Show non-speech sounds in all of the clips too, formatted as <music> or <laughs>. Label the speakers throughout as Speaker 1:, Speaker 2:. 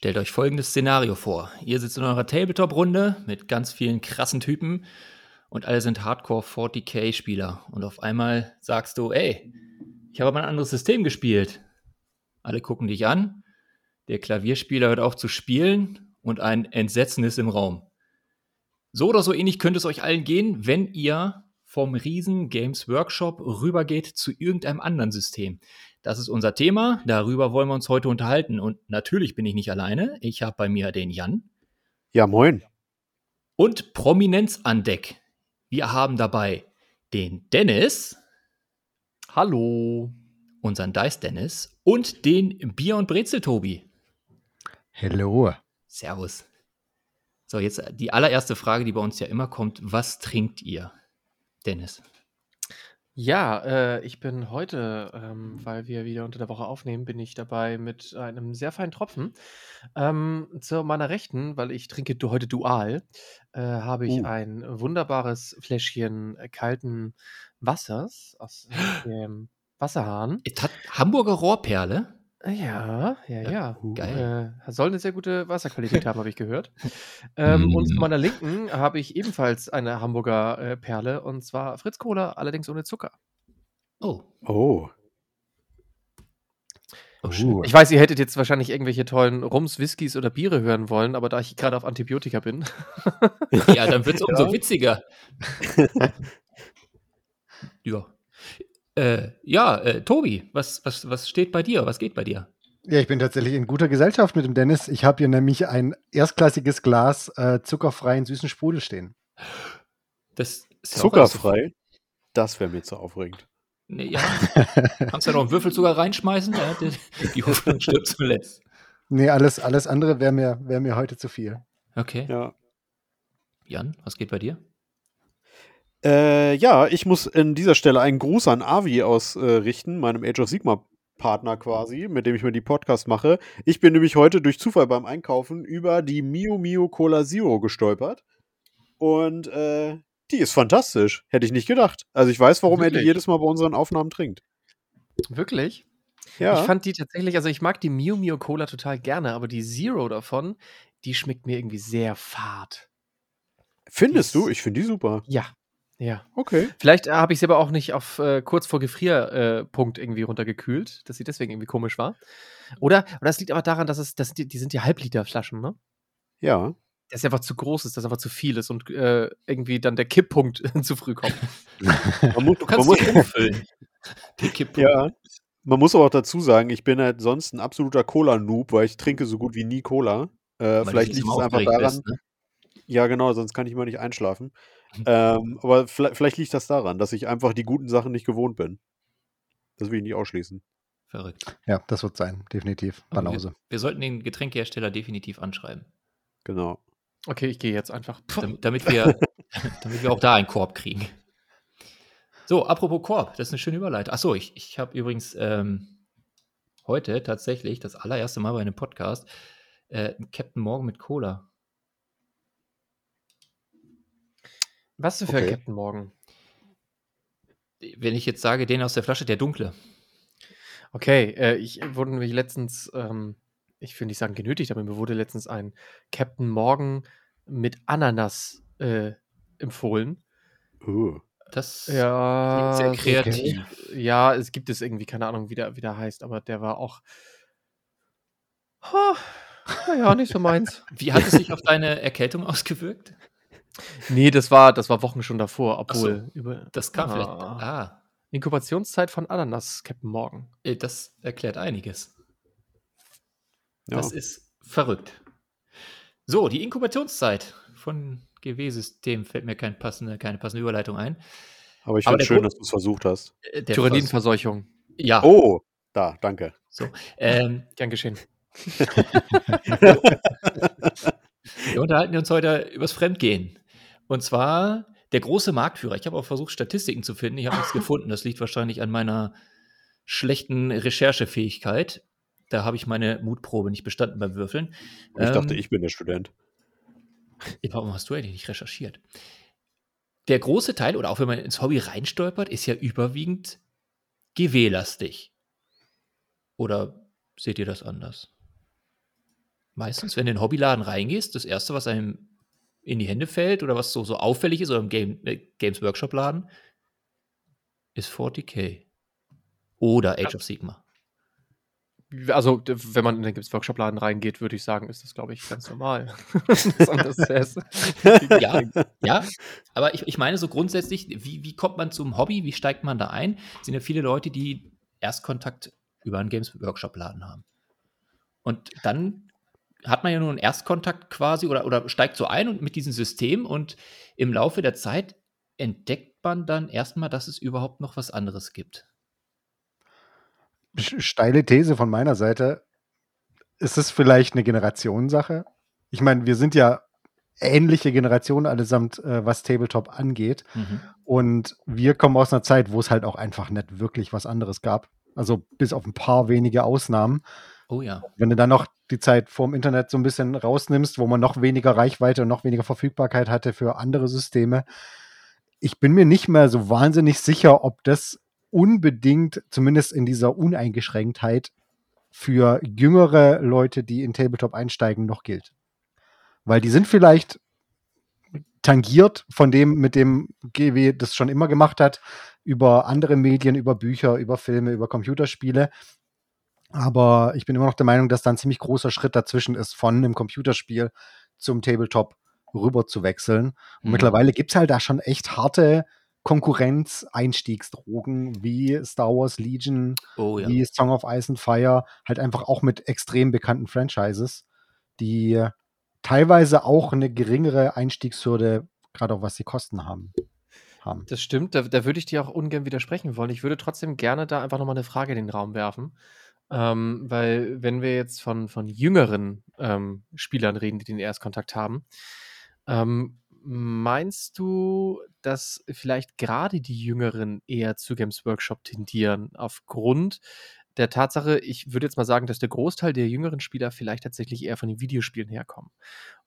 Speaker 1: Stellt euch folgendes Szenario vor. Ihr sitzt in eurer Tabletop-Runde mit ganz vielen krassen Typen und alle sind Hardcore 40k-Spieler. Und auf einmal sagst du, ey, ich habe mal ein anderes System gespielt. Alle gucken dich an, der Klavierspieler hört auf zu spielen und ein Entsetzen ist im Raum. So oder so ähnlich könnte es euch allen gehen, wenn ihr vom Riesen Games Workshop rübergeht zu irgendeinem anderen System. Das ist unser Thema. Darüber wollen wir uns heute unterhalten. Und natürlich bin ich nicht alleine. Ich habe bei mir den Jan.
Speaker 2: Ja, moin.
Speaker 1: Und Prominenz an Deck. Wir haben dabei den Dennis.
Speaker 3: Hallo.
Speaker 1: Unseren Dice Dennis. Und den Bier- und Brezel-Tobi.
Speaker 2: Hello.
Speaker 1: Servus. So, jetzt die allererste Frage, die bei uns ja immer kommt. Was trinkt ihr, Dennis?
Speaker 3: Ja, äh, ich bin heute, ähm, weil wir wieder unter der Woche aufnehmen, bin ich dabei mit einem sehr feinen Tropfen. Ähm, zu meiner Rechten, weil ich trinke du heute dual, äh, habe ich
Speaker 2: Uh.
Speaker 3: ein wunderbares Fläschchen äh, kalten Wassers aus <gasps> dem Wasserhahn.
Speaker 1: Es hat Hamburger Rohrperle.
Speaker 3: Ja, ja,
Speaker 1: Ja,
Speaker 3: ja.
Speaker 1: geil.
Speaker 3: Äh, soll eine sehr gute Wasserqualität haben, habe ich gehört. <laughs> Ähm, und zu
Speaker 1: Mm.
Speaker 3: meiner Linken habe ich ebenfalls eine Hamburger äh, Perle und zwar Fritz Cola, allerdings ohne Zucker.
Speaker 1: Oh,
Speaker 2: Oh.
Speaker 1: oh schön.
Speaker 2: Uh.
Speaker 3: Ich weiß, ihr hättet jetzt wahrscheinlich irgendwelche tollen Rums, Whiskys oder Biere hören wollen, aber da ich gerade auf Antibiotika bin.
Speaker 1: Ja, dann wird es <laughs> umso
Speaker 2: Ja.
Speaker 1: witziger. <laughs> ja. Äh, ja, äh, Tobi, was, was, was steht bei dir? Was geht bei dir?
Speaker 4: Ja, ich bin tatsächlich in guter Gesellschaft mit dem Dennis. Ich habe hier nämlich ein erstklassiges Glas äh, zuckerfreien süßen Sprudel stehen.
Speaker 1: Das ist ja
Speaker 2: Zuckerfrei? Das wäre mir zu aufregend.
Speaker 1: Nee, ja. Kannst ja noch einen Würfelzucker reinschmeißen, ja, die, die Hoffnung stirbt zuletzt.
Speaker 4: Nee, alles, alles andere wäre mir, wär mir heute zu viel.
Speaker 1: Okay.
Speaker 2: Ja.
Speaker 1: Jan, was geht bei dir?
Speaker 2: Äh, ja, ich muss an dieser Stelle einen Gruß an Avi ausrichten, meinem Age of Sigma Partner quasi, mit dem ich mir die Podcast mache. Ich bin nämlich heute durch Zufall beim Einkaufen über die Mio Mio Cola Zero gestolpert. Und äh, die ist fantastisch. Hätte ich nicht gedacht. Also ich weiß, warum er die
Speaker 3: Wirklich?
Speaker 2: jedes Mal bei unseren Aufnahmen trinkt.
Speaker 3: Wirklich?
Speaker 2: Ja.
Speaker 3: Ich fand die tatsächlich, also ich mag die Mio Mio Cola total gerne, aber die Zero davon, die schmeckt mir irgendwie sehr fad.
Speaker 2: Findest
Speaker 3: die
Speaker 2: du? Ich finde die super.
Speaker 3: Ja, ja.
Speaker 2: Okay.
Speaker 3: Vielleicht äh, habe ich sie aber auch nicht auf äh, kurz vor Gefrierpunkt äh, irgendwie runtergekühlt, dass sie deswegen irgendwie komisch war. Oder, oder es liegt aber daran, dass es, dass die, die sind ja Halbliterflaschen, ne?
Speaker 2: Ja.
Speaker 3: Dass es einfach zu groß ist, dass einfach zu viel ist und äh, irgendwie dann der Kipppunkt <laughs> zu früh kommt. <laughs>
Speaker 2: Man muss,
Speaker 1: Du kannst
Speaker 2: man muss,
Speaker 1: umfüllen. Die Kipppunkt.
Speaker 2: Ja. Man muss aber auch dazu sagen, ich bin halt sonst ein absoluter Cola-Noob, weil ich trinke so gut wie nie Cola. Äh, vielleicht liegt es einfach daran.
Speaker 1: bist, ne?
Speaker 2: Ja, genau, sonst kann ich immer nicht einschlafen. Ähm, aber vielleicht, vielleicht liegt das daran, dass ich einfach die guten Sachen nicht gewohnt bin. Das will ich nicht ausschließen.
Speaker 1: Verrückt.
Speaker 4: Ja, das wird sein, definitiv. Banause.
Speaker 1: Wir, wir sollten den Getränkehersteller definitiv anschreiben.
Speaker 2: Genau.
Speaker 3: Okay, ich gehe jetzt einfach.
Speaker 1: Damit, damit, wir, <laughs> damit wir auch da einen Korb kriegen. So, apropos Korb, das ist eine schöne Überleitung. Achso, ich, ich habe übrigens ähm, heute tatsächlich das allererste Mal bei einem Podcast äh, Captain Morgan mit Cola.
Speaker 3: Was für
Speaker 2: Okay.
Speaker 3: Captain Morgan?
Speaker 1: Wenn ich jetzt sage, den aus der Flasche, der dunkle.
Speaker 3: Okay, äh, ich wurde nämlich letztens, ähm, ich will nicht sagen genötigt, aber mir wurde letztens ein Captain Morgan mit Ananas äh, empfohlen.
Speaker 2: Uh.
Speaker 1: Das
Speaker 3: Ja,
Speaker 1: sehr kreativ.
Speaker 3: ja, es gibt es irgendwie, keine Ahnung, wie der, wie der heißt, aber der war auch. Ha, naja, nicht so meins. <laughs>
Speaker 1: Wie hat es sich auf deine Erkältung ausgewirkt?
Speaker 3: Nee, das war, das war Wochen schon davor,
Speaker 1: Ach so,
Speaker 3: obwohl über
Speaker 1: Das kam vielleicht.
Speaker 3: Ah.
Speaker 1: Ah,
Speaker 3: Inkubationszeit von Ananas, Captain Morgan.
Speaker 1: äh, das erklärt einiges.
Speaker 2: Ja.
Speaker 1: Das ist verrückt. So, die Inkubationszeit von GW-System fällt mir kein passende, keine passende Überleitung ein.
Speaker 2: Aber ich finde schön,
Speaker 1: Grund-
Speaker 2: dass du es versucht hast.
Speaker 1: Äh. Vers- Ja,
Speaker 2: Oh, da, danke.
Speaker 1: so. Ähm,
Speaker 3: Gern geschehen. <laughs>
Speaker 1: wir unterhalten uns heute übers Fremdgehen. Und zwar der große Marktführer. Ich habe auch versucht, Statistiken zu finden. Ich habe nichts <laughs> gefunden. Das liegt wahrscheinlich an meiner schlechten Recherchefähigkeit. Da habe ich meine Mutprobe nicht bestanden beim Würfeln.
Speaker 2: Ich dachte,
Speaker 1: Ähm,
Speaker 2: ich bin der Student.
Speaker 1: Warum hast du eigentlich nicht recherchiert? Der große Teil, oder auch wenn man ins Hobby reinstolpert, ist ja überwiegend GW-lastig. Oder seht ihr das anders? meistens, wenn du in den Hobbyladen reingehst, das erste, was einem in die Hände fällt oder was so, so auffällig ist oder im Game, äh, Games Workshop Laden, ist 40k. Oder Age of Sigma.
Speaker 3: Also, wenn man in den Games Workshop Laden reingeht, würde ich sagen, ist das, glaube ich, ganz normal. <laughs> <laughs>
Speaker 1: Ja, ja, aber ich, ich meine so grundsätzlich, wie, wie kommt man zum Hobby, wie steigt man da ein? Es sind ja viele Leute, die Erstkontakt über einen Games Workshop Laden haben. Und dann hat man ja nur einen Erstkontakt quasi oder, oder steigt so ein und mit diesem System und im Laufe der Zeit entdeckt man dann erstmal, dass es überhaupt noch was anderes gibt.
Speaker 4: Steile These von meiner Seite. Ist es vielleicht eine Generationssache? Ich meine, wir sind ja ähnliche Generationen allesamt, äh, was Tabletop angeht.
Speaker 1: Mhm.
Speaker 4: Und wir kommen aus einer Zeit, wo es halt auch einfach nicht wirklich was anderes gab. Also bis auf ein paar wenige Ausnahmen.
Speaker 1: Oh ja.
Speaker 4: Wenn du dann noch die Zeit vorm Internet so ein bisschen rausnimmst, wo man noch weniger Reichweite und noch weniger Verfügbarkeit hatte für andere Systeme. Ich bin mir nicht mehr so wahnsinnig sicher, ob das unbedingt, zumindest in dieser Uneingeschränktheit, für jüngere Leute, die in Tabletop einsteigen, noch gilt. Weil die sind vielleicht tangiert von dem, mit dem GW das schon immer gemacht hat, über andere Medien, über Bücher, über Filme, über Computerspiele. Aber ich bin immer noch der Meinung, dass da ein ziemlich großer Schritt dazwischen ist, von einem Computerspiel zum Tabletop rüber zu wechseln. Und
Speaker 1: Mhm.
Speaker 4: mittlerweile gibt es halt da schon echt harte Konkurrenz-Einstiegsdrogen wie Star Wars Legion,
Speaker 1: Oh ja.
Speaker 4: wie Song of Ice and Fire, halt einfach auch mit extrem bekannten Franchises, die teilweise auch eine geringere Einstiegshürde, gerade auch was die Kosten haben. haben.
Speaker 3: Das stimmt, da, da würde ich dir auch ungern widersprechen wollen. Ich würde trotzdem gerne da einfach nochmal eine Frage in den Raum werfen. Ähm, weil, wenn wir jetzt von, von jüngeren ähm, Spielern reden, die den Erstkontakt haben, ähm, meinst du, dass vielleicht gerade die Jüngeren eher zu Games Workshop tendieren, aufgrund der Tatsache, ich würde jetzt mal sagen, dass der Großteil der jüngeren Spieler vielleicht tatsächlich eher von den Videospielen herkommen.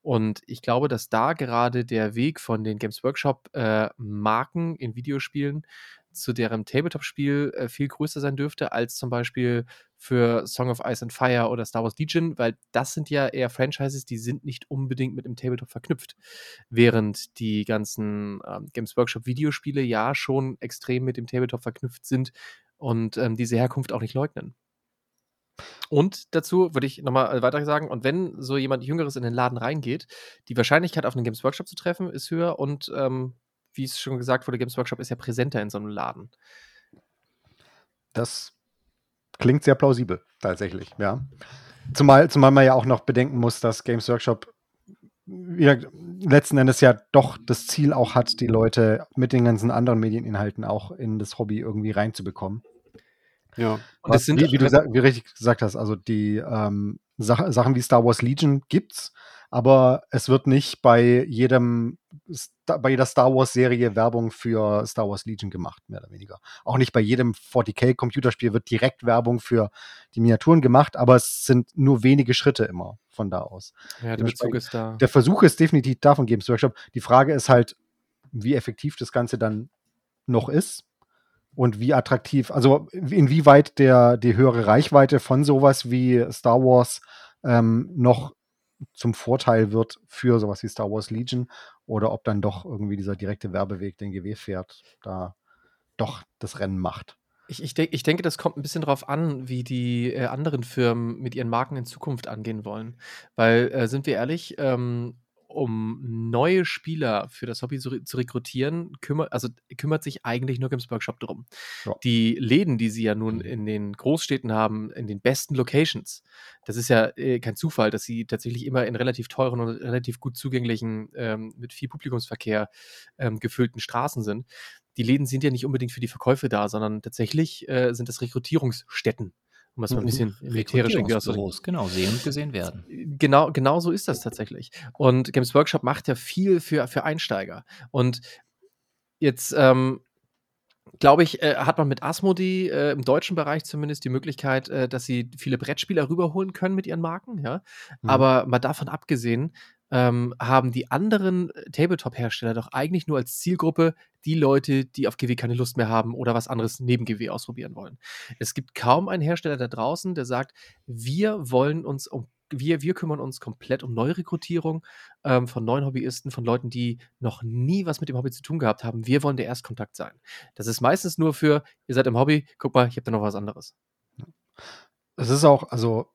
Speaker 3: Und ich glaube, dass da gerade der Weg von den Games Workshop äh, in Videospielen zu deren Tabletop-Spiel äh, viel größer sein dürfte als zum Beispiel für Song of Ice and Fire oder Star Wars Legion, weil das sind ja eher Franchises, die sind nicht unbedingt mit dem Tabletop verknüpft. Während die ganzen ähm, Games Workshop Videospiele ja schon extrem mit dem Tabletop verknüpft sind und ähm, diese Herkunft auch nicht leugnen. Und dazu würde ich nochmal weiter sagen, und wenn so jemand Jüngeres in den Laden reingeht, die Wahrscheinlichkeit auf einen Games Workshop zu treffen ist höher und ähm, wie es schon gesagt wurde, Games Workshop ist ja präsenter in so einem Laden.
Speaker 4: Das klingt sehr plausibel, tatsächlich, ja. Zumal, zumal man ja auch noch bedenken muss, dass Games Workshop ja, letzten Endes ja doch das Ziel auch hat, die Leute mit den ganzen anderen Medieninhalten auch in das Hobby irgendwie reinzubekommen.
Speaker 2: Ja.
Speaker 3: Und
Speaker 4: Was,
Speaker 3: sind
Speaker 4: wie, wie du sa- wie richtig gesagt hast, also die ähm, Sach Sachen wie Star Wars Legion gibt's, aber es wird nicht bei jedem bei jeder Star Wars Serie Werbung für Star Wars Legion gemacht, mehr oder weniger. Auch nicht bei jedem 40k Computerspiel wird direkt Werbung für die Miniaturen gemacht, aber es sind nur wenige Schritte immer von da aus.
Speaker 3: ja, der Bezug ist da.
Speaker 4: Der Versuch ist definitiv da von Games Workshop. Die Frage ist halt, wie effektiv das Ganze dann noch ist und wie attraktiv, also inwieweit der, die höhere Reichweite von sowas wie Star Wars ähm, noch zum Vorteil wird für sowas wie Star Wars Legion oder ob dann doch irgendwie dieser direkte Werbeweg, den GW fährt, da doch das Rennen macht.
Speaker 3: Ich, ich, denk, ich denke, das kommt ein bisschen drauf an, wie die äh, anderen Firmen mit ihren Marken in Zukunft angehen wollen. Weil, äh, sind wir ehrlich, ähm, um neue Spieler für das Hobby zu, zu rekrutieren, kümmert, also kümmert sich eigentlich nur Games Workshop drum.
Speaker 4: Ja.
Speaker 3: Die Läden, die sie ja nun in den Großstädten haben, in den besten Locations, das ist ja äh, kein Zufall, dass sie tatsächlich immer in relativ teuren und relativ gut zugänglichen, ähm, mit viel Publikumsverkehr ähm, gefüllten Straßen sind die Läden sind ja nicht unbedingt für die Verkäufe da, sondern tatsächlich äh, sind das Rekrutierungsstätten, um es mal ein
Speaker 4: Mhm.
Speaker 3: bisschen militärisch irgendwie auszudrücken.
Speaker 1: Genau, sehen und gesehen werden.
Speaker 3: Genau, genau so ist das tatsächlich. Und Games Workshop macht ja viel für, für Einsteiger. Und jetzt, ähm, glaube ich, äh, hat man mit Asmodee äh, im deutschen Bereich zumindest die Möglichkeit, äh, dass sie viele Brettspieler rüberholen können mit ihren Marken, ja.
Speaker 4: Mhm.
Speaker 3: Aber mal davon abgesehen, ähm, haben die anderen Tabletop-Hersteller doch eigentlich nur als Zielgruppe die Leute, die auf GW keine Lust mehr haben oder was anderes neben GW ausprobieren wollen. Es gibt kaum einen Hersteller da draußen, der sagt, wir wollen uns um wir, wir kümmern uns komplett um Neurekrutierung ähm, von neuen Hobbyisten, von Leuten, die noch nie was mit dem Hobby zu tun gehabt haben. Wir wollen der Erstkontakt sein. Das ist meistens nur für, ihr seid im Hobby, guck mal, ich habe da noch was anderes.
Speaker 4: Es ist auch, also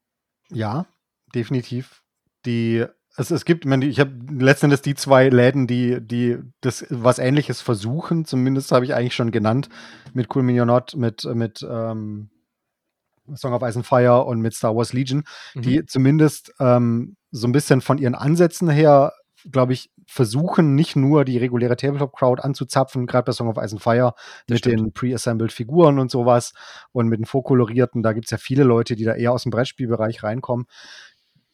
Speaker 4: ja, definitiv. Die, es, es gibt, ich, meine, ich habe letztendlich die zwei Läden, die, die das was ähnliches versuchen, zumindest habe ich eigentlich schon genannt, mit Cool Minion Not, mit, mit ähm, Song of Ice and Fire und mit Star Wars Legion, mhm. die zumindest ähm, so ein bisschen von ihren Ansätzen her, glaube ich, versuchen, nicht nur die reguläre Tabletop-Crowd anzuzapfen, gerade bei Song of Ice and Fire, das mit stimmt. den pre-assembled Figuren und sowas und mit den vorkolorierten, da gibt es ja viele Leute, die da eher aus dem Brettspielbereich reinkommen.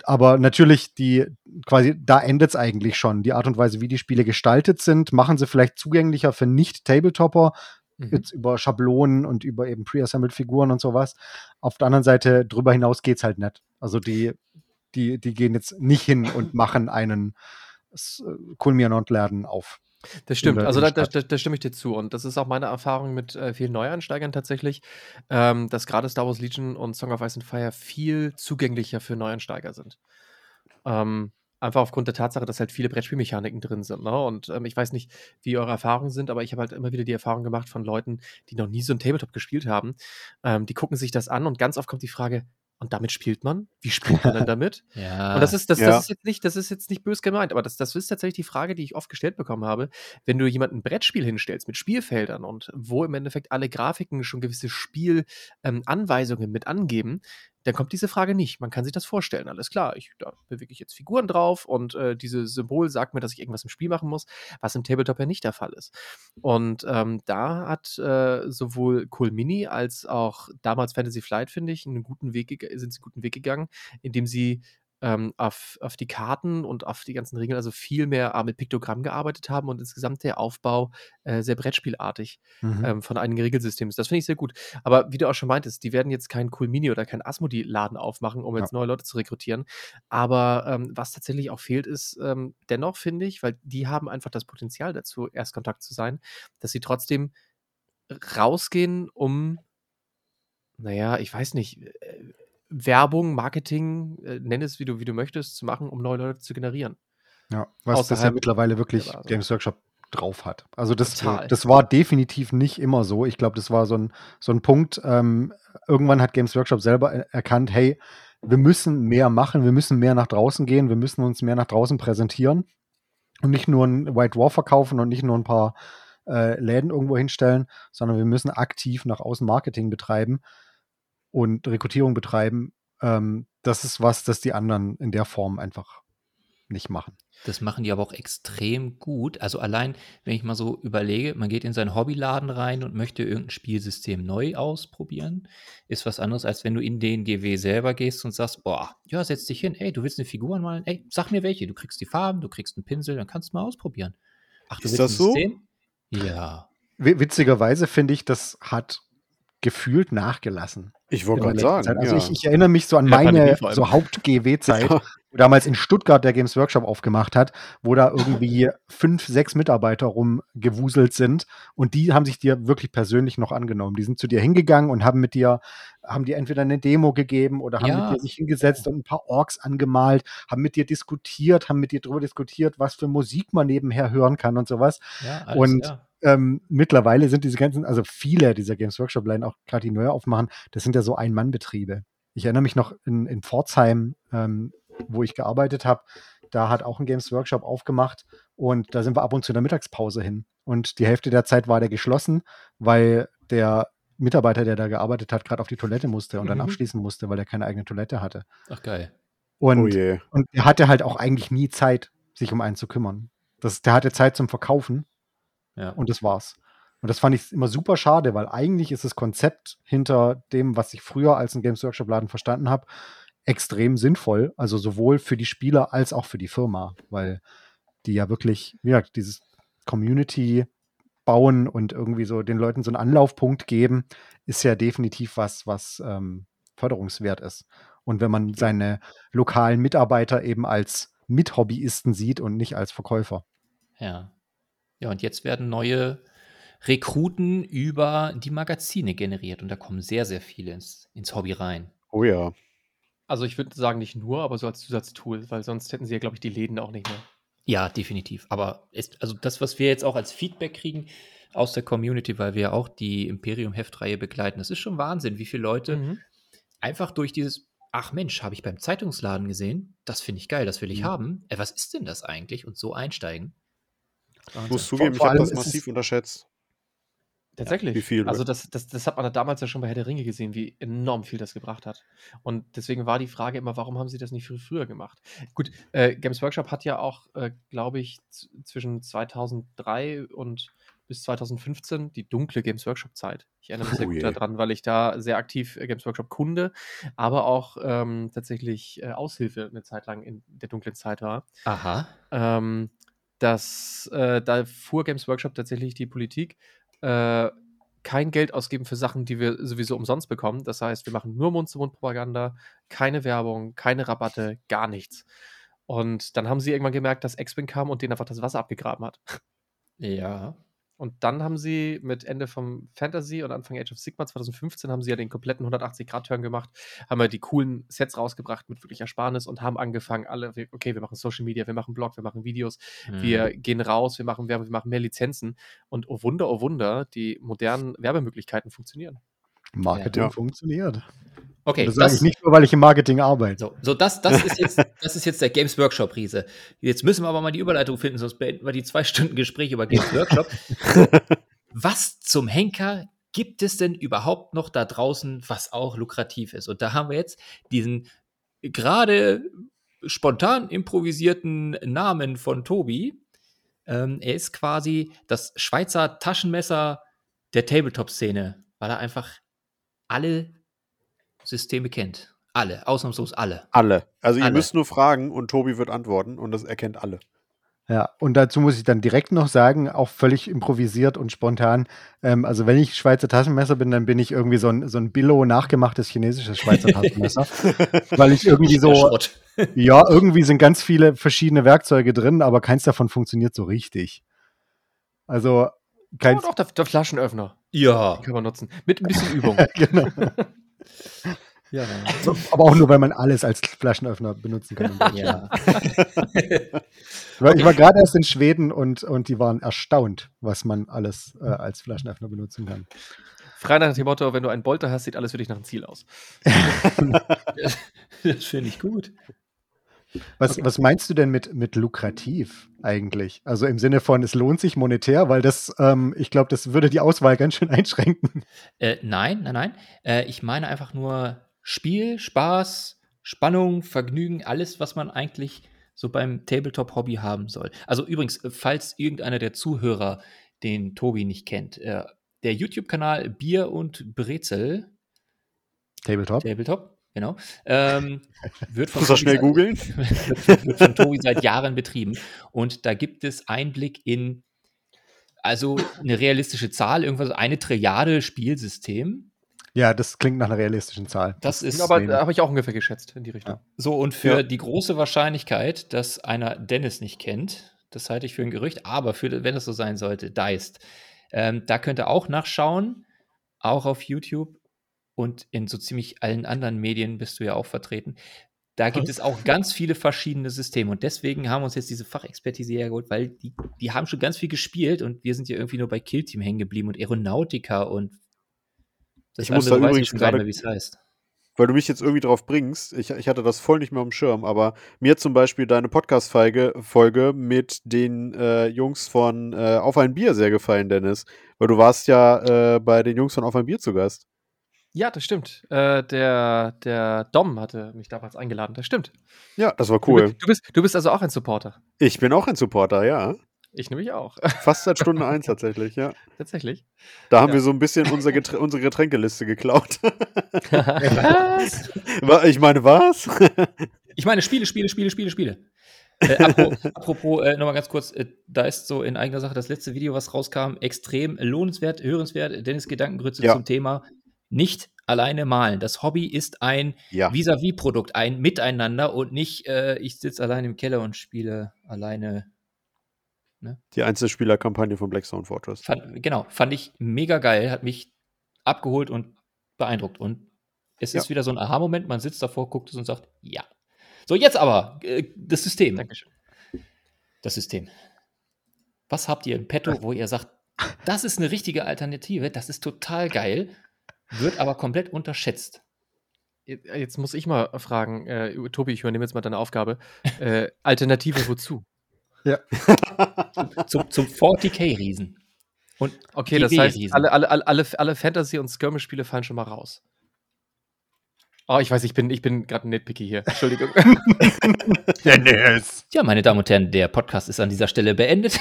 Speaker 4: Aber natürlich, die quasi, da endet es eigentlich schon. Die Art und Weise, wie die Spiele gestaltet sind, machen sie vielleicht zugänglicher für Nicht-Tabletopper, Mhm. Jetzt über Schablonen und über eben pre-assembled Figuren und sowas. Auf der anderen Seite, drüber hinaus geht es halt nicht. Also die, die, die gehen jetzt nicht hin und <clears throat> machen einen Kulminant-Laden auf.
Speaker 3: Das stimmt, also da, da, da, stimme ich dir zu. Und das ist auch meine Erfahrung mit äh, vielen Neueinsteigern tatsächlich, ähm, dass gerade Star Wars Legion und Song of Ice and Fire viel zugänglicher für Neueinsteiger sind. Ähm, Einfach aufgrund der Tatsache, dass halt viele Brettspielmechaniken drin sind. Ne? Und ähm, ich weiß nicht, wie eure Erfahrungen sind, aber ich habe halt immer wieder die Erfahrung gemacht von Leuten, die noch nie so ein Tabletop gespielt haben. Ähm, die gucken sich das an und ganz oft kommt die Frage, und damit spielt man? Wie spielt man denn <laughs> damit?
Speaker 1: ja.
Speaker 3: Und das ist, das, ja. das ist jetzt nicht, das ist jetzt nicht bös gemeint, aber das, das ist tatsächlich die Frage, die ich oft gestellt bekommen habe. Wenn du jemanden ein Brettspiel hinstellst mit Spielfeldern und wo im Endeffekt alle Grafiken schon gewisse Spielanweisungen ähm, mit angeben, dann kommt diese Frage nicht. Man kann sich das vorstellen, alles klar. Ich, da bewege ich jetzt Figuren drauf und äh, dieses Symbol sagt mir, dass ich irgendwas im Spiel machen muss, was im Tabletop ja nicht der Fall ist. Und ähm, da hat äh, sowohl Cool Mini als auch damals Fantasy Flight, finde ich, einen guten Weg, sind sie einen guten Weg gegangen, indem sie ähm, auf, auf die Karten und auf die ganzen Regeln, also viel mehr äh, mit Piktogramm gearbeitet haben und insgesamt der Aufbau äh, sehr Brettspielartig mhm. ähm, von einigen Regelsystemen ist. Das finde ich sehr gut. Aber wie du auch schon meintest, die werden jetzt keinen Cool Mini oder keinen Asmodee-Laden aufmachen, um ja. jetzt neue Leute zu rekrutieren. Aber ähm, was tatsächlich auch fehlt, ist ähm, dennoch, finde ich, weil die haben einfach das Potenzial dazu, Erstkontakt zu sein, dass sie trotzdem rausgehen, um naja, ich weiß nicht, äh, Werbung, Marketing, äh, nenn es wie du, wie du möchtest, zu machen, um neue Leute zu generieren.
Speaker 4: Ja, was das ja mittlerweile wirklich Games Workshop drauf hat. Also das, äh, das war definitiv nicht immer so. Ich glaube, das war so ein, so ein Punkt. Ähm, irgendwann hat Games Workshop selber erkannt, hey, wir müssen mehr machen, wir müssen mehr nach draußen gehen, wir müssen uns mehr nach draußen präsentieren und nicht nur ein White War verkaufen und nicht nur ein paar äh, Läden irgendwo hinstellen, sondern wir müssen aktiv nach außen Marketing betreiben und Rekrutierung betreiben, ähm, das ist was, das die anderen in der Form einfach nicht machen.
Speaker 1: Das machen die aber auch extrem gut. Also allein, wenn ich mal so überlege, man geht in seinen Hobbyladen rein und möchte irgendein Spielsystem neu ausprobieren, ist was anderes, als wenn du in den GW selber gehst und sagst, boah, ja, setz dich hin, ey, du willst eine Figur malen, ey, sag mir welche, du kriegst die Farben, du kriegst einen Pinsel, dann kannst du mal ausprobieren.
Speaker 2: Ach, du ist das so? System?
Speaker 1: Ja.
Speaker 4: Witzigerweise finde ich, das hat gefühlt nachgelassen.
Speaker 2: Ich wollte gerade sagen.
Speaker 4: Zeit. Also ja. ich, ich, erinnere mich so an ja, meine so Haupt-GW-Zeit, ja. damals in Stuttgart der Games Workshop aufgemacht hat, wo da irgendwie fünf, sechs Mitarbeiter rumgewuselt sind und die haben sich dir wirklich persönlich noch angenommen. Die sind zu dir hingegangen und haben mit dir, haben dir entweder eine Demo gegeben oder haben mit dir sich hingesetzt und ein paar Orks angemalt, haben mit dir diskutiert, haben mit dir darüber diskutiert, was für Musik man nebenher hören kann und sowas. Alles, und ähm, mittlerweile sind diese ganzen, also viele dieser Games Workshop-Line, auch gerade die neu aufmachen, das sind ja so Ein-Mann-Betriebe. Ich erinnere mich noch in, in Pforzheim, ähm, wo ich gearbeitet habe, da hat auch ein Games Workshop aufgemacht und da sind wir ab und zu in der Mittagspause hin. Und die Hälfte der Zeit war der geschlossen, weil der Mitarbeiter, der da gearbeitet hat, gerade auf die Toilette musste und mhm. dann abschließen musste, weil er keine eigene Toilette hatte.
Speaker 1: Ach geil.
Speaker 4: Und, oh und er hatte halt auch eigentlich nie Zeit, sich um einen zu kümmern. Das, der hatte Zeit zum Verkaufen ja. Und das war's. Und das fand ich immer super schade, weil eigentlich ist das Konzept hinter dem, was ich früher als ein Games Workshop-Laden verstanden habe, extrem sinnvoll. Also sowohl für die Spieler als auch für die Firma, weil die ja wirklich, wie gesagt, dieses Community bauen und irgendwie so den Leuten so einen Anlaufpunkt geben, ist ja definitiv was, was ähm, förderungswert ist. Und wenn man seine lokalen Mitarbeiter eben als Mithobbyisten sieht und nicht als Verkäufer.
Speaker 1: Ja. Ja, und jetzt werden neue Rekruten über die Magazine generiert und da kommen sehr, sehr viele ins, ins Hobby rein.
Speaker 2: Oh ja.
Speaker 3: Also ich würde sagen, nicht nur, aber so als Zusatztool, weil sonst hätten sie ja, glaube ich, die Läden auch nicht mehr.
Speaker 1: Ja, definitiv. Aber ist, also das, was wir jetzt auch als Feedback kriegen aus der Community, weil wir ja auch die Imperium-Heftreihe begleiten, das ist schon Wahnsinn, wie viele Leute
Speaker 3: Mhm.
Speaker 1: einfach durch dieses, ach Mensch, habe ich beim Zeitungsladen gesehen, das finde ich geil, das will ich
Speaker 4: Mhm.
Speaker 1: haben. Äh, was ist denn das eigentlich? Und so einsteigen.
Speaker 2: Ich
Speaker 1: Wahnsinn.
Speaker 2: muss zugeben, ich
Speaker 4: vor
Speaker 2: habe
Speaker 4: allem
Speaker 2: das
Speaker 4: ist es-
Speaker 2: massiv unterschätzt.
Speaker 3: Tatsächlich.
Speaker 2: wie viel?
Speaker 3: Also das, das, das hat man damals ja schon bei Herr der Ringe gesehen, wie enorm viel das gebracht hat. Und deswegen war die Frage immer, warum haben sie das nicht viel früher gemacht? Gut, äh, Games Workshop hat ja auch, äh, glaube ich, zwischen 2003 und bis 2015 die dunkle Games Workshop-Zeit. Ich erinnere mich sehr
Speaker 2: Oh
Speaker 3: gut
Speaker 2: je.
Speaker 3: daran, weil ich da sehr aktiv äh, Games Workshop-Kunde, aber auch ähm, tatsächlich äh, Aushilfe eine Zeit lang in der dunklen Zeit war.
Speaker 1: Aha.
Speaker 3: Ähm, dass äh, da fuhr Games Workshop tatsächlich die Politik, äh, kein Geld ausgeben für Sachen, die wir sowieso umsonst bekommen. Das heißt, wir machen nur Mund-zu-Mund-Propaganda, keine Werbung, keine Rabatte, gar nichts. Und dann haben sie irgendwann gemerkt, dass X-Wing kam und denen einfach das Wasser abgegraben hat.
Speaker 1: Ja.
Speaker 3: Und dann haben sie mit Ende vom Fantasy und Anfang Age of Sigmar 2015 haben sie ja den kompletten 180-Grad-Turn gemacht, haben ja die coolen Sets rausgebracht mit wirklich Ersparnis und haben angefangen, alle, okay, wir machen Social Media, wir machen Blog, wir machen Videos,
Speaker 1: Mhm.
Speaker 3: wir gehen raus, wir machen Werbung, wir machen mehr Lizenzen und oh Wunder, oh Wunder, die modernen Werbemöglichkeiten funktionieren.
Speaker 4: Marketing
Speaker 2: Ja.
Speaker 4: funktioniert.
Speaker 1: Okay,
Speaker 4: das sage ich nicht nur, weil ich im Marketing arbeite.
Speaker 1: So, so das, das, ist jetzt, <laughs> das ist jetzt der Games Workshop Riese. Jetzt müssen wir aber mal die Überleitung finden, sonst beenden wir die zwei Stunden Gespräch über Games Workshop. <laughs> was zum Henker gibt es denn überhaupt noch da draußen, was auch lukrativ ist? Und da haben wir jetzt diesen gerade spontan improvisierten Namen von Tobi. Ähm, er ist quasi das Schweizer Taschenmesser der Tabletop-Szene, weil er einfach alle Systeme kennt. Alle, ausnahmslos alle.
Speaker 2: Alle. Also ihr
Speaker 1: Alle.
Speaker 2: müsst nur fragen und Tobi wird antworten und das erkennt alle.
Speaker 4: Ja, und dazu muss ich dann direkt noch sagen, auch völlig improvisiert und spontan. Ähm, also wenn ich Schweizer Taschenmesser bin, dann bin ich irgendwie so ein, so ein Billo nachgemachtes chinesisches Schweizer <laughs> Taschenmesser. weil ich irgendwie so, <laughs> ja, irgendwie sind ganz viele verschiedene Werkzeuge drin, aber keins davon funktioniert so richtig. Also kein,
Speaker 3: Oh, doch, der, der Flaschenöffner
Speaker 1: Ja.
Speaker 3: kann man nutzen. Mit ein bisschen Übung. <laughs>
Speaker 4: genau.
Speaker 1: Ja.
Speaker 4: So, <laughs> aber auch nur, weil man alles als Flaschenöffner benutzen kann.
Speaker 1: ja.
Speaker 4: Ich war gerade erst in Schweden und, und die waren erstaunt, was man alles äh, als Flaschenöffner benutzen kann.
Speaker 3: Frei nach dem Motto, wenn du einen Bolter hast, sieht alles für dich nach einem Ziel aus. <laughs>
Speaker 1: das finde ich gut.
Speaker 4: Was, was meinst du denn mit, mit lukrativ eigentlich? Also im Sinne von, es lohnt sich monetär, weil das, ähm, ich glaube, das würde die Auswahl ganz schön <laughs> einschränken.
Speaker 1: Äh, nein, nein, nein. Äh, ich meine einfach nur Spiel, Spaß, Spannung, Vergnügen, alles, was man eigentlich so beim Tabletop-Hobby haben soll. Also übrigens, äh, falls irgendeiner der Zuhörer den Tobi nicht kennt, äh, der YouTube-Kanal Bier und Brezel,
Speaker 4: Tabletop.
Speaker 1: Tabletop, genau, ähm, wird von
Speaker 2: Muss er
Speaker 1: Tobi
Speaker 2: schnell
Speaker 1: seit-
Speaker 2: googeln? <laughs>
Speaker 1: wird, wird von Tobi seit Jahren betrieben. Und da gibt es Einblick in, also eine realistische Zahl, irgendwas, eine Triade Spielsystem.
Speaker 4: Ja, das klingt nach einer realistischen Zahl.
Speaker 1: Das ist
Speaker 3: Aber da habe ich auch ungefähr geschätzt in die Richtung.
Speaker 1: so. Und für
Speaker 2: Ja.
Speaker 1: die große Wahrscheinlichkeit, dass einer Dennis nicht kennt, das halte ich für ein Gerücht, aber für, wenn es so sein sollte, Deist. Ähm, da könnt ihr auch nachschauen, auch auf YouTube und in so ziemlich allen anderen Medien bist du ja auch vertreten. Da gibt es auch ganz viele verschiedene Systeme und deswegen haben wir uns jetzt diese Fachexpertise hergeholt, weil die, die haben schon ganz viel gespielt und wir sind ja irgendwie nur bei Killteam hängen geblieben und Aeronautica und das
Speaker 2: Ich muss da übrigens gerade-
Speaker 1: wie es heißt.
Speaker 2: Weil du mich jetzt irgendwie drauf bringst. Ich, ich hatte das voll nicht mehr am Schirm, aber mir zum Beispiel deine Podcast-Folge Folge mit den äh, Jungs von äh, Auf ein Bier sehr gefallen, Dennis. Weil du warst ja äh, bei den Jungs von Auf ein Bier zu Gast.
Speaker 3: Ja, das stimmt. Äh, der, der Dom hatte mich damals eingeladen. Das stimmt.
Speaker 2: Ja, das war
Speaker 3: Du,
Speaker 2: cool.
Speaker 3: bist, du, bist, du bist also auch ein Supporter.
Speaker 2: Ich bin auch ein Supporter, ja.
Speaker 3: Ich nämlich auch.
Speaker 2: Fast seit Stunde <laughs> eins tatsächlich, ja.
Speaker 3: Tatsächlich.
Speaker 2: Da haben
Speaker 3: Ja.
Speaker 2: wir so ein bisschen unser Geträ unsere Getränkeliste geklaut. <laughs>
Speaker 1: Was?
Speaker 2: Wa- ich meine, was? <laughs>
Speaker 1: Ich meine, Spiele, Spiele, Spiele, Spiele, Spiele. Äh, apropos, apropos äh, nochmal ganz kurz, äh, da ist so in eigener Sache das letzte Video, was rauskam, extrem lohnenswert, hörenswert. Dennis Gedankengrütze
Speaker 2: Ja.
Speaker 1: zum Thema nicht alleine malen. Das Hobby ist ein
Speaker 2: ja.
Speaker 1: Vis-à-vis-Produkt, ein Miteinander und nicht, äh, ich sitze alleine im Keller und spiele alleine.
Speaker 2: Die Einzelspielerkampagne von Blackstone Fortress.
Speaker 1: Fand, genau, fand ich mega geil, hat mich abgeholt und beeindruckt. Und Es
Speaker 3: Ja.
Speaker 1: ist wieder so ein Aha-Moment, man sitzt davor, guckt es und sagt, ja. So, jetzt aber, äh, das System.
Speaker 3: Dankeschön.
Speaker 1: Das System. Was habt ihr im Petto, wo ihr sagt, das ist eine richtige Alternative, das ist total geil, wird aber komplett unterschätzt?
Speaker 3: Jetzt jetzt muss ich mal fragen, äh, Tobi, ich übernehme jetzt mal deine Aufgabe. Äh, Alternative wozu? <laughs>
Speaker 1: Zum, zum 40k-Riesen. Und
Speaker 3: Okay, das heißt, alle, alle, alle, alle, alle Fantasy- und Skirmish-Spiele fallen schon mal raus. Oh, ich weiß, ich bin, ich bin gerade ein Nitpicky hier. Entschuldigung. <laughs> <laughs>
Speaker 4: Dennis.
Speaker 1: Ja, meine Damen und Herren, der Podcast ist an dieser Stelle beendet.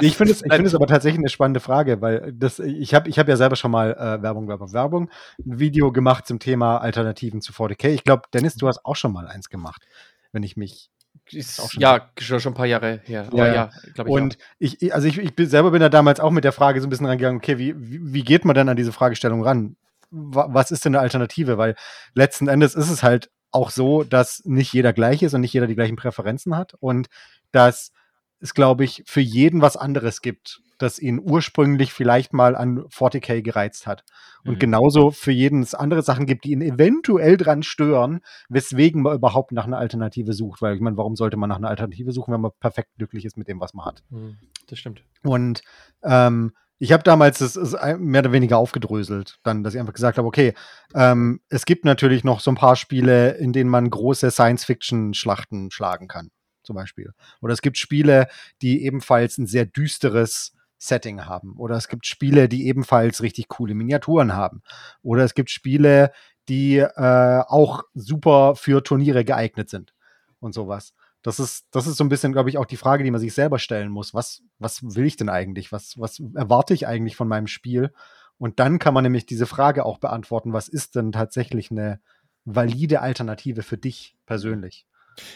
Speaker 4: Ich finde es, ich finde es aber tatsächlich eine spannende Frage, weil das, ich habe ich hab ja selber schon mal äh, Werbung, Werbung, Werbung, ein Video gemacht zum Thema Alternativen zu 40k. Ich glaube, Dennis, du hast auch schon mal eins gemacht, wenn ich mich.
Speaker 3: Ist
Speaker 4: auch schon-
Speaker 3: ja, schon, schon ein paar Jahre her.
Speaker 4: Ja,
Speaker 3: ja,
Speaker 4: ja.
Speaker 3: glaube ich.
Speaker 4: Und ich, ich- also ich, ich bin, selber bin da damals auch mit der Frage so ein bisschen rangegangen, okay, wie, wie, geht man denn an diese Fragestellung ran? Wa- Was ist denn eine Alternative? Weil letzten Endes ist es halt auch so, dass nicht jeder gleich ist und nicht jeder die gleichen Präferenzen hat und dass es, glaube ich, für jeden was anderes gibt, das ihn ursprünglich vielleicht mal an 40k gereizt hat. Und
Speaker 1: Mhm.
Speaker 4: genauso für jeden es andere Sachen gibt, die ihn eventuell dran stören, weswegen man überhaupt nach einer Alternative sucht. Weil ich meine, warum sollte man nach einer Alternative suchen, wenn man perfekt glücklich ist mit dem, was man hat?
Speaker 3: Hm, das stimmt.
Speaker 4: Und ähm, ich habe damals das, das mehr oder weniger aufgedröselt, dann, dass ich einfach gesagt habe, okay, ähm, es gibt natürlich noch so ein paar Spiele, in denen man große Science-Fiction-Schlachten schlagen kann, zum Beispiel. Oder es gibt Spiele, die ebenfalls ein sehr düsteres Setting haben. Oder es gibt Spiele, die ebenfalls richtig coole Miniaturen haben. Oder es gibt Spiele, die äh, auch super für Turniere geeignet sind und sowas. Das ist, das ist so ein bisschen, glaube ich, auch die Frage, die man sich selber stellen muss. Was, was will ich denn eigentlich? Was, was erwarte ich eigentlich von meinem Spiel? Und dann kann man nämlich diese Frage auch beantworten, was ist denn tatsächlich eine valide Alternative für dich persönlich?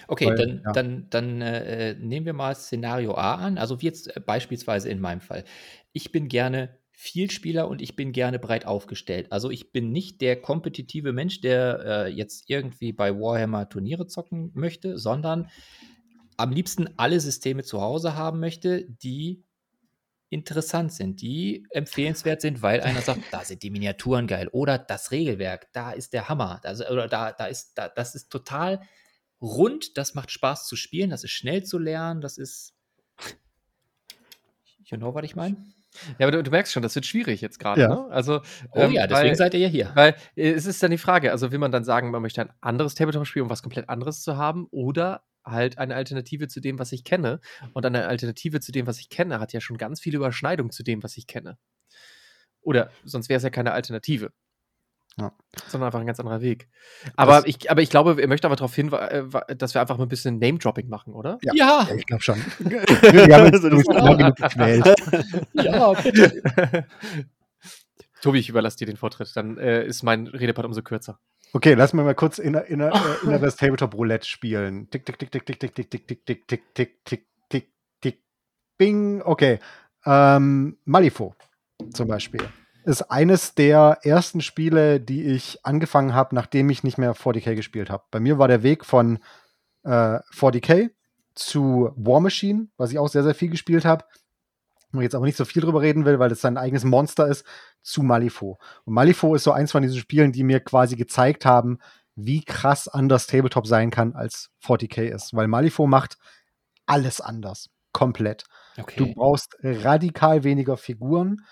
Speaker 1: Okay,
Speaker 4: Weil,
Speaker 1: dann,
Speaker 4: ja.
Speaker 1: dann, dann äh, nehmen wir mal Szenario A an. Also wie jetzt äh, beispielsweise in meinem Fall. Ich bin gerne Vielspieler und ich bin gerne breit aufgestellt. Also ich bin nicht der kompetitive Mensch, der äh, jetzt irgendwie bei Warhammer Turniere zocken möchte, sondern am liebsten alle Systeme zu Hause haben möchte, die interessant sind, die empfehlenswert sind, weil einer sagt, <laughs> da sind die Miniaturen geil oder das Regelwerk, da ist der Hammer, also, oder da, da ist, da, das ist total rund, das macht Spaß zu spielen, das ist schnell zu lernen, das ist. <laughs> You know, was ich meine?
Speaker 3: Ja, aber du, du merkst schon, das wird schwierig jetzt gerade.
Speaker 4: Ja.
Speaker 3: Ne? Also,
Speaker 1: Oh
Speaker 3: ähm,
Speaker 1: ja, deswegen
Speaker 3: weil,
Speaker 1: seid ihr ja hier.
Speaker 3: Weil äh, es ist dann die Frage, also will man dann sagen, man möchte ein anderes Tabletop-Spiel, um was komplett anderes zu haben, oder halt eine Alternative zu dem, was ich kenne. Und eine Alternative zu dem, was ich kenne, hat ja schon ganz viele Überschneidungen zu dem, was ich kenne. Oder sonst wäre es ja keine Alternative.
Speaker 4: Ja.
Speaker 3: Sondern einfach ein ganz anderer Weg. Aber,
Speaker 4: Das-
Speaker 3: ich, aber ich glaube, er möchte aber darauf hinweisen, dass wir einfach mal ein bisschen Name-Dropping machen, oder?
Speaker 4: Ja.
Speaker 1: Ja,
Speaker 4: Ja, ich glaube schon. Wir haben uns
Speaker 2: Also das-
Speaker 4: lang genug gequält.
Speaker 1: ja, bitte.
Speaker 3: Tobi, ich überlasse dir den Vortritt. Dann äh, ist mein Redepart umso kürzer.
Speaker 4: Okay, lass mir mal kurz inner, inner, äh, inneres Tabletop Roulette spielen. Tick, tick, tick, tick, tick, tick, tick, tick, tick, tick, tick, tick, tick, tick, tick, bing. Okay. Ähm, Malifaux zum Beispiel ist eines der ersten Spiele, die ich angefangen habe, nachdem ich nicht mehr 40k gespielt habe. Bei mir war der Weg von äh, 40k zu War Machine, was ich auch sehr, sehr viel gespielt habe. Wo ich jetzt aber nicht so viel drüber reden will, weil das sein eigenes Monster ist, zu Malifaux. Und Malifaux ist so eins von diesen Spielen, die mir quasi gezeigt haben, wie krass anders Tabletop sein kann, als 40k ist. Weil Malifaux macht alles anders. Komplett. Du
Speaker 1: Okay.
Speaker 4: brauchst radikal weniger Figuren.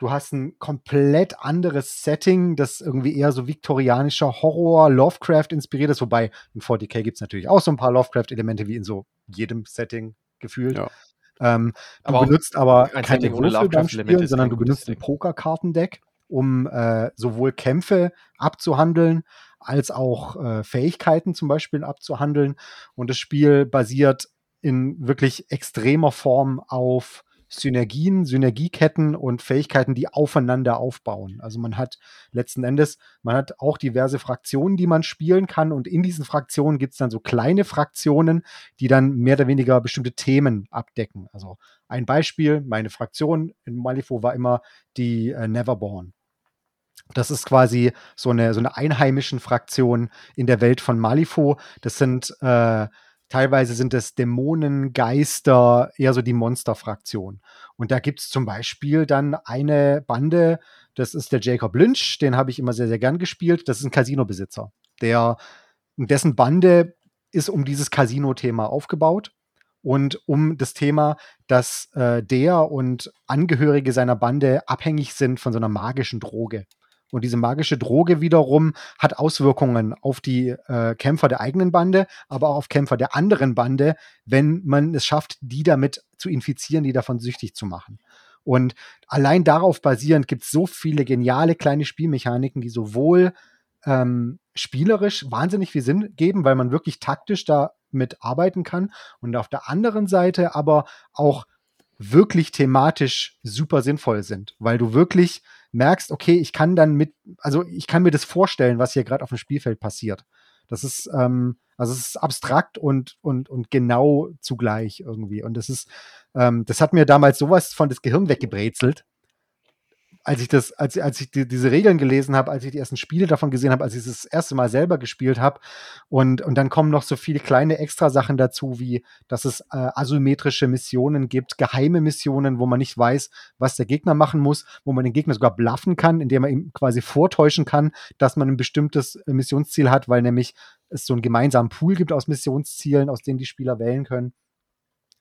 Speaker 4: Du hast ein komplett anderes Setting, das irgendwie eher so viktorianischer Horror, Lovecraft inspiriert ist. Wobei in 40k gibt es natürlich auch so ein paar Lovecraft-Elemente wie in so jedem Setting gefühlt.
Speaker 2: Ja.
Speaker 4: Ähm, du
Speaker 3: Aber
Speaker 4: benutzt aber
Speaker 3: ein
Speaker 4: keine Würfel beim
Speaker 3: Lovecraft-Elemente
Speaker 4: Spielen, sondern du benutzt ein. Pokerkartendeck, um äh, sowohl Kämpfe abzuhandeln, als auch äh, Fähigkeiten zum Beispiel abzuhandeln. Und das Spiel basiert in wirklich extremer Form auf Synergien, Synergieketten und Fähigkeiten, die aufeinander aufbauen. Also man hat letzten Endes, man hat auch diverse Fraktionen, die man spielen kann und in diesen Fraktionen gibt es dann so kleine Fraktionen, die dann mehr oder weniger bestimmte Themen abdecken. Also ein Beispiel, meine Fraktion in Malifaux war immer die äh, Neverborn. Das ist quasi so eine, so eine einheimischen Fraktion in der Welt von Malifaux. Das sind äh, teilweise sind es Dämonen, Geister, eher so die Monsterfraktion. Und da gibt es zum Beispiel dann eine Bande, das ist der Jacob Lynch, den habe ich immer sehr, sehr gern gespielt. Das ist ein Casino-Besitzer, der, dessen Bande ist um dieses Casino-Thema aufgebaut und um das Thema, dass äh, der und Angehörige seiner Bande abhängig sind von so einer magischen Droge. Und diese magische Droge wiederum hat Auswirkungen auf die äh, Kämpfer der eigenen Bande, aber auch auf Kämpfer der anderen Bande, wenn man es schafft, die damit zu infizieren, die davon süchtig zu machen. Und allein darauf basierend gibt es so viele geniale kleine Spielmechaniken, die sowohl ähm, spielerisch wahnsinnig viel Sinn geben, weil man wirklich taktisch damit arbeiten kann und auf der anderen Seite aber auch wirklich thematisch super sinnvoll sind, weil du wirklich merkst, okay, ich kann dann mit, also ich kann mir das vorstellen, was hier gerade auf dem Spielfeld passiert. Das ist, ähm, also es ist abstrakt und, und, und genau zugleich irgendwie. Und das ist, ähm, das hat mir damals sowas von das Gehirn weggebrezelt, als ich das, als, als ich die, diese Regeln gelesen habe, als ich die ersten Spiele davon gesehen habe, als ich das erste Mal selber gespielt habe und, und dann kommen noch so viele kleine Extrasachen dazu, wie dass es äh, asymmetrische Missionen gibt, geheime Missionen, wo man nicht weiß, was der Gegner machen muss, wo man den Gegner sogar bluffen kann, indem man ihm quasi vortäuschen kann, dass man ein bestimmtes äh, Missionsziel hat, weil nämlich es so einen gemeinsamen Pool gibt aus Missionszielen, aus denen die Spieler wählen können.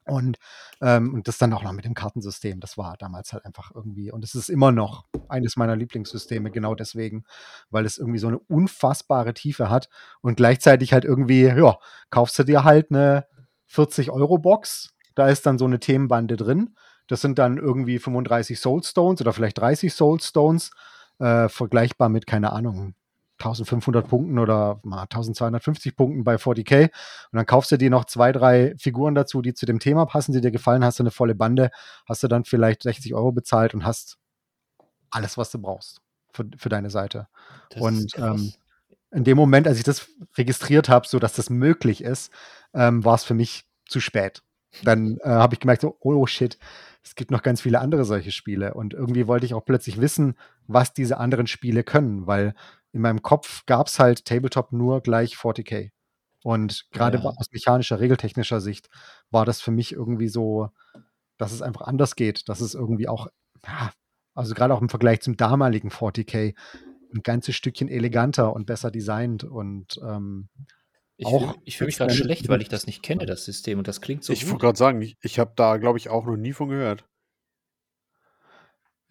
Speaker 4: Und, ähm, und das dann auch noch mit dem Kartensystem. Das war damals halt einfach irgendwie. Und es ist immer noch eines meiner Lieblingssysteme, genau deswegen, weil es irgendwie so eine unfassbare Tiefe hat und gleichzeitig halt irgendwie, ja, kaufst du dir halt eine 40-Euro-Box. Da ist dann so eine Themenbande drin. Das sind dann irgendwie 35 Soulstones oder vielleicht 30 Soulstones. Äh, vergleichbar mit, keine Ahnung, 1500 Punkten oder mal 1250 Punkten bei 40k und dann kaufst du dir noch zwei, drei Figuren dazu, die zu dem Thema passen, die dir gefallen, hast du eine volle Bande, hast du dann vielleicht 60 Euro bezahlt und hast alles, was du brauchst für, für deine Seite. Das und ähm, in dem Moment, als ich das registriert habe, so dass das möglich ist, ähm, war es für mich zu spät. Dann äh, habe ich gemerkt, so, oh shit, es gibt noch ganz viele andere solche Spiele. Und irgendwie wollte ich auch plötzlich wissen, was diese anderen Spiele können, weil in meinem Kopf gab es halt Tabletop nur gleich 40k. Und gerade ja. aus mechanischer, regeltechnischer Sicht war das für mich irgendwie so, dass es einfach anders geht, dass es irgendwie auch, ja, also gerade auch im Vergleich zum damaligen 40k, ein ganzes Stückchen eleganter und besser designt und ähm,
Speaker 1: ich auch. Fühl, ich fühle mich gerade schlecht, weil ich das nicht kenne, das System, und das klingt so.
Speaker 2: Ich wollte gerade sagen, ich, ich habe da, glaube ich, auch noch nie von gehört.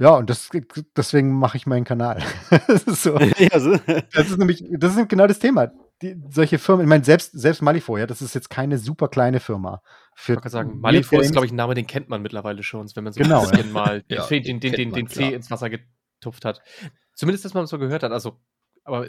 Speaker 4: Ja, und das, deswegen mache ich meinen Kanal. <laughs> das, ist so, <laughs> ja, so. das ist nämlich, das ist genau das Thema. Die, solche Firmen, ich meine, selbst, selbst Malifaux, ja, das ist jetzt keine super kleine Firma.
Speaker 3: Für ich kann sagen, Malifaux ist, glaube ich, ein Name, den kennt man mittlerweile schon, wenn man so genau, ein bisschen ja. mal <laughs> ja, den, den, den, den Tee ins Wasser getupft hat. Zumindest, dass man es so gehört hat. Also, aber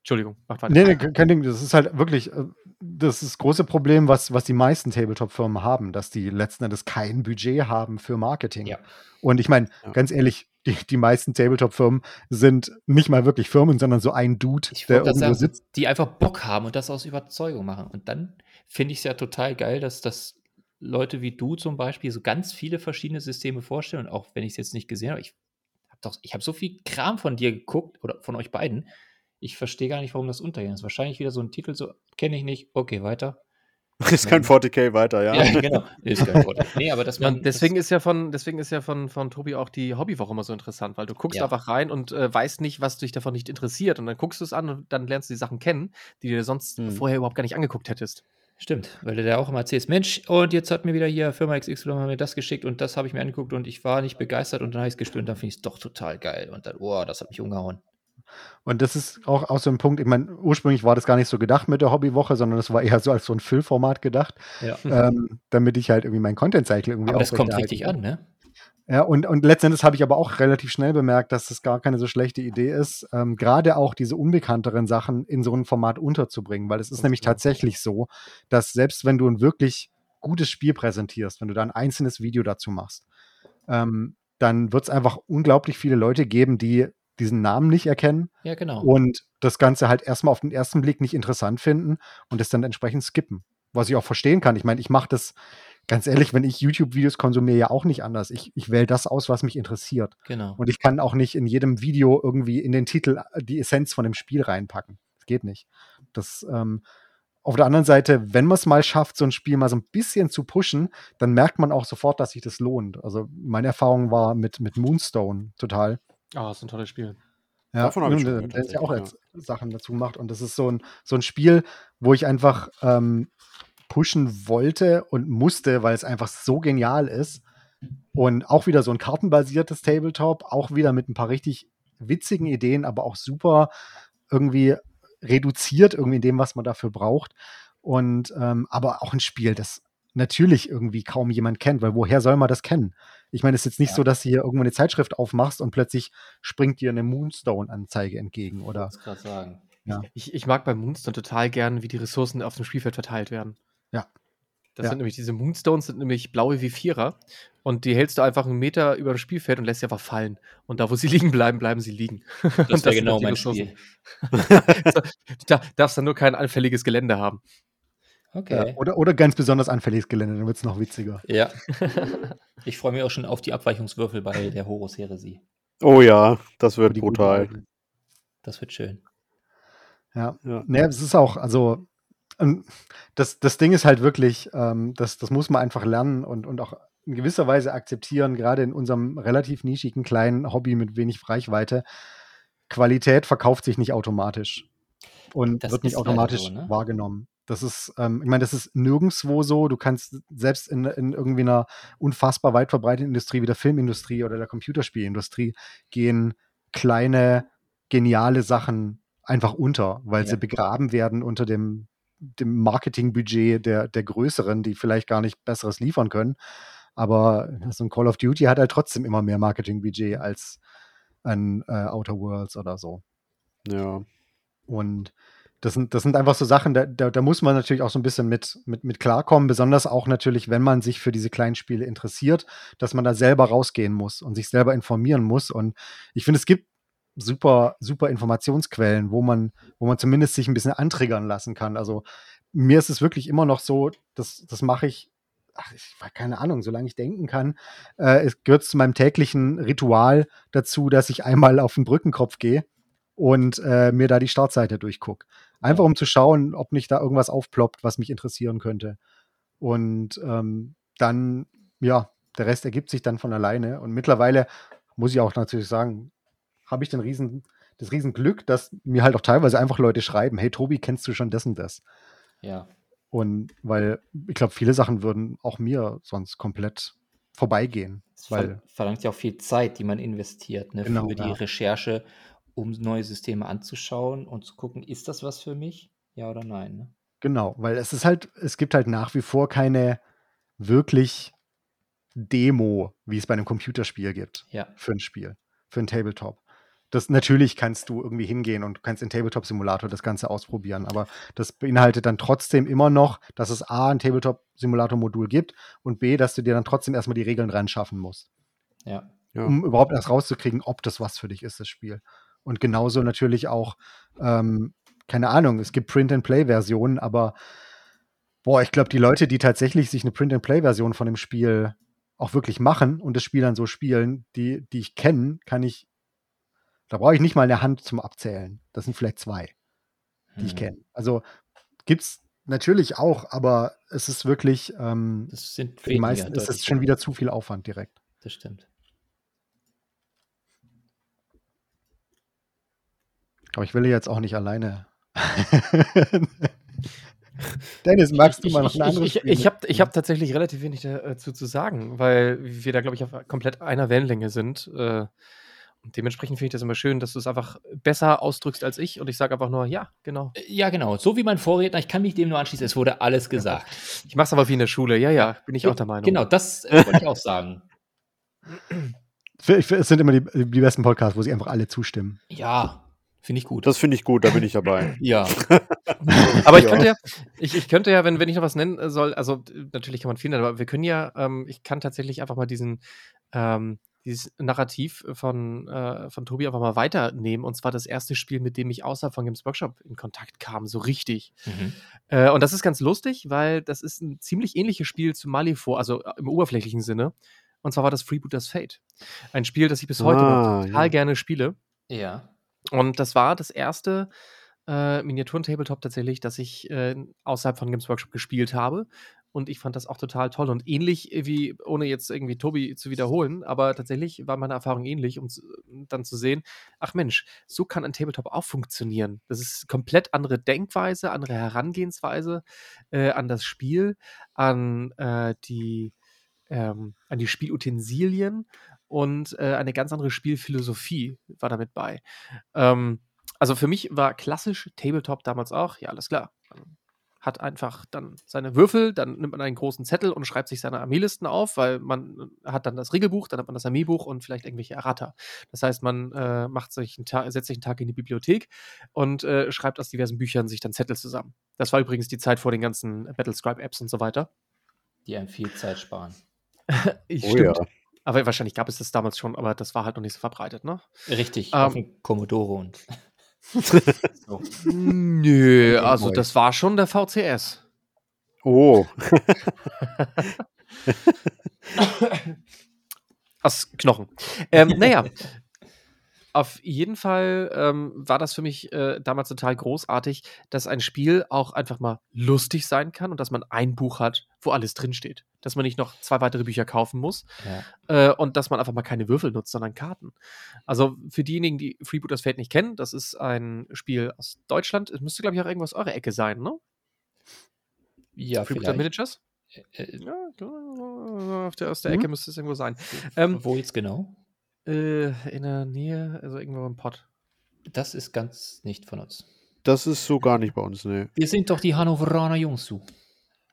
Speaker 3: Entschuldigung,
Speaker 4: macht weiter. Nee, nee, kein Ding. Das ist halt wirklich, äh, das ist das große Problem, was, was die meisten Tabletop-Firmen haben, dass die letzten Endes kein Budget haben für Marketing. Ja. Und ich meine, ja. ganz ehrlich, die, die meisten Tabletop-Firmen sind nicht mal wirklich Firmen, sondern so ein Dude,
Speaker 1: der irgendwo sagen, sitzt. Die einfach Bock haben und das aus Überzeugung machen. Und dann finde ich es ja total geil, dass das Leute wie du zum Beispiel so ganz viele verschiedene Systeme vorstellen. Und auch wenn ich es jetzt nicht gesehen habe, ich habe doch, ich habe so viel Kram von dir geguckt oder von euch beiden ich verstehe gar nicht, warum das untergeht. Das ist wahrscheinlich wieder so ein Titel, so kenne ich nicht, okay, weiter. <laughs>
Speaker 2: Ist kein 40k weiter, ja. Ja, genau.
Speaker 3: Ist kein 40k. <laughs> Nee, aber das man, deswegen das ist ja von, deswegen ist ja von, von Tobi auch die Hobbywoche immer so interessant, weil du guckst ja. einfach rein und äh, weißt nicht, was dich davon nicht interessiert. Und dann guckst du es an und dann lernst du die Sachen kennen, die du dir sonst hm. vorher überhaupt gar nicht angeguckt hättest.
Speaker 1: Stimmt, weil du da auch immer erzählst, Mensch, und jetzt hat mir wieder hier Firma XY mir das geschickt und das habe ich mir angeguckt und ich war nicht begeistert und dann habe ich es und dann finde ich es doch total geil. Und dann, oh, das hat mich umgehauen.
Speaker 4: Und das ist auch, auch so ein Punkt, ich meine, ursprünglich war das gar nicht so gedacht mit der Hobbywoche, sondern das war eher so als so ein Füllformat gedacht, ja. ähm, damit ich halt irgendwie meinen Content-Cycle irgendwie
Speaker 1: Aber das kommt richtig an, ne?
Speaker 4: Ja, und, und letztendlich habe ich aber auch relativ schnell bemerkt, dass das gar keine so schlechte Idee ist, ähm, gerade auch diese unbekannteren Sachen in so ein Format unterzubringen, weil es ist nämlich tatsächlich so, dass selbst wenn du ein wirklich gutes Spiel präsentierst, wenn du da ein einzelnes Video dazu machst, ähm, dann wird es einfach unglaublich viele Leute geben, die diesen Namen nicht erkennen.
Speaker 1: Ja, genau.
Speaker 4: Und das Ganze halt erstmal auf den ersten Blick nicht interessant finden und es dann entsprechend skippen. Was ich auch verstehen kann. Ich meine, ich mache das ganz ehrlich, wenn ich YouTube-Videos konsumiere, ja auch nicht anders. Ich, ich wähle das aus, was mich interessiert.
Speaker 1: Genau.
Speaker 4: Und ich kann auch nicht in jedem Video irgendwie in den Titel die Essenz von dem Spiel reinpacken. Das geht nicht. Das, ähm, auf der anderen Seite, wenn man es mal schafft, so ein Spiel mal so ein bisschen zu pushen, dann merkt man auch sofort, dass sich das lohnt. Also meine Erfahrung war mit, mit Moonstone total.
Speaker 3: Ah, das ist ein tolles Spiel.
Speaker 4: Ja,
Speaker 2: Davon habe ich schon
Speaker 4: der,
Speaker 2: gehört,
Speaker 4: der ist ja auch jetzt Sachen dazu macht. Und das ist so ein, so ein Spiel, wo ich einfach ähm, pushen wollte und musste, weil es einfach so genial ist. Und auch wieder so ein kartenbasiertes Tabletop, auch wieder mit ein paar richtig witzigen Ideen, aber auch super irgendwie reduziert, irgendwie in dem, was man dafür braucht. Und ähm, aber auch ein Spiel, das natürlich irgendwie kaum jemand kennt, weil woher soll man das kennen? Ich meine, es ist jetzt nicht
Speaker 1: Ja.
Speaker 4: so, dass du hier irgendwo eine Zeitschrift aufmachst und plötzlich springt dir eine Moonstone-Anzeige entgegen oder
Speaker 1: Ich gerade sagen.
Speaker 3: Ich, ich mag bei Moonstone total gern, wie die Ressourcen auf dem Spielfeld verteilt werden.
Speaker 4: Ja.
Speaker 3: Das
Speaker 4: Ja.
Speaker 3: sind nämlich diese Moonstones, sind nämlich blaue wie Vierer. Und die hältst du einfach einen Meter über das Spielfeld und lässt sie einfach fallen. Und da, wo sie <laughs> liegen bleiben, bleiben sie liegen.
Speaker 1: Das <laughs>
Speaker 3: Und
Speaker 1: wäre genau mein
Speaker 3: Ressourcen. <laughs>
Speaker 1: Spiel.
Speaker 3: Du da- darfst dann nur kein anfälliges Gelände haben.
Speaker 1: Okay.
Speaker 4: oder, oder ganz besonders anfälliges Gelände, dann wird es noch witziger.
Speaker 1: Ja. <laughs> Ich freue mich auch schon auf die Abweichungswürfel bei der Horus Heresie.
Speaker 2: Oh ja, das wird brutal.
Speaker 1: Das wird schön.
Speaker 4: Ja.
Speaker 2: Ja.
Speaker 4: Ne, es ist auch, also ähm, das, das Ding ist halt wirklich, ähm, das, das muss man einfach lernen und, und auch in gewisser Weise akzeptieren, gerade in unserem relativ nischigen kleinen Hobby mit wenig Reichweite. Qualität verkauft sich nicht automatisch und
Speaker 1: Das
Speaker 4: wird nicht
Speaker 1: leider
Speaker 4: automatisch
Speaker 1: so, ne?
Speaker 4: wahrgenommen. Das ist, ähm, ich meine, das ist nirgendwo so. Du kannst selbst in, in irgendwie einer unfassbar weit verbreiteten Industrie wie der Filmindustrie oder der Computerspielindustrie gehen kleine, geniale Sachen einfach unter, weil
Speaker 1: Ja.
Speaker 4: sie begraben werden unter dem, dem Marketingbudget der, der Größeren, die vielleicht gar nicht Besseres liefern können. Aber so ein Call of Duty hat halt trotzdem immer mehr Marketingbudget als ein äh, Outer Worlds oder so.
Speaker 2: Ja.
Speaker 4: Und das sind, das sind einfach so Sachen, da, da, da muss man natürlich auch so ein bisschen mit, mit, mit klarkommen, besonders auch natürlich, wenn man sich für diese kleinen Spiele interessiert, dass man da selber rausgehen muss und sich selber informieren muss. Und ich finde, es gibt super, super Informationsquellen, wo man, wo man zumindest sich ein bisschen antriggern lassen kann. Also mir ist es wirklich immer noch so, das, das mache ich, ach, ich keine Ahnung, solange ich denken kann. Äh, es gehört zu meinem täglichen Ritual dazu, dass ich einmal auf den Brückenkopf gehe und äh, mir da die Startseite durchgucke. Einfach um zu schauen, ob nicht da irgendwas aufploppt, was mich interessieren könnte. Und ähm, dann, ja, der Rest ergibt sich dann von alleine. Und mittlerweile muss ich auch natürlich sagen, habe ich den riesen, das Riesenglück, dass mir halt auch teilweise einfach Leute schreiben, hey Tobi, kennst du schon das und das?
Speaker 1: Ja.
Speaker 4: Und weil ich glaube, viele Sachen würden auch mir sonst komplett vorbeigehen.
Speaker 1: Es
Speaker 4: Weil,
Speaker 1: verlangt ja auch viel Zeit, die man investiert, ne,
Speaker 4: Genau,
Speaker 1: für die
Speaker 4: ja.
Speaker 1: Recherche, um neue Systeme anzuschauen und zu gucken, ist das was für mich? Ja oder nein? Ne?
Speaker 4: genau, weil es ist halt, es gibt halt nach wie vor keine wirklich Demo, wie es bei einem Computerspiel gibt.
Speaker 1: Ja.
Speaker 4: für ein Spiel, für ein Tabletop. Das natürlich kannst du irgendwie hingehen und kannst in Tabletop Simulator das Ganze ausprobieren, aber das beinhaltet dann trotzdem immer noch, dass es A ein Tabletop Simulator Modul gibt und B, dass du dir dann trotzdem erstmal die Regeln ran schaffen musst,
Speaker 1: Ja.
Speaker 2: Ja.
Speaker 4: um überhaupt erst rauszukriegen, ob das was für dich ist, das Spiel. Und genauso natürlich auch, ähm, keine Ahnung, es gibt Print-and-Play-Versionen, aber boah, ich glaube, die Leute, die tatsächlich sich eine Print-and-Play-Version von dem Spiel auch wirklich machen und das Spiel dann so spielen, die, die ich kenne, kann ich, da brauche ich nicht mal eine Hand zum Abzählen. Das sind vielleicht zwei, die ich
Speaker 1: Hm.
Speaker 4: kenne. Also gibt's natürlich auch, aber es ist wirklich, ähm,
Speaker 1: Das sind
Speaker 4: für die meisten ist es schon wieder zu viel Aufwand direkt.
Speaker 1: Das stimmt.
Speaker 4: Aber ich will jetzt auch nicht alleine. <laughs> Dennis, magst du
Speaker 3: ich,
Speaker 4: mal noch
Speaker 3: ich,
Speaker 4: ein anderes
Speaker 3: ich, ich,
Speaker 4: Spiel
Speaker 3: ich habe ich hab tatsächlich relativ wenig dazu zu sagen, weil wir da, glaube ich, auf komplett einer Wellenlänge sind. Äh, und dementsprechend finde ich das immer schön, dass du es einfach besser ausdrückst als ich. Und ich sage einfach nur, ja, genau.
Speaker 1: Äh, Ja, genau. So wie mein Vorredner, ich kann mich dem nur anschließen. Es wurde alles gesagt.
Speaker 3: Ich mache es aber wie in der Schule. Ja, ja, bin ich auch der Meinung.
Speaker 1: Genau, das äh, wollte ich auch sagen. <clears throat>
Speaker 4: Es sind immer die, die besten Podcasts, wo sich einfach alle zustimmen.
Speaker 1: Ja, finde ich gut.
Speaker 2: Das finde ich gut, da bin ich dabei. <laughs>
Speaker 1: ja. <laughs>
Speaker 3: Aber ich könnte ja, ich, ich könnte ja, wenn, wenn ich noch was nennen äh, soll, also natürlich kann man viel nennen, aber wir können ja, ähm, ich kann tatsächlich einfach mal diesen, ähm, dieses Narrativ von, äh, von Tobi einfach mal weiternehmen. Und zwar das erste Spiel, mit dem ich außerhalb von Games Workshop in Kontakt kam, so richtig.
Speaker 1: Mhm.
Speaker 3: Äh, und das ist ganz lustig, weil das ist ein ziemlich ähnliches Spiel zu Malifor, also äh, im oberflächlichen Sinne. Und zwar war das Freebooters Fate. Ein Spiel, das ich bis heute
Speaker 2: Ah,
Speaker 3: noch total
Speaker 2: ja.
Speaker 3: gerne spiele.
Speaker 1: Ja.
Speaker 3: Und das war das erste äh, Miniaturen-Tabletop tatsächlich, das ich äh, außerhalb von Games Workshop gespielt habe. Und ich fand das auch total toll. Und ähnlich wie, ohne jetzt irgendwie Tobi zu wiederholen, aber tatsächlich war meine Erfahrung ähnlich, um zu, dann zu sehen, ach Mensch, so kann ein Tabletop auch funktionieren. Das ist komplett andere Denkweise, andere Herangehensweise äh, an das Spiel, an äh, die ähm, an die Spielutensilien und äh, eine ganz andere Spielphilosophie war damit bei. Ähm, also für mich war klassisch Tabletop damals auch, ja, alles klar. Man hat einfach dann seine Würfel, dann nimmt man einen großen Zettel und schreibt sich seine Armeelisten auf, weil man hat dann das Regelbuch, dann hat man das Armeebuch und vielleicht irgendwelche Errata. Das heißt, man äh, macht sich einen Tag, setzt sich einen Tag in die Bibliothek und äh, schreibt aus diversen Büchern sich dann Zettel zusammen. Das war übrigens die Zeit vor den ganzen Battlescribe-Apps und so weiter.
Speaker 1: Die einem viel Zeit sparen. <laughs>
Speaker 3: Ich, oh, stimmt. Ja. Aber wahrscheinlich gab es das damals schon, aber das war halt noch nicht so verbreitet, ne?
Speaker 1: Richtig, ähm, auf dem Commodore und. <laughs>
Speaker 3: so. Nö, also das war schon der VCS.
Speaker 2: Oh. <laughs>
Speaker 3: Aus Knochen. Ähm, naja, <laughs> auf jeden Fall ähm, war das für mich äh, damals total großartig, dass ein Spiel auch einfach mal lustig sein kann und dass man ein Buch hat, wo alles drinsteht. Dass man nicht noch zwei weitere Bücher kaufen muss ja. äh, und dass man einfach mal keine Würfel nutzt, sondern Karten. Also für diejenigen, die Freebooters Fate nicht kennen, das ist ein Spiel aus Deutschland. Es müsste, glaube ich, auch irgendwas eure Ecke sein, ne?
Speaker 1: Ja, Freebooter
Speaker 3: Miniatures? Äh, äh, ja, auf der, aus der Ecke hm? müsste es irgendwo sein.
Speaker 1: Ähm, wo jetzt genau?
Speaker 3: Äh, in der Nähe, also irgendwo im Pott.
Speaker 1: Das ist ganz nicht von uns.
Speaker 2: Das ist so gar nicht bei uns, ne.
Speaker 1: Wir sind doch die Hannoveraner Jungs, du.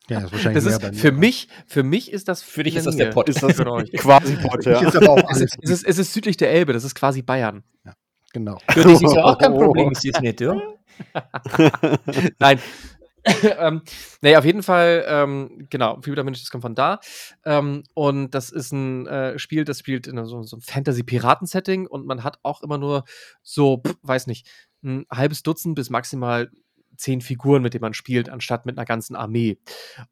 Speaker 3: Ja, das ist wahrscheinlich das ist, für mich, für mich ist das
Speaker 1: für dich ist das der Pott.
Speaker 2: Ist <laughs> das quasi Pott, ja.
Speaker 3: Ist aber auch alles. Es, ist, es ist südlich der Elbe, das ist quasi Bayern.
Speaker 4: Ja, genau.
Speaker 1: Für dich ist ja auch kein <laughs> Problem, ist jetzt nicht, ja? <laughs>
Speaker 3: Nein, <laughs> ähm, naja, auf jeden Fall, ähm, genau, Freebooter Miniatures kommt von da. Ähm, und das ist ein äh, Spiel, das spielt in so, so einem Fantasy-Piraten-Setting und man hat auch immer nur so, pff, weiß nicht, ein halbes Dutzend bis maximal zehn Figuren, mit denen man spielt, anstatt mit einer ganzen Armee.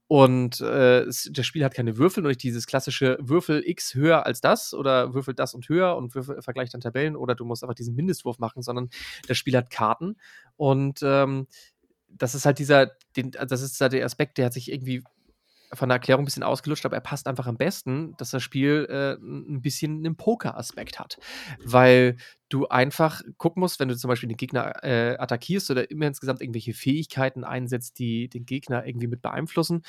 Speaker 3: Und äh, das Spiel hat keine Würfel, nur nicht dieses klassische Würfel X höher als das oder Würfel das und höher und Würfel vergleicht dann Tabellen oder du musst einfach diesen Mindestwurf machen, sondern das Spiel hat Karten und ähm, das ist halt dieser, den, das ist halt der Aspekt, der hat sich irgendwie von der Erklärung ein bisschen ausgelutscht, aber er passt einfach am besten, dass das Spiel äh, ein bisschen einen Poker-Aspekt hat. Weil du einfach gucken musst, wenn du zum Beispiel den Gegner äh, attackierst oder immer insgesamt irgendwelche Fähigkeiten einsetzt, die den Gegner irgendwie mit beeinflussen,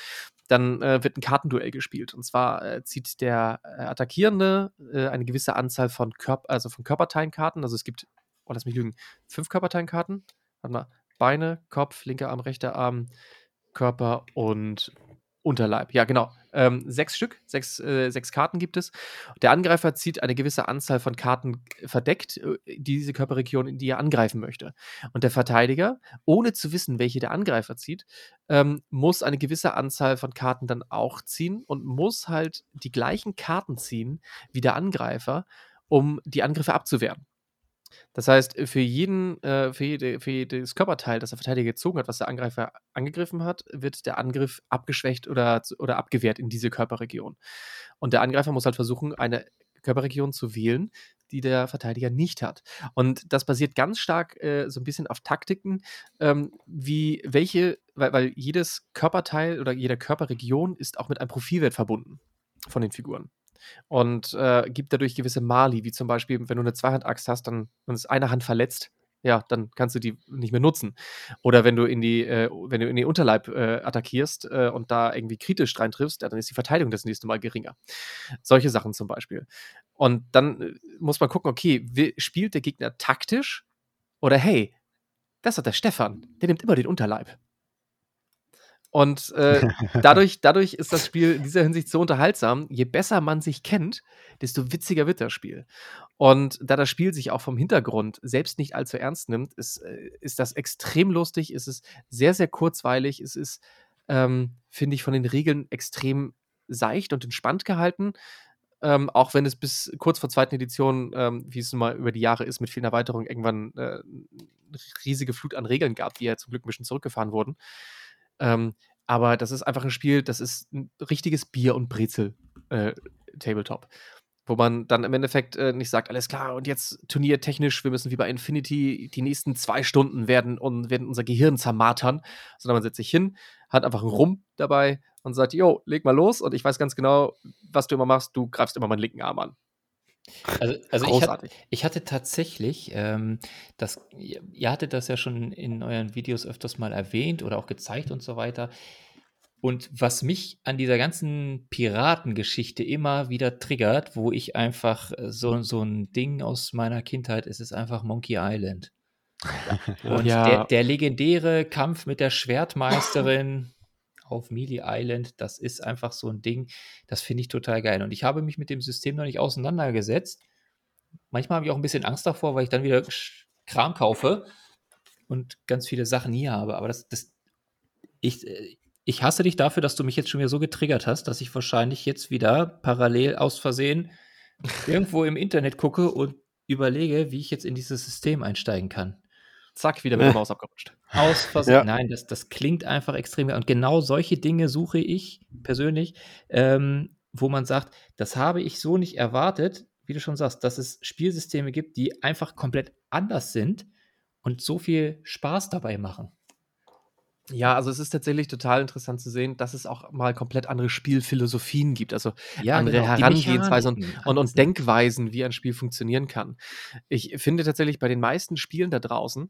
Speaker 3: dann äh, wird ein Kartenduell gespielt. Und zwar äh, zieht der äh, Attackierende äh, eine gewisse Anzahl von, Körp also von Körperteilenkarten. Also es gibt, oh, lass mich lügen, fünf Körperteilenkarten. Warte mal, Beine, Kopf, linker Arm, rechter Arm, Körper und Unterleib. Ja, genau. Ähm, sechs Stück, sechs, äh, sechs Karten gibt es. Der Angreifer zieht eine gewisse Anzahl von Karten verdeckt, äh, diese Körperregion, in die er angreifen möchte. Und der Verteidiger, ohne zu wissen, welche der Angreifer zieht, ähm, muss eine gewisse Anzahl von Karten dann auch ziehen und muss halt die gleichen Karten ziehen wie der Angreifer, um die Angriffe abzuwehren. Das heißt, für jeden, äh, für, jede, für jedes Körperteil, das der Verteidiger gezogen hat, was der Angreifer angegriffen hat, wird der Angriff abgeschwächt oder, oder abgewehrt in diese Körperregion. Und der Angreifer muss halt versuchen, eine Körperregion zu wählen, die der Verteidiger nicht hat. Und das basiert ganz stark äh, so ein bisschen auf Taktiken, ähm, wie welche, weil, weil jedes Körperteil oder jede Körperregion ist auch mit einem Profilwert verbunden von den Figuren und äh, gibt dadurch gewisse Mali, wie zum Beispiel, wenn du eine Zweihand-Axt hast, dann und ist eine Hand verletzt, ja, dann kannst du die nicht mehr nutzen. Oder wenn du in die, äh, wenn du in den Unterleib äh, attackierst äh, und da irgendwie kritisch rein triffst, ja, dann ist die Verteidigung das nächste Mal geringer. Solche Sachen zum Beispiel. Und dann äh, muss man gucken, okay, spielt der Gegner taktisch oder hey, das hat der Stefan, der nimmt immer den Unterleib. Und äh, <laughs> dadurch, dadurch ist das Spiel in dieser Hinsicht so unterhaltsam. Je besser man sich kennt, desto witziger wird das Spiel. Und da das Spiel sich auch vom Hintergrund selbst nicht allzu ernst nimmt, ist, äh, ist das extrem lustig. Es ist sehr, sehr kurzweilig. Es ist, ähm, finde ich, von den Regeln extrem seicht und entspannt gehalten. Ähm, auch wenn es bis kurz vor zweiten Edition, ähm, wie es nun mal über die Jahre ist, mit vielen Erweiterungen irgendwann äh, eine riesige Flut an Regeln gab, die ja zum Glück ein bisschen zurückgefahren wurden. Ähm, aber das ist einfach ein Spiel, das ist ein richtiges Bier- und Brezel-Tabletop. Äh, wo man dann im Endeffekt äh, nicht sagt, alles klar, und jetzt turniertechnisch, wir müssen wie bei Infinity die nächsten zwei Stunden werden und werden unser Gehirn zermartern, sondern man setzt sich hin, hat einfach einen Rum dabei und sagt, jo, leg mal los und ich weiß ganz genau, was du immer machst, du greifst immer meinen linken Arm an.
Speaker 1: Also, also ich, hatte, ich hatte tatsächlich, ähm, das, ihr hattet das ja schon in euren Videos öfters mal erwähnt oder auch gezeigt und so weiter. Und was mich an dieser ganzen Piratengeschichte immer wieder triggert, wo ich einfach äh, so, so ein Ding aus meiner Kindheit ist, ist einfach Monkey Island. <laughs> Und ja. der, der, legendäre Kampf mit der Schwertmeisterin auf Mealy Island, das ist einfach so ein Ding, das finde ich total geil. Und ich habe mich mit dem System noch nicht auseinandergesetzt. Manchmal habe ich auch ein bisschen Angst davor, weil ich dann wieder Kram kaufe und ganz viele Sachen hier habe. Aber das, das ich, äh, ich hasse dich dafür, dass du mich jetzt schon wieder so getriggert hast, dass ich wahrscheinlich jetzt wieder parallel aus Versehen irgendwo im Internet gucke und überlege, wie ich jetzt in dieses System einsteigen kann.
Speaker 3: Zack, wieder mit der Maus abgerutscht.
Speaker 1: Aus Versehen. Ja. Nein, das, das klingt einfach extrem. Und genau solche Dinge suche ich persönlich, ähm, wo man sagt, das habe ich so nicht erwartet, wie du schon sagst, dass es Spielsysteme gibt, die einfach komplett anders sind und so viel Spaß dabei machen.
Speaker 3: Ja, also es ist tatsächlich total interessant zu sehen, dass es auch mal komplett andere Spielphilosophien gibt, also ja, andere genau, Herangehensweisen und, und, und, Denkweisen, wie ein Spiel funktionieren kann. Ich finde tatsächlich bei den meisten Spielen da draußen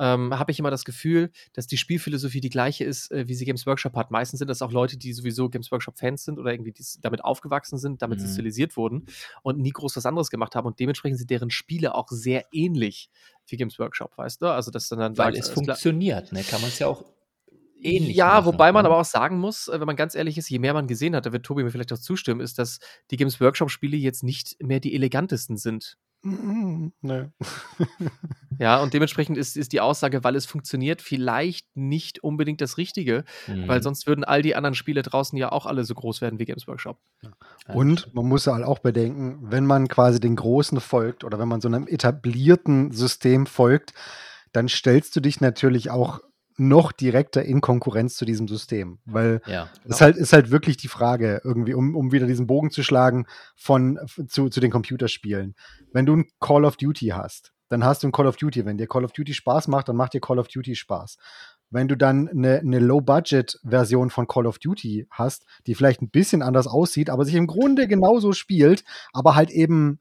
Speaker 3: ähm, habe ich immer das Gefühl, dass die Spielphilosophie die gleiche ist, äh, wie sie Games Workshop hat. Meistens sind das auch Leute, die sowieso Games Workshop-Fans sind oder irgendwie damit aufgewachsen sind, damit mhm. sozialisiert wurden und nie groß was anderes gemacht haben und dementsprechend sind deren Spiele auch sehr ähnlich wie Games Workshop, weißt du? Also, dass dann, dann
Speaker 1: Weil sagt, es funktioniert, ne? Kann man es ja auch
Speaker 3: ähnlich. Ja, machen, wobei man ne? aber auch sagen muss, äh, wenn man ganz ehrlich ist, je mehr man gesehen hat, da wird Tobi mir vielleicht auch zustimmen, ist, dass die Games Workshop-Spiele jetzt nicht mehr die elegantesten sind. Mm, nee. <laughs> ja, und dementsprechend ist, ist die Aussage, weil es funktioniert, vielleicht nicht unbedingt das Richtige, mhm. weil sonst würden all die anderen Spiele draußen ja auch alle so groß werden wie Games Workshop.
Speaker 4: Ja. Und man muss halt auch bedenken, wenn man quasi den Großen folgt oder wenn man so einem etablierten System folgt, dann stellst du dich natürlich auch noch direkter in Konkurrenz zu diesem System. Weil ja, genau. ist, halt, ist halt wirklich die Frage, irgendwie, um, um wieder diesen Bogen zu schlagen von zu, zu den Computerspielen. Wenn du ein Call of Duty hast, dann hast du ein Call of Duty. Wenn dir Call of Duty Spaß macht, dann macht dir Call of Duty Spaß. Wenn du dann eine, eine Low-Budget-Version von Call of Duty hast, die vielleicht ein bisschen anders aussieht, aber sich im Grunde genauso spielt, aber halt eben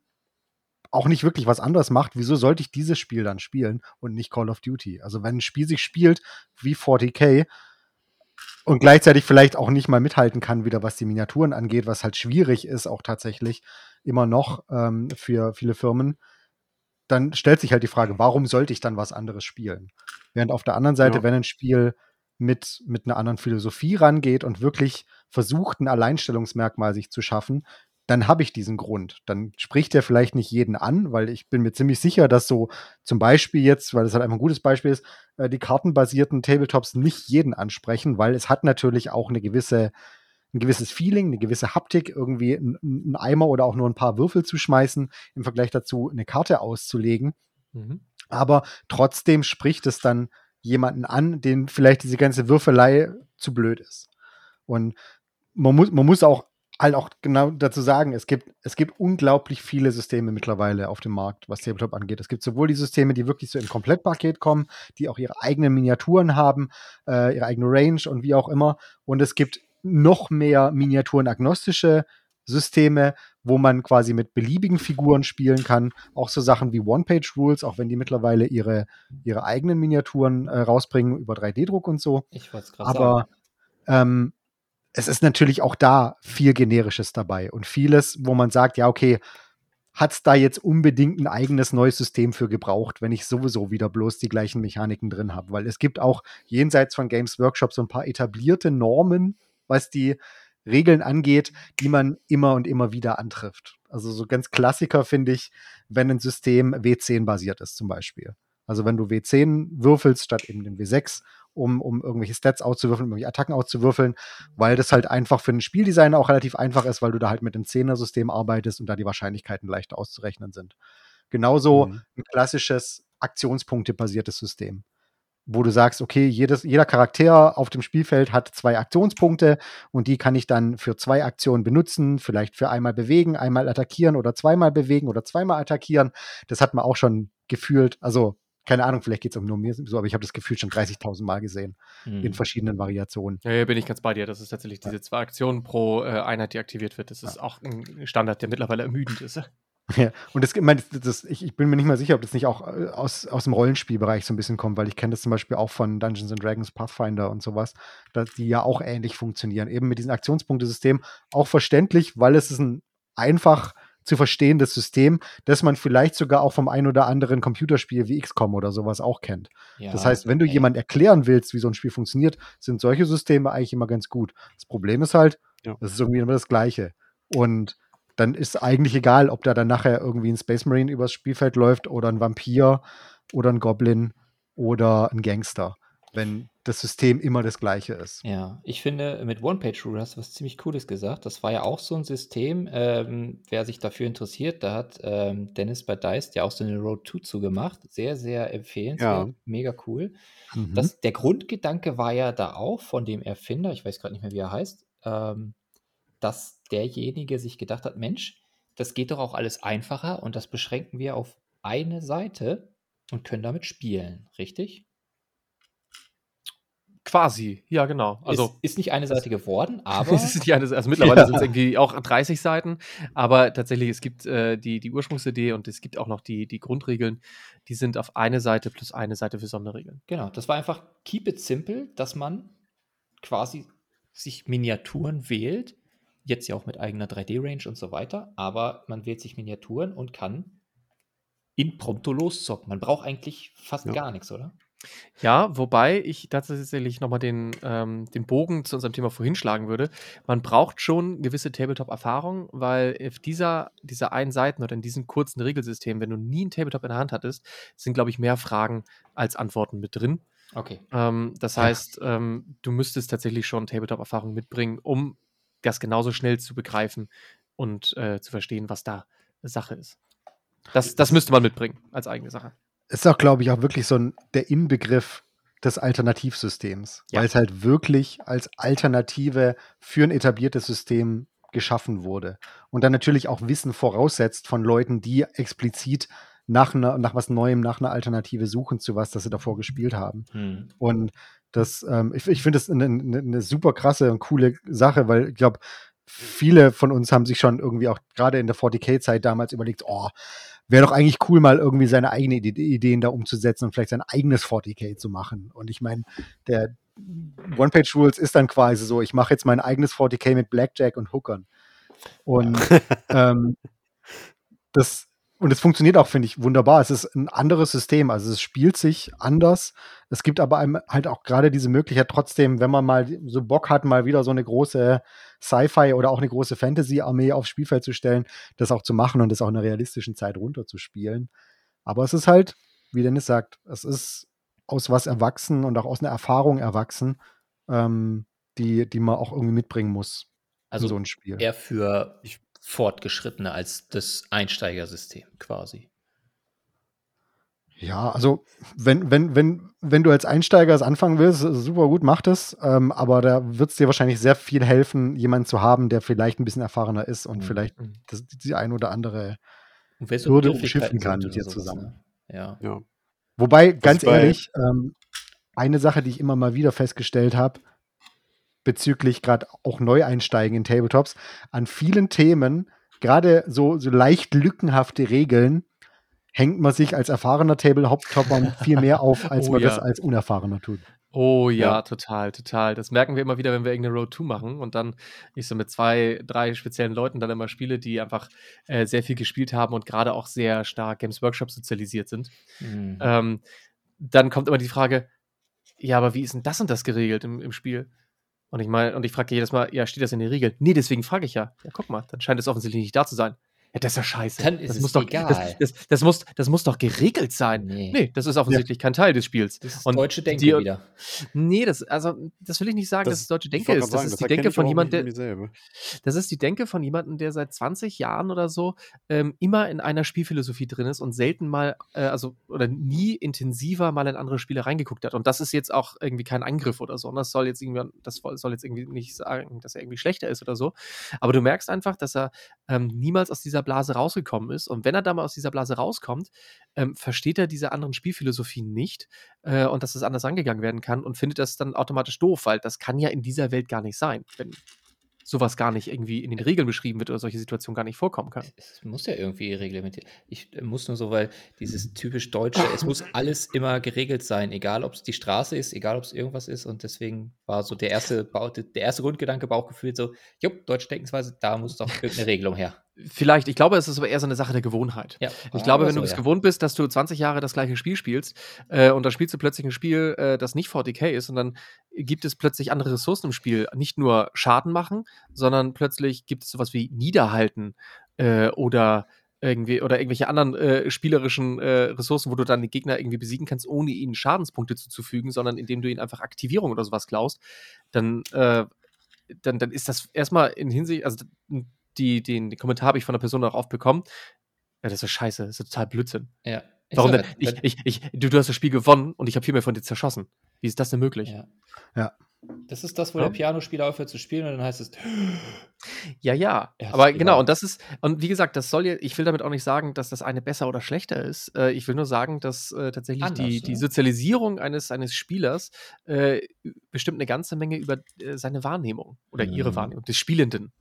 Speaker 4: auch nicht wirklich was anderes macht, wieso sollte ich dieses Spiel dann spielen und nicht Call of Duty? Also wenn ein Spiel sich spielt wie 40k und gleichzeitig vielleicht auch nicht mal mithalten kann, wieder was die Miniaturen angeht, was halt schwierig ist, auch tatsächlich immer noch ähm, für viele Firmen, dann stellt sich halt die Frage, warum sollte ich dann was anderes spielen? Während auf der anderen Seite, ja. wenn ein Spiel mit, mit einer anderen Philosophie rangeht und wirklich versucht, ein Alleinstellungsmerkmal sich zu schaffen, dann habe ich diesen Grund. Dann spricht er vielleicht nicht jeden an, weil ich bin mir ziemlich sicher, dass so zum Beispiel jetzt, weil das halt einfach ein gutes Beispiel ist, äh, die kartenbasierten Tabletops nicht jeden ansprechen, weil es hat natürlich auch eine gewisse, ein gewisses Feeling, eine gewisse Haptik, irgendwie einen Eimer oder auch nur ein paar Würfel zu schmeißen, im Vergleich dazu eine Karte auszulegen. Mhm. Aber trotzdem spricht es dann jemanden an, den vielleicht diese ganze Würfelei zu blöd ist. Und man muss, man muss auch halt auch genau dazu sagen, es gibt, es gibt unglaublich viele Systeme mittlerweile auf dem Markt, was Tabletop angeht. Es gibt sowohl die Systeme, die wirklich so im Komplettpaket kommen, die auch ihre eigenen Miniaturen haben, äh, ihre eigene Range und wie auch immer. Und es gibt noch mehr miniaturenagnostische Systeme, wo man quasi mit beliebigen Figuren spielen kann. Auch so Sachen wie One-Page-Rules, auch wenn die mittlerweile ihre, ihre eigenen Miniaturen äh, rausbringen über 3D-Druck und so.
Speaker 1: Ich wollte es gerade sagen.
Speaker 4: Aber ähm, es ist natürlich auch da viel Generisches dabei und vieles, wo man sagt, ja, okay, hat es da jetzt unbedingt ein eigenes neues System für gebraucht, wenn ich sowieso wieder bloß die gleichen Mechaniken drin habe? Weil es gibt auch jenseits von Games Workshop so ein paar etablierte Normen, was die Regeln angeht, die man immer und immer wieder antrifft. Also so ganz Klassiker finde ich, wenn ein System W10 basiert ist zum Beispiel. Also wenn du W10 würfelst statt eben den W6 um, um irgendwelche Stats auszuwürfeln, um irgendwelche Attacken auszuwürfeln, weil das halt einfach für einen Spieldesigner auch relativ einfach ist, weil du da halt mit dem Zehner-System arbeitest und da die Wahrscheinlichkeiten leichter auszurechnen sind. Genauso mhm. ein klassisches aktionspunktebasiertes System. wo du sagst, okay, jedes, jeder Charakter auf dem Spielfeld hat zwei Aktionspunkte und die kann ich dann für zwei Aktionen benutzen, vielleicht für einmal bewegen, einmal attackieren oder zweimal bewegen oder zweimal attackieren. Das hat man auch schon gefühlt, also keine Ahnung, vielleicht geht es auch nur mir so, aber ich habe das Gefühl schon 30.000 Mal gesehen
Speaker 1: Hm.
Speaker 4: in verschiedenen Variationen.
Speaker 3: Ja, ja, bin ich ganz bei dir. Das ist tatsächlich diese zwei Aktionen pro äh, Einheit, die aktiviert wird. Das ist auch ein Standard, der mittlerweile ermüdend ist. <laughs>
Speaker 4: Ja, und das, ich mein, das, das, ich, ich bin mir nicht mal sicher, ob das nicht auch äh, aus, aus dem Rollenspielbereich so ein bisschen kommt, weil ich kenne das zum Beispiel auch von Dungeons and Dragons, Pathfinder und sowas, dass die ja auch ähnlich funktionieren. Eben mit diesem Aktionspunktesystem auch verständlich, weil es ist ein einfach zu verstehendes System, das man vielleicht sogar auch vom ein oder anderen Computerspiel wie XCOM oder sowas auch kennt. das
Speaker 1: Ja,
Speaker 4: heißt, wenn du
Speaker 1: ey.
Speaker 4: jemand erklären willst, wie so ein Spiel funktioniert, sind solche Systeme eigentlich immer ganz gut. Das Problem ist halt,
Speaker 2: Ja.
Speaker 4: das ist irgendwie immer das Gleiche. Und dann ist eigentlich egal, ob da dann nachher irgendwie ein Space Marine übers Spielfeld läuft oder ein Vampir oder ein Goblin oder ein Gangster, wenn das System immer das Gleiche ist.
Speaker 1: Ja, ich finde, mit One-Page-Rule hast du was ziemlich Cooles gesagt. Das war ja auch so ein System, ähm, wer sich dafür interessiert, da hat ähm, Dennis bei Dice ja auch so eine Road 2 zugemacht. Sehr, sehr empfehlenswert,
Speaker 2: Ja.
Speaker 1: mega cool.
Speaker 4: Mhm.
Speaker 1: Das, der Grundgedanke war ja da auch von dem Erfinder, ich weiß gerade nicht mehr, wie er heißt, ähm, dass derjenige sich gedacht hat, Mensch, das geht doch auch alles einfacher und das beschränken wir auf eine Seite und können damit spielen, richtig?
Speaker 3: Quasi, ja, genau. Also.
Speaker 1: ist, ist nicht eine Seite geworden, <laughs> aber
Speaker 3: Es ist nicht eine, also mittlerweile
Speaker 4: Ja.
Speaker 3: sind es irgendwie auch 30 Seiten, aber tatsächlich, es gibt äh, die, die Ursprungsidee und es gibt auch noch die, die Grundregeln, die sind auf eine Seite plus eine Seite für Sonderregeln.
Speaker 1: Genau, das war einfach keep it simple, dass man quasi sich Miniaturen wählt, jetzt ja auch mit eigener 3D-Range und so weiter, aber man wählt sich Miniaturen und kann impromptu loszocken. Man braucht eigentlich fast
Speaker 2: Ja.
Speaker 1: gar nichts, oder?
Speaker 3: Ja, wobei ich tatsächlich nochmal den, ähm, den Bogen zu unserem Thema vorhin schlagen würde. Man braucht schon gewisse Tabletop-Erfahrung, weil auf dieser, dieser einen Seiten oder in diesem kurzen Regelsystem, wenn du nie ein Tabletop in der Hand hattest, sind, glaube ich, mehr Fragen als Antworten mit drin.
Speaker 1: Okay.
Speaker 3: Ähm, das heißt, ähm, du müsstest tatsächlich schon Tabletop-Erfahrung mitbringen, um das genauso schnell zu begreifen und äh, zu verstehen, was da Sache ist. Das, das müsste man mitbringen als eigene Sache.
Speaker 4: Ist auch, glaube ich, auch wirklich so ein, der Inbegriff des Alternativsystems,
Speaker 3: Ja.
Speaker 4: weil es halt wirklich als Alternative für ein etabliertes System geschaffen wurde. Und dann natürlich auch Wissen voraussetzt von Leuten, die explizit nach, einer, nach was Neuem, nach einer Alternative suchen zu was, das sie davor gespielt haben.
Speaker 1: Hm.
Speaker 4: Und das, ähm, ich, ich finde das eine, eine, eine super krasse und coole Sache, weil ich glaube, viele von uns haben sich schon irgendwie auch gerade in der 40k-Zeit damals überlegt, oh, wäre doch eigentlich cool, mal irgendwie seine eigenen Ide Ideen da umzusetzen und vielleicht sein eigenes 40k zu machen. Und ich meine, der One-Page-Rules ist dann quasi so, ich mache jetzt mein eigenes 40k mit Blackjack und Hookern. Und <laughs> ähm, das und es funktioniert auch, finde ich, wunderbar. Es ist ein anderes System, also es spielt sich anders. Es gibt aber einem halt auch gerade diese Möglichkeit trotzdem, wenn man mal so Bock hat, mal wieder so eine große Sci-Fi oder auch eine große Fantasy-Armee aufs Spielfeld zu stellen, das auch zu machen und das auch in einer realistischen Zeit runterzuspielen. Aber es ist halt, wie Dennis sagt, es ist aus was erwachsen und auch aus einer Erfahrung erwachsen, ähm, die, die man auch irgendwie mitbringen muss
Speaker 1: Also
Speaker 4: in so ein Spiel.
Speaker 1: eher für Fortgeschrittene als das Einsteigersystem quasi.
Speaker 4: Ja, also wenn, wenn, wenn, wenn du als Einsteiger es anfangen willst, super gut, mach das. Ähm, aber da wird es dir wahrscheinlich sehr viel helfen, jemanden zu haben, der vielleicht ein bisschen erfahrener ist und
Speaker 1: Mhm.
Speaker 4: vielleicht
Speaker 3: Mhm.
Speaker 4: das, die ein oder andere. Hürde
Speaker 1: Begrifflichkeiten
Speaker 4: umschiffen kann mit dir zusammen.
Speaker 1: Ne? Ja.
Speaker 2: Ja.
Speaker 4: Wobei, ganz ehrlich, ähm, eine Sache, die ich immer mal wieder festgestellt habe, bezüglich gerade auch Neueinsteigen in Tabletops, an vielen Themen, gerade so, so leicht lückenhafte Regeln, hängt man sich als erfahrener Tabletopper <laughs> viel mehr auf, als
Speaker 3: Oh
Speaker 4: man das
Speaker 3: ja.
Speaker 4: als Unerfahrener tut.
Speaker 3: Oh ja,
Speaker 2: Ja.
Speaker 3: total, total. Das merken wir immer wieder, wenn wir irgendeine Road 2 machen und dann ich so mit zwei, drei speziellen Leuten dann immer spiele, die einfach äh, sehr viel gespielt haben und gerade auch sehr stark Games Workshop sozialisiert sind.
Speaker 1: Mhm.
Speaker 3: Ähm, dann kommt immer die Frage, ja, aber wie ist denn das und das geregelt im, im Spiel? Und ich meine, und ich frage jedes Mal, ja, steht das in den Regeln? Nee, deswegen frage ich ja. Ja, guck mal, dann scheint es offensichtlich nicht da zu sein. Ja, das ist ja scheiße.
Speaker 1: Dann ist
Speaker 3: das
Speaker 1: es
Speaker 3: muss doch,
Speaker 1: egal.
Speaker 3: Das, das, das, muss, das muss doch geregelt sein.
Speaker 1: Nee.
Speaker 3: Nee, das ist offensichtlich kein Teil des Spiels.
Speaker 1: Das ist
Speaker 3: Und
Speaker 1: deutsche Denke
Speaker 3: die-
Speaker 1: wieder.
Speaker 3: Nee, das, also, das will ich nicht sagen, dass es deutsche Denke ist.
Speaker 2: grad
Speaker 3: Das
Speaker 2: sagen,
Speaker 3: ist die Denke von
Speaker 2: auch
Speaker 3: jemand,
Speaker 2: nicht
Speaker 3: der, das ist die Denke von jemandem, der seit 20 Jahren oder so ähm, immer in einer Spielphilosophie drin ist und selten mal, äh, also oder nie intensiver mal in andere Spiele reingeguckt hat. Und das ist jetzt auch irgendwie kein Angriff oder so. Und das soll jetzt irgendwie, das soll jetzt irgendwie nicht sagen, dass er irgendwie schlechter ist oder so. Aber du merkst einfach, dass er ähm, niemals aus dieser Blase rausgekommen ist. Und wenn er da mal aus dieser Blase rauskommt, ähm, versteht er diese anderen Spielphilosophien nicht äh, und dass es anders angegangen werden kann und findet das dann automatisch doof, weil das kann ja in dieser Welt gar nicht sein, wenn sowas gar nicht irgendwie in den Regeln beschrieben wird oder solche Situationen gar nicht vorkommen kann.
Speaker 1: Es muss ja irgendwie reglementiert. Ich äh, muss nur so, weil dieses typisch Deutsche, es muss alles immer geregelt sein, egal ob es die Straße ist, egal ob es irgendwas ist. Und deswegen war so der erste, der erste Grundgedanke, Bauchgefühl so, jupp, deutsche Denkensweise, da muss doch irgendeine Regelung her.
Speaker 3: Vielleicht, ich glaube, es ist aber eher so eine Sache der Gewohnheit.
Speaker 1: Ja,
Speaker 3: Ich glaube,
Speaker 1: aber
Speaker 3: wenn du
Speaker 1: so,
Speaker 3: es
Speaker 1: ja.
Speaker 3: gewohnt bist, dass du 20 Jahre das gleiche Spiel spielst äh, und dann spielst du plötzlich ein Spiel, äh, das nicht 40k ist und dann gibt es plötzlich andere Ressourcen im Spiel. Nicht nur Schaden machen, sondern plötzlich gibt es sowas wie Niederhalten äh, oder irgendwie oder irgendwelche anderen äh, spielerischen äh, Ressourcen, wo du dann den Gegner irgendwie besiegen kannst, ohne ihnen Schadenspunkte zuzufügen, sondern indem du ihnen einfach Aktivierung oder sowas klaust, dann, äh, dann, dann ist das erstmal in Hinsicht, also die, den, den Kommentar habe ich von einer Person darauf bekommen. Ja, das ist scheiße, das ist total Blödsinn.
Speaker 1: Ja. Ich
Speaker 3: Warum denn?
Speaker 1: ja,
Speaker 3: Ich, ich, ich, du, du hast das Spiel gewonnen und ich habe viel mehr von dir zerschossen. Wie ist das denn möglich? Ja,
Speaker 1: Ja.
Speaker 4: Ja.
Speaker 1: Das ist das, wo
Speaker 3: Ja.
Speaker 1: der Pianospieler aufhört zu spielen und dann heißt es,
Speaker 3: ja.
Speaker 1: Ja,
Speaker 3: Aber
Speaker 1: ist
Speaker 3: genau, und das ist, und wie gesagt, das soll ja, ich will damit auch nicht sagen, dass das eine besser oder schlechter ist. Äh, ich will nur sagen, dass äh, tatsächlich
Speaker 1: Anders,
Speaker 3: die, die
Speaker 1: ne?
Speaker 3: Sozialisierung eines, eines Spielers äh, bestimmt eine ganze Menge über äh, seine Wahrnehmung oder ihre
Speaker 1: Mhm.
Speaker 3: Wahrnehmung, des Spielenden.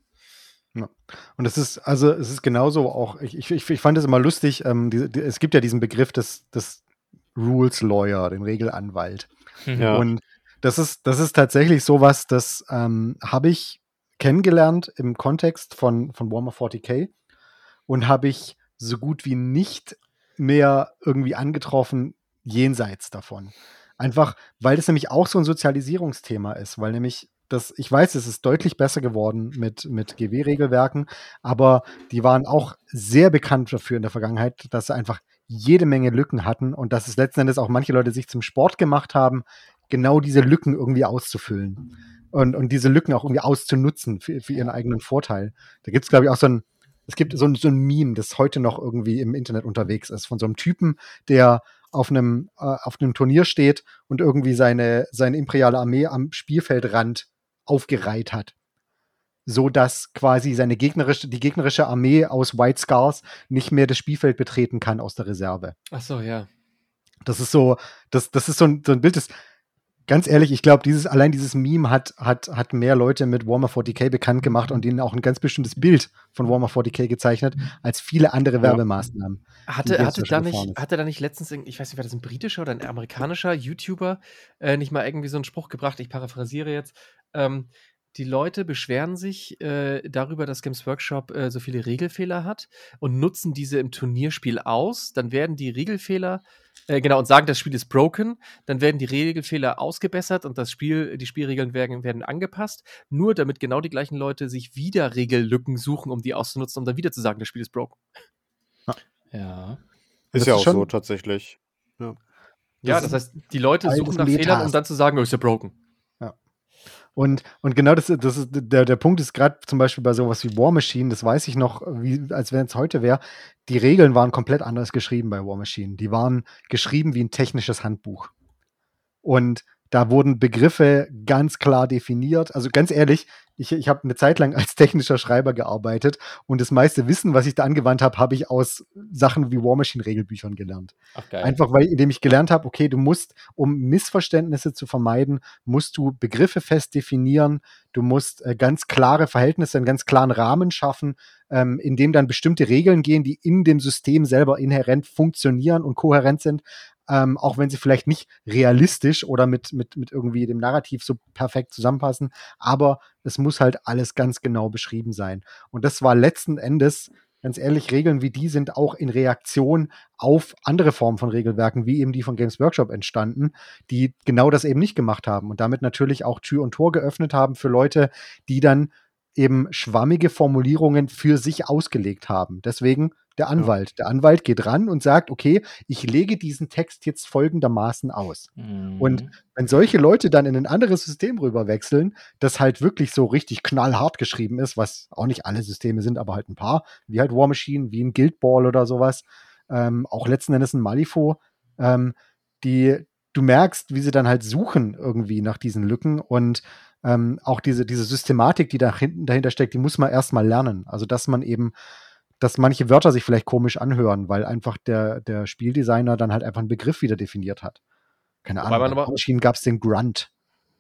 Speaker 4: Und es ist, also es ist genauso auch, ich, ich, ich fand es immer lustig, ähm, die, die, es gibt ja diesen Begriff des, des Rules Lawyer, den Regelanwalt.
Speaker 2: Ja.
Speaker 4: Und das ist, das ist tatsächlich sowas, das ähm, habe ich kennengelernt im Kontext von, von Warhammer 40k und habe ich so gut wie nicht mehr irgendwie angetroffen jenseits davon. Einfach, weil das nämlich auch so ein Sozialisierungsthema ist, weil nämlich das, ich weiß, es ist deutlich besser geworden mit, mit GW-Regelwerken, aber die waren auch sehr bekannt dafür in der Vergangenheit, dass sie einfach jede Menge Lücken hatten und dass es letzten Endes auch manche Leute sich zum Sport gemacht haben, genau diese Lücken irgendwie auszufüllen und, und diese Lücken auch irgendwie auszunutzen für, für ihren eigenen Vorteil. Da gibt es, glaube ich, auch so ein, es gibt so ein, so ein Meme, das heute noch irgendwie im Internet unterwegs ist, von so einem Typen, der auf einem, äh, auf einem Turnier steht und irgendwie seine, seine imperiale Armee am Spielfeldrand aufgereiht hat. So dass quasi seine gegnerische, die gegnerische Armee aus White Scars nicht mehr das Spielfeld betreten kann aus der Reserve.
Speaker 3: Ach so, ja.
Speaker 4: Das ist so, das, das ist so ein, so ein Bild, das, ganz ehrlich, ich glaube, dieses, allein dieses Meme hat, hat, hat mehr Leute mit Warhammer 40k bekannt gemacht und ihnen auch ein ganz bestimmtes Bild von Warhammer 40k gezeichnet, als viele andere Werbemaßnahmen.
Speaker 3: Hatte, hatte, da nicht, hatte da nicht letztens, ich weiß nicht, war das ein britischer oder ein amerikanischer YouTuber, äh, nicht mal irgendwie so einen Spruch gebracht, ich paraphrasiere jetzt. Ähm, die Leute beschweren sich äh, darüber, dass Games Workshop äh, so viele Regelfehler hat und nutzen diese im Turnierspiel aus. Dann werden die Regelfehler, äh, genau, und sagen, das Spiel ist broken. Dann werden die Regelfehler ausgebessert und das Spiel, die Spielregeln werden, werden angepasst. Nur damit genau die gleichen Leute sich wieder Regellücken suchen, um die auszunutzen, um dann wieder zu sagen, das Spiel ist broken.
Speaker 1: Ja.
Speaker 4: Das
Speaker 2: Ist ja
Speaker 4: ist
Speaker 2: auch
Speaker 4: schon-
Speaker 2: so tatsächlich.
Speaker 3: Ja,
Speaker 4: Das
Speaker 3: das heißt, die Leute suchen nach Fehlern, um dann zu sagen, oh, ist ja broken.
Speaker 4: Und, und genau das, das ist, der, der Punkt ist gerade zum Beispiel bei sowas wie War Machine, das weiß ich noch, wie, als wenn es heute wäre, die Regeln waren komplett anders geschrieben bei War Machine. Die waren geschrieben wie ein technisches Handbuch. Und da wurden Begriffe ganz klar definiert. Also ganz ehrlich, ich, ich habe eine Zeit lang als technischer Schreiber gearbeitet und das meiste Wissen, was ich da angewandt habe, habe ich aus Sachen wie War Machine Regelbüchern gelernt.
Speaker 1: Ach geil.
Speaker 4: Einfach weil, indem ich gelernt habe, okay, du musst, um Missverständnisse zu vermeiden, musst du Begriffe fest definieren, du musst äh, ganz klare Verhältnisse, einen ganz klaren Rahmen schaffen, ähm, in dem dann bestimmte Regeln gehen, die in dem System selber inhärent funktionieren und kohärent sind, ähm, auch wenn sie vielleicht nicht realistisch oder mit, mit, mit irgendwie dem Narrativ so perfekt zusammenpassen, aber es muss halt alles ganz genau beschrieben sein. Und das war letzten Endes ganz ehrlich, Regeln wie die sind auch in Reaktion auf andere Formen von Regelwerken, wie eben die von Games Workshop entstanden, die genau das eben nicht gemacht haben und damit natürlich auch Tür und Tor geöffnet haben für Leute, die dann eben schwammige Formulierungen für sich ausgelegt haben. Deswegen der Anwalt. Ja. Der Anwalt geht ran und sagt, okay, ich lege diesen Text jetzt folgendermaßen aus. Mhm. Und wenn solche Leute dann in ein anderes System rüberwechseln, das halt wirklich so richtig knallhart geschrieben ist, was auch nicht alle Systeme sind, aber halt ein paar, wie halt War Machine, wie ein Guild Ball oder sowas, ähm, auch letzten Endes ein Malifo, ähm, die du merkst, wie sie dann halt suchen irgendwie nach diesen Lücken und ähm, auch diese, diese Systematik, die da hinten dahinter steckt, die muss man erstmal lernen. Also, dass man eben, dass manche Wörter sich vielleicht komisch anhören, weil einfach der, der Spieldesigner dann halt einfach einen Begriff wieder definiert hat. Keine Ahnung. Bei Maschinen gab es den Grunt,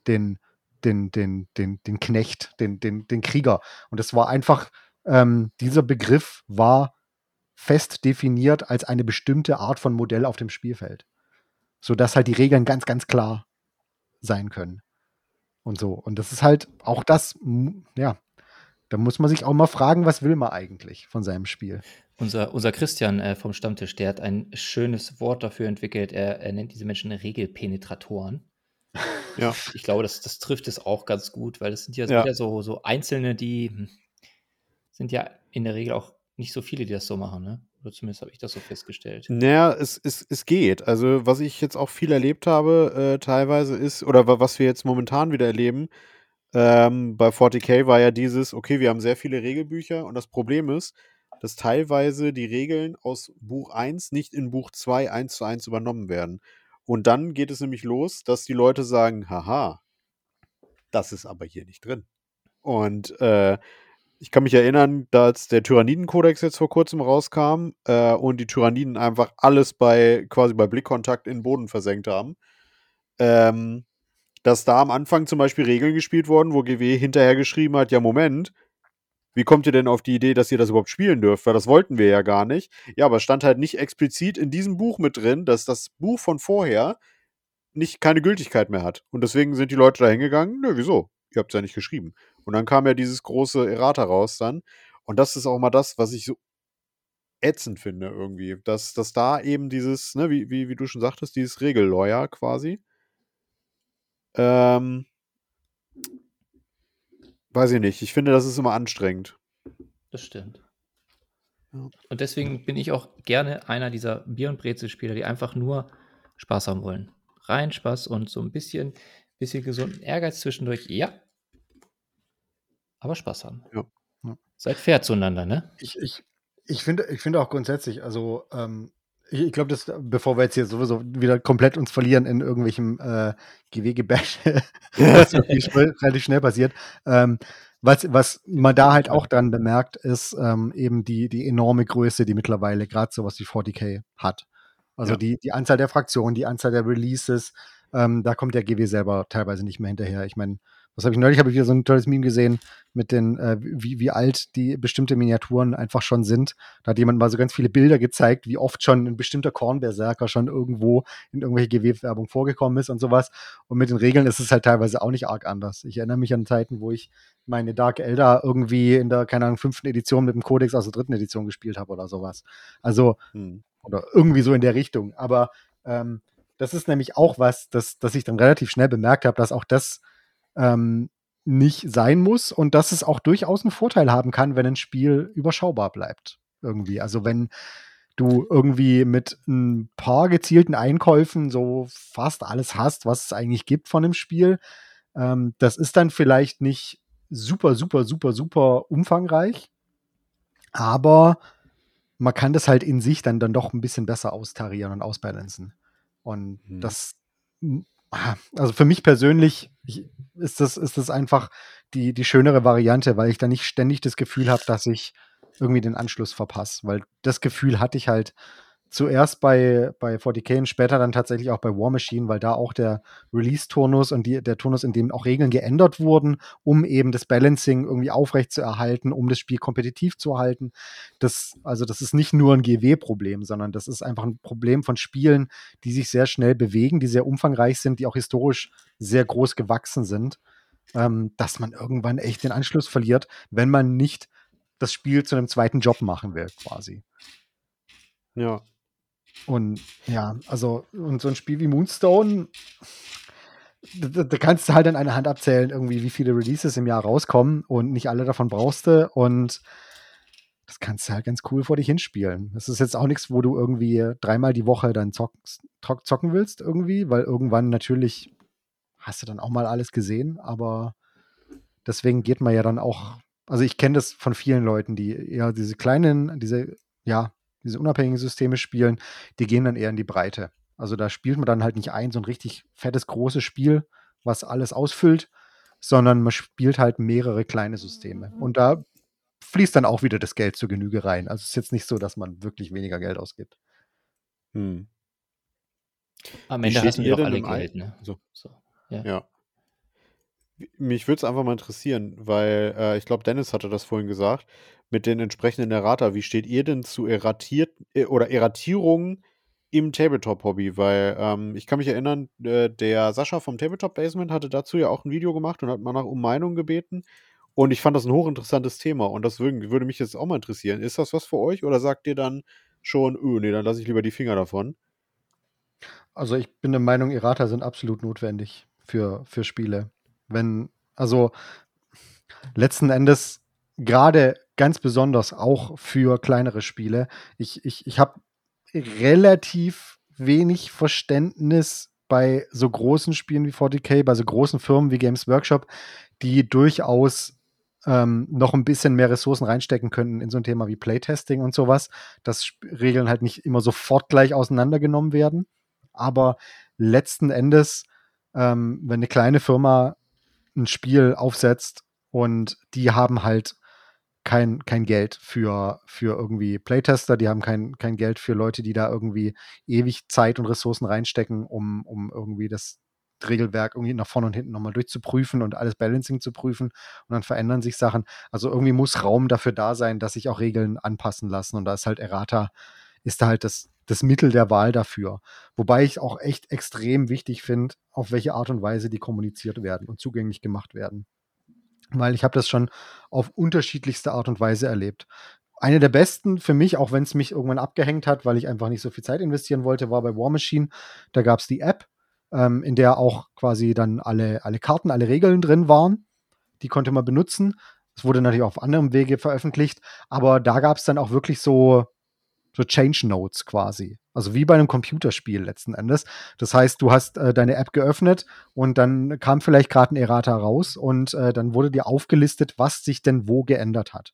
Speaker 4: den, den, den, den, den Knecht, den, den, den Krieger. Und es war einfach, ähm, dieser Begriff war fest definiert als eine bestimmte Art von Modell auf dem Spielfeld. Sodass halt die Regeln ganz, ganz klar sein können. Und so. Und das ist halt auch das, ja, da muss man sich auch mal fragen, was will man eigentlich von seinem Spiel.
Speaker 1: Unser, unser Christian äh, vom Stammtisch, der hat ein schönes Wort dafür entwickelt. Er, er nennt diese Menschen Regelpenetratoren. <laughs> Ja. Ich glaube, das, das trifft es auch ganz gut, weil es sind ja, ja. so, so Einzelne, die hm, sind ja in der Regel auch nicht so viele, die das so machen, ne? Oder zumindest habe ich das so festgestellt.
Speaker 2: Naja, es, es, es geht. Also, was ich jetzt auch viel erlebt habe, äh, teilweise ist, oder was wir jetzt momentan wieder erleben, ähm, bei 40k war ja dieses, okay, wir haben sehr viele Regelbücher und das Problem ist, dass teilweise die Regeln aus Buch 1 nicht in Buch 2 eins zu eins übernommen werden. Und dann geht es nämlich los, dass die Leute sagen, haha, das ist aber hier nicht drin. Und äh, ich kann mich erinnern, dass der Tyranniden-Kodex jetzt vor kurzem rauskam äh, und die Tyranniden einfach alles bei quasi bei Blickkontakt in den Boden versenkt haben. Ähm, dass da am Anfang zum Beispiel Regeln gespielt wurden, wo GW hinterher geschrieben hat, ja Moment, wie kommt ihr denn auf die Idee, dass ihr das überhaupt spielen dürft? Weil das wollten wir ja gar nicht. Ja, aber es stand halt nicht explizit in diesem Buch mit drin, dass das Buch von vorher nicht keine Gültigkeit mehr hat. Und deswegen sind die Leute da hingegangen, nö, wieso? Ihr habt es ja nicht geschrieben. Und dann kam ja dieses große Errata raus dann. Und das ist auch mal das, was ich so ätzend finde irgendwie. Dass, dass da eben dieses, ne, wie, wie, wie du schon sagtest, dieses Regellawyer quasi. Ähm, weiß ich nicht. Ich finde, das ist immer anstrengend.
Speaker 1: Das stimmt. Ja. Und deswegen bin ich auch gerne einer dieser Bier- und Brezel-Spieler, die einfach nur Spaß haben wollen. Rein Spaß und so ein bisschen, bisschen gesunden Ehrgeiz zwischendurch. Ja, aber Spaß haben. Ja. ja. Seid fair zueinander, ne?
Speaker 4: Ich, ich, ich finde ich finde auch grundsätzlich, also ähm, ich, glaube, dass, bevor wir jetzt hier sowieso wieder komplett uns verlieren in irgendwelchem äh, GW-Gebash, <laughs> was relativ schnell passiert, ähm, was, was man da halt auch dann bemerkt, ist ähm, eben die, die enorme Größe, die mittlerweile gerade sowas wie 40k hat. Also ja. die, die Anzahl der Fraktionen, die Anzahl der Releases, ähm, da kommt der GW selber teilweise nicht mehr hinterher. Ich meine, was habe ich neulich? Habe ich wieder so ein tolles Meme gesehen mit den, äh, wie, wie alt die bestimmte Miniaturen einfach schon sind. Da hat jemand mal so ganz viele Bilder gezeigt, wie oft schon ein bestimmter Kornberserker schon irgendwo in irgendwelche GW-Werbung vorgekommen ist und sowas. Und mit den Regeln ist es halt teilweise auch nicht arg anders. Ich erinnere mich an Zeiten, wo ich meine Dark Elder irgendwie in der, keine Ahnung, fünften Edition mit dem Codex aus der dritten Edition gespielt habe oder sowas. Also, hm. oder irgendwie so in der Richtung. Aber ähm, das ist nämlich auch was, das, das ich dann relativ schnell bemerkt habe, dass auch das ähm, nicht sein muss und dass es auch durchaus einen Vorteil haben kann, wenn ein Spiel überschaubar bleibt. Irgendwie. Also wenn du irgendwie mit ein paar gezielten Einkäufen so fast alles hast, was es eigentlich gibt von dem Spiel, ähm, das ist dann vielleicht nicht super, super, super, super umfangreich, aber man kann das halt in sich dann, dann doch ein bisschen besser austarieren und ausbalancen. Und mhm. das also für mich persönlich ist das, ist das einfach die, die schönere Variante, weil ich da nicht ständig das Gefühl habe, dass ich irgendwie den Anschluss verpasse. Weil das Gefühl hatte ich halt zuerst bei, bei 40k und später dann tatsächlich auch bei War Machine, weil da auch der Release-Turnus und die, der Turnus, in dem auch Regeln geändert wurden, um eben das Balancing irgendwie aufrecht zu erhalten, um das Spiel kompetitiv zu halten. Das, also das ist nicht nur ein GW-Problem, sondern das ist einfach ein Problem von Spielen, die sich sehr schnell bewegen, die sehr umfangreich sind, die auch historisch sehr groß gewachsen sind, ähm, dass man irgendwann echt den Anschluss verliert, wenn man nicht das Spiel zu einem zweiten Job machen will, quasi.
Speaker 2: Ja,
Speaker 4: und ja, also, und so ein Spiel wie Moonstone, da, da, kannst du halt an einer Hand abzählen, irgendwie, wie viele Releases im Jahr rauskommen und nicht alle davon brauchst du und das kannst du halt ganz cool vor dich hinspielen. Das ist jetzt auch nichts, wo du irgendwie dreimal die Woche dann zockst, zocken willst irgendwie, weil irgendwann natürlich hast du dann auch mal alles gesehen, aber deswegen geht man ja dann auch, also ich kenne das von vielen Leuten, die eher diese kleinen, diese, ja, diese unabhängigen Systeme spielen, die gehen dann eher in die Breite. Also da spielt man dann halt nicht ein, so ein richtig fettes, großes Spiel, was alles ausfüllt, sondern man spielt halt mehrere kleine Systeme. Und da fließt dann auch wieder das Geld zur Genüge rein. Also es ist jetzt nicht so, dass man wirklich weniger Geld ausgibt. Hm.
Speaker 1: Am Ende hast du doch alle Geld, ne? So. so.
Speaker 2: Ja. ja. Mich würde es einfach mal interessieren, weil äh, ich glaube, Dennis hatte das vorhin gesagt, mit den entsprechenden Errata. Wie steht ihr denn zu erratiert äh, oder Erratierungen im Tabletop-Hobby? Weil ähm, ich kann mich erinnern, äh, der Sascha vom Tabletop Basement hatte dazu ja auch ein Video gemacht und hat mal nach um Meinung gebeten. Und ich fand das ein hochinteressantes Thema und das würde, mich jetzt auch mal interessieren. Ist das was für euch oder sagt ihr dann schon, öh, nee, dann lasse ich lieber die Finger davon?
Speaker 4: Also ich bin der Meinung, Errata sind absolut notwendig für, für Spiele. Wenn, also letzten Endes gerade ganz besonders auch für kleinere Spiele. Ich, ich, ich habe relativ wenig Verständnis bei so großen Spielen wie 40k, bei so großen Firmen wie Games Workshop, die durchaus ähm, noch ein bisschen mehr Ressourcen reinstecken könnten in so ein Thema wie Playtesting und sowas, dass Regeln halt nicht immer sofort gleich auseinandergenommen werden. Aber letzten Endes, ähm, wenn eine kleine Firma ein Spiel aufsetzt und die haben halt kein, kein Geld für, für irgendwie Playtester, die haben kein, kein Geld für Leute, die da irgendwie ewig Zeit und Ressourcen reinstecken, um, um irgendwie das Regelwerk irgendwie nach vorne und hinten nochmal durchzuprüfen und alles Balancing zu prüfen und dann verändern sich Sachen. Also irgendwie muss Raum dafür da sein, dass sich auch Regeln anpassen lassen und da ist halt Errata, ist da halt das, das Mittel der Wahl dafür. Wobei ich auch echt extrem wichtig finde, auf welche Art und Weise die kommuniziert werden und zugänglich gemacht werden. Weil ich habe das schon auf unterschiedlichste Art und Weise erlebt. Eine der besten für mich, auch wenn es mich irgendwann abgehängt hat, weil ich einfach nicht so viel Zeit investieren wollte, war bei War Machine. Da gab es die App, ähm, in der auch quasi dann alle, alle Karten, alle Regeln drin waren. Die konnte man benutzen. Es wurde natürlich auch auf anderem Wege veröffentlicht, aber da gab es dann auch wirklich so, so Change Notes quasi. Also wie bei einem Computerspiel letzten Endes. Das heißt, du hast äh, deine App geöffnet und dann kam vielleicht gerade ein Errata raus und äh, dann wurde dir aufgelistet, was sich denn wo geändert hat.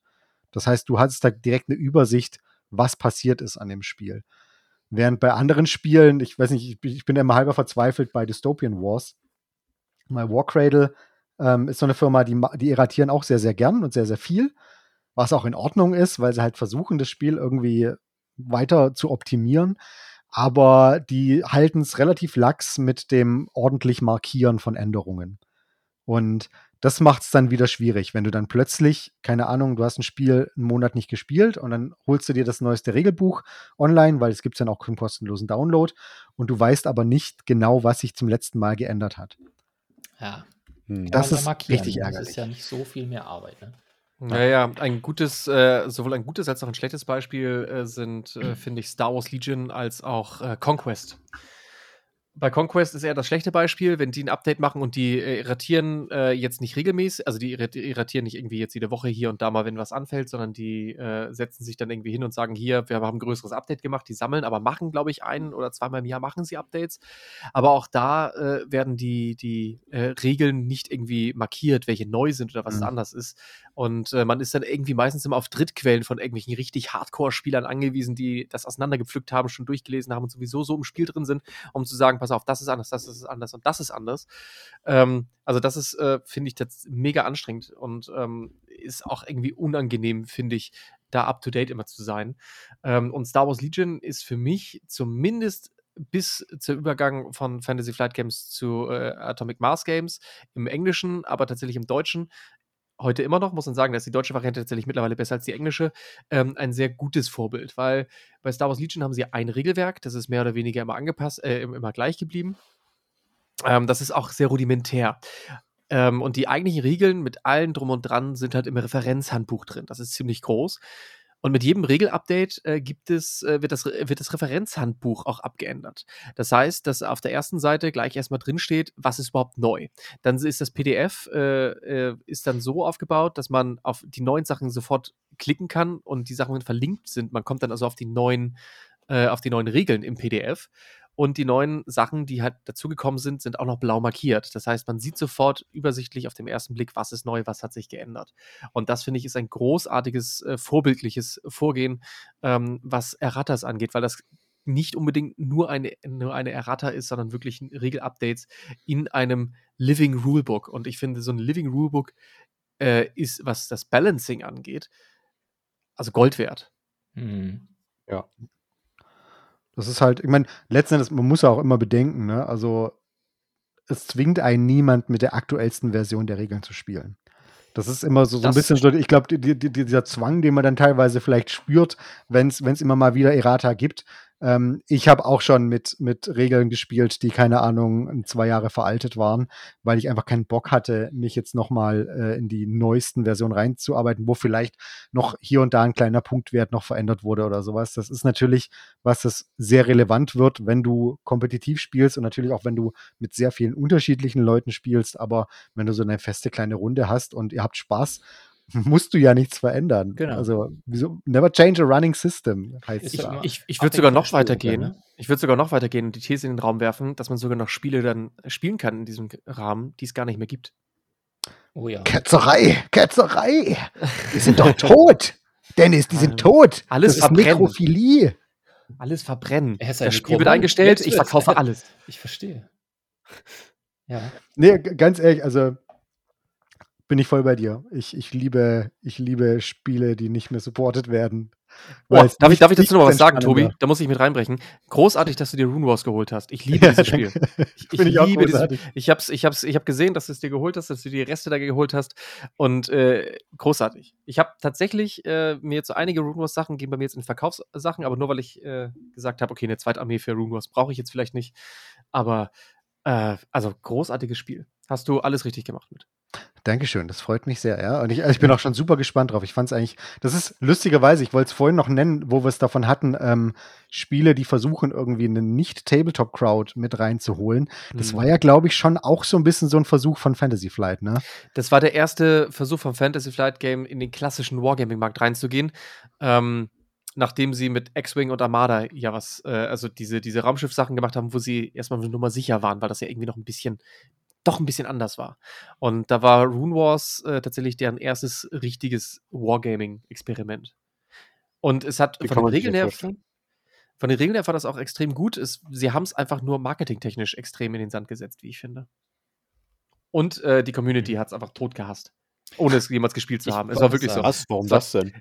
Speaker 4: Das heißt, du hattest da direkt eine Übersicht, was passiert ist an dem Spiel. Während bei anderen Spielen, ich weiß nicht, ich, bin immer halber verzweifelt bei Dystopian Wars. Mal Warcradle ähm, ist so eine Firma, die, die erratieren auch sehr, sehr gern und sehr, sehr viel. Was auch in Ordnung ist, weil sie halt versuchen, das Spiel irgendwie weiter zu optimieren. Aber die halten es relativ lax mit dem ordentlich Markieren von Änderungen. Und das macht es dann wieder schwierig, wenn du dann plötzlich, keine Ahnung, du hast ein Spiel einen Monat nicht gespielt und dann holst du dir das neueste Regelbuch online, weil es gibt dann auch einen kostenlosen Download und du weißt aber nicht genau, was sich zum letzten Mal geändert hat.
Speaker 1: Ja.
Speaker 4: Hm. Das ist richtig ärgerlich. Das
Speaker 1: ist ja nicht so viel mehr Arbeit, ne?
Speaker 3: Naja, ein gutes, äh, sowohl ein gutes als auch ein schlechtes Beispiel äh, sind, äh, finde ich, Star Wars Legion als auch äh, Conquest bei Conquest ist eher das schlechte Beispiel, wenn die ein Update machen und die äh, irratieren äh, jetzt nicht regelmäßig, also die irratieren nicht irgendwie jetzt jede Woche hier und da mal, wenn was anfällt, sondern die äh, setzen sich dann irgendwie hin und sagen, hier, wir haben ein größeres Update gemacht, die sammeln, aber machen, glaube ich, ein oder zweimal im Jahr machen sie Updates. Aber auch da werden die, die Regeln nicht irgendwie markiert, welche neu sind oder was mhm. anders ist. Und äh, man ist dann irgendwie meistens immer auf Drittquellen von irgendwelchen richtig Hardcore-Spielern angewiesen, die das auseinandergepflückt haben, schon durchgelesen haben und sowieso so im Spiel drin sind, um zu sagen, pass auf, das ist anders, das ist anders und das ist anders. Ähm, also das ist, äh, finde ich, das mega anstrengend und ähm, ist auch irgendwie unangenehm, finde ich, da up-to-date immer zu sein. Ähm, und Star Wars Legion ist für mich zumindest bis zum Übergang von Fantasy Flight Games zu äh, Atomic Mars Games im Englischen, aber tatsächlich im Deutschen heute immer noch, muss man sagen, dass die deutsche Variante tatsächlich mittlerweile besser als die englische, ähm, ein sehr gutes Vorbild, weil bei Star Wars Legion haben sie ein Regelwerk, das ist mehr oder weniger immer angepasst, äh, immer gleich geblieben. Ähm, das ist auch sehr rudimentär. Ähm, und die eigentlichen Regeln mit allen drum und dran sind halt im Referenzhandbuch drin. Das ist ziemlich groß. Und mit jedem Regelupdate äh, gibt es, äh, wird, das, wird das Referenzhandbuch auch abgeändert. Das heißt, dass auf der ersten Seite gleich erstmal drinsteht, was ist überhaupt neu. Dann ist das PDF äh, äh, ist dann so aufgebaut, dass man auf die neuen Sachen sofort klicken kann und die Sachen verlinkt sind. Man kommt dann also auf die neuen, äh, auf die neuen Regeln im PDF. Und die neuen Sachen, die halt dazugekommen sind, sind auch noch blau markiert. Das heißt, man sieht sofort übersichtlich auf dem ersten Blick, was ist neu, was hat sich geändert. Und das finde ich ist ein großartiges, äh, vorbildliches Vorgehen, ähm, was Erratas angeht, weil das nicht unbedingt nur eine, nur eine Errata ist, sondern wirklich Regelupdates in einem Living Rulebook. Und ich finde, so ein Living Rulebook äh, ist, was das Balancing angeht, also Gold wert.
Speaker 1: Hm.
Speaker 2: Ja.
Speaker 4: Das ist halt, ich meine, letzten Endes, man muss ja auch immer bedenken, ne? Also es zwingt einen niemand mit der aktuellsten Version der Regeln zu spielen. Das ist immer so, so ein bisschen so, ich glaube, die, die, dieser Zwang, den man dann teilweise vielleicht spürt, wenn es immer mal wieder Errata gibt. Ähm, ich habe auch schon mit, mit Regeln gespielt, die, keine Ahnung, zwei Jahre veraltet waren, weil ich einfach keinen Bock hatte, mich jetzt nochmal äh, in die neuesten Versionen reinzuarbeiten, wo vielleicht noch hier und da ein kleiner Punktwert noch verändert wurde oder sowas. Das ist natürlich, was das sehr relevant wird, wenn du kompetitiv spielst und natürlich auch, wenn du mit sehr vielen unterschiedlichen Leuten spielst. Aber wenn du so eine feste kleine Runde hast und ihr habt Spaß, musst du ja nichts verändern.
Speaker 1: Genau.
Speaker 4: Also, wieso, never change a running system heißt es da.
Speaker 1: immer-
Speaker 3: Ich, ich würde sogar noch weitergehen.
Speaker 1: ne?
Speaker 3: Ich würde sogar noch weitergehen und die These in den Raum werfen, dass man sogar noch Spiele dann spielen kann in diesem Rahmen, die es gar nicht mehr gibt.
Speaker 1: Oh ja.
Speaker 4: Ketzerei, Ketzerei. Die sind doch tot. Dennis, die sind tot.
Speaker 3: alles
Speaker 4: das ist
Speaker 3: verbrennen.
Speaker 4: Nekrophilie.
Speaker 3: Alles verbrennen.
Speaker 1: Er
Speaker 3: Das Spiel wird
Speaker 1: Mikrofon.
Speaker 3: eingestellt,
Speaker 1: Jetzt
Speaker 3: ich verkaufe alles. <laughs>
Speaker 1: Ich verstehe. Ja.
Speaker 4: Nee, ganz ehrlich, also bin ich voll bei dir. Ich, ich, liebe, ich liebe Spiele, die nicht mehr supported werden.
Speaker 3: Oh, darf, ich, darf ich dazu noch was sagen, Tobi? Da muss ich mit reinbrechen. Großartig, dass du dir Rune Wars geholt hast. Ich liebe dieses Spiel. <laughs> Ich, ich
Speaker 4: ich
Speaker 3: liebe dieses
Speaker 4: großartig.
Speaker 3: Ich hab's, ich hab's, ich hab gesehen, dass du es dir geholt hast, dass du die Reste da geholt hast. Und äh, großartig. Ich habe tatsächlich äh, mir jetzt so einige Rune Wars Sachen gehen bei mir jetzt in Verkaufssachen, aber nur weil ich äh, gesagt habe, okay, eine zweite Armee für Rune Wars brauche ich jetzt vielleicht nicht. Aber äh, also großartiges Spiel. Hast du alles richtig gemacht mit.
Speaker 4: Dankeschön, das freut mich sehr, ja. Und ich, also ich bin auch schon super gespannt drauf. Ich fand es eigentlich, das ist lustigerweise, ich wollte es vorhin noch nennen, wo wir es davon hatten, ähm, Spiele, die versuchen, irgendwie eine Nicht-Tabletop-Crowd mit reinzuholen. Das
Speaker 3: Mhm.
Speaker 4: war ja, glaube ich, schon auch so ein bisschen so ein Versuch von Fantasy Flight, ne?
Speaker 3: Das war der erste Versuch vom Fantasy Flight Game in den klassischen Wargaming-Markt reinzugehen. Ähm, nachdem sie mit X-Wing und Armada ja was, äh, also diese, diese Raumschiff-Sachen gemacht haben, wo sie erstmal eine Nummer sicher waren, weil das ja irgendwie noch ein bisschen, doch ein bisschen anders war. Und da war Rune Wars äh, tatsächlich deren erstes richtiges Wargaming-Experiment. Und es hat
Speaker 2: Wie
Speaker 3: von den Regeln
Speaker 2: das
Speaker 3: her,
Speaker 2: vorstellen?
Speaker 3: von den Regeln her war das auch extrem gut. Es, sie haben es einfach nur marketingtechnisch extrem in den Sand gesetzt, wie ich finde. Und äh, die Community hat es einfach tot gehasst. Ohne es jemals gespielt zu
Speaker 1: Ich
Speaker 3: haben. Es
Speaker 1: wollte
Speaker 3: war wirklich so.
Speaker 1: sagen.
Speaker 2: Was? Warum
Speaker 3: Es war-
Speaker 2: das denn?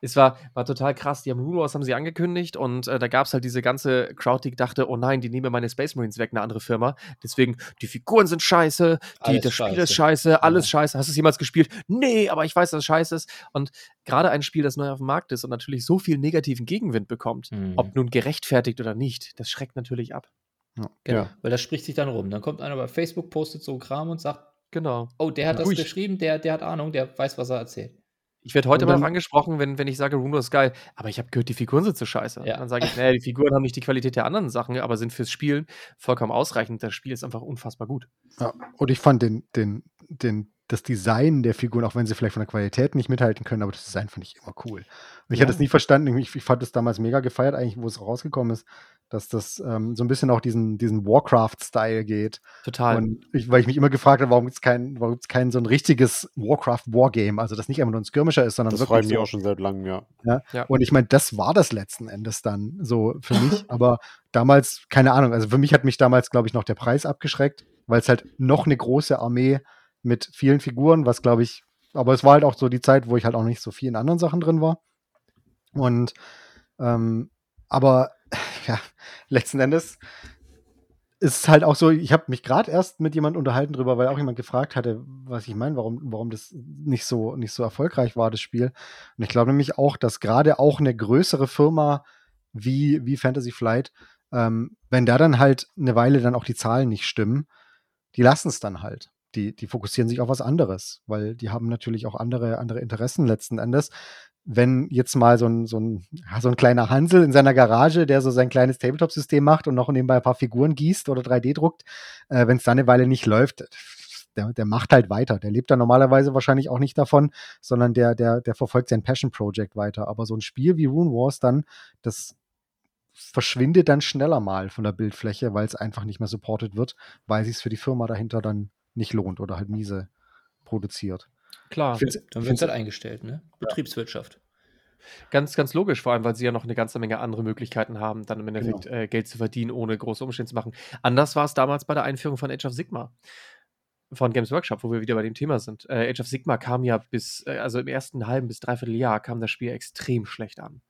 Speaker 3: Es war, war total krass. Die haben Rune Wars haben sie angekündigt und äh, da gab es halt diese ganze Crowd, die dachte, oh nein, die nehmen meine Space Marines weg, eine andere Firma. Deswegen, die Figuren sind scheiße, die, das Spiel
Speaker 1: scheiße.
Speaker 3: ist scheiße, alles
Speaker 1: Ja.
Speaker 3: scheiße. Hast du es jemals gespielt? Nee, aber ich weiß, dass es scheiße ist. Und gerade ein Spiel, das neu auf dem Markt ist und natürlich so viel negativen Gegenwind bekommt,
Speaker 1: Mhm.
Speaker 3: ob nun gerechtfertigt oder nicht, das schreckt natürlich ab.
Speaker 1: Genau.
Speaker 2: Ja.
Speaker 1: Weil das spricht sich dann rum. Dann kommt einer bei Facebook, postet so Kram und sagt,
Speaker 3: Genau.
Speaker 1: oh, der hat das
Speaker 3: Ruhig.
Speaker 1: geschrieben, der, der hat Ahnung, der weiß, was er erzählt.
Speaker 3: Ich werde heute mal
Speaker 4: dann-
Speaker 3: darauf angesprochen, wenn, wenn ich sage, Wars ist geil, aber ich habe gehört, die Figuren sind so scheiße.
Speaker 1: Ja.
Speaker 3: Dann sage ich, naja, die Figuren haben nicht die Qualität der anderen Sachen, aber sind fürs Spielen vollkommen ausreichend. Das Spiel ist einfach unfassbar gut.
Speaker 4: Ja, und ich fand den, den, den, das Design der Figuren, auch wenn sie vielleicht von der Qualität nicht mithalten können, aber das Design fand ich immer cool. Und ich
Speaker 1: Ja.
Speaker 4: hatte es nie verstanden, ich, ich fand es damals mega gefeiert, eigentlich, wo es rausgekommen ist, dass das ähm, so ein bisschen auch diesen, diesen Warcraft-Style geht.
Speaker 3: Total.
Speaker 4: Und ich, weil ich mich immer gefragt habe, warum gibt es kein, warum gibt's kein so ein richtiges Warcraft-Wargame, also das nicht einfach nur ein Skirmisher ist, sondern
Speaker 2: Das freut
Speaker 4: wirklich
Speaker 2: mich
Speaker 4: so,
Speaker 2: auch schon seit langem, ja.
Speaker 4: und ich meine, das war das letzten Endes dann so für mich. <laughs> Aber damals, keine Ahnung, also für mich hat mich damals, glaube ich, noch der Preis abgeschreckt, weil es halt noch eine große Armee mit vielen Figuren, was glaube ich, aber es war halt auch so die Zeit, wo ich halt auch nicht so viel in anderen Sachen drin war. Und ähm, aber <laughs> ja, letzten Endes ist es halt auch so, ich habe mich gerade erst mit jemandem unterhalten drüber, weil auch jemand gefragt hatte, was ich meine, warum, warum das nicht so, nicht so erfolgreich war, das Spiel. Und ich glaube nämlich auch, dass gerade auch eine größere Firma wie, wie Fantasy Flight, ähm, wenn da dann halt eine Weile dann auch die Zahlen nicht stimmen, die lassen es dann halt. Die, die fokussieren sich auf was anderes, weil die haben natürlich auch andere, andere Interessen letzten Endes. Wenn jetzt mal so ein, so ein, so ein kleiner Hansel in seiner Garage, der so sein kleines Tabletop-System macht und noch nebenbei ein paar Figuren gießt oder 3D druckt, äh, wenn es dann eine Weile nicht läuft, der, der macht halt weiter. Der lebt dann normalerweise wahrscheinlich auch nicht davon, sondern der, der, der verfolgt sein Passion Project weiter. Aber so ein Spiel wie Rune Wars dann, das verschwindet dann schneller mal von der Bildfläche, weil es einfach nicht mehr supported wird, weil sich es für die Firma dahinter dann nicht lohnt oder halt miese produziert.
Speaker 3: Klar.
Speaker 1: Dann wird es halt eingestellt, ne? Betriebswirtschaft.
Speaker 3: Ganz, ganz logisch, vor allem, weil sie ja noch eine ganze Menge andere Möglichkeiten haben, dann im Endeffekt
Speaker 4: Genau.
Speaker 3: äh, Geld zu verdienen, ohne große Umstände zu machen. Anders war es damals bei der Einführung von Age of Sigma von Games Workshop, wo wir wieder bei dem Thema sind. Äh, Age of Sigma kam ja bis, äh, also im ersten halben bis dreiviertel Jahr kam das Spiel extrem schlecht an.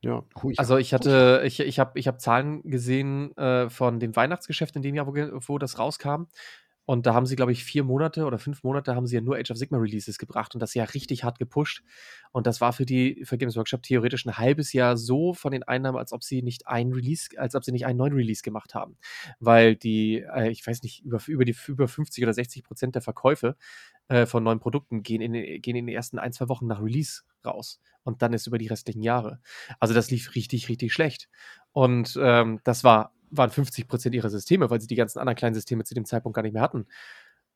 Speaker 2: Ja.
Speaker 4: Hui.
Speaker 3: Also ich hatte, ich, ich habe ich hab Zahlen gesehen äh, von dem Weihnachtsgeschäft in dem Jahr, wo, wo das rauskam. Und da haben sie, glaube ich, vier Monate oder fünf Monate haben sie ja nur Age of Sigma Releases gebracht und das ja richtig hart gepusht. Und das war für die, für Games Workshop theoretisch ein halbes Jahr so von den Einnahmen, als ob sie nicht ein Release, als ob sie nicht einen neuen Release gemacht haben. Weil die, äh, ich weiß nicht, über, über die über 50 oder 60 Prozent der Verkäufe äh, von neuen Produkten gehen in, den- gehen in den ersten ein, zwei Wochen nach Release raus. Und dann ist über die restlichen Jahre. Also das lief richtig, richtig schlecht. Und ähm, das war, waren 50 Prozent ihrer Systeme, weil sie die ganzen anderen kleinen Systeme zu dem Zeitpunkt gar nicht mehr hatten.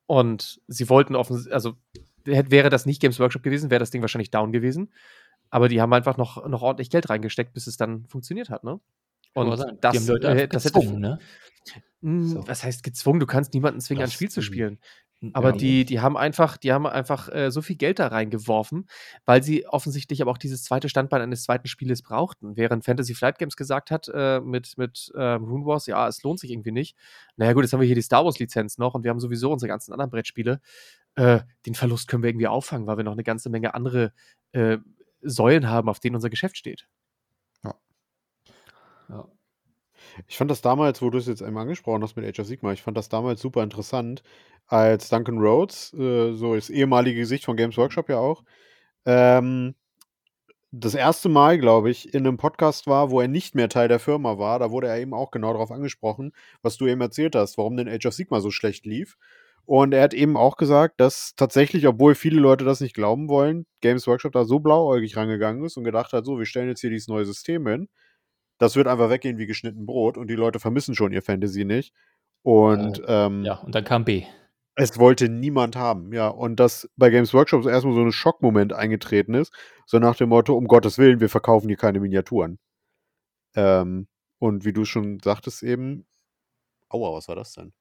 Speaker 3: Und sie wollten offen, also hätte- wäre das nicht Games Workshop gewesen, wäre das Ding wahrscheinlich down gewesen. Aber die haben einfach noch, noch ordentlich Geld reingesteckt, bis es dann funktioniert hat, ne? Und das,
Speaker 1: die haben Leute
Speaker 3: äh, das hätte,
Speaker 1: gezwungen, ne?
Speaker 3: Mh,
Speaker 1: So.
Speaker 3: was heißt gezwungen? Du kannst niemanden zwingen, ein
Speaker 1: Das-
Speaker 3: Spiel zu spielen. Aber
Speaker 1: Ja.
Speaker 3: die, die haben einfach, die haben einfach äh, so viel Geld da reingeworfen, weil sie offensichtlich aber auch dieses zweite Standbein eines zweiten Spieles brauchten. Während Fantasy Flight Games gesagt hat, äh, mit, mit ähm, Rune Wars, ja, es lohnt sich irgendwie nicht. Naja, gut, jetzt haben wir hier die Star Wars-Lizenz noch und wir haben sowieso unsere ganzen anderen Brettspiele. Äh, den Verlust können wir irgendwie auffangen, weil wir noch eine ganze Menge andere äh, Säulen haben, auf denen unser Geschäft steht.
Speaker 1: Ja.
Speaker 2: Ich fand das damals, wo du es jetzt einmal angesprochen hast mit Age of Sigma, ich fand das damals super interessant, als Duncan Rhodes, äh, so das ehemalige Gesicht von Games Workshop ja auch, ähm, das erste Mal, glaube ich, in einem Podcast war, wo er nicht mehr Teil der Firma war. Da wurde er eben auch genau darauf angesprochen, was du eben erzählt hast, warum denn Age of Sigma so schlecht lief. Und er hat eben auch gesagt, dass tatsächlich, obwohl viele Leute das nicht glauben wollen, Games Workshop da so blauäugig rangegangen ist und gedacht hat, so, wir stellen jetzt hier dieses neue System hin. Das wird einfach weggehen wie geschnitten Brot und die Leute vermissen schon ihr Fantasy nicht. Und ähm,
Speaker 1: ja, und dann kam B.
Speaker 2: es wollte niemand haben, ja. Und dass bei Games Workshop erstmal so ein Schockmoment eingetreten ist, so nach dem Motto, um Gottes Willen, wir verkaufen hier keine Miniaturen. Ähm, und wie du schon sagtest eben, aua, was war das denn?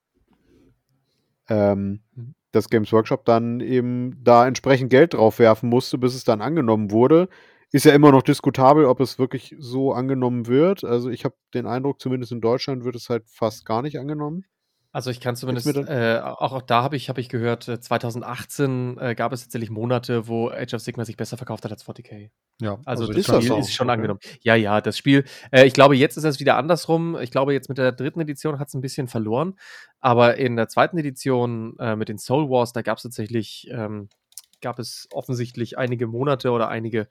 Speaker 2: Ähm,
Speaker 3: Mhm.
Speaker 2: dass Games Workshop dann eben da entsprechend Geld drauf werfen musste, bis es dann angenommen wurde. Ist ja immer noch diskutabel, ob es wirklich so angenommen wird. Also ich habe den Eindruck, zumindest in Deutschland wird es halt fast gar nicht angenommen.
Speaker 3: Also ich kann zumindest, äh, auch, auch da habe ich, hab ich gehört, äh, 2018 äh, gab es tatsächlich Monate, wo Age of Sigma sich besser verkauft hat als 40k.
Speaker 4: Ja,
Speaker 3: Also,
Speaker 2: ist
Speaker 3: das
Speaker 2: das
Speaker 3: Spiel ist schon
Speaker 2: Okay.
Speaker 3: angenommen. Ja, ja, das Spiel, äh, ich glaube, jetzt ist es wieder andersrum. Ich glaube, jetzt mit der dritten Edition hat es ein bisschen verloren. Aber in der zweiten Edition äh, mit den Soul Wars, da gab es tatsächlich, ähm, gab es offensichtlich einige Monate oder einige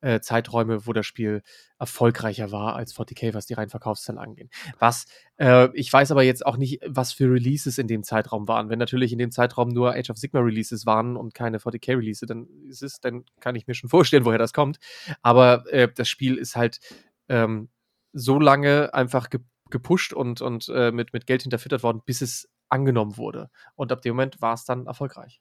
Speaker 3: äh, Zeiträume, wo das Spiel erfolgreicher war als 40k, was die reinen Verkaufszahlen angeht. Was, äh, ich weiß aber jetzt auch nicht, was für Releases in dem Zeitraum waren. Wenn natürlich in dem Zeitraum nur Age of Sigma Releases waren und keine 40k Releases, dann ist es, dann kann ich mir schon vorstellen, woher das kommt. Aber äh, das Spiel ist halt ähm, so lange einfach ge gepusht und, und äh, mit, mit Geld hinterfüttert worden, bis es angenommen wurde. Und ab dem Moment war es dann erfolgreich.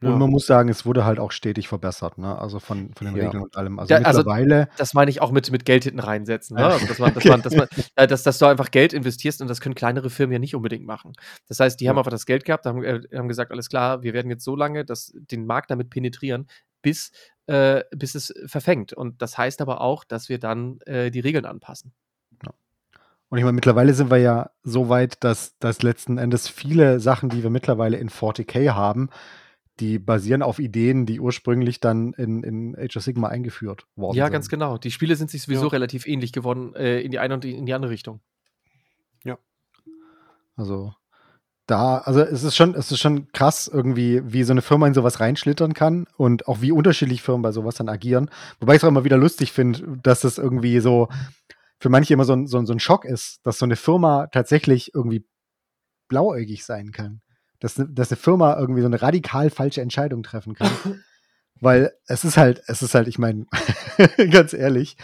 Speaker 4: Und
Speaker 2: Ja.
Speaker 4: man muss sagen, es wurde halt auch stetig verbessert, ne? Also von, von den
Speaker 2: Ja.
Speaker 4: Regeln und allem. Also
Speaker 3: Ja, also-
Speaker 4: mittlerweile,
Speaker 3: Das meine ich auch mit, mit Geld hinten reinsetzen. Ne? Also, dass, man, dass, man, dass, man, <laughs> dass, dass du einfach Geld investierst und das können kleinere Firmen ja nicht unbedingt machen. Das heißt, die haben
Speaker 2: Ja.
Speaker 3: einfach das Geld gehabt, haben, äh, haben gesagt, alles klar, wir werden jetzt so lange das, den Markt damit penetrieren, bis, äh, bis es verfängt. Und das heißt aber auch, dass wir dann äh, die Regeln anpassen.
Speaker 4: und ich meine, mittlerweile sind wir ja so weit, dass, dass letzten Endes viele Sachen, die wir mittlerweile in 40k haben, die basieren auf Ideen, die ursprünglich dann in, in Age of Sigma eingeführt worden
Speaker 3: Ja,
Speaker 4: sind.
Speaker 3: ganz genau. Die Spiele sind sich sowieso
Speaker 2: Ja.
Speaker 3: relativ ähnlich geworden äh, in die eine und in die andere Richtung.
Speaker 4: Also da, also es ist schon, es ist schon krass irgendwie, wie so eine Firma in sowas reinschlittern kann und auch wie unterschiedlich Firmen bei sowas dann agieren. Wobei ich es auch immer wieder lustig finde, dass es irgendwie so für manche immer so ein, so, ein- so ein Schock ist, dass so eine Firma tatsächlich irgendwie blauäugig sein kann. Dass, ne- dass eine Firma irgendwie so eine radikal falsche Entscheidung treffen kann. Weil es ist halt, es ist halt, ich meine, <laughs> ganz ehrlich,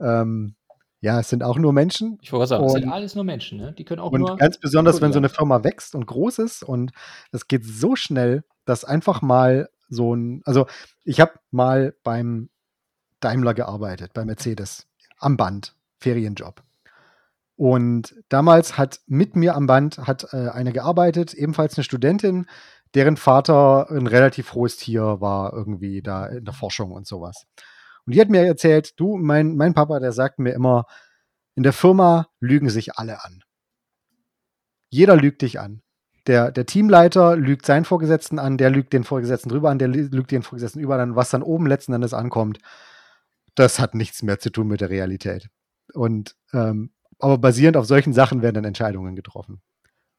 Speaker 4: ähm, ja, es sind auch nur Menschen.
Speaker 1: Ich wollte sagen, es sind
Speaker 4: Und-
Speaker 1: alles nur Menschen, ne? Die können auch
Speaker 4: Und
Speaker 1: nur.
Speaker 4: ganz besonders, wenn so eine. Firma wächst und groß ist und es geht so schnell, dass einfach mal so ein, also ich habe mal beim Daimler gearbeitet, bei Mercedes, am Band, Ferienjob. Und damals hat mit mir am Band hat äh, eine gearbeitet, ebenfalls eine Studentin, deren Vater ein relativ hohes Tier war, irgendwie da in der Forschung und sowas. Und die hat mir erzählt, du, mein, mein Papa, der sagt mir immer, in der Firma lügen sich alle an. Jeder lügt dich an. Der, der Teamleiter lügt seinen Vorgesetzten an, der lügt den Vorgesetzten drüber an, der lü- lügt den Vorgesetzten über an. Was dann oben letzten Endes ankommt, das hat nichts mehr zu tun mit der Realität. Und ähm, aber basierend auf solchen Sachen werden dann Entscheidungen getroffen.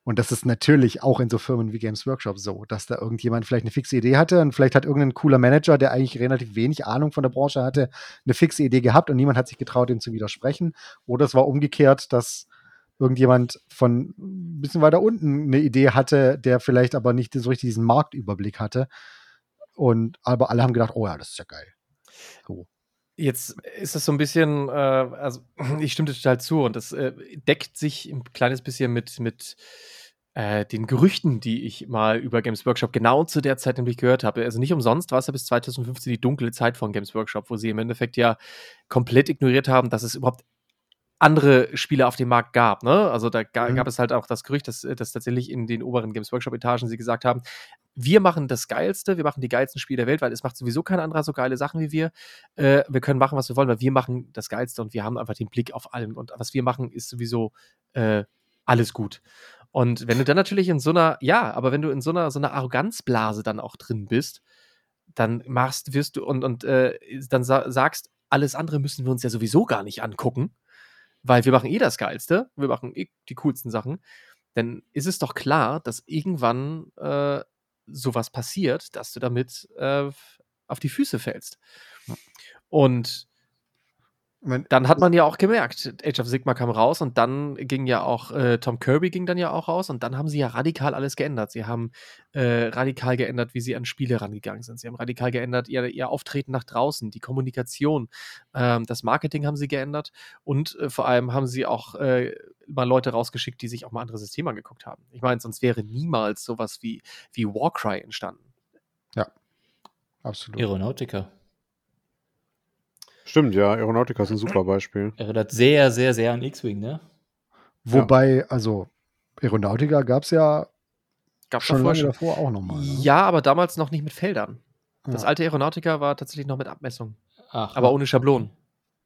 Speaker 4: Und das ist natürlich auch in so Firmen wie Games Workshop so, dass da irgendjemand vielleicht eine fixe Idee hatte und vielleicht hat irgendein cooler Manager, der eigentlich relativ wenig Ahnung von der Branche hatte, eine fixe Idee gehabt und niemand hat sich getraut, ihm zu widersprechen. Oder es war umgekehrt, dass irgendjemand von ein bisschen weiter unten eine Idee hatte, der vielleicht aber nicht so richtig diesen Marktüberblick hatte. Und aber alle haben gedacht, oh ja, das ist ja geil. So.
Speaker 3: Jetzt ist das so ein bisschen, äh, also <clears throat> ich stimme total zu und das äh, deckt sich ein kleines bisschen mit, mit äh, den Gerüchten, die ich mal über Games Workshop genau zu der Zeit nämlich gehört habe. Also nicht umsonst war es ja bis 2015 die dunkle Zeit von Games Workshop, wo sie im Endeffekt ja komplett ignoriert haben, dass es überhaupt andere Spiele auf dem Markt gab. Ne? Also da ga,
Speaker 4: Mhm.
Speaker 3: gab es halt auch das Gerücht, dass, dass tatsächlich in den oberen Games Workshop-Etagen sie gesagt haben, wir machen das Geilste, wir machen die geilsten Spiele der Welt, weil es macht sowieso kein anderer so geile Sachen wie wir. Äh, wir können machen, was wir wollen, weil wir machen das Geilste und wir haben einfach den Blick auf allem. Und was wir machen, ist sowieso äh, alles gut. Und wenn du dann natürlich in so einer, ja, aber wenn du in so einer, so einer Arroganzblase dann auch drin bist, dann machst, wirst du und, und äh, dann sa sagst, alles andere müssen wir uns ja sowieso gar nicht angucken, weil wir machen eh das Geilste, wir machen eh die coolsten Sachen, dann ist es doch klar, dass irgendwann äh, sowas passiert, dass du damit äh, auf die Füße fällst. Und
Speaker 4: Ich mein,
Speaker 3: dann hat man ja auch gemerkt, Age of Sigma kam raus und dann ging ja auch, äh, Tom Kirby ging dann ja auch raus und dann haben sie ja radikal alles geändert. Sie haben äh, radikal geändert, wie sie an Spiele rangegangen sind. Sie haben radikal geändert ihr, ihr Auftreten nach draußen, die Kommunikation, ähm, das Marketing haben sie geändert und äh, vor allem haben sie auch äh, mal Leute rausgeschickt, die sich auch mal andere Systeme angeguckt haben. Ich meine, sonst wäre niemals sowas wie, wie Warcry entstanden.
Speaker 4: absolut.
Speaker 1: Aeronautica.
Speaker 2: Stimmt, ja, Aeronautica ist ein super Beispiel.
Speaker 1: Erinnert sehr, sehr, sehr an X-Wing, ne?
Speaker 4: Wobei, also Aeronautica gab es ja
Speaker 3: Gab
Speaker 4: schon
Speaker 3: davor
Speaker 4: lange davor auch nochmal. Ne?
Speaker 3: Ja, aber damals noch nicht mit Feldern. Das
Speaker 4: Ja.
Speaker 3: alte Aeronautica war tatsächlich noch mit Abmessung,
Speaker 1: Ach,
Speaker 3: aber ohne Schablonen.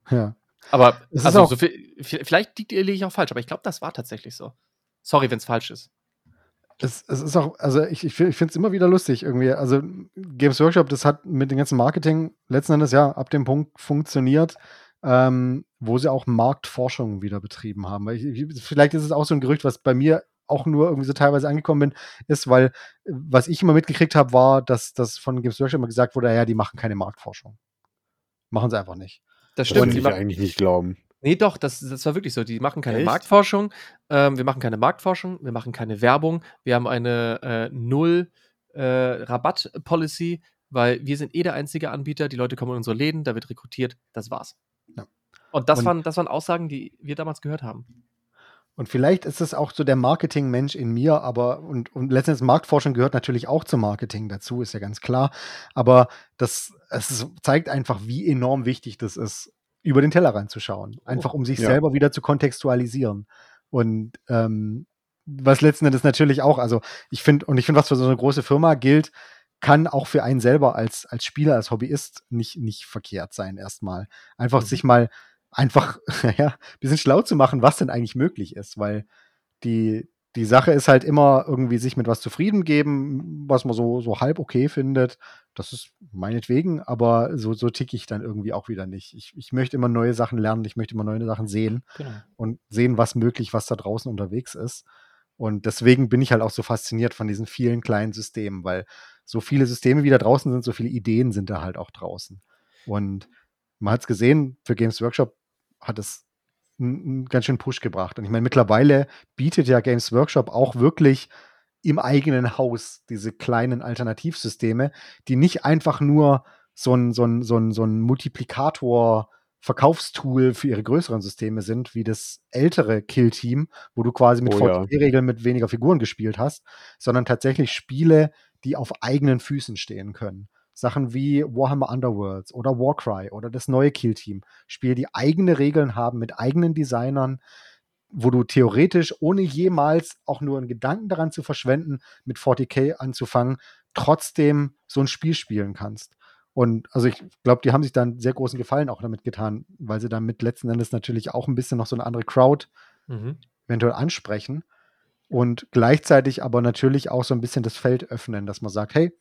Speaker 4: ja.
Speaker 3: Aber also so viel, vi- vielleicht liegt- liege ich auch falsch, aber ich glaube, das war tatsächlich so. Sorry, wenn es falsch ist.
Speaker 4: Es, es ist auch, also ich, ich finde es immer wieder lustig irgendwie. Also Games Workshop, das hat mit dem ganzen Marketing letzten Endes ja ab dem Punkt funktioniert, ähm, wo sie auch Marktforschung wieder betrieben haben. Ich, ich, vielleicht ist es auch so ein Gerücht, was bei mir auch nur irgendwie so teilweise angekommen bin, ist, weil was ich immer mitgekriegt habe, war, dass das von Games Workshop immer gesagt wurde, ja, die machen keine Marktforschung. Machen sie einfach nicht.
Speaker 3: Das
Speaker 2: Das
Speaker 3: stimmt. sie
Speaker 2: ich eigentlich nicht glauben.
Speaker 3: Nee, doch, das, das war wirklich so. Die machen keine
Speaker 2: Echt?
Speaker 3: Marktforschung. Ähm, wir machen keine Marktforschung, wir machen keine Werbung. Wir haben eine äh, Null äh, weil wir sind eh der einzige Anbieter. Die Leute kommen in unsere Läden, da wird rekrutiert. Das war's.
Speaker 4: Ja.
Speaker 3: Und das,
Speaker 4: Und-
Speaker 3: waren, das waren Aussagen, die wir damals gehört haben.
Speaker 4: Und vielleicht ist es auch so der Marketing-Mensch in mir, aber und, und letztendlich Marktforschung gehört natürlich auch zum Marketing dazu, ist ja ganz klar. Aber das es zeigt einfach, wie enorm wichtig das ist, über den Tellerrand zu schauen. Einfach um sich
Speaker 2: Ja.
Speaker 4: selber wieder zu kontextualisieren. Und ähm, was letzten Endes natürlich auch, also ich finde, und ich finde, was für so eine große Firma gilt, kann auch für einen selber als, als Spieler, als Hobbyist nicht, nicht verkehrt sein, erstmal. Einfach
Speaker 3: Mhm.
Speaker 4: sich mal einfach <laughs> ja, ein bisschen schlau zu machen, was denn eigentlich möglich ist, weil die, die Sache ist halt immer irgendwie sich mit was zufrieden geben, was man so, so halb okay findet. Das ist meinetwegen, aber so, so tick ich dann irgendwie auch wieder nicht. Ich, ich möchte immer neue Sachen lernen, ich möchte immer neue Sachen sehen
Speaker 1: Genau.
Speaker 4: und sehen, was möglich, was da draußen unterwegs ist. Und deswegen bin ich halt auch so fasziniert von diesen vielen kleinen Systemen, weil so viele Systeme, wie da draußen sind, so viele Ideen sind da halt auch draußen. Und man hat es gesehen, für Games Workshop hat es einen, ganz schön Push gebracht. Und ich meine, mittlerweile bietet ja Games Workshop auch wirklich im eigenen Haus diese kleinen Alternativsysteme, die nicht einfach nur so ein, so ein, so ein, so ein Multiplikator Verkaufstool für ihre größeren Systeme sind, wie das ältere Kill-Team, wo du quasi mit
Speaker 2: Oh ja.
Speaker 4: VTP-Regeln mit weniger Figuren gespielt hast, sondern tatsächlich Spiele, die auf eigenen Füßen stehen können. Sachen wie Warhammer Underworlds oder Warcry oder das neue Kill-Team. Spiele, die eigene Regeln haben mit eigenen Designern, wo du theoretisch, ohne jemals auch nur einen Gedanken daran zu verschwenden, mit 40k anzufangen, trotzdem so ein Spiel spielen kannst. Und also ich glaube, die haben sich dann sehr großen Gefallen auch damit getan, weil sie damit letzten Endes natürlich auch ein bisschen noch so eine andere Crowd
Speaker 3: Mhm.
Speaker 4: eventuell ansprechen und gleichzeitig aber natürlich auch so ein bisschen das Feld öffnen, dass man sagt, hey,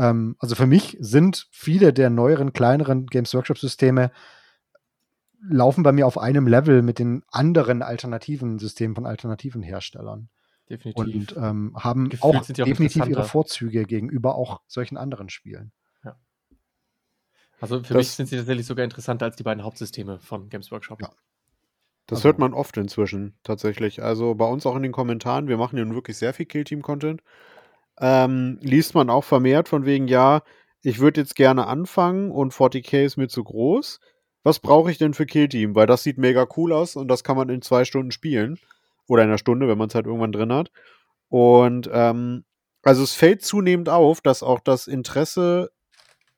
Speaker 4: ähm, also für mich sind viele der neueren, kleineren Games Workshop-Systeme laufen bei mir auf einem Level mit den anderen alternativen Systemen von alternativen Herstellern
Speaker 3: Definitiv.
Speaker 4: und ähm, haben
Speaker 3: Gefühlt
Speaker 4: auch
Speaker 3: sind die auch
Speaker 4: definitiv ihre. Vorzüge gegenüber auch solchen anderen Spielen.
Speaker 3: also für
Speaker 2: das-
Speaker 3: mich sind sie tatsächlich sogar interessanter als die beiden Hauptsysteme von Games Workshop.
Speaker 4: Ja.
Speaker 2: Das
Speaker 4: Also-
Speaker 2: hört man oft inzwischen, tatsächlich. Also bei uns auch in den Kommentaren, wir machen ja nun wirklich sehr viel Killteam-Content. Ähm, liest man auch vermehrt von wegen, ja, ich würde jetzt gerne anfangen und 40k ist mir zu groß. Was brauche ich denn für Killteam? Weil das sieht mega cool aus und das kann man in zwei Stunden spielen. Oder in einer Stunde, wenn man es halt irgendwann drin hat. Und ähm, also es fällt zunehmend auf, dass auch das Interesse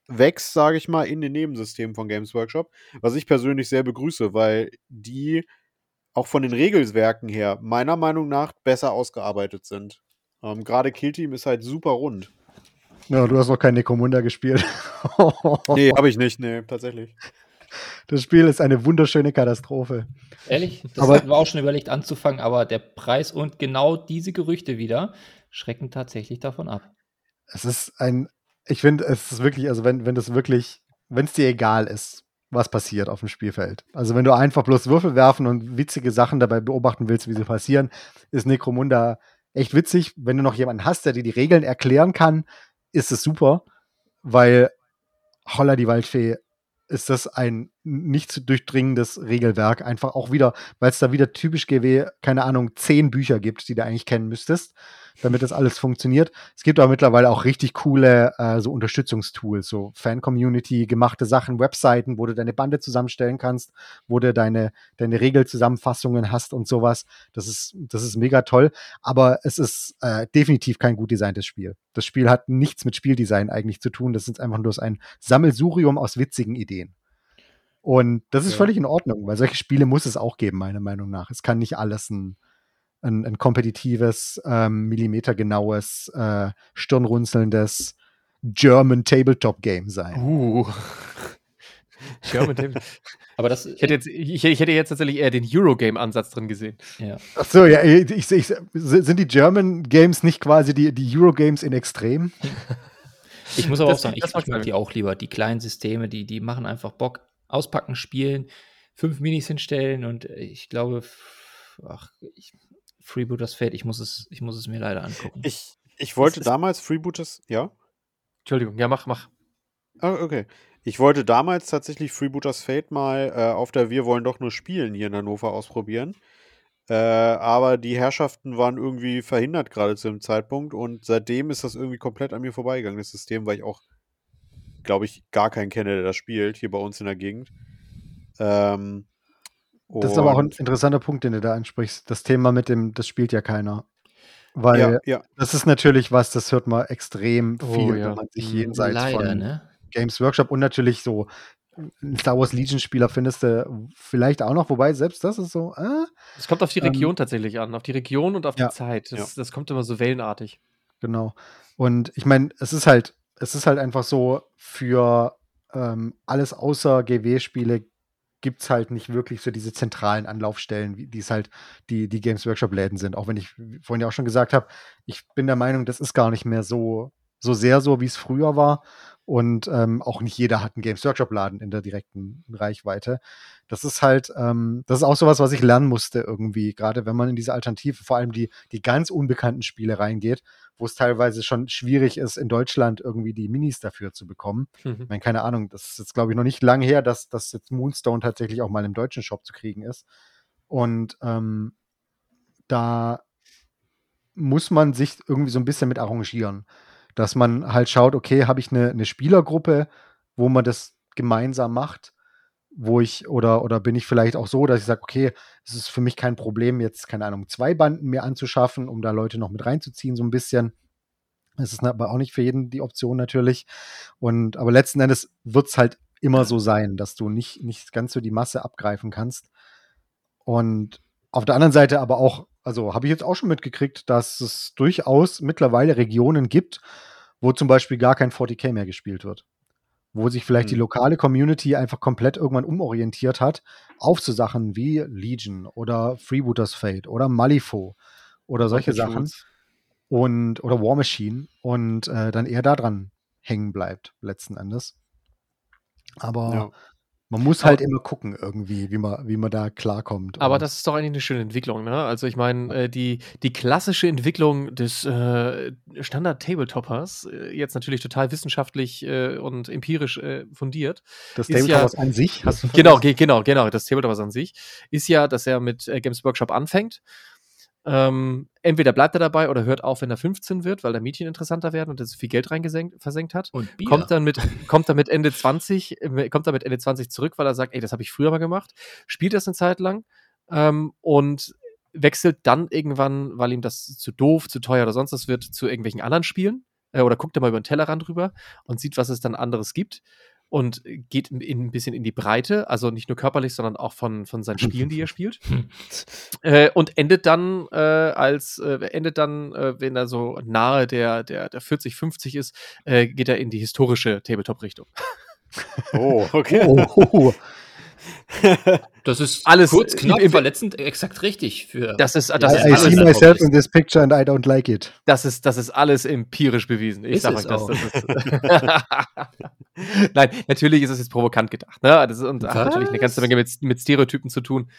Speaker 2: wächst, sage ich mal, in den Nebensystemen von Games Workshop, was ich persönlich sehr begrüße, weil die auch von den Regelwerken her meiner Meinung nach besser ausgearbeitet sind. Ähm, Gerade Killteam ist halt super rund.
Speaker 4: Ja, du hast noch kein Necromunda gespielt. <laughs>
Speaker 2: Nee, habe ich nicht, nee, tatsächlich.
Speaker 4: Das Spiel ist eine wunderschöne Katastrophe.
Speaker 1: Ehrlich, das
Speaker 4: Aber-
Speaker 1: hatten wir auch schon überlegt anzufangen, aber der Preis und genau diese Gerüchte wieder schrecken tatsächlich davon ab.
Speaker 4: Es ist ein, ich finde, es ist wirklich, also wenn, wenn das wirklich, wenn es dir egal ist, was passiert auf dem Spielfeld. Also wenn du einfach bloß Würfel werfen und witzige Sachen dabei beobachten willst, wie sie passieren, ist Necromunda echt witzig. Wenn du noch jemanden hast, der dir die Regeln erklären kann, ist es super, weil Holla die Waldfee ist das ein nicht zu durchdringendes Regelwerk. Einfach auch wieder, weil es da wieder typisch GW, keine Ahnung, zehn Bücher gibt, die du eigentlich kennen müsstest, damit das alles funktioniert. Es gibt aber mittlerweile auch richtig coole äh, so Unterstützungstools, so Fan-Community, gemachte Sachen, Webseiten, wo du deine Bande zusammenstellen kannst, wo du deine, deine Regelzusammenfassungen hast und sowas. Das ist, das ist mega toll. Aber es ist äh, definitiv kein gut designtes Spiel. Das Spiel hat nichts mit Spieldesign eigentlich zu tun. Das ist einfach nur ein Sammelsurium aus witzigen Ideen. Und das ist
Speaker 2: Ja.
Speaker 4: völlig in Ordnung, weil solche Spiele muss es auch geben, meiner Meinung nach. Es kann nicht alles ein, ein, ein kompetitives, ähm, millimetergenaues, äh, stirnrunzelndes German Tabletop Game sein.
Speaker 3: Uh. <laughs> German Table.
Speaker 1: Aber das,
Speaker 3: Ich hätte, jetzt, ich, ich hätte jetzt tatsächlich eher den Eurogame-Ansatz drin gesehen.
Speaker 1: ja.
Speaker 4: Ach so, ja, ich, ich, sind die German Games nicht quasi die, die Eurogames in Extrem?
Speaker 1: Ich muss aber
Speaker 3: Das-
Speaker 1: auch sagen, ich,
Speaker 3: mag
Speaker 1: die auch lieber. Die kleinen Systeme, die, die machen einfach Bock. Auspacken, spielen, fünf Minis hinstellen und ich glaube, ach, ich, Freebooters Fate, ich muss es, ich muss es mir leider angucken.
Speaker 2: Ich, ich wollte damals Freebooters, ja?
Speaker 3: Entschuldigung, ja, mach, mach.
Speaker 2: Ah, okay. Ich wollte damals tatsächlich Freebooters Fate mal äh, auf der Wir wollen doch nur spielen hier in Hannover ausprobieren. Äh, aber die Herrschaften waren irgendwie verhindert gerade zu dem Zeitpunkt und seitdem ist das irgendwie komplett an mir vorbeigegangen, das System, weil ich auch, glaube ich, gar keinen kenne, der das spielt, hier bei uns in der Gegend. Ähm,
Speaker 4: Das ist aber auch ein interessanter Punkt, den du da ansprichst. Das Thema mit dem, das spielt ja keiner. Weil
Speaker 2: ja, ja.
Speaker 4: das ist natürlich was, das hört man extrem
Speaker 3: Oh,
Speaker 4: viel,
Speaker 3: ja.
Speaker 4: wenn man sich jenseits
Speaker 1: leider,
Speaker 4: von
Speaker 1: ne?
Speaker 4: Games Workshop und natürlich so einen Star Wars Legion Spieler findest du vielleicht auch noch, wobei selbst das ist so, äh,
Speaker 3: Es kommt auf die
Speaker 4: Ähm,
Speaker 3: Region tatsächlich an, auf die Region und auf
Speaker 4: ja.
Speaker 3: die Zeit. Das, das kommt immer so wellenartig.
Speaker 4: Genau. Und ich meine, es ist halt, es ist halt einfach so, für ähm, alles außer GW-Spiele gibt es halt nicht wirklich so diese zentralen Anlaufstellen, wie die es halt die, die Games Workshop-Läden sind. Auch wenn ich vorhin ja auch schon gesagt habe, ich bin der Meinung, das ist gar nicht mehr so, so sehr so, wie es früher war. Und ähm, auch nicht jeder hat einen Games Workshop-Laden in der direkten Reichweite. Das ist halt, ähm, das ist auch sowas, was ich lernen musste irgendwie, gerade wenn man in diese Alternative, vor allem die, die ganz unbekannten Spiele reingeht, wo es teilweise schon schwierig ist, in Deutschland irgendwie die Minis dafür zu bekommen.
Speaker 3: Mhm.
Speaker 4: Ich meine, keine Ahnung, das ist jetzt, glaube ich, noch nicht lang her, dass, dass jetzt Moonstone tatsächlich auch mal im deutschen Shop zu kriegen ist. Und ähm, da muss man sich irgendwie so ein bisschen mit arrangieren. Dass man halt schaut, okay, habe ich eine, eine Spielergruppe, wo man das gemeinsam macht, wo ich, oder, oder bin ich vielleicht auch so, dass ich sage, okay, es ist für mich kein Problem, jetzt, keine Ahnung, zwei Banden mir anzuschaffen, um da Leute noch mit reinzuziehen, so ein bisschen. Das ist aber auch nicht für jeden die Option natürlich. Und aber letzten Endes wird es halt immer so sein, dass du nicht, nicht ganz so die Masse abgreifen kannst. Und auf der anderen Seite aber auch, also habe ich jetzt auch schon mitgekriegt, dass es durchaus mittlerweile Regionen gibt, wo zum Beispiel gar kein 40k mehr gespielt wird. Wo sich vielleicht hm. die lokale Community einfach komplett irgendwann umorientiert hat auf so Sachen wie Legion oder Freebooters Fate oder Malifaux oder solche Sachen. Und, oder War Machine und äh, dann eher daran hängen bleibt, letzten Endes. Aber ja. Man muss halt aber, immer gucken, irgendwie, wie man, wie man da klarkommt.
Speaker 3: Aber das ist doch eigentlich eine schöne Entwicklung, ne? Also ich meine, äh, die, die klassische Entwicklung des äh, Standard-Tabletoppers, äh, jetzt natürlich total wissenschaftlich äh, und empirisch äh, fundiert.
Speaker 4: Das Tabletoppers ja, an sich?
Speaker 3: Hast du genau, genau, genau, das Tabletoppers an sich ist ja, dass er mit äh, Games Workshop anfängt ähm, entweder bleibt er dabei oder hört auf, wenn er 15 wird, weil da Mädchen interessanter werden und er so viel Geld reinversenkt hat. Und Bier. Kommt dann mit, kommt dann mit Ende 20, äh, kommt dann mit Ende 20 zurück, weil er sagt, ey, das habe ich früher mal gemacht, spielt das eine Zeit lang ähm, und wechselt dann irgendwann, weil ihm das zu doof, zu teuer oder sonst was wird, zu irgendwelchen anderen Spielen äh, oder guckt er mal über den Tellerrand rüber und sieht, was es dann anderes gibt und geht in, ein bisschen in die Breite, also nicht nur körperlich, sondern auch von, von seinen Spielen, die er <laughs> spielt. äh, und endet dann äh, als, äh, endet dann, äh, wenn er so nahe der, der, der 40, 50 ist, äh, geht er in die historische Tabletop-Richtung.
Speaker 2: Oh, okay. Oh. <laughs>
Speaker 1: Das ist alles kurz, knapp, im, verletzend, exakt richtig. Für
Speaker 3: das ist, das
Speaker 4: I,
Speaker 3: ist
Speaker 4: I see myself in this picture and I don't like it.
Speaker 3: Das ist, das ist alles empirisch bewiesen. Ich ist sag euch das. das ist <laughs> Nein, natürlich ist es jetzt provokant gedacht. Ne? Das ist, und hat natürlich eine ganze Menge mit, mit Stereotypen zu tun.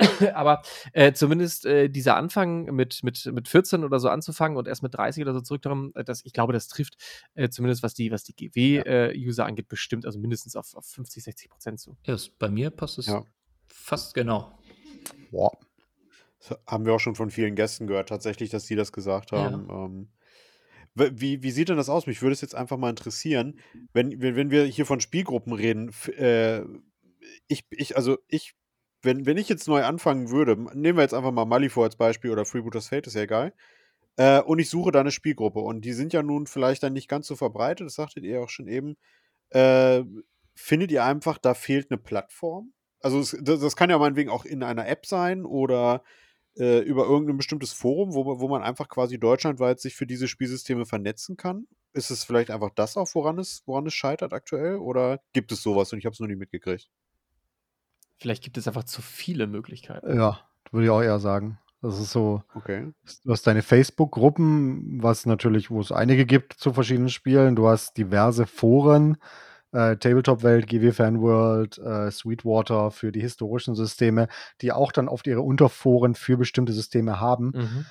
Speaker 3: <laughs> Aber äh, zumindest äh, dieser Anfang mit, mit, mit 14 oder so anzufangen und erst mit 30 oder so zurückzukommen, äh, das, ich glaube, das trifft äh, zumindest was die, was die GW-User ja. Äh, angeht, bestimmt, also mindestens auf, auf 50, 60 Prozent zu.
Speaker 1: Ja, bei mir passt es ja. fast genau.
Speaker 2: Boah. Das haben wir auch schon von vielen Gästen gehört, tatsächlich, dass sie das gesagt haben. Ja. Ähm, wie, wie sieht denn das aus? Mich würde es jetzt einfach mal interessieren, wenn, wenn wir hier von Spielgruppen reden. Äh, ich, ich, also ich wenn, wenn ich jetzt neu anfangen würde, nehmen wir jetzt einfach mal Malifaux als Beispiel oder Freebooters Fate, ist ja egal. Äh, und ich suche da eine Spielgruppe. Und die sind ja nun vielleicht dann nicht ganz so verbreitet, das sagtet ihr auch schon eben. Äh, findet ihr einfach, da fehlt eine Plattform? Also es, das, das, kann ja meinetwegen auch in einer App sein oder äh, über irgendein bestimmtes Forum, wo, wo man einfach quasi deutschlandweit sich für diese Spielsysteme vernetzen kann. Ist es vielleicht einfach das auch, woran es, woran es scheitert aktuell? Oder gibt es sowas und ich habe es noch nie mitgekriegt?
Speaker 3: Vielleicht gibt es einfach zu viele Möglichkeiten.
Speaker 4: Ja, würde ich auch eher sagen. Das ist so,
Speaker 2: okay.
Speaker 4: du hast deine Facebook-Gruppen, was natürlich, wo es einige gibt zu verschiedenen Spielen. Du hast diverse Foren, äh, Tabletop-Welt, GW Fanworld, äh, Sweetwater für die historischen Systeme, die auch dann oft ihre Unterforen für bestimmte Systeme haben. Mhm.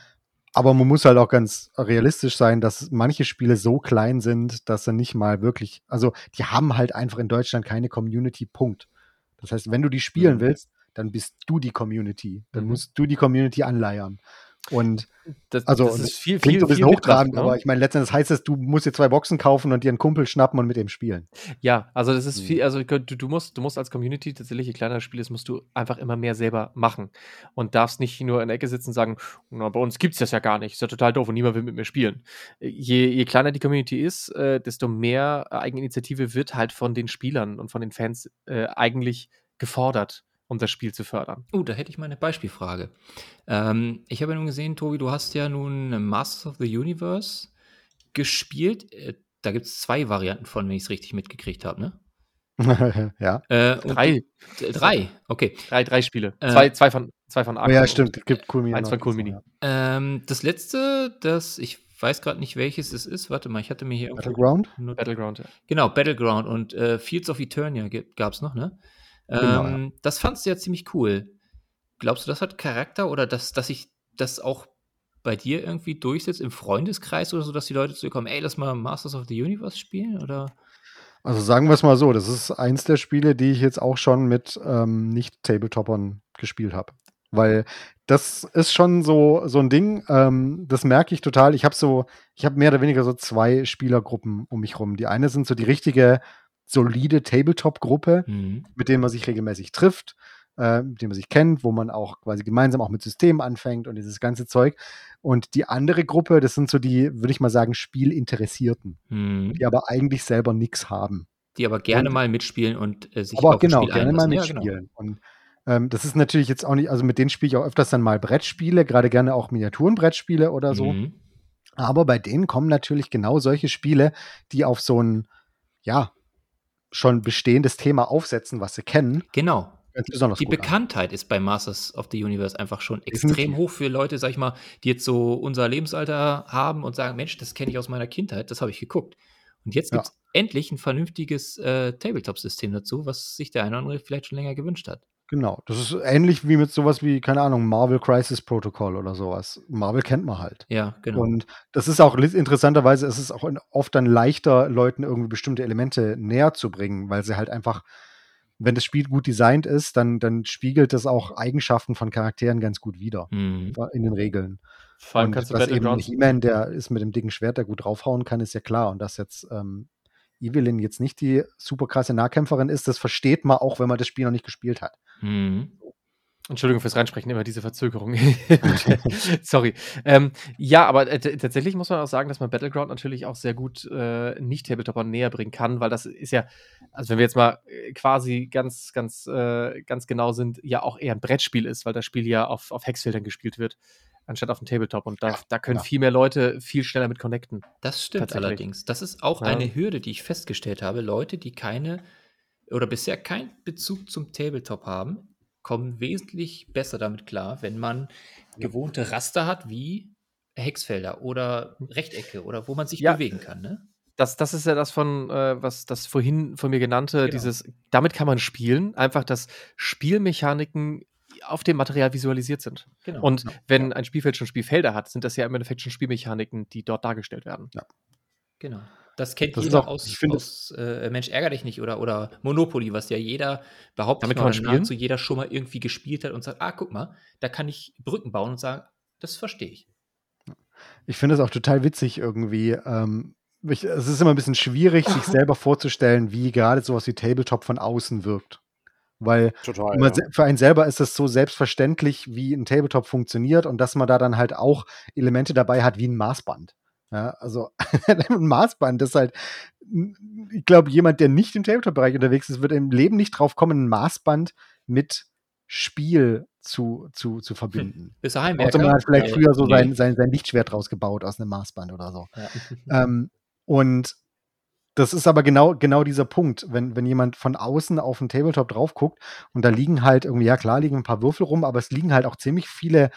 Speaker 4: Aber man muss halt auch ganz realistisch sein, dass manche Spiele so klein sind, dass sie nicht mal wirklich, also die haben halt einfach in Deutschland keine Community, Punkt. Das heißt, wenn du die spielen mhm. willst, dann bist du die Community. Dann mhm. musst du die Community anleiern. Und
Speaker 3: das,
Speaker 4: also
Speaker 3: das ist viel,
Speaker 4: klingt
Speaker 3: viel,
Speaker 4: so ein bisschen hochtrabend, ne? aber ich meine, letztendlich heißt es, du musst dir zwei Boxen kaufen und dir einen Kumpel schnappen und mit dem spielen.
Speaker 3: Ja, also das ist mhm. viel, also du, du, musst, du musst als Community tatsächlich, je kleiner das Spiel ist, musst du einfach immer mehr selber machen und darfst nicht nur in der Ecke sitzen und sagen, na, bei uns gibt es das ja gar nicht, ist ja total doof und niemand will mit mir spielen. Je, je kleiner die Community ist, äh, desto mehr Eigeninitiative wird halt von den Spielern und von den Fans äh, eigentlich gefordert, um das Spiel zu fördern.
Speaker 1: Oh, da hätte ich mal eine Beispielfrage. Ähm, ich habe ja nun gesehen, Tobi, du hast ja nun Masters of the Universe gespielt. Äh, da gibt es zwei Varianten von, wenn ich es richtig mitgekriegt habe, ne? <laughs>
Speaker 4: ja.
Speaker 3: Äh, drei.
Speaker 1: drei, okay.
Speaker 3: Drei, drei Spiele. Äh, zwei, zwei von, zwei von
Speaker 4: Arkham. Ja, stimmt. Es gibt
Speaker 3: Cool Mini. Eins von Cool Mini.
Speaker 1: Ähm, das letzte, das, ich weiß gerade nicht, welches es ist. Warte mal, ich hatte mir hier.
Speaker 4: Battleground?
Speaker 3: Battleground, ja.
Speaker 1: Genau, Battleground und äh, Fields of Eternia gab es noch, ne? Genau, ähm, ja. Das fandst du ja ziemlich cool. Glaubst du, das hat Charakter oder dass, dass ich das auch bei dir irgendwie durchsetzt im Freundeskreis oder so, dass die Leute zu dir kommen, ey, lass mal Masters of the Universe spielen? Oder?
Speaker 4: Also sagen wir es mal so, das ist eins der Spiele, die ich jetzt auch schon mit ähm, Nicht-Tabletoppern gespielt habe. Weil das ist schon so, so ein Ding, ähm, das merke ich total. Ich habe so, ich habe mehr oder weniger so zwei Spielergruppen um mich rum. Die eine sind so die richtige solide Tabletop-Gruppe,
Speaker 1: Mhm.
Speaker 4: mit denen man sich regelmäßig trifft, äh, mit denen man sich kennt, wo man auch quasi gemeinsam auch mit Systemen anfängt und dieses ganze Zeug. Und die andere Gruppe, das sind so die, würde ich mal sagen, Spielinteressierten,
Speaker 1: Mhm.
Speaker 4: die aber eigentlich selber nichts haben.
Speaker 1: Die aber gerne
Speaker 4: Und-
Speaker 1: mal mitspielen und äh, sich
Speaker 4: aber
Speaker 1: auf
Speaker 4: genau,
Speaker 1: Spiel
Speaker 4: gerne mal
Speaker 1: einlassen. Ja, genau.
Speaker 4: mitspielen. Und ähm, das ist natürlich jetzt auch nicht, also mit denen spiele ich auch öfters dann mal Brettspiele, gerade gerne auch Miniaturenbrettspiele oder so.
Speaker 1: Mhm.
Speaker 4: Aber bei denen kommen natürlich genau solche Spiele, die auf so ein, ja, schon bestehendes Thema aufsetzen, was sie kennen,
Speaker 1: Genau. Die
Speaker 4: gut an.
Speaker 1: Bekanntheit ist bei Masters of the Universe einfach schon extrem hoch für Leute, sag ich mal, die jetzt so unser Lebensalter haben und sagen, Mensch, das kenne ich aus meiner Kindheit, das habe ich geguckt. Und jetzt
Speaker 4: Ja.
Speaker 1: gibt es endlich ein vernünftiges äh, Tabletop-System dazu, was sich der eine oder andere vielleicht schon länger gewünscht hat.
Speaker 4: Genau. Das ist ähnlich wie mit sowas wie, keine Ahnung, Marvel Crisis Protocol oder sowas. Marvel kennt man halt.
Speaker 1: Ja, genau.
Speaker 4: Und das ist auch interessanterweise, ist es auch oft dann leichter, Leuten irgendwie bestimmte Elemente näher zu bringen, weil sie halt einfach, wenn das Spiel gut designt ist, dann, dann spiegelt das auch Eigenschaften von Charakteren ganz gut wider
Speaker 1: Mhm.
Speaker 4: in den Regeln.
Speaker 3: Vor allem
Speaker 4: Und
Speaker 3: kannst du
Speaker 4: dass eben
Speaker 3: Battlegrounds.
Speaker 4: He-Man, der ist mit dem dicken Schwert, der gut draufhauen kann, ist ja klar. Und dass jetzt ähm, Evelyn jetzt nicht die super krasse Nahkämpferin ist, das versteht man auch, wenn man das Spiel noch nicht gespielt hat.
Speaker 1: Mhm.
Speaker 3: Entschuldigung fürs Reinsprechen, immer diese Verzögerung. <laughs> Sorry. Ähm, ja, aber äh, tatsächlich muss man auch sagen, dass man Battleground natürlich auch sehr gut äh, Nicht-Tabletopper näher bringen kann, weil das ist ja, also wenn wir jetzt mal äh, quasi ganz, ganz, äh, ganz genau sind, ja auch eher ein Brettspiel ist, weil das Spiel ja auf, auf Hexfeldern gespielt wird, anstatt auf dem Tabletop. Und da, da können
Speaker 4: ja.
Speaker 3: viel mehr Leute viel schneller mit connecten.
Speaker 1: Das stimmt allerdings. Das ist auch
Speaker 3: Ja.
Speaker 1: eine Hürde, die ich festgestellt habe. Leute, die keine oder bisher keinen Bezug zum Tabletop haben, kommen wesentlich besser damit klar, wenn man gewohnte Raster hat wie Hexfelder oder Rechtecke oder wo man sich
Speaker 3: Ja.
Speaker 1: bewegen kann. Ne?
Speaker 3: Das, das ist ja das von, äh, was das vorhin von mir genannte,
Speaker 1: Genau.
Speaker 3: dieses, damit kann man spielen, einfach, dass Spielmechaniken auf dem Material visualisiert sind.
Speaker 1: Genau.
Speaker 3: Und
Speaker 4: Ja,
Speaker 3: wenn ein Spielfeld schon Spielfelder hat, sind das ja im Endeffekt schon Spielmechaniken, die dort dargestellt werden.
Speaker 1: Genau. Das kennt
Speaker 4: Das
Speaker 1: jeder
Speaker 4: auch-
Speaker 1: aus,
Speaker 4: ich
Speaker 1: aus äh, Mensch, ärger dich nicht oder, oder Monopoly, was ja jeder behauptet,
Speaker 3: Damit man
Speaker 1: oder
Speaker 3: spielen?
Speaker 1: nahezu jeder schon mal irgendwie gespielt hat und sagt, ah, guck mal, da kann ich Brücken bauen und sagen, das verstehe ich.
Speaker 4: Ich finde es auch total witzig irgendwie. Ähm, ich, es ist immer ein bisschen schwierig, sich <laughs> selber vorzustellen, wie gerade sowas wie Tabletop von außen wirkt. Weil
Speaker 2: Total.
Speaker 4: immer
Speaker 2: Ja.
Speaker 4: für einen selber ist es so selbstverständlich, wie ein Tabletop funktioniert und dass man da dann halt auch Elemente dabei hat wie ein Maßband. Ja, also <laughs> ein Maßband ist halt, ich glaube, jemand, der nicht im Tabletop-Bereich unterwegs ist, wird im Leben nicht drauf kommen, ein Maßband mit Spiel zu, zu, zu verbinden.
Speaker 1: Bist du
Speaker 4: Außer
Speaker 1: Heimwerker?
Speaker 4: man hat vielleicht früher so sein, sein, sein Lichtschwert rausgebaut aus einem Maßband oder so.
Speaker 1: Ja. <laughs>
Speaker 4: Ähm, und das ist aber genau, genau dieser Punkt, wenn, wenn jemand von außen auf den Tabletop drauf guckt und da liegen halt irgendwie, ja klar, liegen ein paar Würfel rum, aber es liegen halt auch ziemlich viele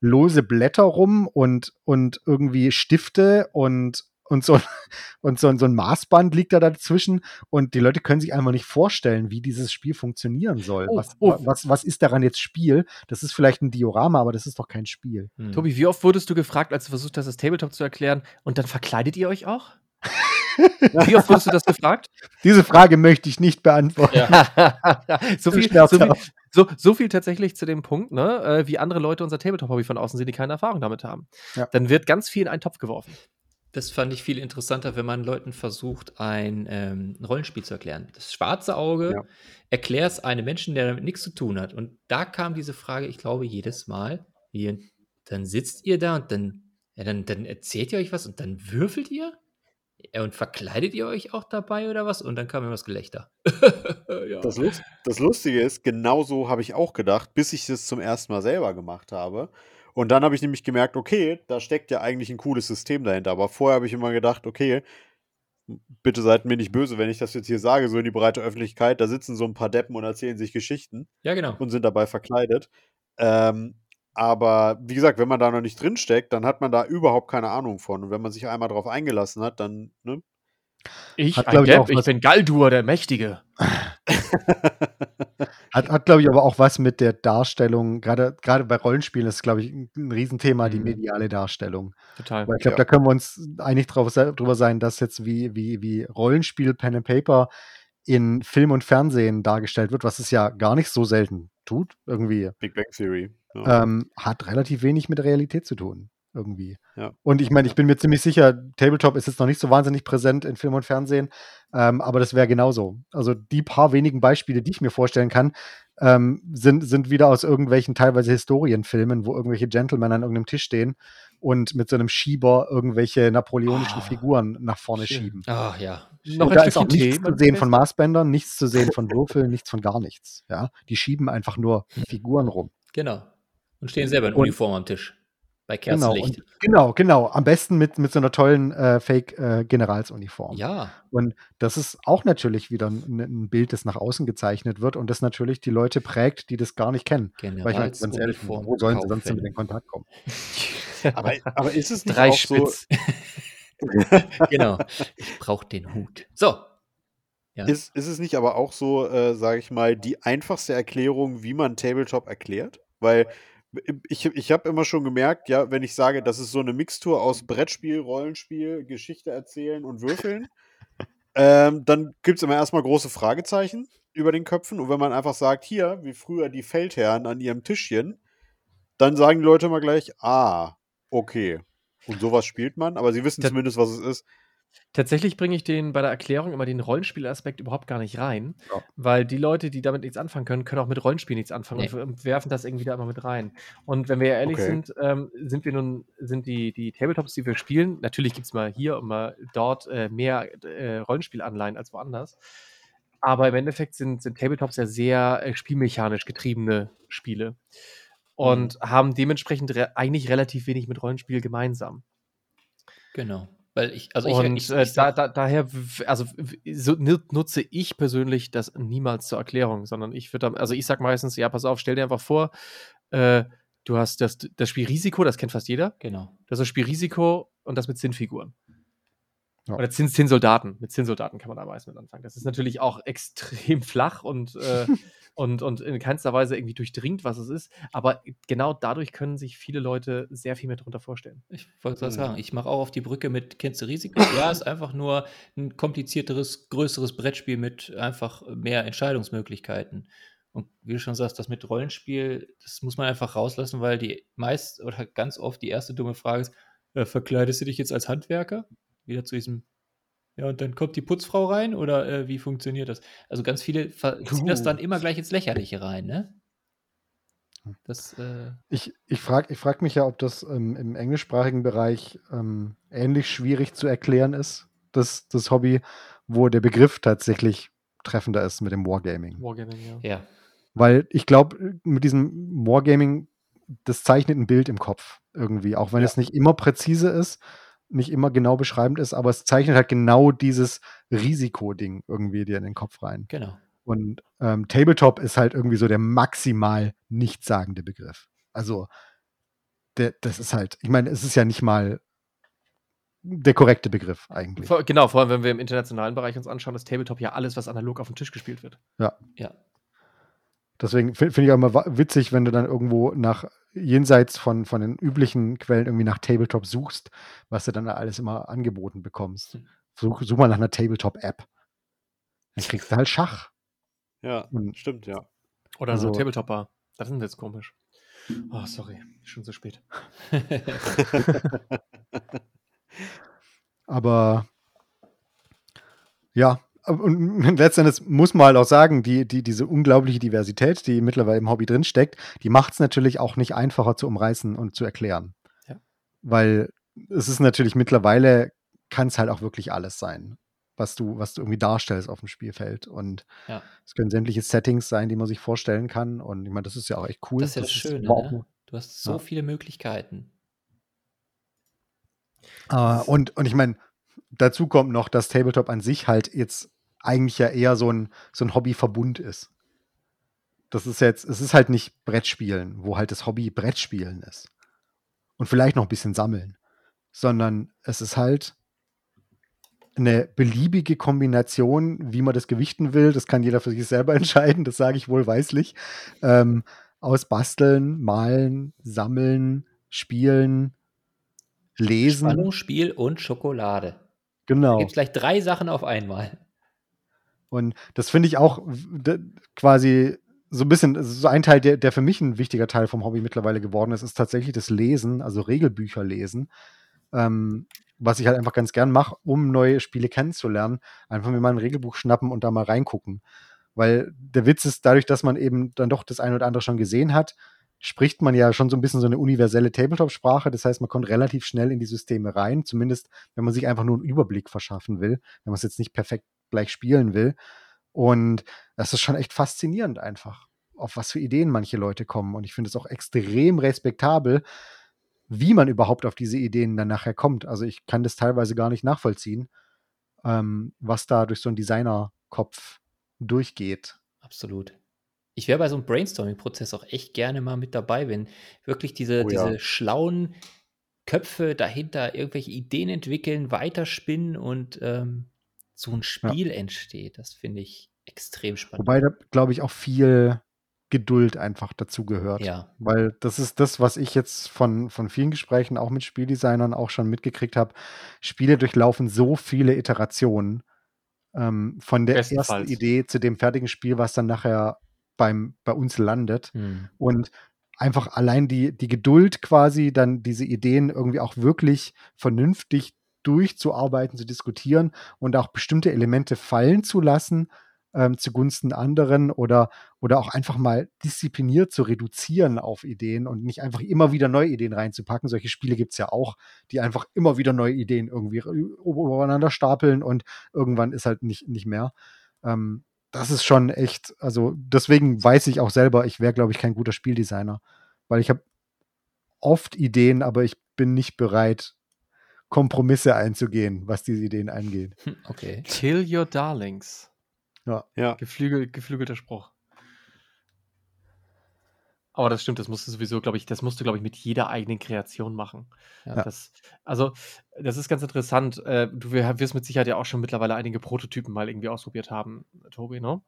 Speaker 4: lose Blätter rum und, und irgendwie Stifte und, und, so, <laughs> und so, so ein Maßband liegt da dazwischen und die Leute können sich einfach nicht vorstellen, wie dieses Spiel funktionieren soll.
Speaker 3: Oh,
Speaker 4: was,
Speaker 3: oh.
Speaker 4: was, was ist daran jetzt Spiel? Das ist vielleicht ein Diorama, aber das ist doch kein Spiel.
Speaker 1: Hm.
Speaker 3: Tobi, wie oft wurdest du gefragt, als du versucht hast, das Tabletop zu erklären, und dann verkleidet ihr euch auch? <laughs> wie oft wurdest du das gefragt?
Speaker 4: Diese Frage möchte ich nicht beantworten. <laughs>
Speaker 3: so, viel, so, viel, so, so viel tatsächlich zu dem Punkt, ne, äh, wie andere Leute unser Tabletop-Hobby von außen sehen, die keine Erfahrung damit haben.
Speaker 4: Ja.
Speaker 3: Dann wird ganz viel in einen Topf geworfen.
Speaker 1: Das fand ich viel interessanter, wenn man Leuten versucht, ein ähm, Rollenspiel zu erklären. Das schwarze Auge
Speaker 2: Ja.
Speaker 1: erklärt es einem Menschen, der damit nichts zu tun hat. Und da kam diese Frage, ich glaube, jedes Mal, wie, dann sitzt ihr da und dann, ja, dann, dann erzählt ihr euch was und dann würfelt ihr? Ja, und verkleidet ihr euch auch dabei oder was? Und dann kam immer das Gelächter. <laughs> ja.
Speaker 2: Das, Lust, das Lustige ist, genau so habe ich auch gedacht, bis ich das zum ersten Mal selber gemacht habe. Und dann habe ich nämlich gemerkt, okay, da steckt ja eigentlich ein cooles System dahinter. Aber vorher habe ich immer gedacht, okay, bitte seid mir nicht böse, wenn ich das jetzt hier sage, so in die breite Öffentlichkeit. Da sitzen so ein paar Deppen und erzählen sich Geschichten
Speaker 1: ja, genau.
Speaker 2: und sind dabei verkleidet. Ähm, aber wie gesagt, wenn man da noch nicht drin steckt, dann hat man da überhaupt keine Ahnung von. Und wenn man sich einmal darauf eingelassen hat, dann, ne?
Speaker 3: Ich,
Speaker 4: Hat,
Speaker 3: ein
Speaker 4: glaub ich,
Speaker 3: Depp,
Speaker 4: auch
Speaker 3: ich bin Galdur, der Mächtige. <laughs>
Speaker 4: Hat, hat glaube ich, aber auch was mit der Darstellung, gerade gerade bei Rollenspielen ist, glaube ich, ein, ein Riesenthema, die
Speaker 1: Mhm.
Speaker 4: mediale Darstellung.
Speaker 3: Total.
Speaker 4: Weil ich glaube,
Speaker 2: Ja.
Speaker 4: da können wir uns einig drauf, drüber sein, dass jetzt wie, wie, wie Rollenspiel, Pen and Paper in Film und Fernsehen dargestellt wird, was es ja gar nicht so selten tut, irgendwie,
Speaker 2: Big Bang Theory. Ja.
Speaker 4: ähm, hat relativ wenig mit der Realität zu tun. irgendwie.
Speaker 2: Ja.
Speaker 4: Und ich meine, ich bin mir ziemlich sicher, Tabletop ist jetzt noch nicht so wahnsinnig präsent in Film und Fernsehen, ähm, aber das wäre genauso. Also die paar wenigen Beispiele, die ich mir vorstellen kann, ähm, sind, sind wieder aus irgendwelchen teilweise Historienfilmen, wo irgendwelche Gentlemen an irgendeinem Tisch stehen und mit so einem Schieber irgendwelche napoleonischen
Speaker 1: Ah,
Speaker 4: Figuren nach vorne
Speaker 3: schön.
Speaker 4: schieben.
Speaker 1: Ach ja.
Speaker 3: Noch
Speaker 4: da
Speaker 3: ein
Speaker 4: ist auch nichts
Speaker 3: Tee.
Speaker 4: zu sehen von. Maßbändern, nichts zu sehen von Würfeln, nichts von gar nichts. Ja, die schieben einfach nur Figuren rum.
Speaker 1: Genau. Und stehen selber in
Speaker 4: Und-
Speaker 1: Uniform am Tisch. Bei
Speaker 4: Genau,
Speaker 1: Kerzenlicht.
Speaker 4: und, genau, genau. Am besten mit, mit so einer tollen äh, Fake-Generalsuniform.
Speaker 1: ja.
Speaker 4: Und das ist auch natürlich wieder ein, ein Bild, das nach außen gezeichnet wird und das natürlich die Leute prägt, die das gar nicht kennen. Weil ich meine, ganz ehrlich,
Speaker 1: Generalsuniform
Speaker 4: wo sollen sie sonst mit in Kontakt kommen? <laughs>
Speaker 2: Aber, aber ist es nicht
Speaker 3: Drei
Speaker 2: auch so,
Speaker 3: Spitz. <laughs>
Speaker 1: genau. Ich brauche den Hut. So. Ja.
Speaker 2: ist, ist es nicht aber auch so, äh, sage ich mal, die einfachste Erklärung, wie man Tabletop erklärt? Weil ich, ich habe immer schon gemerkt, ja, wenn ich sage, das ist so eine Mixtur aus Brettspiel, Rollenspiel, Geschichte erzählen und Würfeln, <laughs> ähm, dann gibt es immer erstmal große Fragezeichen über den Köpfen. Und wenn man einfach sagt, hier, wie früher die Feldherren an ihrem Tischchen, dann sagen die Leute immer gleich, ah, okay. Und sowas spielt man, aber sie wissen
Speaker 3: Da-
Speaker 2: zumindest, was es ist.
Speaker 3: Tatsächlich bringe ich den bei der Erklärung immer den Rollenspielaspekt überhaupt gar nicht rein,
Speaker 4: Ja.
Speaker 3: weil die Leute, die damit nichts anfangen können, können auch mit Rollenspiel nichts anfangen
Speaker 1: Nee.
Speaker 3: und werfen das irgendwie da immer mit rein. Und wenn wir ehrlich
Speaker 2: Okay.
Speaker 3: sind, ähm, sind wir nun, sind die, die Tabletops, die wir spielen, natürlich gibt es mal hier und mal dort äh, mehr äh, Rollenspielanleihen als woanders. Aber im Endeffekt sind, sind Tabletops ja sehr äh, spielmechanisch getriebene Spiele und haben dementsprechend re eigentlich relativ wenig mit Rollenspiel gemeinsam.
Speaker 1: Genau. Weil ich, also ich,
Speaker 3: und
Speaker 1: ich,
Speaker 3: äh,
Speaker 1: ich
Speaker 3: da,
Speaker 1: sag-
Speaker 3: da, daher, also so nu- nutze ich persönlich das niemals zur Erklärung, sondern ich würde, also ich sag meistens, ja, pass auf, stell dir einfach vor, äh, du hast das, das Spiel Risiko, das kennt fast jeder.
Speaker 1: genau.
Speaker 3: Du hast das Spiel Risiko und das mit Zinnfiguren.
Speaker 4: Ja.
Speaker 3: Oder Zinn, Zinnsoldaten. Mit Zinnsoldaten kann man da meist mit anfangen. Das ist natürlich auch <laughs> extrem flach und, äh, <laughs> und, und in keinster Weise irgendwie durchdringt, was es ist. Aber genau dadurch können sich viele Leute sehr viel mehr darunter vorstellen.
Speaker 1: Ich wollte gerade
Speaker 2: Mhm.
Speaker 1: sagen, ich mache auch auf die Brücke mit Kennst du Risiko. Ja, ist einfach nur ein komplizierteres, größeres Brettspiel mit einfach mehr Entscheidungsmöglichkeiten. Und wie du schon sagst, das mit Rollenspiel, das muss man einfach rauslassen, weil die meist oder ganz oft die erste dumme Frage ist, äh, verkleidest du dich jetzt als Handwerker? Wieder zu diesem, ja, und dann kommt die Putzfrau rein oder äh, wie funktioniert das? Also ganz viele ziehen das dann immer gleich ins Lächerliche rein, ne? Das, äh,
Speaker 4: Ich, ich frage ich frag mich ja, ob das ähm, im englischsprachigen Bereich ähm, ähnlich schwierig zu erklären ist, das, das Hobby, wo der Begriff tatsächlich treffender ist mit dem Wargaming.
Speaker 3: Wargaming, ja.
Speaker 1: ja.
Speaker 4: Weil ich glaube, mit diesem Wargaming, das zeichnet ein Bild im Kopf irgendwie, auch wenn
Speaker 2: Ja.
Speaker 4: es nicht immer präzise ist, nicht immer genau beschreibend ist, aber es zeichnet halt genau dieses Risikoding irgendwie dir in den Kopf rein.
Speaker 1: Genau.
Speaker 4: Und ähm, Tabletop ist halt irgendwie so der maximal nichtssagende Begriff. Also, der, das ist halt, ich meine, es ist ja nicht mal der korrekte Begriff eigentlich.
Speaker 3: Vor, genau, vor allem, wenn wir im internationalen Bereich uns anschauen, ist Tabletop ja alles, was analog auf dem Tisch gespielt wird.
Speaker 1: Ja.
Speaker 4: Deswegen finde find ich auch immer witzig, wenn du dann irgendwo nach jenseits von, von den üblichen Quellen irgendwie nach Tabletop suchst, was du dann da alles immer angeboten bekommst.
Speaker 1: Hm.
Speaker 4: Such, such mal nach einer Tabletop-App. Dann kriegst du halt Schach.
Speaker 2: Ja,
Speaker 4: Und
Speaker 2: stimmt, ja.
Speaker 3: Oder
Speaker 4: Also-
Speaker 3: so Tabletop-Bar. Das ist jetzt komisch. Oh, sorry, schon zu spät. <laughs>
Speaker 4: Aber ja, und <laughs> letztendlich muss man halt auch sagen, die, die, diese unglaubliche Diversität, die mittlerweile im Hobby drinsteckt, die macht es natürlich auch nicht einfacher zu umreißen und zu erklären.
Speaker 3: Ja.
Speaker 4: Weil es ist natürlich mittlerweile, kann es halt auch wirklich alles sein, was du, was du irgendwie darstellst auf dem Spielfeld. Und
Speaker 1: Ja.
Speaker 4: es können sämtliche Settings sein, die man sich vorstellen kann. Und ich meine, das ist ja auch echt cool.
Speaker 1: Das ist ja das Schöne,
Speaker 4: überhaupt
Speaker 1: ne? Du hast so
Speaker 4: Ja.
Speaker 1: viele Möglichkeiten.
Speaker 4: Äh, und, und ich meine, dazu kommt noch, dass Tabletop an sich halt jetzt eigentlich ja eher so ein, so ein Hobbyverbund ist. Das ist jetzt, es ist halt nicht Brettspielen, wo halt das Hobby Brettspielen ist. Und vielleicht noch ein bisschen sammeln. Sondern es ist halt eine beliebige Kombination, wie man das gewichten will. Das kann jeder für sich selber <laughs> entscheiden, das sage ich wohlweislich. Ähm, aus Basteln, Malen, Sammeln, Spielen, Lesen.
Speaker 1: Spannung, Spiel und Schokolade. Da
Speaker 4: Genau.
Speaker 1: gibt es gleich drei Sachen auf einmal.
Speaker 4: Und das finde ich auch quasi so ein bisschen, so ein Teil, der, der für mich ein wichtiger Teil vom Hobby mittlerweile geworden ist, ist tatsächlich das Lesen, also Regelbücher lesen. Ähm, was ich halt einfach ganz gern mache, um neue Spiele kennenzulernen. Einfach mir mal ein Regelbuch schnappen und da mal reingucken. Weil der Witz ist, dadurch, dass man eben dann doch das eine oder andere schon gesehen hat, spricht man ja schon so ein bisschen so eine universelle Tabletop-Sprache. Das heißt, man kommt relativ schnell in die Systeme rein, zumindest wenn man sich einfach nur einen Überblick verschaffen will, wenn man es jetzt nicht perfekt gleich spielen will. Und das ist schon echt faszinierend einfach, auf was für Ideen manche Leute kommen. Und ich finde es auch extrem respektabel, wie man überhaupt auf diese Ideen dann nachher kommt. Also ich kann das teilweise gar nicht nachvollziehen, ähm, was da durch so einen Designerkopf durchgeht.
Speaker 1: Absolut. Ich wäre bei so einem Brainstorming-Prozess auch echt gerne mal mit dabei, wenn wirklich diese,
Speaker 2: Oh ja.
Speaker 1: diese schlauen Köpfe dahinter irgendwelche Ideen entwickeln, weiterspinnen und ähm, so ein Spiel entsteht. Das finde ich extrem spannend.
Speaker 4: Wobei da, glaube ich, auch viel Geduld einfach dazu gehört.
Speaker 1: ja,
Speaker 4: Weil das ist das, was ich jetzt von, von vielen Gesprächen auch mit Spieldesignern auch schon mitgekriegt habe. Spiele durchlaufen so viele Iterationen ähm, von der ersten. Idee zu dem fertigen Spiel, was dann nachher beim, bei uns landet.
Speaker 1: hm.
Speaker 4: Und einfach allein die, die Geduld quasi, dann diese Ideen irgendwie auch wirklich vernünftig durchzuarbeiten, zu diskutieren und auch bestimmte Elemente fallen zu lassen ähm, zugunsten anderen oder, oder auch einfach mal diszipliniert zu reduzieren auf Ideen und nicht einfach immer wieder neue Ideen reinzupacken. Solche Spiele gibt es ja auch, die einfach immer wieder neue Ideen irgendwie übereinander stapeln und irgendwann ist halt nicht, nicht mehr. Ähm, das ist schon echt, also deswegen weiß ich auch selber, ich wäre, glaube ich, kein guter Spieldesigner, weil ich habe oft Ideen, aber ich bin nicht bereit, Kompromisse einzugehen, was diese Ideen angeht.
Speaker 1: Hm, Okay.
Speaker 3: Kill your darlings.
Speaker 2: Ja.
Speaker 3: Geflügel, geflügelter Spruch. Aber das stimmt, das musst du sowieso, glaube ich, das musst du, glaube ich, mit jeder eigenen Kreation machen.
Speaker 1: Ja.
Speaker 3: Das, also, das ist ganz interessant. Äh, du wir- wirst mit Sicherheit ja auch schon mittlerweile einige Prototypen mal irgendwie ausprobiert haben, Tobi, ne?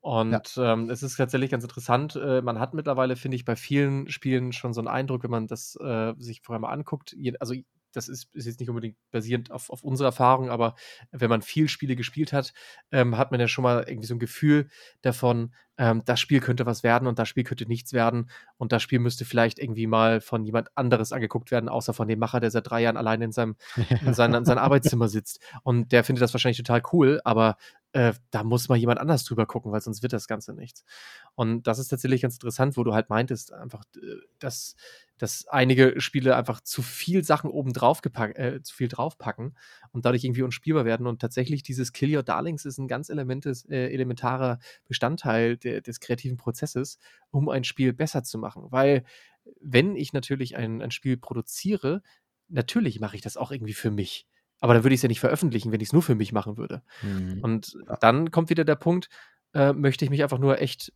Speaker 3: Und ähm, es ist tatsächlich ganz interessant. Äh, man hat mittlerweile, finde ich, bei vielen Spielen schon so einen Eindruck, wenn man das äh, sich vorher mal anguckt. Je, also, das ist, ist jetzt nicht unbedingt basierend auf, auf unsere Erfahrung, aber wenn man viel Spiele gespielt hat, ähm, hat man ja schon mal irgendwie so ein Gefühl davon, ähm, das Spiel könnte was werden und das Spiel könnte nichts werden und das Spiel müsste vielleicht irgendwie mal von jemand anderes angeguckt werden, außer von dem Macher, der seit drei Jahren allein in seinem, in <laughs> seinem, in seinem Arbeitszimmer sitzt. Und der findet das wahrscheinlich total cool, aber äh, da muss mal jemand anders drüber gucken, weil sonst wird das Ganze nichts. Und das ist tatsächlich ganz interessant, wo du halt meintest, einfach, dass, dass einige Spiele einfach zu viel Sachen oben drauf gepackt, äh, zu viel draufpacken und dadurch irgendwie unspielbar werden. Und tatsächlich dieses Kill Your Darlings ist ein ganz elementes, äh, elementarer Bestandteil der, des kreativen Prozesses, um ein Spiel besser zu machen. Weil wenn ich natürlich ein, ein Spiel produziere, natürlich mache ich das auch irgendwie für mich. Aber dann würde ich es ja nicht veröffentlichen, wenn ich es nur für mich machen würde.
Speaker 1: Hm.
Speaker 3: Und dann kommt wieder der Punkt, äh, möchte ich mich einfach nur echt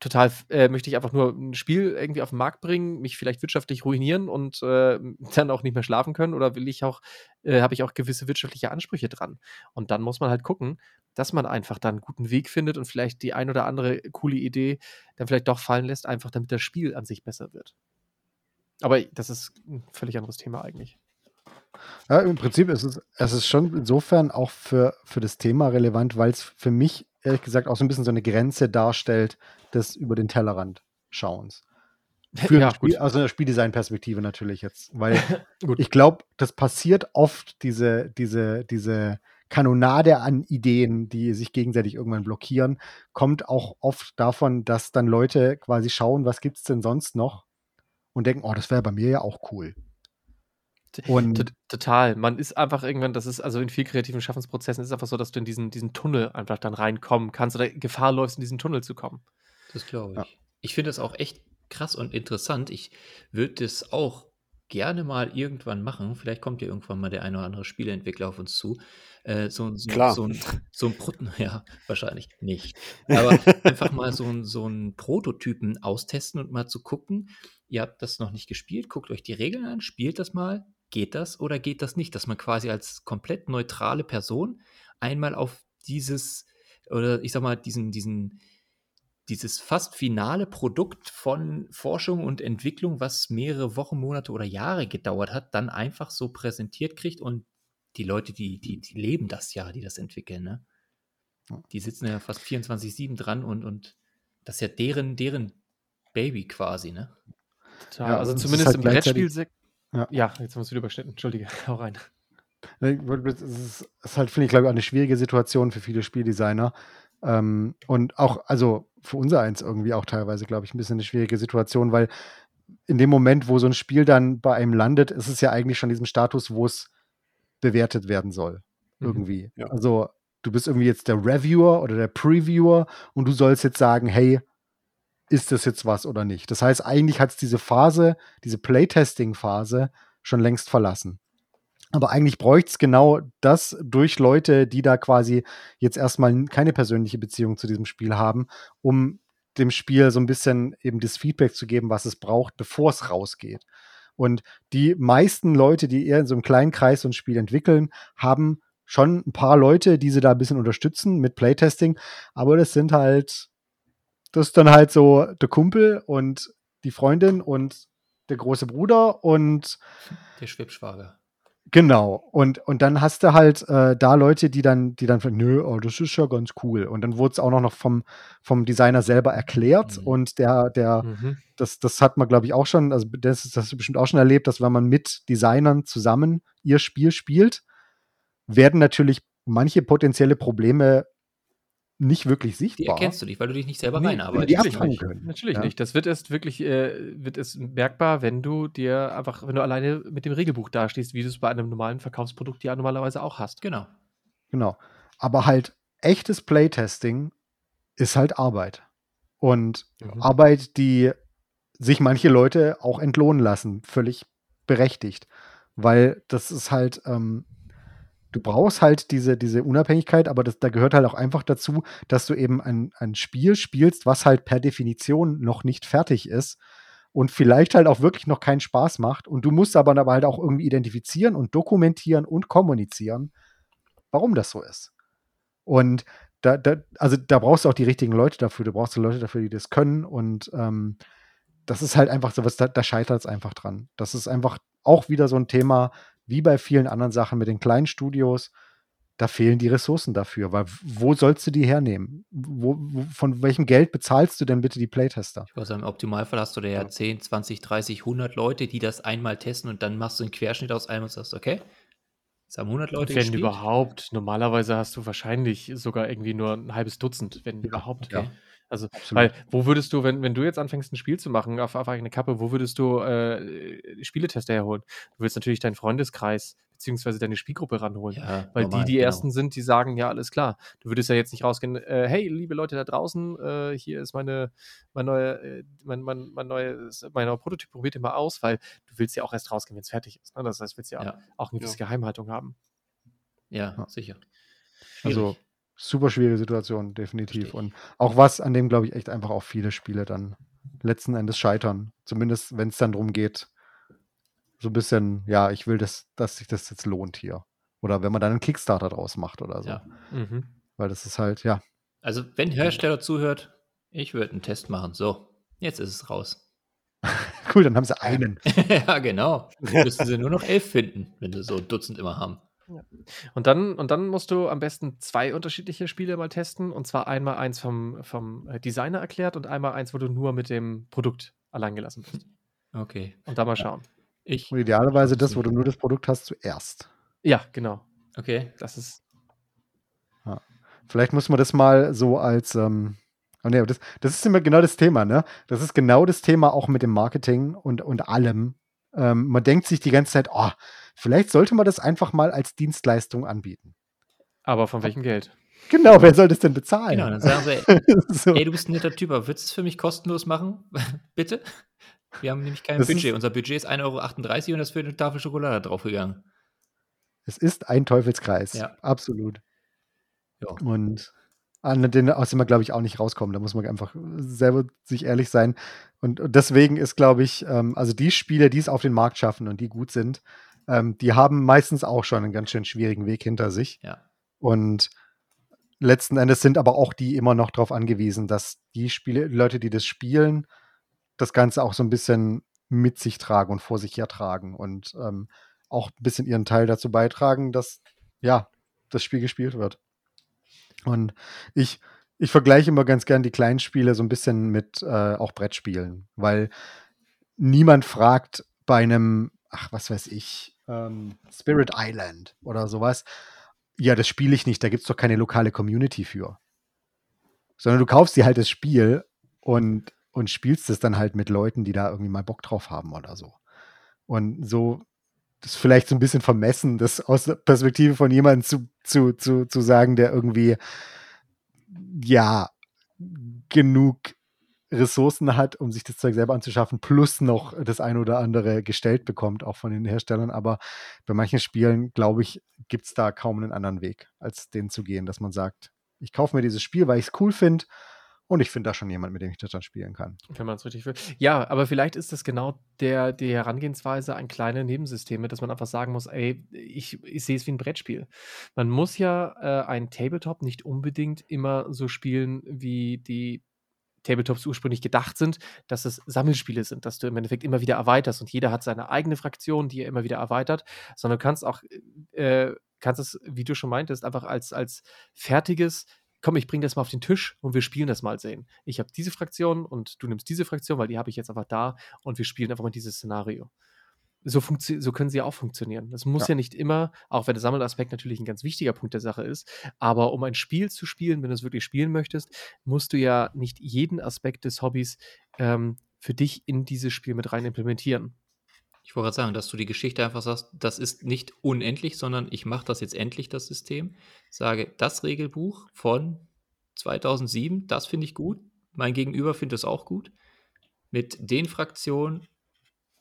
Speaker 3: total, äh, möchte ich einfach nur ein Spiel irgendwie auf den Markt bringen, mich vielleicht wirtschaftlich ruinieren und äh, <laughs> dann auch nicht mehr schlafen können oder will ich auch, äh, habe ich auch gewisse wirtschaftliche Ansprüche dran. Und dann muss man halt gucken, dass man einfach dann einen guten Weg findet und vielleicht die ein oder andere coole Idee dann vielleicht doch fallen lässt, einfach damit das Spiel an sich besser wird. Aber das ist ein völlig anderes Thema eigentlich.
Speaker 4: Ja, im Prinzip ist es, es ist schon insofern auch für, für das Thema relevant, weil es für mich ehrlich gesagt auch so ein bisschen so eine Grenze darstellt des über den Tellerrand Schauens. <laughs> Für
Speaker 3: Ja,
Speaker 4: Spiel, aus einer Spieldesign-Perspektive natürlich jetzt. Weil <laughs>
Speaker 3: Gut.
Speaker 4: ich glaube, das passiert oft, diese, diese, diese Kanonade an Ideen, die sich gegenseitig irgendwann blockieren, kommt auch oft davon, dass dann Leute quasi schauen, was gibt es denn sonst noch und denken, oh, das wäre bei mir ja auch cool. Und
Speaker 3: Tot- Total. Man ist einfach irgendwann, das ist also in viel kreativen Schaffensprozessen ist es einfach so, dass du in diesen, diesen Tunnel einfach dann reinkommen kannst oder Gefahr läufst, in diesen Tunnel zu kommen.
Speaker 1: Das glaube ich.
Speaker 4: Ja.
Speaker 1: Ich finde das auch echt krass und interessant. Ich würde das auch gerne mal irgendwann machen. Vielleicht kommt ja irgendwann mal der eine oder andere Spieleentwickler auf uns zu. Äh, so, so,
Speaker 2: Klar.
Speaker 1: so ein, so ein Pro <laughs> ja, wahrscheinlich nicht. <laughs> Aber einfach mal so ein, so ein Prototypen austesten und mal zu gucken, ihr habt das noch nicht gespielt, guckt euch die Regeln an, spielt das mal, geht das oder geht das nicht? Dass man quasi als komplett neutrale Person einmal auf dieses, oder ich sag mal, diesen, diesen, dieses fast finale Produkt von Forschung und Entwicklung, was mehrere Wochen, Monate oder Jahre gedauert hat, dann einfach so präsentiert kriegt und die Leute, die, die, die leben das ja, die das entwickeln, ne? Die sitzen ja fast 24-7 dran und, und Das ist ja deren, deren Baby quasi, ne?
Speaker 3: Total.
Speaker 4: Ja,
Speaker 3: also zumindest
Speaker 4: halt
Speaker 3: im
Speaker 4: gleichzeitig-
Speaker 3: Brettspiel.
Speaker 4: Ja.
Speaker 3: Ja. jetzt haben wir es wieder überschnitten. Entschuldige, <laughs> hau rein.
Speaker 4: Es ist, halt, finde ich, glaube ich, auch eine schwierige Situation für viele Spieldesigner. Ähm, und auch, also für unser eins irgendwie auch teilweise, glaube ich, ein bisschen eine schwierige Situation, weil in dem Moment, wo so ein Spiel dann bei einem landet, ist es ja eigentlich schon in diesem Status, wo es bewertet werden soll.
Speaker 3: Mhm.
Speaker 4: Irgendwie.
Speaker 2: Ja.
Speaker 4: Also du bist irgendwie jetzt der Reviewer oder der Previewer und du sollst jetzt sagen, hey, ist das jetzt was oder nicht? Das heißt, eigentlich hat es diese Phase, diese Playtesting-Phase schon längst verlassen. Aber eigentlich bräuchte es genau das durch Leute, die da quasi jetzt erstmal keine persönliche Beziehung zu diesem Spiel haben, um dem Spiel so ein bisschen eben das Feedback zu geben, was es braucht, bevor es rausgeht. Und die meisten Leute, die eher in so einem kleinen Kreis so ein Spiel entwickeln, haben schon ein paar Leute, die sie da ein bisschen unterstützen mit Playtesting, aber das sind halt, das ist dann halt so der Kumpel und die Freundin und der große Bruder und
Speaker 1: Der Schwibschwager.
Speaker 4: Genau. Und, und dann hast du halt äh, da Leute, die dann, die dann, nö, oh, das ist ja ganz cool. Und dann wurde es auch noch vom, vom Designer selber erklärt.
Speaker 1: Mhm.
Speaker 4: Und der, der,
Speaker 3: Mhm.
Speaker 4: das, das hat man, glaube ich, auch schon, also das, das hast du bestimmt auch schon erlebt, dass wenn man mit Designern zusammen ihr Spiel spielt, werden natürlich manche potenzielle Probleme nicht wirklich
Speaker 1: Die
Speaker 4: sichtbar.
Speaker 1: erkennst du nicht, weil du dich nicht selber
Speaker 3: Nee,
Speaker 1: reinarbeitest.
Speaker 4: die
Speaker 3: natürlich
Speaker 4: abfangen
Speaker 3: nicht.
Speaker 4: können.
Speaker 3: Natürlich
Speaker 4: Ja.
Speaker 3: nicht. Das wird erst wirklich, äh, wird es merkbar, wenn du dir einfach, wenn du alleine mit dem Regelbuch dastehst, wie du es bei einem normalen Verkaufsprodukt ja normalerweise auch hast.
Speaker 1: Genau.
Speaker 4: Genau. Aber halt echtes Playtesting ist halt Arbeit. Und
Speaker 3: Mhm.
Speaker 4: Arbeit, die sich manche Leute auch entlohnen lassen, völlig berechtigt. Weil das ist halt, ähm, du brauchst halt diese, diese Unabhängigkeit, aber das, da gehört halt auch einfach dazu, dass du eben ein, ein Spiel spielst, was halt per Definition noch nicht fertig ist und vielleicht halt auch wirklich noch keinen Spaß macht. Und du musst aber, halt auch irgendwie identifizieren und dokumentieren und kommunizieren, warum das so ist. Und da, da, also da brauchst du auch die richtigen Leute dafür. Du brauchst Leute dafür, die das können. Und ähm, das ist halt einfach so was, da, da scheitert es einfach dran. Das ist einfach auch wieder so ein Thema, wie bei vielen anderen Sachen mit den kleinen Studios. Da fehlen die Ressourcen dafür, weil wo sollst du die hernehmen? Wo, wo, von welchem Geld bezahlst du denn bitte die Playtester?
Speaker 1: Ich weiß, im Optimalfall hast du da ja,
Speaker 2: Ja.
Speaker 1: 10, 20, 30, 100 Leute, die das einmal testen und dann machst du einen Querschnitt aus allem und sagst, okay, jetzt haben 100 Leute
Speaker 3: wenn
Speaker 1: gespielt.
Speaker 3: überhaupt. Normalerweise hast du wahrscheinlich sogar irgendwie nur ein halbes Dutzend, wenn überhaupt.
Speaker 1: Okay.
Speaker 3: Also,
Speaker 4: Absolut.
Speaker 3: weil, wo würdest du, wenn, wenn du jetzt anfängst, ein Spiel zu machen auf, auf eigene Kappe, wo würdest du äh, Spieletester herholen? Du willst natürlich deinen Freundeskreis beziehungsweise deine Spielgruppe ranholen.
Speaker 1: Ja,
Speaker 3: Weil
Speaker 1: normal,
Speaker 3: die die
Speaker 1: genau.
Speaker 3: ersten sind, die sagen, ja, alles klar. Du würdest ja jetzt nicht rausgehen, äh, hey, liebe Leute da draußen, äh, hier ist meine, mein neuer, äh, mein, mein, mein, neues, mein neuer Prototyp, probiert den mal aus, weil du willst ja auch erst rausgehen, wenn es fertig ist. Ne? Das heißt, du willst ja,
Speaker 1: Ja.
Speaker 3: auch eine gewisse
Speaker 2: Ja.
Speaker 3: Geheimhaltung haben.
Speaker 1: Ja, sicher.
Speaker 4: Also
Speaker 1: Schwierig.
Speaker 4: Super schwierige Situation, definitiv. Und auch was, an dem, glaube ich, echt einfach auch viele Spiele dann letzten Endes scheitern. Zumindest, wenn es dann darum geht, so ein bisschen, ja, ich will, das, dass sich das jetzt lohnt hier. Oder wenn man dann einen Kickstarter draus macht oder so.
Speaker 1: Ja.
Speaker 3: Mhm.
Speaker 4: Weil das ist halt, ja,
Speaker 1: Also, wenn Hersteller zuhört, ich würde einen Test machen. So, jetzt ist es raus. <laughs>
Speaker 4: cool, dann haben sie einen. <laughs>
Speaker 1: ja, genau. Müssen sie nur noch elf finden, wenn sie so ein Dutzend immer haben.
Speaker 3: Und dann, und dann musst du am besten zwei unterschiedliche Spiele mal testen. Und zwar einmal eins vom, vom äh, Designer erklärt und einmal eins, wo du nur mit dem Produkt allein gelassen bist.
Speaker 1: Okay.
Speaker 3: Und da mal schauen.
Speaker 1: Ich.
Speaker 4: Und idealerweise das, wo du nur das Produkt hast, zuerst.
Speaker 3: Ja, genau.
Speaker 1: Okay.
Speaker 3: Das ist.
Speaker 4: Vielleicht muss man das mal so als, ähm, oh nee, aber das, das ist immer genau das Thema, ne? Das ist genau das Thema auch mit dem Marketing und, und allem. Ähm, man denkt sich die ganze Zeit, oh, vielleicht sollte man das einfach mal als Dienstleistung anbieten.
Speaker 3: Aber von welchem Geld?
Speaker 4: Genau, wer soll das denn bezahlen?
Speaker 1: Genau, dann sagen sie, <laughs> ey,
Speaker 4: so.
Speaker 1: ey, du bist ein netter Typ, aber würdest du es für mich kostenlos machen? <laughs> Bitte? Wir haben nämlich kein
Speaker 4: Das
Speaker 1: Budget.
Speaker 4: ist-
Speaker 1: Unser Budget ist 1,38 Euro und das für eine Tafel Schokolade draufgegangen.
Speaker 4: Es ist ein Teufelskreis.
Speaker 1: Ja.
Speaker 4: Absolut.
Speaker 1: Ja.
Speaker 4: Und an den aus dem wir, glaube ich, auch nicht rauskommen. Da muss man einfach selber sich ehrlich sein. Und, und deswegen ist, glaube ich, ähm, also die Spiele, die es auf den Markt schaffen und die gut sind, ähm, die haben meistens auch schon einen ganz schön schwierigen Weg hinter sich.
Speaker 1: Ja.
Speaker 4: Und letzten Endes sind aber auch die immer noch darauf angewiesen, dass die Spiele, Leute, die das spielen, das Ganze auch so ein bisschen mit sich tragen und vor sich hertragen und ähm, auch ein bisschen ihren Teil dazu beitragen, dass ja das Spiel gespielt wird. Und ich ich vergleiche immer ganz gern die kleinen Spiele so ein bisschen mit äh, auch Brettspielen, weil niemand fragt bei einem, ach, was weiß ich, ähm, Spirit Island oder sowas, ja, das spiele ich nicht, da gibt es doch keine lokale Community für. Sondern du kaufst dir halt das Spiel und, und spielst es dann halt mit Leuten, die da irgendwie mal Bock drauf haben oder so. Und so das ist vielleicht so ein bisschen vermessen, das aus der Perspektive von jemandem zu, zu, zu, zu sagen, der irgendwie ja genug Ressourcen hat, um sich das Zeug selber anzuschaffen, plus noch das ein oder andere gestellt bekommt, auch von den Herstellern. Aber bei manchen Spielen, glaube ich, gibt es da kaum einen anderen Weg, als den zu gehen, dass man sagt, ich kaufe mir dieses Spiel, weil ich es cool finde und ich finde da schon jemand, mit dem ich das dann spielen kann.
Speaker 3: Wenn man es richtig will. Ja, aber vielleicht ist das genau der, die Herangehensweise an kleine Nebensysteme, dass man einfach sagen muss, ey, ich, ich sehe es wie ein Brettspiel. Man muss ja äh, ein Tabletop nicht unbedingt immer so spielen, wie die Tabletops ursprünglich gedacht sind, dass es Sammelspiele sind, dass du im Endeffekt immer wieder erweiterst und jeder hat seine eigene Fraktion, die er immer wieder erweitert, sondern du kannst auch, äh, kannst es, wie du schon meintest, einfach als, als fertiges komm, ich bringe das mal auf den Tisch und wir spielen das mal sehen. Ich habe diese Fraktion und du nimmst diese Fraktion, weil die habe ich jetzt einfach da und wir spielen einfach mal dieses Szenario. So, so können sie auch funktionieren. Das muss ja. ja. nicht immer, auch wenn der Sammelaspekt natürlich ein ganz wichtiger Punkt der Sache ist, aber um ein Spiel zu spielen, wenn du es wirklich spielen möchtest, musst du ja nicht jeden Aspekt des Hobbys ähm, für dich in dieses Spiel mit rein implementieren.
Speaker 1: Ich wollte gerade sagen, dass du die Geschichte einfach sagst, das ist nicht unendlich, sondern ich mache das jetzt endlich, das System. Sage, das Regelbuch von 2007, das finde ich gut. Mein Gegenüber findet es auch gut. Mit den Fraktionen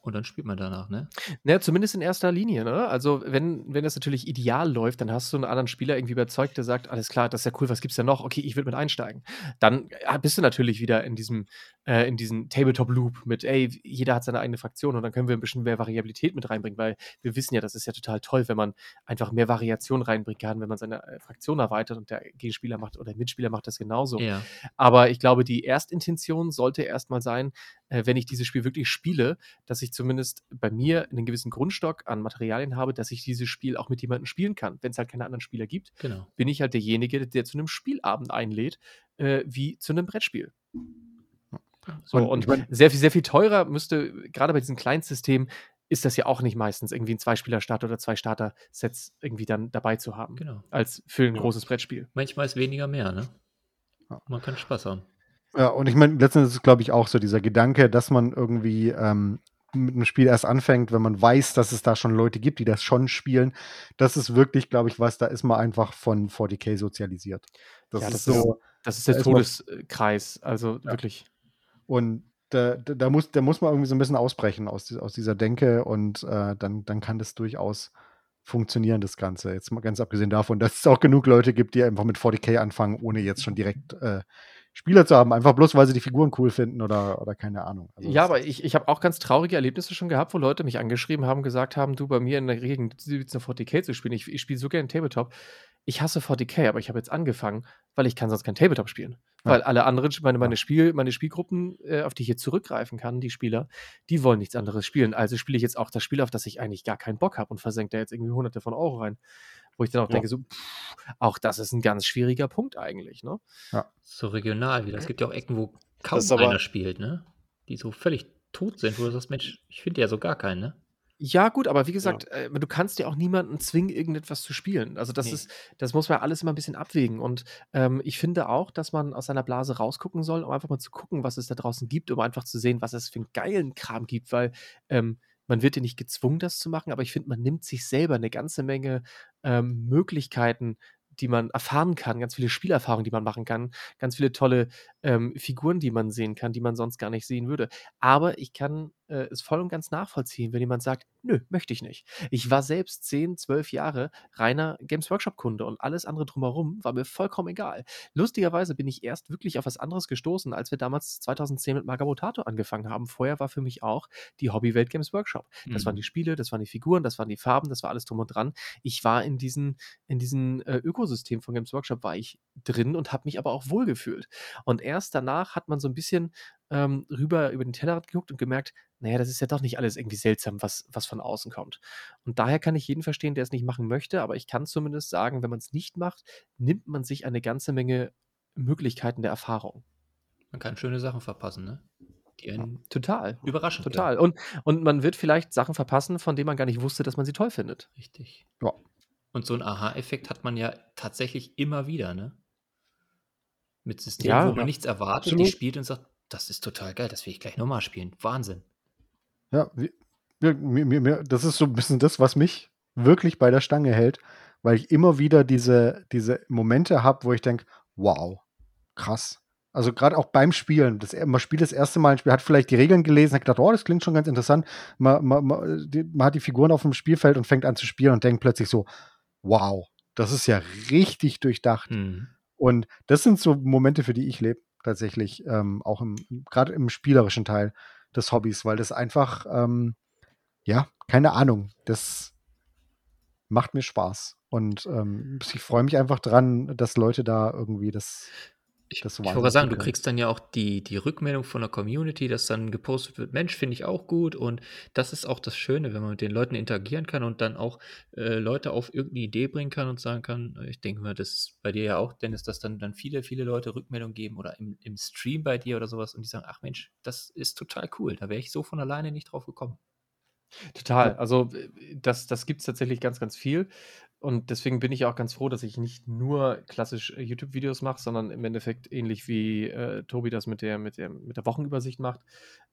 Speaker 1: und dann spielt man danach, ne?
Speaker 3: Naja, zumindest in erster Linie, ne? Also, wenn, wenn das natürlich ideal läuft, dann hast du einen anderen Spieler irgendwie überzeugt, der sagt, alles klar, das ist ja cool, was gibt's denn noch? Okay, ich will mit einsteigen. Dann ja, bist du natürlich wieder in diesem, äh, in diesem Tabletop-Loop mit, ey, jeder hat seine eigene Fraktion und dann können wir ein bisschen mehr Variabilität mit reinbringen, weil wir wissen ja, das ist ja total toll, wenn man einfach mehr Variation reinbringen kann, wenn man seine äh, Fraktion erweitert und der Gegenspieler macht oder der Mitspieler macht das genauso. Ja. Aber ich glaube, die Erstintention sollte erstmal sein, äh, wenn ich dieses Spiel wirklich spiele, dass ich zumindest bei mir einen gewissen Grundstock an Materialien habe, dass ich dieses Spiel auch mit jemandem spielen kann. Wenn es halt keine anderen Spieler gibt, genau. bin ich halt derjenige, der zu einem Spielabend einlädt, äh, wie zu einem Brettspiel. So, und, und sehr, viel, sehr viel teurer müsste, gerade bei diesen kleinen Systemen, ist das ja auch nicht meistens irgendwie ein Zweispieler-Start oder zwei Starter-Sets irgendwie dann dabei zu haben. Genau. Als für ein ja. großes Brettspiel.
Speaker 1: Manchmal ist weniger mehr, ne? Man kann Spaß haben.
Speaker 4: Ja, und ich meine, letztendlich ist es, glaube ich, auch so dieser Gedanke, dass man irgendwie ähm, mit einem Spiel erst anfängt, wenn man weiß, dass es da schon Leute gibt, die das schon spielen. Das ist wirklich, glaube ich, was, da ist man einfach von 40k sozialisiert.
Speaker 3: Das, ja, das ist so. Das ist der Todeskreis, also ja. wirklich.
Speaker 4: Und da, da, muss, da muss man irgendwie so ein bisschen ausbrechen aus, aus dieser Denke und äh, dann, dann kann das durchaus funktionieren, das Ganze. Jetzt mal ganz abgesehen davon, dass es auch genug Leute gibt, die einfach mit 40k anfangen, ohne jetzt schon direkt äh, Spieler zu haben, einfach bloß, weil sie die Figuren cool finden oder, oder keine Ahnung.
Speaker 3: Also ja, aber ich, ich habe auch ganz traurige Erlebnisse schon gehabt, wo Leute mich angeschrieben haben, gesagt haben, du bei mir in der Gegend, du willst eine 40k zu spielen, ich, ich spiele so gerne Tabletop. Ich hasse 40k, aber ich habe jetzt angefangen, weil ich kann sonst kein Tabletop spielen. Ja. Weil alle anderen, meine, meine, Spiel, meine Spielgruppen, äh, auf die ich jetzt zurückgreifen kann, die Spieler, die wollen nichts anderes spielen. Also spiele ich jetzt auch das Spiel, auf das ich eigentlich gar keinen Bock habe und versenke da jetzt irgendwie hunderte von Euro rein. Wo ich dann auch ja. denke, so, pff, auch das ist ein ganz schwieriger Punkt eigentlich, ne?
Speaker 1: Ja. So regional wieder. Es gibt ja auch Ecken, wo kaum einer spielt, ne? Die so völlig tot sind, wo du sagst, Mensch, ich finde ja so gar keinen, ne?
Speaker 3: Ja, gut, aber wie gesagt, ja. äh, du kannst ja auch niemanden zwingen, irgendetwas zu spielen. Also das nee. ist, das muss man alles immer ein bisschen abwägen. Und ähm, ich finde auch, dass man aus seiner Blase rausgucken soll, um einfach mal zu gucken, was es da draußen gibt, um einfach zu sehen, was es für einen geilen Kram gibt, weil ähm, man wird ja nicht gezwungen, das zu machen, aber ich finde, man nimmt sich selber eine ganze Menge ähm, Möglichkeiten, die man erfahren kann, ganz viele Spielerfahrungen, die man machen kann, ganz viele tolle ähm, Figuren, die man sehen kann, die man sonst gar nicht sehen würde. Aber ich kann äh, es voll und ganz nachvollziehen, wenn jemand sagt, nö, möchte ich nicht. Ich war selbst 10, 12 Jahre reiner Games Workshop-Kunde und alles andere drumherum war mir vollkommen egal. Lustigerweise bin ich erst wirklich auf was anderes gestoßen, als wir damals 2010 mit Magabotato angefangen haben. Vorher war für mich auch die Hobbywelt Games Workshop. Das mhm. waren die Spiele, das waren die Figuren, das waren die Farben, das war alles drum und dran. Ich war in diesen, in diesen äh, Ökosystem von Games Workshop war ich drin und habe mich aber auch wohlgefühlt. Und erst danach hat man so ein bisschen ähm, rüber über den Tellerrand geguckt und gemerkt, naja, das ist ja doch nicht alles irgendwie seltsam, was, was von außen kommt. Und daher kann ich jeden verstehen, der es nicht machen möchte, aber ich kann zumindest sagen, wenn man es nicht macht, nimmt man sich eine ganze Menge Möglichkeiten der Erfahrung.
Speaker 1: Man kann schöne Sachen verpassen, ne? Die einen
Speaker 3: Total.
Speaker 1: überraschen. können.
Speaker 3: Total. Und, und man wird vielleicht Sachen verpassen, von denen man gar nicht wusste, dass man sie toll findet.
Speaker 1: Richtig.
Speaker 4: Ja.
Speaker 1: Und so einen Aha-Effekt hat man ja tatsächlich immer wieder, ne? Mit Systemen,
Speaker 3: Ja,
Speaker 1: wo man
Speaker 3: ja.
Speaker 1: nichts erwartet,
Speaker 4: Absolut.
Speaker 1: die spielt und sagt, das ist total geil, das will ich gleich nochmal spielen. Wahnsinn.
Speaker 4: Ja, wie- mir, mir, mir, das ist so ein bisschen das, was mich wirklich bei der Stange hält, weil ich immer wieder diese, diese Momente habe, wo ich denke, wow, krass. Also gerade auch beim Spielen, das, man spielt das erste Mal ein Spiel, hat vielleicht die Regeln gelesen, hat gedacht, oh, das klingt schon ganz interessant. Man, man, man, die, man hat die Figuren auf dem Spielfeld und fängt an zu spielen und denkt plötzlich so, wow, das ist ja richtig durchdacht.
Speaker 1: Hm.
Speaker 4: Und das sind so Momente, für die ich lebe, tatsächlich, ähm, auch gerade im spielerischen Teil des Hobbys, weil das einfach, ähm, ja, keine Ahnung, das macht mir Spaß. Und ähm, ich freue mich einfach dran, dass Leute da irgendwie das.
Speaker 1: Ich,
Speaker 4: Das
Speaker 1: ich
Speaker 4: war
Speaker 1: wollte sagen, du kriegst dann ja auch die, die Rückmeldung von der Community, dass dann gepostet wird, Mensch, finde ich auch gut. Und das ist auch das Schöne, wenn man mit den Leuten interagieren kann und dann auch äh, Leute auf irgendeine Idee bringen kann und sagen kann, äh, ich denke mal, das ist bei dir ja auch, Dennis, dass dann, dann viele, viele Leute Rückmeldung geben oder im, im Stream bei dir oder sowas und die sagen, ach Mensch, das ist total cool. Da wäre ich so von alleine nicht drauf gekommen.
Speaker 3: Total. Also äh, das, das gibt es tatsächlich ganz, ganz viel. Und deswegen bin ich auch ganz froh, dass ich nicht nur klassisch äh, YouTube-Videos mache, sondern im Endeffekt ähnlich wie äh, Tobi das mit der, mit der, mit der Wochenübersicht macht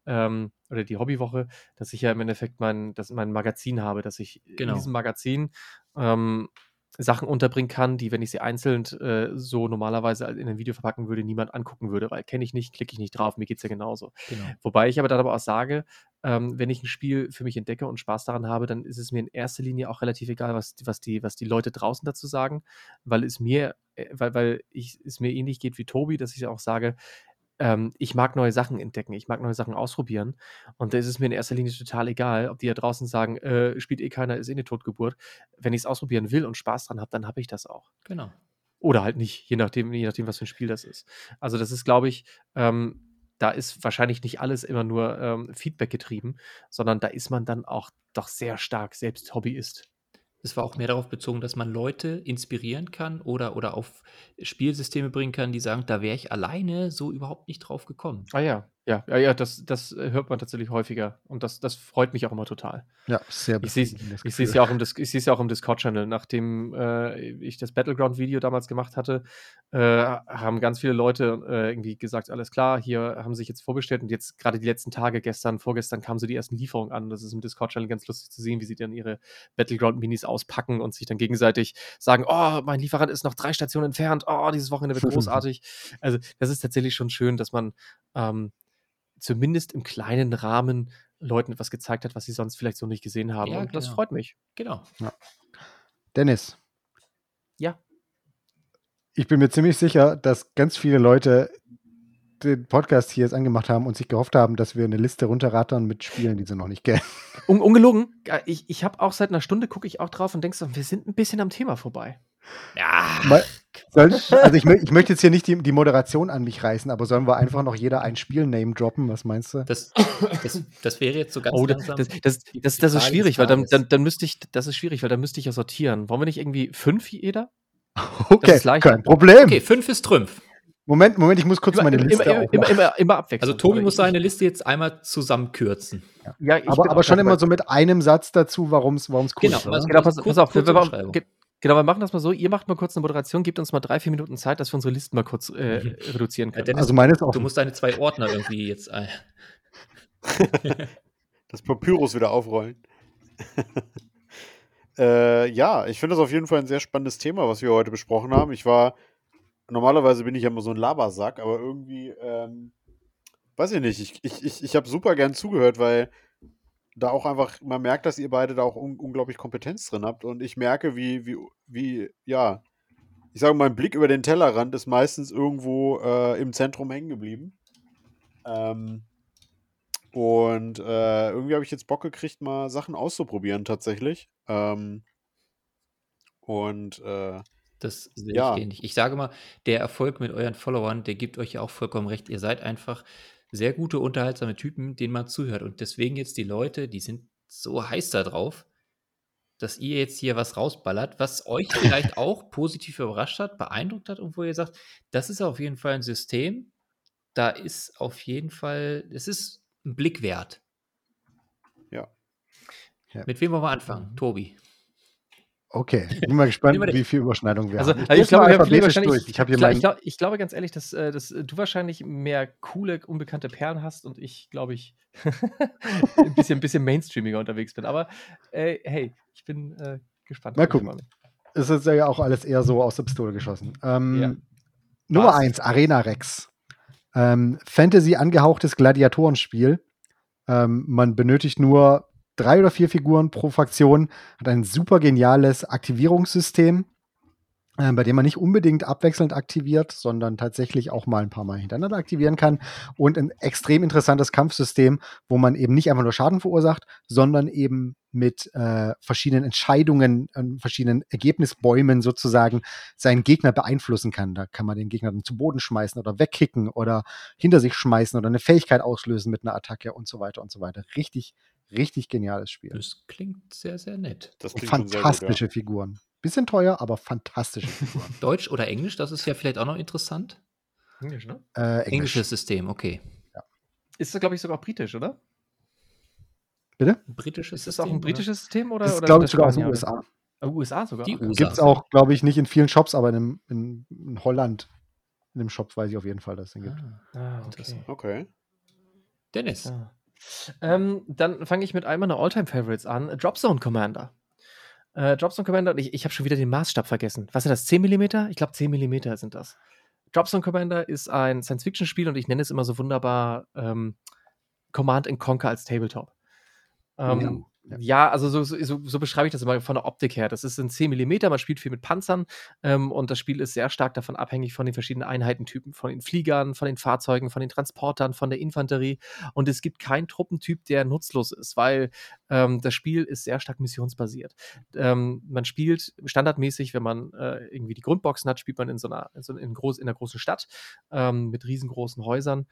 Speaker 3: ähm, oder die Hobbywoche, dass ich ja im Endeffekt mein, das, mein Magazin habe, dass ich
Speaker 1: Genau.
Speaker 3: in diesem Magazin ähm, Sachen unterbringen kann, die, wenn ich sie einzeln äh, so normalerweise in ein Video verpacken würde, niemand angucken würde, weil kenne ich nicht, klicke ich nicht drauf, mir geht es ja genauso.
Speaker 1: Genau.
Speaker 3: Wobei ich aber dann aber auch sage, ähm, wenn ich ein Spiel für mich entdecke und Spaß daran habe, dann ist es mir in erster Linie auch relativ egal, was, was, die, was die Leute draußen dazu sagen, weil es mir, äh, weil, weil ich, es mir ähnlich geht wie Tobi, dass ich auch sage, ähm, ich mag neue Sachen entdecken, ich mag neue Sachen ausprobieren und da ist es mir in erster Linie total egal, ob die da draußen sagen, äh, spielt eh keiner, ist eh eine Totgeburt. Wenn ich es ausprobieren will und Spaß dran habe, dann habe ich das auch.
Speaker 1: Genau.
Speaker 3: Oder halt nicht, je nachdem, je nachdem, was für ein Spiel das ist. Also das ist, glaube ich, ähm, da ist wahrscheinlich nicht alles immer nur ähm, Feedback getrieben, sondern da ist man dann auch doch sehr stark selbst Hobbyist.
Speaker 1: Es war auch mehr darauf bezogen, dass man Leute inspirieren kann oder, oder auf Spielsysteme bringen kann, die sagen, da wäre ich alleine so überhaupt nicht drauf gekommen.
Speaker 3: Ah ja, ja, ja, ja, das, das äh, hört man tatsächlich häufiger und das, das freut mich auch immer total.
Speaker 4: Ja, sehr
Speaker 3: Ich sehe es
Speaker 4: befriedigendes
Speaker 3: ich sehe es
Speaker 4: Gefühl.
Speaker 3: ja auch im, Dis ich ja auch im Discord-Channel. Nachdem äh, ich das Battleground-Video damals gemacht hatte, äh, haben ganz viele Leute äh, irgendwie gesagt, alles klar, hier haben sie sich jetzt vorbestellt und jetzt gerade die letzten Tage, gestern, vorgestern kamen so die ersten Lieferungen an. Das ist im Discord-Channel ganz lustig zu sehen, wie sie dann ihre Battleground-Minis auspacken und sich dann gegenseitig sagen, oh, mein Lieferant ist noch drei Stationen entfernt, oh, dieses Wochenende wird <laughs> großartig. Also das ist tatsächlich schon schön, dass man ähm, zumindest im kleinen Rahmen Leuten etwas gezeigt hat, was sie sonst vielleicht so nicht gesehen haben.
Speaker 1: Ja,
Speaker 3: und das
Speaker 1: genau.
Speaker 3: freut mich.
Speaker 1: Genau.
Speaker 4: Dennis,
Speaker 3: Ja.
Speaker 4: ich bin mir ziemlich sicher, dass ganz viele Leute den Podcast hier jetzt angemacht haben und sich gehofft haben, dass wir eine Liste runterrattern mit Spielen, die sie noch nicht kennen. <laughs>
Speaker 3: Un ungelogen, äh, ich, ich habe auch seit einer Stunde, gucke ich auch drauf und denke so, wir sind ein bisschen am Thema vorbei.
Speaker 1: Ja.
Speaker 4: Mal, soll, also ich, ich möchte jetzt hier nicht die, die Moderation an mich reißen, aber sollen wir einfach noch jeder ein Spiel name droppen? Was meinst du?
Speaker 1: Das, das, das wäre jetzt so ganz
Speaker 3: Oh, das,
Speaker 1: langsam.
Speaker 3: das, das, das, das ist schwierig, weil dann, dann, dann müsste ich, das ist schwierig, weil dann müsste ich ja sortieren. Wollen wir nicht irgendwie fünf jeder? <laughs>
Speaker 4: Okay, kein Problem.
Speaker 1: Okay, fünf ist Trümpf.
Speaker 4: Moment, Moment, ich muss kurz meine
Speaker 3: immer,
Speaker 4: Liste
Speaker 3: immer, immer,
Speaker 4: aufmachen.
Speaker 3: immer, immer abwechseln.
Speaker 1: Also Tobi muss
Speaker 3: ich-
Speaker 1: seine Liste jetzt einmal zusammenkürzen.
Speaker 3: Ja, ich
Speaker 4: aber aber schon
Speaker 3: dabei.
Speaker 4: immer so mit einem Satz dazu, warum es cool
Speaker 1: Genau,
Speaker 4: ist.
Speaker 3: Genau, pass, pass auf, wir, wir, genau, wir machen das mal so. Ihr macht mal kurz eine Moderation, gebt uns mal drei, vier Minuten Zeit, dass wir unsere Listen mal kurz äh,
Speaker 1: Mhm.
Speaker 3: reduzieren
Speaker 1: Ja,
Speaker 3: können.
Speaker 1: Dennis,
Speaker 4: Also meine ist auch.
Speaker 1: du musst deine zwei Ordner irgendwie jetzt ein. <laughs>
Speaker 2: Das Papyrus wieder aufrollen. <laughs> äh, ja, ich finde das auf jeden Fall ein sehr spannendes Thema, was wir heute besprochen haben. Ich war, normalerweise bin ich ja immer so ein Labersack, aber irgendwie, ähm, weiß ich nicht, ich, ich, ich, ich habe super gern zugehört, weil da auch einfach, man merkt, dass ihr beide da auch un unglaublich Kompetenz drin habt und ich merke, wie, wie, wie, ja, ich sage, mein Blick über den Tellerrand ist meistens irgendwo äh, im Zentrum hängen geblieben. Ähm, und äh, irgendwie habe ich jetzt Bock gekriegt, mal Sachen auszuprobieren tatsächlich. Ähm, und äh,
Speaker 1: Das sehe
Speaker 2: Ja.
Speaker 1: ich ähnlich. Ich sage mal, der Erfolg mit euren Followern, der gibt euch ja auch vollkommen recht. Ihr seid einfach sehr gute, unterhaltsame Typen, denen man zuhört. Und deswegen jetzt die Leute, die sind so heiß da drauf. dass ihr jetzt hier was rausballert, was euch vielleicht <laughs> auch positiv überrascht hat, beeindruckt hat und wo ihr sagt, das ist auf jeden Fall ein System, da ist auf jeden Fall, es ist ein Blick wert.
Speaker 2: Ja.
Speaker 4: Ja.
Speaker 1: Mit wem wollen wir anfangen? Tobi.
Speaker 4: Okay, ich bin mal gespannt, wie viel Überschneidung wir
Speaker 3: Also,
Speaker 4: haben.
Speaker 3: ich,
Speaker 4: geh's
Speaker 3: glaube,
Speaker 4: mal
Speaker 3: wir haben viele wahrscheinlich,
Speaker 4: durch. Ich habe hier
Speaker 3: ich, glaub- ich, glaub, ich glaube ganz ehrlich, dass, äh, dass du wahrscheinlich mehr coole, unbekannte Perlen hast und ich, glaube ich, <laughs> ein bisschen, ein bisschen mainstreamiger unterwegs bin. Aber äh, hey, ich bin äh, gespannt.
Speaker 4: Mal
Speaker 3: Guck ich
Speaker 4: gucken. es ist ja auch alles eher so aus der Pistole geschossen. Ähm,
Speaker 3: Ja.
Speaker 4: Nummer
Speaker 1: Was?
Speaker 4: 1, Arena Rex. Ähm, Fantasy angehauchtes Gladiatorenspiel. Ähm, man benötigt nur drei oder vier Figuren pro Fraktion, hat ein super geniales Aktivierungssystem, äh, bei dem man nicht unbedingt abwechselnd aktiviert, sondern tatsächlich auch mal ein paar Mal hintereinander aktivieren kann. Und ein extrem interessantes Kampfsystem, wo man eben nicht einfach nur Schaden verursacht, sondern eben mit äh, verschiedenen Entscheidungen, äh, verschiedenen Ergebnisbäumen sozusagen seinen Gegner beeinflussen kann. Da kann man den Gegner dann zu Boden schmeißen oder wegkicken oder hinter sich schmeißen oder eine Fähigkeit auslösen mit einer Attacke und so weiter und so weiter. Richtig, richtig geniales Spiel.
Speaker 1: Das klingt sehr, sehr nett.
Speaker 2: Das
Speaker 4: Und
Speaker 2: klingt sehr gut,
Speaker 4: fantastische Figuren. Bisschen teuer, aber fantastische <laughs> Figuren.
Speaker 1: Deutsch oder Englisch, das ist ja vielleicht auch noch interessant.
Speaker 3: Englisch, ne?
Speaker 4: äh, Englisch.
Speaker 1: Englisches System, okay.
Speaker 3: Ist das, glaube ich, sogar britisch, oder?
Speaker 4: Bitte?
Speaker 1: Britisches
Speaker 3: Ist das
Speaker 1: System.
Speaker 3: auch ein
Speaker 1: oder?
Speaker 3: britisches System? Oder,
Speaker 4: Ist,
Speaker 3: oder
Speaker 4: glaube ich,
Speaker 3: das
Speaker 4: sogar aus den? USA.
Speaker 3: Ah, USA sogar?
Speaker 1: USA.
Speaker 4: Gibt es auch, glaube ich, nicht in vielen Shops, aber in, einem, in, in Holland, in dem Shop weiß ich auf jeden Fall, dass es den gibt.
Speaker 1: Ah,
Speaker 3: Ah, okay.
Speaker 1: Interessant.
Speaker 2: Okay.
Speaker 1: Dennis.
Speaker 3: Ja. Ähm, dann fange ich mit einem meiner Alltime-Favorites an. Dropzone Commander. Äh, Dropzone Commander, ich, ich habe schon wieder den Maßstab vergessen. Was ist das? 10 mm? Ich glaube, 10 mm sind das. Dropzone Commander ist ein Science-Fiction-Spiel und ich nenne es immer so wunderbar ähm, Command and Conquer als Tabletop. Ähm,
Speaker 4: Ja,
Speaker 3: ja,
Speaker 4: ja.
Speaker 3: also so, so, so beschreibe ich das immer von der Optik her. Das ist in 10 mm, man spielt viel mit Panzern ähm, und das Spiel ist sehr stark davon abhängig von den verschiedenen Einheitentypen, von den Fliegern, von den Fahrzeugen, von den Transportern, von der Infanterie. Und es gibt keinen Truppentyp, der nutzlos ist, weil ähm, das Spiel ist sehr stark missionsbasiert. Ähm, man spielt standardmäßig, wenn man äh, irgendwie die Grundboxen hat, spielt man in so einer, in, so, in, groß, in einer großen Stadt ähm, mit riesengroßen Häusern.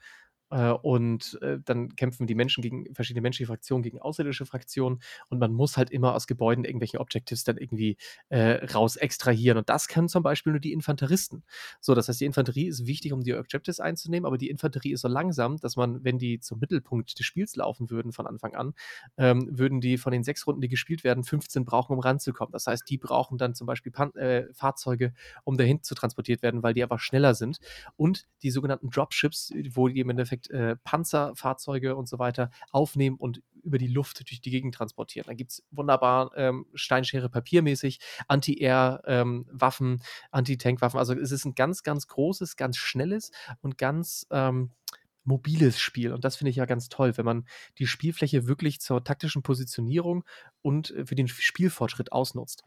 Speaker 3: Äh, und äh, dann kämpfen die Menschen gegen verschiedene menschliche Fraktionen gegen außerirdische Fraktionen und man muss halt immer aus Gebäuden irgendwelche Objectives dann irgendwie äh, raus extrahieren. Und das können zum Beispiel nur die Infanteristen. So, das heißt, die Infanterie ist wichtig, um die Objectives einzunehmen, aber die Infanterie ist so langsam, dass man, wenn die zum Mittelpunkt des Spiels laufen würden von Anfang an, ähm, würden die von den sechs Runden, die gespielt werden, 15 brauchen, um ranzukommen. Das heißt, die brauchen dann zum Beispiel Pan äh, Fahrzeuge, um dahin zu transportiert werden, weil die einfach schneller sind. Und die sogenannten Dropships, wo die im Endeffekt äh, Panzerfahrzeuge und so weiter aufnehmen und über die Luft durch die Gegend transportieren. Da gibt es wunderbar ähm, Steinschere papiermäßig, Anti-Air-Waffen, Anti-Tank-Waffen. Also es ist ein ganz, ganz großes, ganz schnelles und ganz ähm, mobiles Spiel. Und das finde ich ja ganz toll, wenn man die Spielfläche wirklich zur taktischen Positionierung und äh, für den Spielfortschritt ausnutzt.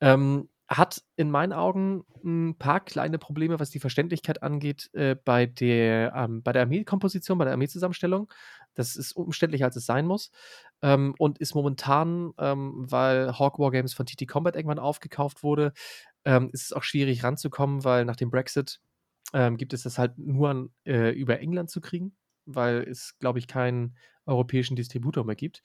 Speaker 3: Ähm, hat in meinen Augen ein paar kleine Probleme, was die Verständlichkeit angeht, äh, bei der, ähm, der Armeekomposition, bei der Armeezusammenstellung. Das ist umständlicher, als es sein muss. Ähm, und ist momentan, ähm, weil Hawk War Games von TT Combat irgendwann aufgekauft wurde, ähm, ist es auch schwierig ranzukommen, weil nach dem Brexit ähm, gibt es das halt nur an, äh, über England zu kriegen, weil es, glaube ich, keinen europäischen Distributor mehr gibt.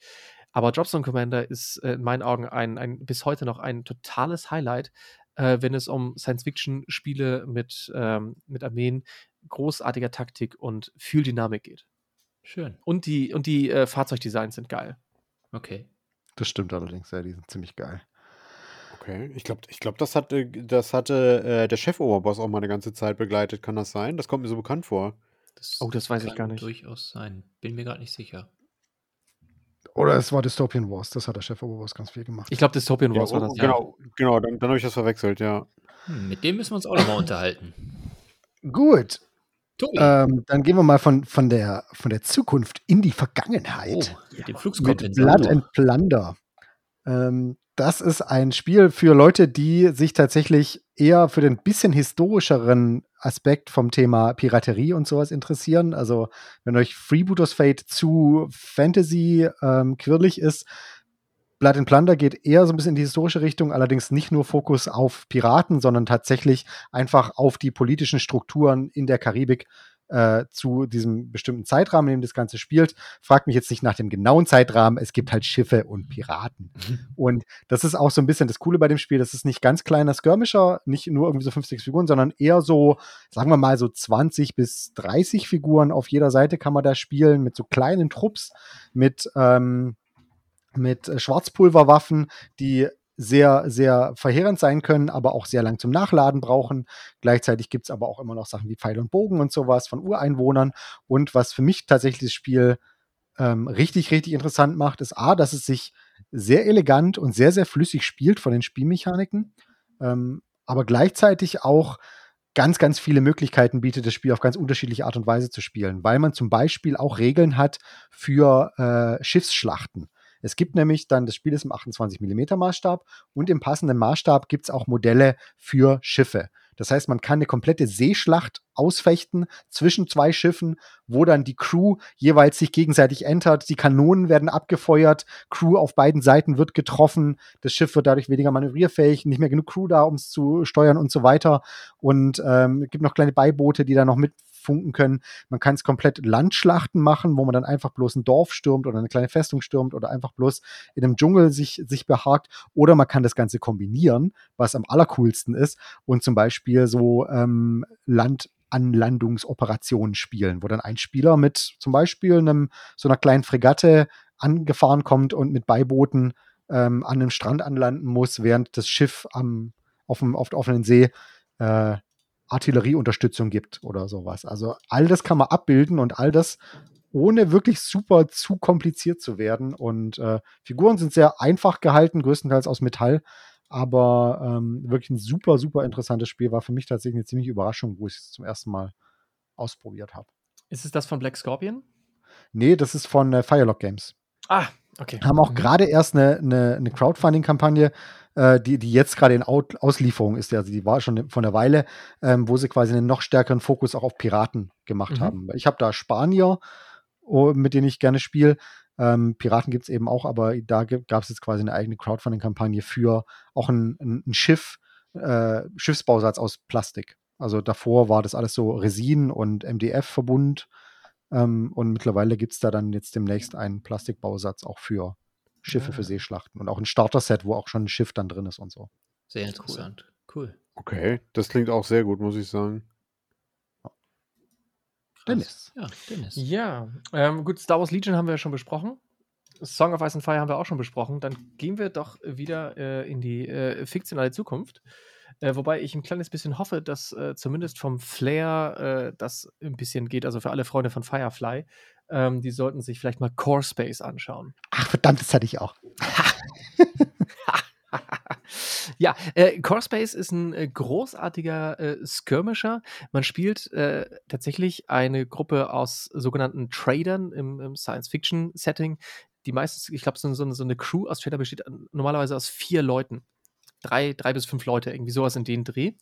Speaker 3: Aber Dropzone Commander ist äh, in meinen Augen ein, ein, bis heute noch ein totales Highlight, äh, wenn es um Science-Fiction-Spiele mit, ähm, mit Armeen, großartiger Taktik und viel Dynamik geht.
Speaker 1: Schön.
Speaker 3: Und die, und die äh, Fahrzeugdesigns sind geil.
Speaker 1: Okay.
Speaker 4: Das stimmt allerdings, ja, die sind ziemlich geil.
Speaker 2: Okay. Ich glaube, ich glaub, das hatte, das hatte äh, der Chef-Oberboss auch mal eine ganze Zeit begleitet. Kann das sein? Das kommt mir so bekannt vor.
Speaker 1: Das
Speaker 3: Oh, das weiß ich gar nicht.
Speaker 1: durchaus sein. Bin mir gerade nicht sicher.
Speaker 4: Oder es war Dystopian Wars, das hat der Chef Oberboss ganz viel gemacht.
Speaker 3: Ich glaube, Dystopian
Speaker 2: Ja,
Speaker 3: Wars war
Speaker 2: oh,
Speaker 3: das.
Speaker 2: genau, genau, dann, dann habe ich das verwechselt, ja.
Speaker 1: Hm, mit dem müssen wir uns auch nochmal unterhalten.
Speaker 4: Gut, ähm, dann gehen wir mal von, von, der, von der Zukunft in die
Speaker 1: oh,
Speaker 4: Vergangenheit.
Speaker 1: mit dem
Speaker 4: mit
Speaker 1: Flugskompensator.
Speaker 4: Blood and Plunder. Ähm, das ist ein Spiel für Leute, die sich tatsächlich eher für den bisschen historischeren Aspekt vom Thema Piraterie und sowas interessieren. Also, wenn euch Freebooters Fate zu Fantasy ähm, quirlig ist, Blood and Plunder geht eher so ein bisschen in die historische Richtung, allerdings nicht nur Fokus auf Piraten, sondern tatsächlich einfach auf die politischen Strukturen in der Karibik äh, zu diesem bestimmten Zeitrahmen, in dem das Ganze spielt. Fragt mich jetzt nicht nach dem genauen Zeitrahmen. Es gibt halt Schiffe und Piraten. und das ist auch so ein bisschen das Coole bei dem Spiel. Das ist nicht ganz kleiner Skirmisher, nicht nur irgendwie so 50 Figuren, sondern eher so, sagen wir mal, so 20 bis 30 Figuren auf jeder Seite kann man da spielen mit so kleinen Trupps, mit, ähm, mit Schwarzpulverwaffen, die sehr, sehr verheerend sein können, aber auch sehr lang zum Nachladen brauchen. Gleichzeitig gibt es aber auch immer noch Sachen wie Pfeil und Bogen und sowas von Ureinwohnern. Und was für mich tatsächlich das Spiel ähm, richtig, richtig interessant macht, ist A, dass es sich sehr elegant und sehr, sehr flüssig spielt von den Spielmechaniken, ähm, aber gleichzeitig auch ganz, ganz viele Möglichkeiten bietet, das Spiel auf ganz unterschiedliche Art und Weise zu spielen, weil man zum Beispiel auch Regeln hat für äh, Schiffsschlachten. Es gibt nämlich dann, das Spiel ist im 28 mm Maßstab und im passenden Maßstab gibt es auch Modelle für Schiffe. Das heißt, man kann eine komplette Seeschlacht ausfechten zwischen zwei Schiffen, wo dann die Crew jeweils sich gegenseitig entert. Die Kanonen werden abgefeuert, Crew auf beiden Seiten wird getroffen, das Schiff wird dadurch weniger manövrierfähig, nicht mehr genug Crew da, um es zu steuern und so weiter. Und ähm, es gibt noch kleine Beiboote, die da noch mit funken können. Man kann es komplett Landschlachten machen, wo man dann einfach bloß ein Dorf stürmt oder eine kleine Festung stürmt oder einfach bloß in einem Dschungel sich, sich behagt. Oder man kann das Ganze kombinieren, was am allercoolsten ist und zum Beispiel so ähm, Landanlandungsoperationen spielen, wo dann ein Spieler mit zum Beispiel einem, so einer kleinen Fregatte angefahren kommt und mit Beibooten ähm, an einem Strand anlanden muss, während das Schiff am, auf, dem, auf der offenen See äh, Artillerieunterstützung gibt oder sowas. Also all das kann man abbilden und all das ohne wirklich super zu kompliziert zu werden. Und äh, Figuren sind sehr einfach gehalten, größtenteils aus Metall. Aber ähm, wirklich ein super, super interessantes Spiel. War für mich tatsächlich eine ziemliche Überraschung, wo ich es zum ersten Mal ausprobiert habe.
Speaker 3: Ist es das von Black Scorpion?
Speaker 4: Nee, das ist von äh, Firelock Games.
Speaker 3: Ah, okay.
Speaker 4: Haben auch
Speaker 3: Mhm.
Speaker 4: gerade erst eine, eine, eine Crowdfunding-Kampagne, äh, die, die jetzt gerade in Out Auslieferung ist. Also die war schon von der Weile, ähm, wo sie quasi einen noch stärkeren Fokus auch auf Piraten gemacht
Speaker 3: Mhm.
Speaker 4: haben. Ich habe da Spanier, oh, mit denen ich gerne spiele. Ähm, Piraten gibt es eben auch, aber da gab es jetzt quasi eine eigene Crowdfunding-Kampagne für auch ein, ein, ein Schiff, äh, Schiffsbausatz aus Plastik. Also davor war das alles so Resin und MDF-Verbund. Ähm, und mittlerweile gibt es da dann jetzt demnächst einen Plastikbausatz auch für Schiffe
Speaker 1: Ah.
Speaker 4: für Seeschlachten und auch ein Starter-Set, wo auch schon ein Schiff dann drin ist und so.
Speaker 1: Sehr interessant. Cool.
Speaker 2: Okay, das klingt auch sehr gut, muss ich sagen.
Speaker 4: Dennis.
Speaker 1: Ja, Dennis.
Speaker 3: Ja, ähm, gut, Star Wars Legion haben wir ja schon besprochen. Song of Ice and Fire haben wir auch schon besprochen. Dann gehen wir doch wieder äh, in die äh, fiktionale Zukunft. Äh, wobei ich ein kleines bisschen hoffe, dass äh, zumindest vom Flair äh, das ein bisschen geht. Also für alle Freunde von Firefly, ähm, die sollten sich vielleicht mal Core Space anschauen.
Speaker 4: Ach, verdammt, das hatte ich auch. <laughs>
Speaker 3: ja, äh, Core Space ist ein äh, großartiger äh, Skirmisher. Man spielt äh, tatsächlich eine Gruppe aus sogenannten Tradern im, im Science-Fiction-Setting. Die meistens, ich glaube, so, so, so eine Crew aus Trader besteht normalerweise aus vier Leuten. Drei, drei bis fünf Leute, irgendwie sowas in den Dreh,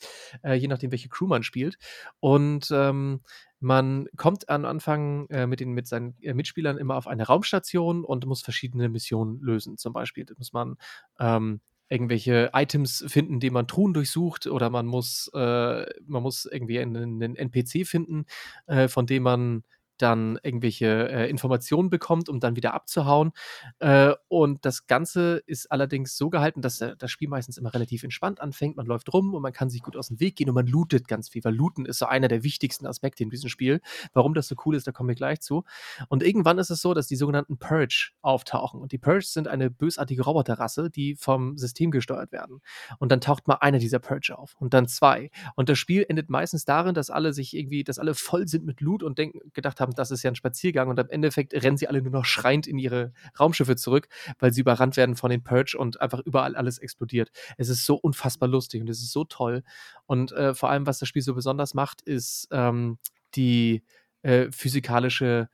Speaker 3: äh, je nachdem, welche Crew man spielt. Und ähm, man kommt am Anfang äh, mit, den, mit seinen äh, Mitspielern immer auf eine Raumstation und muss verschiedene Missionen lösen. Zum Beispiel muss man ähm, irgendwelche Items finden, die man Truhen durchsucht, oder man muss, äh, man muss irgendwie einen, einen NPC finden, äh, von dem man dann irgendwelche äh, Informationen bekommt, um dann wieder abzuhauen. Äh, und das Ganze ist allerdings so gehalten, dass äh, das Spiel meistens immer relativ entspannt anfängt. Man läuft rum und man kann sich gut aus dem Weg gehen und man lootet ganz viel, weil Looten ist so einer der wichtigsten Aspekte in diesem Spiel. Warum das so cool ist, da kommen wir gleich zu. Und irgendwann ist es so, dass die sogenannten Purge auftauchen. Und die Purge sind eine bösartige Roboterrasse, die vom System gesteuert werden. Und dann taucht mal einer dieser Purge auf und dann zwei. Und das Spiel endet meistens darin, dass alle sich irgendwie, dass alle voll sind mit Loot und denken, gedacht haben, das ist ja ein Spaziergang. Und am Endeffekt rennen sie alle nur noch schreiend in ihre Raumschiffe zurück, weil sie überrannt werden von den Purge und einfach überall alles explodiert. Es ist so unfassbar lustig und es ist so toll. Und äh, vor allem, was das Spiel so besonders macht, ist ähm, die äh, physikalische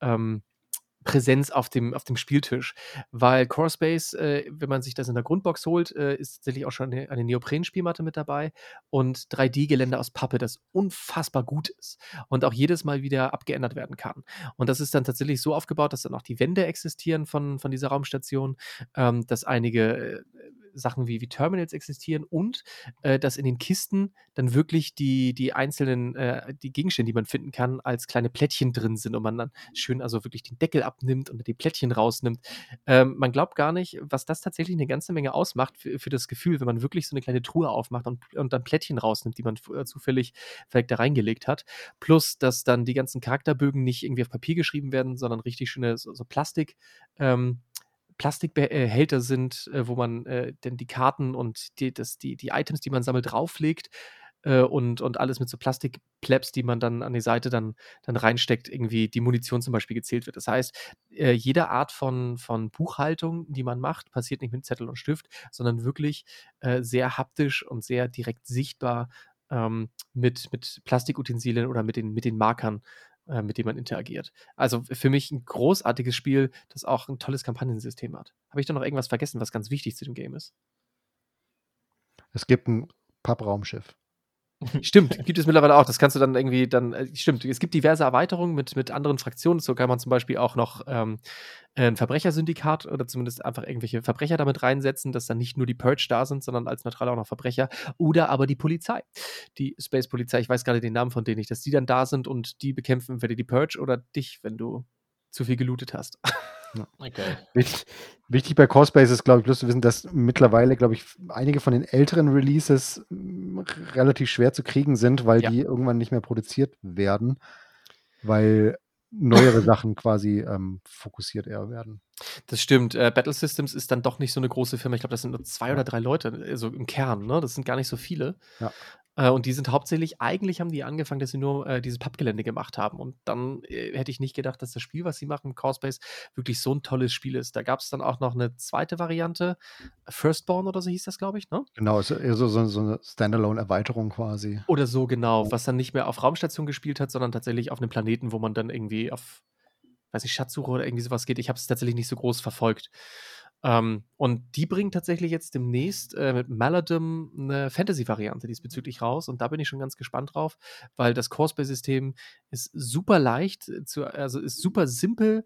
Speaker 3: ähm, Präsenz auf dem, auf dem Spieltisch. Weil Core Space, äh, wenn man sich das in der Grundbox holt, äh, ist tatsächlich auch schon eine, eine Neopren-Spielmatte mit dabei und 3D-Gelände aus Pappe, das unfassbar gut ist und auch jedes Mal wieder abgeändert werden kann. Und das ist dann tatsächlich so aufgebaut, dass dann auch die Wände existieren von, von dieser Raumstation, ähm, dass einige äh, Sachen wie, wie Terminals existieren und äh, dass in den Kisten dann wirklich die, die einzelnen, äh, die Gegenstände, die man finden kann, als kleine Plättchen drin sind und man dann schön also wirklich den Deckel abnimmt und die Plättchen rausnimmt. Ähm, man glaubt gar nicht, was das tatsächlich eine ganze Menge ausmacht für, für das Gefühl, wenn man wirklich so eine kleine Truhe aufmacht und, und dann Plättchen rausnimmt, die man äh, zufällig vielleicht da reingelegt hat. Plus, dass dann die ganzen Charakterbögen nicht irgendwie auf Papier geschrieben werden, sondern richtig schöne so, so Plastik. Ähm, Plastikbehälter sind, äh, wo man äh, denn die Karten und die, das, die, die Items, die man sammelt, drauflegt äh, und, und alles mit so Plastikplebs, die man dann an die Seite dann, dann reinsteckt, irgendwie die Munition zum Beispiel gezählt wird. Das heißt, äh, jede Art von, von Buchhaltung, die man macht, passiert nicht mit Zettel und Stift, sondern wirklich äh, sehr haptisch und sehr direkt sichtbar ähm, mit, mit Plastikutensilien oder mit den, mit den Markern äh, mit dem man interagiert. Also für mich ein großartiges Spiel, das auch ein tolles Kampagnensystem hat. Habe ich da noch irgendwas vergessen, was ganz wichtig zu dem Game ist?
Speaker 4: Es gibt ein Pappraumschiff.
Speaker 3: Stimmt, gibt es mittlerweile auch. Das kannst du dann irgendwie dann, äh, stimmt, es gibt diverse Erweiterungen mit, mit anderen Fraktionen. So kann man zum Beispiel auch noch ähm, ein Verbrechersyndikat oder zumindest einfach irgendwelche Verbrecher damit reinsetzen, dass dann nicht nur die Purge da sind, sondern als neutral auch noch Verbrecher. Oder aber die Polizei. Die Space-Polizei, ich weiß gerade den Namen von denen nicht, dass die dann da sind und die bekämpfen entweder die Purge oder dich, wenn du zu viel gelootet hast.
Speaker 4: Ja. Okay. Wichtig, wichtig, bei Corespace ist, glaube ich, bloß zu wissen, dass mittlerweile, glaube ich, einige von den älteren Releases mm, relativ schwer zu kriegen sind, weil ja. die irgendwann nicht mehr produziert werden, weil neuere <laughs> Sachen quasi ähm, fokussiert eher werden.
Speaker 3: Das stimmt. Äh, Battle Systems ist dann doch nicht so eine große Firma. Ich glaube, das sind nur zwei oder drei Leute, also im Kern, ne? Das sind gar nicht so viele. Ja. Äh, und die sind hauptsächlich, eigentlich haben die angefangen, dass sie nur äh, dieses Pappgelände gemacht haben. Und dann äh, hätte ich nicht gedacht, dass das Spiel, was sie machen, Corespace, wirklich so ein tolles Spiel ist. Da gab es dann auch noch eine zweite Variante, Firstborn oder so hieß das, glaube ich, ne?
Speaker 4: Genau, so, so, so eine Standalone-Erweiterung quasi.
Speaker 3: Oder so, genau, was dann nicht mehr auf Raumstation gespielt hat, sondern tatsächlich auf einem Planeten, wo man dann irgendwie auf, weiß ich, Schatzsuche oder irgendwie sowas geht. Ich habe es tatsächlich nicht so groß verfolgt. Ähm, und die bringen tatsächlich jetzt demnächst äh, mit Maladum eine Fantasy-Variante diesbezüglich raus. Und da bin ich schon ganz gespannt drauf, weil das Corespace-System ist super leicht, zu, also ist super simpel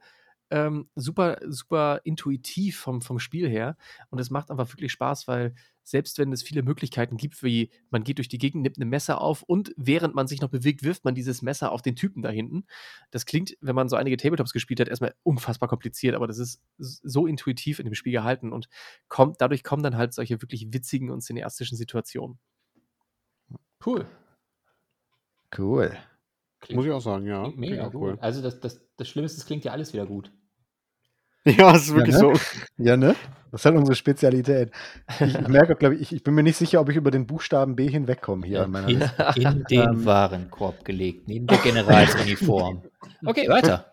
Speaker 3: ähm, super, super intuitiv vom, vom Spiel her. Und es macht einfach wirklich Spaß, weil selbst wenn es viele Möglichkeiten gibt, wie man geht durch die Gegend, nimmt ein Messer auf und während man sich noch bewegt, wirft man dieses Messer auf den Typen da hinten. Das klingt, wenn man so einige Tabletops gespielt hat, erstmal unfassbar kompliziert, aber das ist so intuitiv in dem Spiel gehalten und kommt, dadurch kommen dann halt solche wirklich witzigen und cineastischen Situationen.
Speaker 1: Cool.
Speaker 2: Cool. Klingt, Muss ich auch sagen, ja.
Speaker 1: Mega cool. Also das, das, das Schlimmste, das klingt ja alles wieder gut. <laughs>
Speaker 2: Ja, es ist wirklich
Speaker 4: ja,
Speaker 2: ne?
Speaker 4: so. Ja, ne? Das ist halt unsere Spezialität. Ich merke, glaube ich, ich bin mir nicht sicher, ob ich über den Buchstaben B hinwegkomme hier.
Speaker 1: in, in, <laughs> in den ähm. Warenkorb gelegt, neben der Generalsuniform. <laughs> Okay, weiter.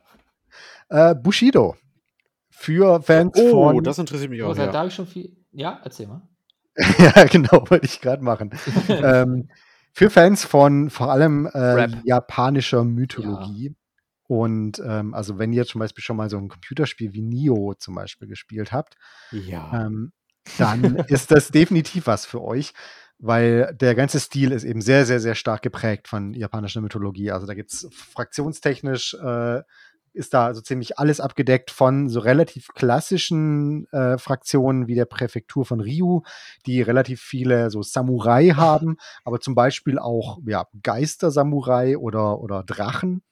Speaker 4: Äh, Bushido. Für Fans
Speaker 2: oh,
Speaker 4: von.
Speaker 2: Oh, das interessiert mich auch.
Speaker 1: Oh, ja. Da habe ich schon viel. Ja, erzähl mal.
Speaker 4: ja, genau, wollte ich gerade machen. ähm, für Fans von vor allem äh, japanischer Mythologie. Ja. Und ähm, also wenn ihr zum Beispiel schon mal so ein Computerspiel wie Nio zum Beispiel gespielt habt,
Speaker 2: ja.
Speaker 4: ähm, dann ist das definitiv was für euch, weil der ganze Stil ist eben sehr, sehr, sehr stark geprägt von japanischer Mythologie. Also da gibt es fraktionstechnisch äh, ist da so ziemlich alles abgedeckt von so relativ klassischen äh, Fraktionen wie der Präfektur von Ryu, die relativ viele so Samurai haben, aber zum Beispiel auch ja, Geister-Samurai oder, oder Drachen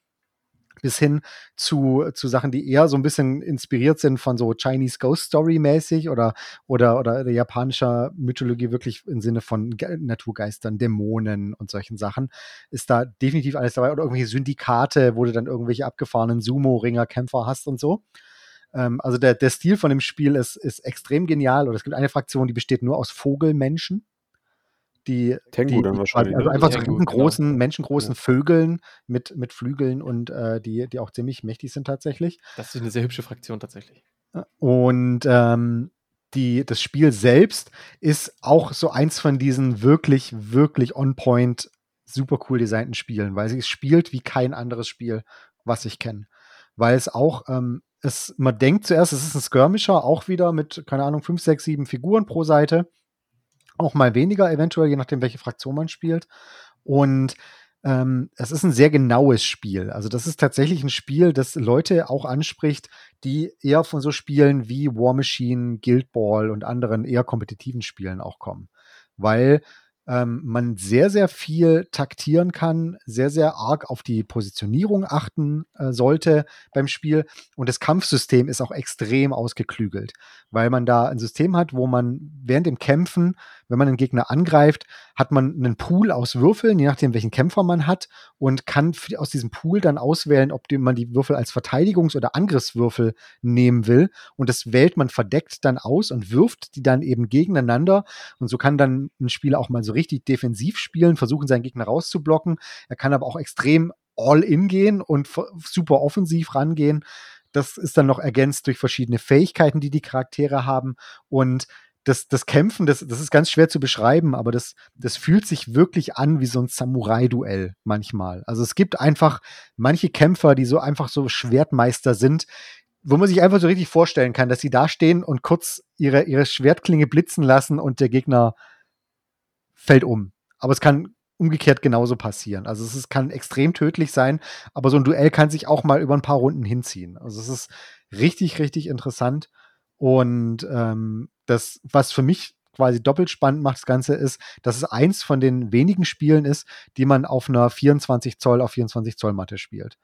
Speaker 4: bis hin zu, zu Sachen, die eher so ein bisschen inspiriert sind von so Chinese Ghost Story mäßig oder, oder, oder japanischer Mythologie wirklich im Sinne von Ge Naturgeistern, Dämonen und solchen Sachen, ist da definitiv alles dabei. Oder irgendwelche Syndikate, wo du dann irgendwelche abgefahrenen Sumo-Ringer, Kämpfer hast und so ähm, also der, der Stil von dem Spiel ist, ist extrem genial. Oder es gibt eine Fraktion, die besteht nur aus Vogelmenschen die,
Speaker 2: Tengu
Speaker 4: die,
Speaker 2: dann wahrscheinlich.
Speaker 4: Also
Speaker 2: ne?
Speaker 4: einfach so riesengroßen, genau. menschengroßen ja. Vögeln mit, mit Flügeln und äh, die, die auch ziemlich mächtig sind tatsächlich.
Speaker 3: Das ist eine sehr hübsche Fraktion tatsächlich.
Speaker 4: Und ähm, die, das Spiel selbst ist auch so eins von diesen wirklich, wirklich on-point, super cool designten Spielen, weil es spielt wie kein anderes Spiel, was ich kenne. Weil es auch, ähm, es, man denkt zuerst, es ist ein Skirmisher, auch wieder mit, keine Ahnung, 5, 6, 7 Figuren pro Seite auch mal weniger, eventuell, je nachdem, welche Fraktion man spielt. Und ähm, es ist ein sehr genaues Spiel. Also das ist tatsächlich ein Spiel, das Leute auch anspricht, die eher von so Spielen wie War Machine, Guild Ball und anderen eher kompetitiven Spielen auch kommen. Weil ähm, man sehr, sehr viel taktieren kann, sehr, sehr arg auf die Positionierung achten äh, sollte beim Spiel. Und das Kampfsystem ist auch extrem ausgeklügelt, weil man da ein System hat, wo man während dem Kämpfen, wenn man einen Gegner angreift, hat man einen Pool aus Würfeln, je nachdem, welchen Kämpfer man hat, und kann aus diesem Pool dann auswählen, ob man die Würfel als Verteidigungs- oder Angriffswürfel nehmen will. Und das wählt man verdeckt dann aus und wirft die dann eben gegeneinander. Und so kann dann ein Spieler auch mal so richtig defensiv spielen, versuchen, seinen Gegner rauszublocken. Er kann aber auch extrem all-in gehen und super offensiv rangehen. Das ist dann noch ergänzt durch verschiedene Fähigkeiten, die die Charaktere haben. Und das, das Kämpfen, das, das ist ganz schwer zu beschreiben, aber das, das fühlt sich wirklich an wie so ein Samurai-Duell manchmal. Also es gibt einfach manche Kämpfer, die so einfach so Schwertmeister sind, wo man sich einfach so richtig vorstellen kann, dass sie da stehen und kurz ihre, ihre Schwertklinge blitzen lassen und der Gegner fällt um. Aber es kann umgekehrt genauso passieren. Also es ist, kann extrem tödlich sein, aber so ein Duell kann sich auch mal über ein paar Runden hinziehen. Also es ist richtig, richtig interessant. Und ähm, das, was für mich quasi doppelt spannend macht, das Ganze ist, dass es eins von den wenigen Spielen ist, die man auf einer 24 Zoll auf 24 Zoll Matte spielt.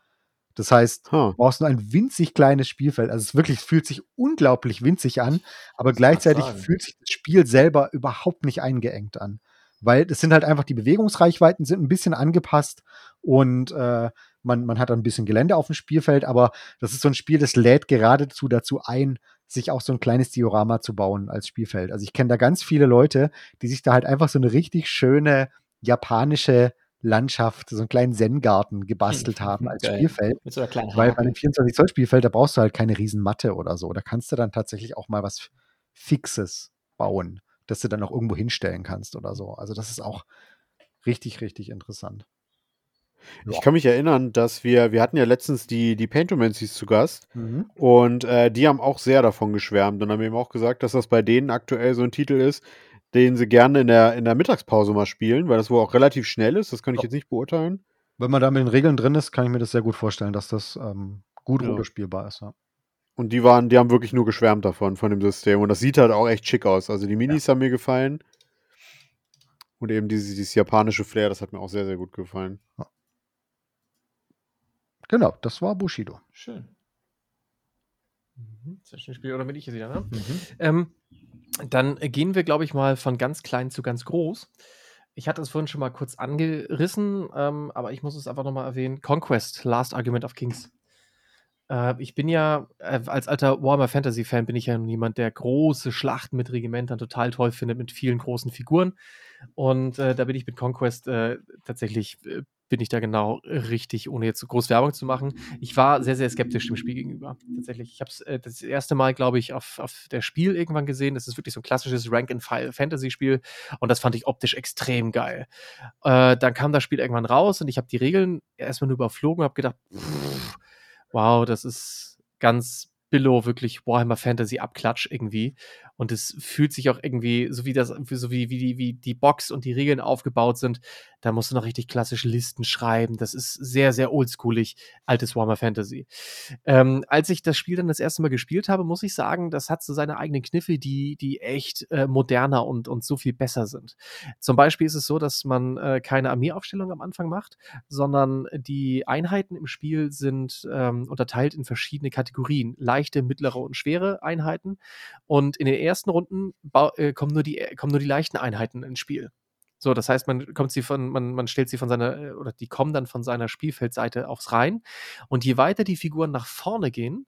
Speaker 4: Das heißt, huh. du brauchst nur ein winzig kleines Spielfeld. Also es wirklich es fühlt sich unglaublich winzig an, aber gleichzeitig fühlt sich das Spiel selber überhaupt nicht eingeengt an. Weil es sind halt einfach die Bewegungsreichweiten sind ein bisschen angepasst und äh, man, man hat ein bisschen Gelände auf dem Spielfeld, aber das ist so ein Spiel, das lädt geradezu dazu ein, sich auch so ein kleines Diorama zu bauen als Spielfeld. Also ich kenne da ganz viele Leute, die sich da halt einfach so eine richtig schöne japanische Landschaft, so einen kleinen Zen-Garten gebastelt <laughs> haben als Geil. Spielfeld. Mit so einer kleinen Weil bei einem 24-Zoll-Spielfeld, da brauchst du halt keine Riesenmatte oder so. Da kannst du dann tatsächlich auch mal was Fixes bauen, das du dann auch irgendwo hinstellen kannst oder so. Also das ist auch richtig, richtig interessant.
Speaker 2: Ich kann mich erinnern, dass wir, wir hatten ja letztens die, die Paintomancies zu Gast mhm. und äh, die haben auch sehr davon geschwärmt und haben eben auch gesagt, dass das bei denen aktuell so ein Titel ist, den sie gerne in der, in der Mittagspause mal spielen, weil das wohl auch relativ schnell ist. Das kann ich jetzt nicht beurteilen.
Speaker 4: Wenn man da mit den Regeln drin ist, kann ich mir das sehr gut vorstellen, dass das ähm, gut ja. runterspielbar ist. Ja.
Speaker 2: Und die waren, die haben wirklich nur geschwärmt davon, von dem System. Und das sieht halt auch echt schick aus. Also die Minis ja. haben mir gefallen. Und eben dieses, dieses japanische Flair, das hat mir auch sehr, sehr gut gefallen.
Speaker 4: Genau, das war Bushido.
Speaker 3: Schön. Mhm. Sehr schönes Spiel, oder bin ich jetzt wieder, ne? Mhm. Ähm, dann gehen wir, glaube ich, mal von ganz klein zu ganz groß. Ich hatte es vorhin schon mal kurz angerissen, ähm, aber ich muss es einfach nochmal erwähnen. Conquest, Last Argument of Kings. Äh, ich bin ja, äh, als alter Warhammer Fantasy-Fan, bin ich ja niemand, der große Schlachten mit Regimentern total toll findet, mit vielen großen Figuren. Und äh, da bin ich mit Conquest äh, tatsächlich äh, bin ich da genau richtig, ohne jetzt so groß Werbung zu machen. Ich war sehr, sehr skeptisch dem Spiel gegenüber. Tatsächlich. Ich habe es äh, das erste Mal, glaube ich, auf, auf der Spiel irgendwann gesehen. Das ist wirklich so ein klassisches Rank-and-File-Fantasy-Spiel und das fand ich optisch extrem geil. Dann kam das Spiel irgendwann raus und ich habe die Regeln erstmal nur überflogen und habe gedacht, pff, wow, das ist ganz Billo wirklich Warhammer Fantasy Abklatsch irgendwie. Und es fühlt sich auch irgendwie, so wie das, so wie, wie, die, wie die Box und die Regeln aufgebaut sind, da musst du noch richtig klassische Listen schreiben. Das ist sehr, sehr oldschoolig, altes Warhammer Fantasy. Ähm, als ich das Spiel dann das erste Mal gespielt habe, muss ich sagen, das hat so seine eigenen Kniffe, die, die echt äh, moderner und, und so viel besser sind. Zum Beispiel ist es so, dass man äh, keine Armeeaufstellung am Anfang macht, sondern die Einheiten im Spiel sind ähm, unterteilt in verschiedene Kategorien. Leichte, mittlere und schwere Einheiten. Und in den ersten Runden äh, kommen, nur die, äh, kommen nur die leichten Einheiten ins Spiel. So, das heißt, man kommt sie von, man, man stellt sie von seiner, äh, oder die kommen dann von seiner Spielfeldseite aufs Rein. Und je weiter die Figuren nach vorne gehen,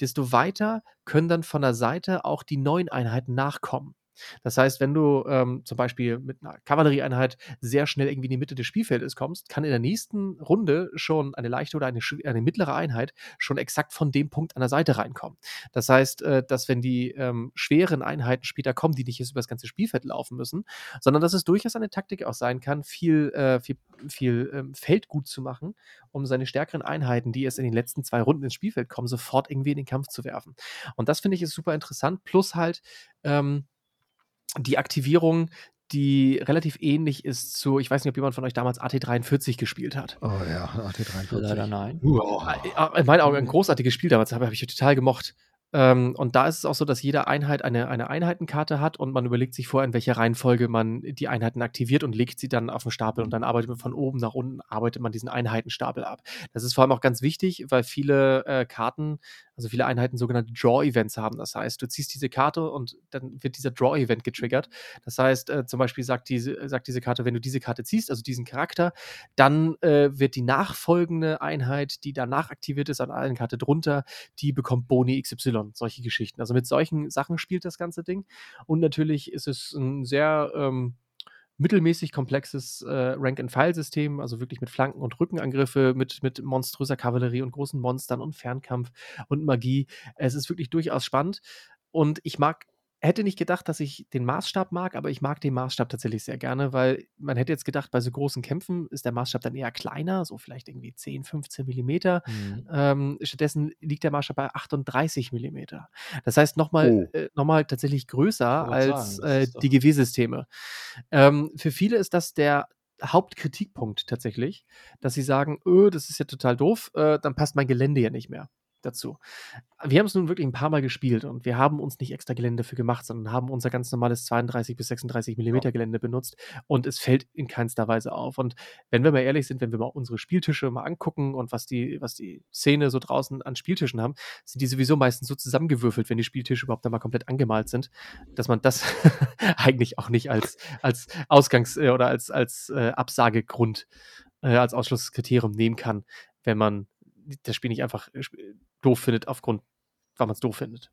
Speaker 3: desto weiter können dann von der Seite auch die neuen Einheiten nachkommen. Das heißt, wenn du ähm, zum Beispiel mit einer Kavallerieeinheit sehr schnell irgendwie in die Mitte des Spielfeldes kommst, kann in der nächsten Runde schon eine leichte oder eine, eine mittlere Einheit schon exakt von dem Punkt an der Seite reinkommen. Das heißt, äh, dass wenn die ähm, schweren Einheiten später kommen, die nicht jetzt über das ganze Spielfeld laufen müssen, sondern dass es durchaus eine Taktik auch sein kann, viel, äh, viel, viel ähm, Feld gut zu machen, um seine stärkeren Einheiten, die erst in den letzten zwei Runden ins Spielfeld kommen, sofort irgendwie in den Kampf zu werfen. Und das finde ich ist super interessant. Plus halt, ähm, die Aktivierung, die relativ ähnlich ist zu, ich weiß nicht, ob jemand von euch damals AT43 gespielt hat.
Speaker 4: Oh ja, AT43.
Speaker 1: Leider nein.
Speaker 3: Äh, In meinen Augen ein großartiges Spiel damals, habe hab ich total gemocht. Ähm, und da ist es auch so, dass jede Einheit eine, eine Einheitenkarte hat und man überlegt sich vorher, in welcher Reihenfolge man die Einheiten aktiviert und legt sie dann auf den Stapel und dann arbeitet man von oben nach unten, arbeitet man diesen Einheitenstapel ab. Das ist vor allem auch ganz wichtig, weil viele äh, Karten, also viele Einheiten sogenannte Draw-Events haben. Das heißt, du ziehst diese Karte und dann wird dieser Draw-Event getriggert. Das heißt, äh, zum Beispiel sagt diese, sagt diese Karte, wenn du diese Karte ziehst, also diesen Charakter, dann äh, wird die nachfolgende Einheit, die danach aktiviert ist, an einer Karte drunter, die bekommt Boni XY solche Geschichten. Also mit solchen Sachen spielt das ganze Ding. Und natürlich ist es ein sehr ähm, mittelmäßig komplexes äh, Rank-and-File-System, also wirklich mit Flanken- und Rückenangriffe, mit, mit monströser Kavallerie und großen Monstern und Fernkampf und Magie. Es ist wirklich durchaus spannend. Und ich mag hätte nicht gedacht, dass ich den Maßstab mag, aber ich mag den Maßstab tatsächlich sehr gerne, weil man hätte jetzt gedacht, bei so großen Kämpfen ist der Maßstab dann eher kleiner, so vielleicht irgendwie 10, 15 Millimeter.
Speaker 1: Mhm.
Speaker 3: Ähm, stattdessen liegt der Maßstab bei 38 Millimeter. Das heißt nochmal
Speaker 2: Oh.
Speaker 3: äh, noch mal tatsächlich größer als
Speaker 1: sagen,
Speaker 3: äh, die GW-Systeme. Ähm, für viele ist das der Hauptkritikpunkt tatsächlich, dass sie sagen, öh, das ist ja total doof, äh, dann passt mein Gelände ja nicht mehr dazu. Wir haben es nun wirklich ein paar Mal gespielt und wir haben uns nicht extra Gelände dafür gemacht, sondern haben unser ganz normales 32 bis 36 Millimeter Gelände benutzt und es fällt in keinster Weise auf. Und wenn wir mal ehrlich sind, wenn wir mal unsere Spieltische mal angucken und was die, was die Szene so draußen an Spieltischen haben, sind die sowieso meistens so zusammengewürfelt, wenn die Spieltische überhaupt einmal komplett angemalt sind, dass man das <laughs> eigentlich auch nicht als, als Ausgangs- äh, oder als, als äh, Absagegrund, äh, als Ausschlusskriterium nehmen kann, wenn man das Spiel nicht einfach äh, doof findet, aufgrund, weil man es doof findet.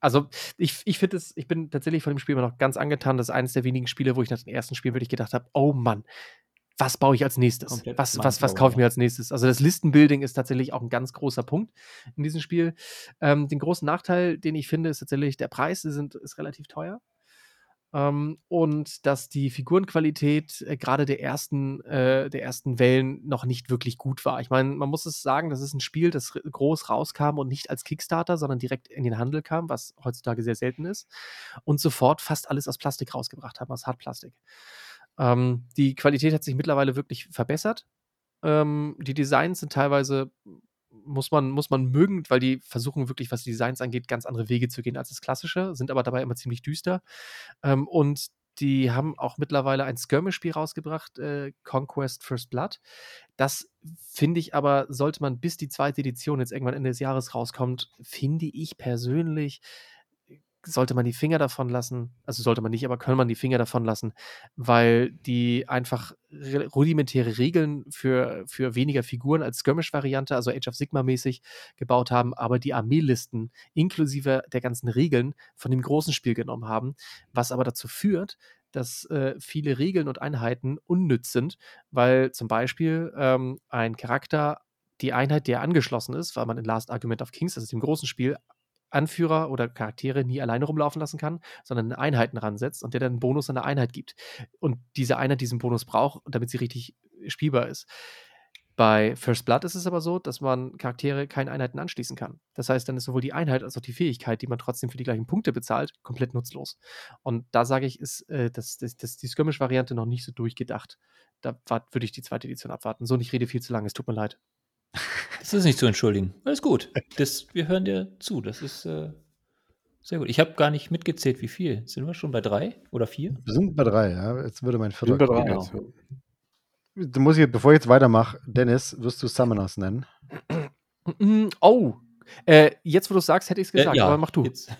Speaker 3: Also, ich, ich finde es, ich bin tatsächlich von dem Spiel immer noch ganz angetan. Das ist eines der wenigen Spiele, wo ich nach den ersten Spielen wirklich gedacht habe, oh Mann, was baue ich als nächstes?
Speaker 1: Komplett
Speaker 3: Was, was, was kaufe ich mir als nächstes? Also das Listenbuilding ist tatsächlich auch ein ganz großer Punkt in diesem Spiel. Ähm, den großen Nachteil, den ich finde, ist tatsächlich der Preis, sind, ist relativ teuer. Ähm, und dass die Figurenqualität äh, gerade der ersten, äh, der ersten Wellen noch nicht wirklich gut war. Ich meine, man muss es sagen, das ist ein Spiel, das groß rauskam und nicht als Kickstarter, sondern direkt in den Handel kam, was heutzutage sehr selten ist. Und sofort fast alles aus Plastik rausgebracht haben, aus Hartplastik. Ähm, die Qualität hat sich mittlerweile wirklich verbessert. Ähm, die Designs sind teilweise, muss man, muss man mögen, weil die versuchen wirklich, was Designs angeht, ganz andere Wege zu gehen als das klassische, sind aber dabei immer ziemlich düster. Ähm, und die haben auch mittlerweile ein Skirmish-Spiel rausgebracht, äh, Conquest First Blood. Das finde ich aber, sollte man bis die zweite Edition jetzt irgendwann Ende des Jahres rauskommt, finde ich persönlich, sollte man die Finger davon lassen. Also sollte man nicht, aber kann man die Finger davon lassen, weil die einfach re- rudimentäre Regeln für, für weniger Figuren als Skirmish-Variante, also Age of Sigma-mäßig, gebaut haben, aber die Armeelisten inklusive der ganzen Regeln von dem großen Spiel genommen haben, was aber dazu führt, dass äh, viele Regeln und Einheiten unnütz sind, weil zum Beispiel ähm, ein Charakter die Einheit, die er angeschlossen ist, weil man in Last Argument of Kings, ist dem großen Spiel, Anführer oder Charaktere nie alleine rumlaufen lassen kann, sondern in Einheiten ransetzt und der dann einen Bonus an der Einheit gibt. Und diese Einheit diesen Bonus braucht, damit sie richtig spielbar ist. Bei First Blood ist es aber so, dass man Charaktere keine Einheiten anschließen kann. Das heißt, dann ist sowohl die Einheit als auch die Fähigkeit, die man trotzdem für die gleichen Punkte bezahlt, komplett nutzlos. Und da sage ich, ist äh, das, das, das, die Skirmish-Variante noch nicht so durchgedacht. Da würde ich die zweite Edition abwarten. So, und ich rede viel zu lange, es tut mir leid. <laughs>
Speaker 1: Das ist nicht zu entschuldigen. Alles gut. Das, wir hören dir zu. Das ist äh, sehr gut. Ich habe gar nicht mitgezählt, wie viel. Sind wir schon bei drei oder vier?
Speaker 4: Wir sind bei drei, ja. Jetzt würde mein vierter.
Speaker 2: Sind drei
Speaker 1: Genau.
Speaker 4: Du musst jetzt, bevor ich jetzt weitermache, Dennis, wirst du Summoners nennen?
Speaker 3: Mm, Oh, äh, jetzt wo du es sagst, hätte ich es gesagt,
Speaker 1: Äh, ja,
Speaker 3: aber mach du.
Speaker 1: Jetzt.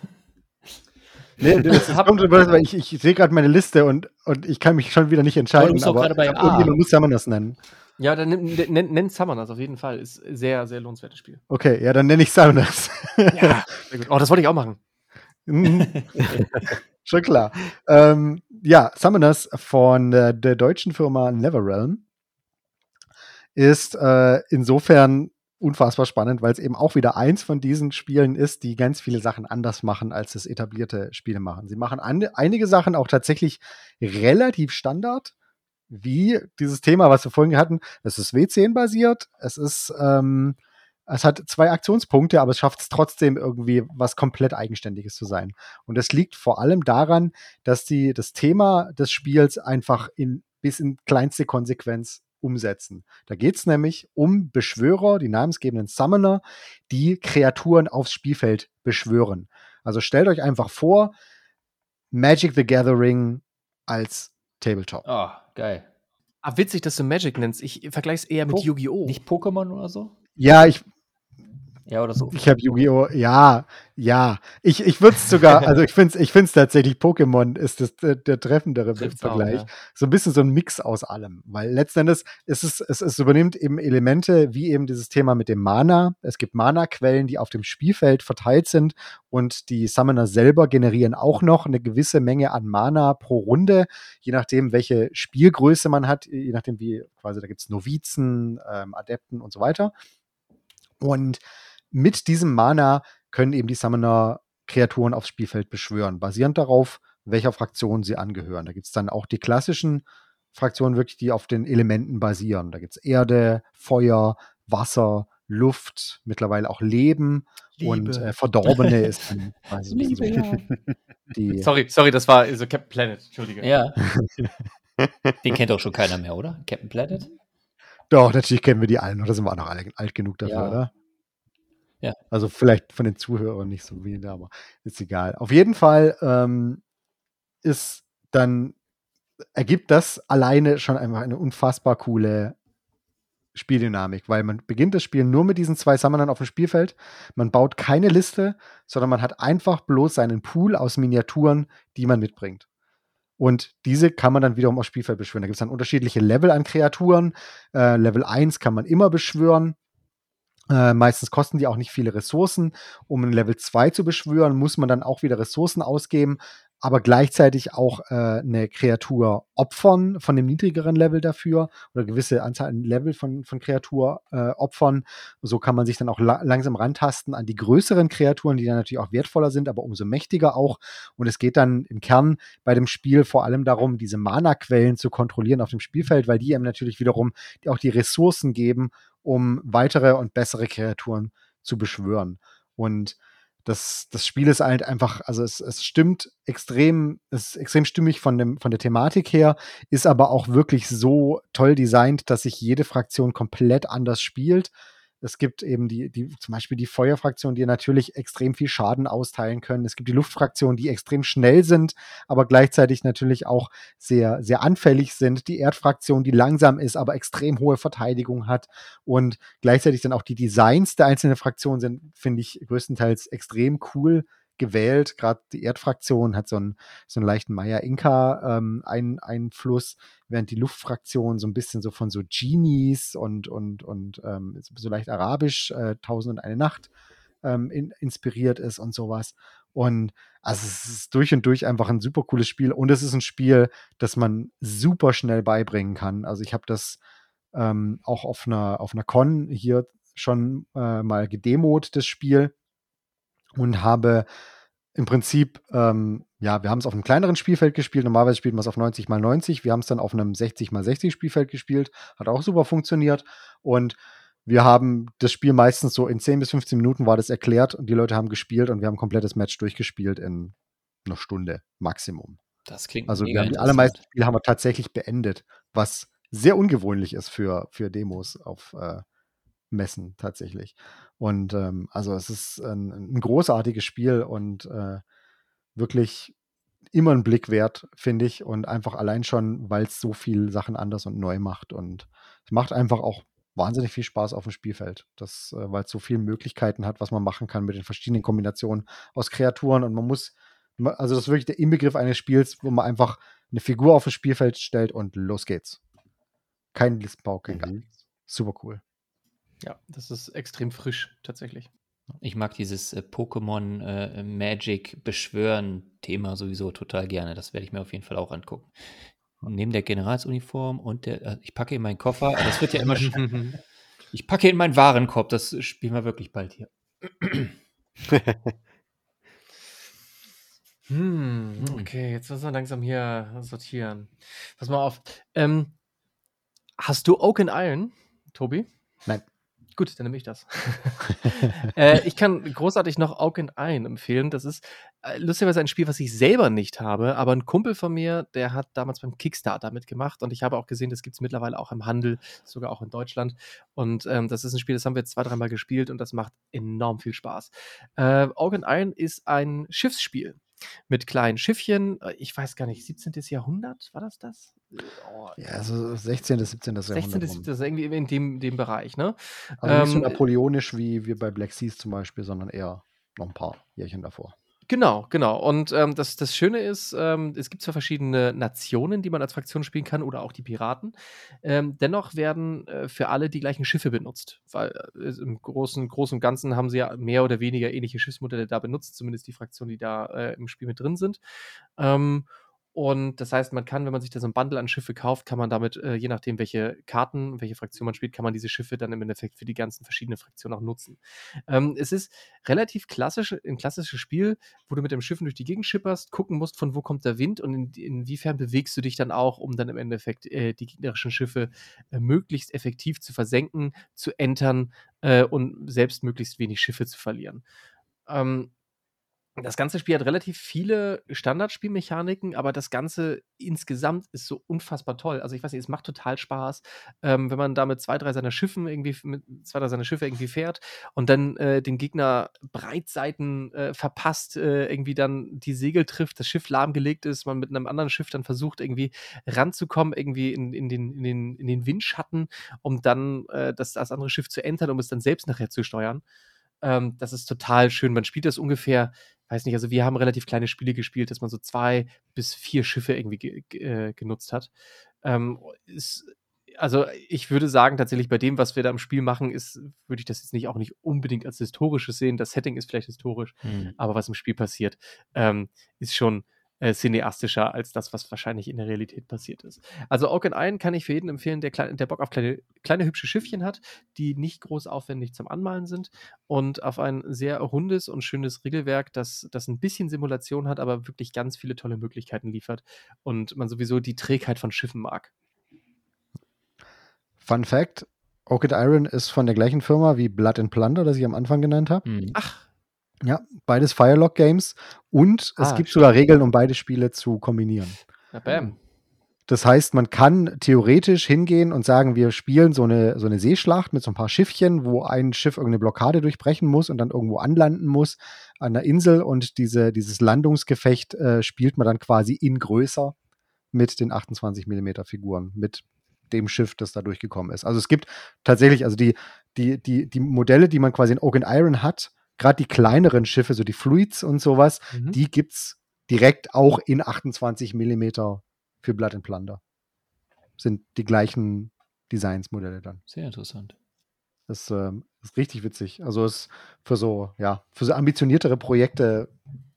Speaker 4: Nee, das kommt, <laughs> weil ich, ich sehe gerade meine Liste und, und ich kann mich schon wieder nicht entscheiden. aber
Speaker 1: gerade bei
Speaker 4: man muss Summoners nennen.
Speaker 3: Ja, dann nenn, nenn, nenn Summoners auf jeden Fall. Ist sehr, sehr lohnenswertes Spiel.
Speaker 4: Okay, ja, dann nenne ich Summoners.
Speaker 3: Ja. Oh, das wollte ich auch machen.
Speaker 4: Mhm. <laughs> Schon klar. Ähm, ja, Summoners von äh, der deutschen Firma Neverrealm ist äh, insofern unfassbar spannend, weil es eben auch wieder eins von diesen Spielen ist, die ganz viele Sachen anders machen, als es etablierte Spiele machen. Sie machen an, einige Sachen auch tatsächlich relativ Standard, wie dieses Thema, was wir vorhin hatten. Es ist W10 basiert, es ist ähm, es hat zwei Aktionspunkte, aber es schafft es trotzdem irgendwie was komplett Eigenständiges zu sein. Und das liegt vor allem daran, dass die das Thema des Spiels einfach in, bis in kleinste Konsequenz umsetzen. Da geht es nämlich um Beschwörer, die namensgebenden Summoner, die Kreaturen aufs Spielfeld beschwören. Also stellt euch einfach vor, Magic the Gathering als Tabletop.
Speaker 1: Oh, geil.
Speaker 3: Ah, witzig, dass du Magic nennst. Ich vergleiche es eher mit
Speaker 1: Po-
Speaker 3: Yu-Gi-Oh!
Speaker 1: Nicht Pokémon oder so?
Speaker 4: Ja, ich,
Speaker 1: Ja, oder so.
Speaker 4: ich habe Yu-Gi-Oh! Ja, ja. Ich, ich würde es sogar, <laughs> also ich finde es ich find's tatsächlich, Pokémon ist das, der, der treffendere
Speaker 3: Trifft's auch,
Speaker 4: Vergleich.
Speaker 3: ja.
Speaker 4: So ein bisschen so ein Mix aus allem. Weil letzten Endes ist es, es, es übernimmt eben Elemente wie eben dieses Thema mit dem Mana. Es gibt Mana-Quellen, die auf dem Spielfeld verteilt sind und die Summoner selber generieren auch noch eine gewisse Menge an Mana pro Runde, je nachdem, welche Spielgröße man hat, je nachdem, wie quasi, da gibt es Novizen, ähm, Adepten und so weiter. Und mit diesem Mana können eben die Summoner Kreaturen aufs Spielfeld beschwören, basierend darauf, welcher Fraktion sie angehören. Da gibt es dann auch die klassischen Fraktionen, wirklich, die auf den Elementen basieren. Da gibt es Erde, Feuer, Wasser, Luft, mittlerweile auch Leben und
Speaker 3: Liebe.
Speaker 4: äh, Verdorbene <laughs> ist dann quasi so ein bisschen so <laughs> die.
Speaker 3: Sorry, sorry, das war so Captain Planet. Entschuldige.
Speaker 1: Ja. <laughs> Den kennt auch schon keiner mehr, oder? Captain Planet?
Speaker 4: Doch, natürlich kennen wir die allen, oder sind wir auch noch alle alt genug dafür,
Speaker 1: Ja.
Speaker 4: oder?
Speaker 1: Ja.
Speaker 4: Also vielleicht von den Zuhörern nicht so wie aber ist egal. Auf jeden Fall ähm, ist dann ergibt das alleine schon einfach eine unfassbar coole Spieldynamik, weil man beginnt das Spiel nur mit diesen zwei Summonern auf dem Spielfeld. Man baut keine Liste, sondern man hat einfach bloß seinen Pool aus Miniaturen, die man mitbringt. Und diese kann man dann wiederum aufs Spielfeld beschwören. Da gibt es dann unterschiedliche Level an Kreaturen. Äh, Level 1 kann man immer beschwören. Äh, meistens kosten die auch nicht viele Ressourcen. Um ein Level 2 zu beschwören, muss man dann auch wieder Ressourcen ausgeben, aber gleichzeitig auch äh, eine Kreatur opfern von dem niedrigeren Level dafür oder gewisse Anzahl an Level von, von Kreatur äh, opfern. So kann man sich dann auch la langsam rantasten an die größeren Kreaturen, die dann natürlich auch wertvoller sind, aber umso mächtiger auch. Und es geht dann im Kern bei dem Spiel vor allem darum, diese Mana-Quellen zu kontrollieren auf dem Spielfeld, weil die einem natürlich wiederum auch die Ressourcen geben, um weitere und bessere Kreaturen zu beschwören. Und das, das Spiel ist halt einfach, also es, es stimmt extrem, es ist extrem stimmig von, dem, von der Thematik her, ist aber auch wirklich so toll designt, dass sich jede Fraktion komplett anders spielt. Es gibt eben die, die, zum Beispiel die Feuerfraktion, die natürlich extrem viel Schaden austeilen können. Es gibt die Luftfraktion, die extrem schnell sind, aber gleichzeitig natürlich auch sehr, sehr anfällig sind. Die Erdfraktion, die langsam ist, aber extrem hohe Verteidigung hat. Und gleichzeitig dann auch die Designs der einzelnen Fraktionen sind, finde ich, größtenteils extrem cool gewählt. Gerade die Erdfraktion hat so einen, so einen leichten Maya-Inka-Einfluss, während die Luftfraktion so ein bisschen so von so Genies und, und, und ähm, so leicht arabisch, äh, Tausend und eine Nacht ähm, in, inspiriert ist und sowas. Und also es ist durch und durch einfach ein super cooles Spiel und es ist ein Spiel, das man super schnell beibringen kann. Also ich habe das ähm, auch auf einer, auf einer Con hier schon äh, mal gedemot, das Spiel, und habe im Prinzip, ähm, ja, wir haben es auf einem kleineren Spielfeld gespielt. Normalerweise spielt man es auf 90 mal 90. Wir haben es dann auf einem 60 mal 60 Spielfeld gespielt. Hat auch super funktioniert. Und wir haben das Spiel meistens so in 10 bis 15 Minuten war das erklärt und die Leute haben gespielt und wir haben ein komplettes Match durchgespielt in einer Stunde Maximum.
Speaker 1: Das klingt
Speaker 4: Also wir haben die allermeisten Spiele haben wir tatsächlich beendet, was sehr ungewöhnlich ist für, für Demos auf äh, Messen tatsächlich. Und ähm, also es ist ein, ein großartiges Spiel und äh, wirklich immer ein Blick wert, finde ich. Und einfach allein schon, weil es so viel Sachen anders und neu macht. Und es macht einfach auch wahnsinnig viel Spaß auf dem Spielfeld. Das, äh, weil es so viele Möglichkeiten hat, was man machen kann mit den verschiedenen Kombinationen aus Kreaturen. Und man muss, also das ist wirklich der Inbegriff eines Spiels, wo man einfach eine Figur auf das Spielfeld stellt und los geht's. Kein Listenbau, kein gar
Speaker 2: Mhm.
Speaker 4: nichts. Super cool.
Speaker 3: Ja, das ist extrem frisch, tatsächlich.
Speaker 1: Ich mag dieses äh, Pokémon äh, Magic Beschwören Thema sowieso total gerne. Das werde ich mir auf jeden Fall auch angucken. Und neben der Generalsuniform und der, äh, ich packe in meinen Koffer, das wird ja immer, <laughs> sch- ich packe in meinen Warenkorb, das spielen wir wirklich bald hier. <clears throat>
Speaker 3: Hm. okay, jetzt müssen wir langsam hier sortieren. Pass mal auf. Ähm, hast du Oak and Iron, Tobi?
Speaker 4: Nein.
Speaker 3: Gut, dann nehme ich das. <laughs> äh, ich kann großartig noch Augen Ein empfehlen. Das ist äh, lustigerweise ein Spiel, was ich selber nicht habe, aber ein Kumpel von mir, der hat damals beim Kickstarter mitgemacht und ich habe auch gesehen, das gibt es mittlerweile auch im Handel, sogar auch in Deutschland. Und ähm, das ist ein Spiel, das haben wir jetzt zwei, dreimal gespielt und das macht enorm viel Spaß. Äh, Augen Ein ist ein Schiffsspiel mit kleinen Schiffchen. Äh, ich weiß gar nicht, 17. Jahrhundert, war das das?
Speaker 4: Oh, ja, also 16. 17. Jahrhundert.
Speaker 3: 16. 17. irgendwie in dem, dem Bereich, ne?
Speaker 4: Also nicht so ähm, napoleonisch wie, wie bei Black Seas zum Beispiel, sondern eher noch ein paar Jährchen davor.
Speaker 3: Genau, genau. Und ähm, das, das Schöne ist, ähm, es gibt zwar verschiedene Nationen, die man als Fraktion spielen kann, oder auch die Piraten. Ähm, dennoch werden äh, für alle die gleichen Schiffe benutzt. Weil äh, im großen, großen und Ganzen haben sie ja mehr oder weniger ähnliche Schiffsmodelle da benutzt, zumindest die Fraktionen, die da äh, im Spiel mit drin sind. Ähm, und das heißt, man kann, wenn man sich da so ein Bundle an Schiffe kauft, kann man damit, äh, je nachdem, welche Karten, welche Fraktion man spielt, kann man diese Schiffe dann im Endeffekt für die ganzen verschiedenen Fraktionen auch nutzen. Ähm, es ist relativ klassisch, ein klassisches Spiel, wo du mit dem Schiffen durch die Gegend schipperst, gucken musst, von wo kommt der Wind und in, inwiefern bewegst du dich dann auch, um dann im Endeffekt äh, die gegnerischen Schiffe äh, möglichst effektiv zu versenken, zu entern äh, und selbst möglichst wenig Schiffe zu verlieren. Ähm, das ganze Spiel hat relativ viele Standardspielmechaniken, aber das Ganze insgesamt ist so unfassbar toll. Also ich weiß nicht, es macht total Spaß, ähm, wenn man da mit zwei, drei seiner Schiffen irgendwie, mit zwei, drei seiner Schiffe irgendwie fährt und dann äh, den Gegner Breitseiten äh, verpasst, äh, irgendwie dann die Segel trifft, das Schiff lahmgelegt ist, man mit einem anderen Schiff dann versucht, irgendwie ranzukommen, irgendwie in, in, den, in, den, in den Windschatten, um dann äh, das, das andere Schiff zu entern, um es dann selbst nachher zu steuern. Ähm, das ist total schön. Man spielt das ungefähr weiß nicht, also wir haben relativ kleine Spiele gespielt, dass man so zwei bis vier Schiffe irgendwie ge äh, genutzt hat. Ähm, ist, also ich würde sagen, tatsächlich bei dem, was wir da im Spiel machen, ist, würde ich das jetzt nicht auch nicht unbedingt als historisches sehen. Das Setting ist vielleicht historisch, hm. aber was im Spiel passiert, ähm, ist schon äh, cineastischer als das, was wahrscheinlich in der Realität passiert ist. Also Oaken Iron kann ich für jeden empfehlen, der, der Bock auf kleine, kleine hübsche Schiffchen hat, die nicht groß aufwendig zum Anmalen sind und auf ein sehr rundes und schönes Regelwerk, das, das ein bisschen Simulation hat, aber wirklich ganz viele tolle Möglichkeiten liefert und man sowieso die Trägheit von Schiffen mag.
Speaker 4: Fun Fact: Orchid Iron ist von der gleichen Firma wie Blood and Plunder, das ich am Anfang genannt habe.
Speaker 3: Mhm. Ach,
Speaker 4: ja, beides Firelock Games und es
Speaker 3: Ah,
Speaker 4: gibt sogar Regeln, um beide Spiele zu kombinieren.
Speaker 3: na bam.
Speaker 4: Das heißt, man kann theoretisch hingehen und sagen, wir spielen so eine, so eine Seeschlacht mit so ein paar Schiffchen, wo ein Schiff irgendeine Blockade durchbrechen muss und dann irgendwo anlanden muss an der Insel und diese, dieses Landungsgefecht äh, spielt man dann quasi in größer mit den 28 mm Figuren, mit dem Schiff, das da durchgekommen ist. Also es gibt tatsächlich, also die, die, die, die Modelle, die man quasi in Oak and Iron hat, gerade die kleineren Schiffe, so die Fluids und sowas,
Speaker 3: Mhm.
Speaker 4: die gibt es direkt auch in 28 mm für Blood and Plunder. Sind die gleichen Designsmodelle dann.
Speaker 1: Sehr interessant.
Speaker 4: Das ähm, ist richtig witzig. Also ist für so, ja, für so ambitioniertere Projekte,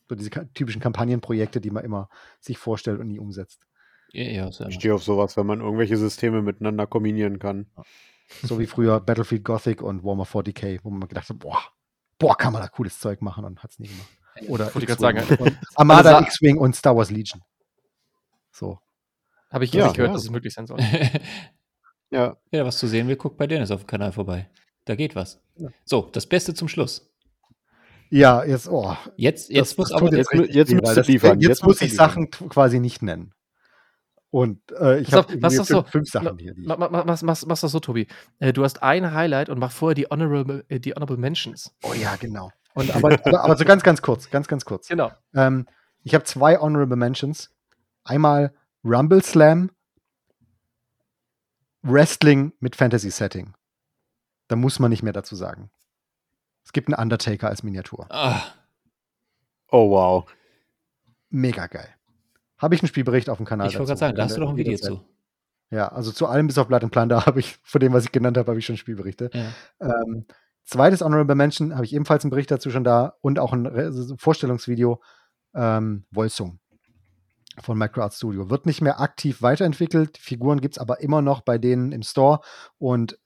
Speaker 4: so diese typischen Kampagnenprojekte, die man immer sich vorstellt und nie umsetzt.
Speaker 1: Ja,
Speaker 2: Ich stehe auf sowas, wenn man irgendwelche Systeme miteinander kombinieren kann.
Speaker 4: So wie früher Battlefield Gothic und Warhammer 40k, wo man gedacht hat, boah, boah, kann man da cooles Zeug machen und hat es nie gemacht. Oder
Speaker 3: ich
Speaker 4: X-Wing
Speaker 3: gerade sagen,
Speaker 4: und Armada,
Speaker 3: Also
Speaker 4: X-Wing und Star Wars Legion. So.
Speaker 3: Habe ich
Speaker 2: Ja,
Speaker 3: nicht gehört,
Speaker 1: ja.
Speaker 3: dass es möglich sein soll. <laughs>
Speaker 2: Ja,
Speaker 1: Wer was zu sehen will, guckt bei Dennis auf dem Kanal vorbei. Da geht was. So, das Beste zum Schluss.
Speaker 4: Ja, jetzt, oh.
Speaker 1: Jetzt, jetzt
Speaker 4: das-
Speaker 1: muss
Speaker 4: das
Speaker 1: aber
Speaker 2: jetzt jetzt
Speaker 4: das-
Speaker 2: liefern.
Speaker 4: Jetzt,
Speaker 2: Jetzt
Speaker 4: muss ich Sachen t- quasi nicht nennen. Und äh, ich habe fünf,
Speaker 3: so-
Speaker 4: fünf Sachen hier. Die ich,
Speaker 3: Ma- ma- ma- Mach, mach, mach das so, Tobi. Äh, du hast ein Highlight und mach vorher die Honorable, äh, die Honorable Mentions.
Speaker 4: oh ja, genau. Und, <laughs> aber, aber, aber so ganz, ganz kurz, ganz, ganz kurz.
Speaker 3: Genau.
Speaker 4: Ähm, ich habe zwei Honorable Mentions. Einmal Rumble Slam, Wrestling mit Fantasy-Setting. Da muss man nicht mehr dazu sagen. Es gibt einen Undertaker als Miniatur.
Speaker 1: Ah,
Speaker 2: Oh, wow.
Speaker 4: Mega geil. Habe ich einen Spielbericht auf dem Kanal
Speaker 1: ich wollte gerade sagen, da hast du doch ein Video
Speaker 4: Jederzeit.
Speaker 1: zu.
Speaker 4: Ja, also zu allem bis auf Blood and Plunder habe ich, von dem, was ich genannt habe, habe ich schon Spielberichte.
Speaker 1: Ja.
Speaker 4: Ähm, zweites Honorable Mention habe ich ebenfalls einen Bericht dazu schon da und auch ein Re Vorstellungsvideo ähm, Wolsung von Microart Studio. Wird nicht mehr aktiv weiterentwickelt. Figuren gibt es aber immer noch bei denen im Store und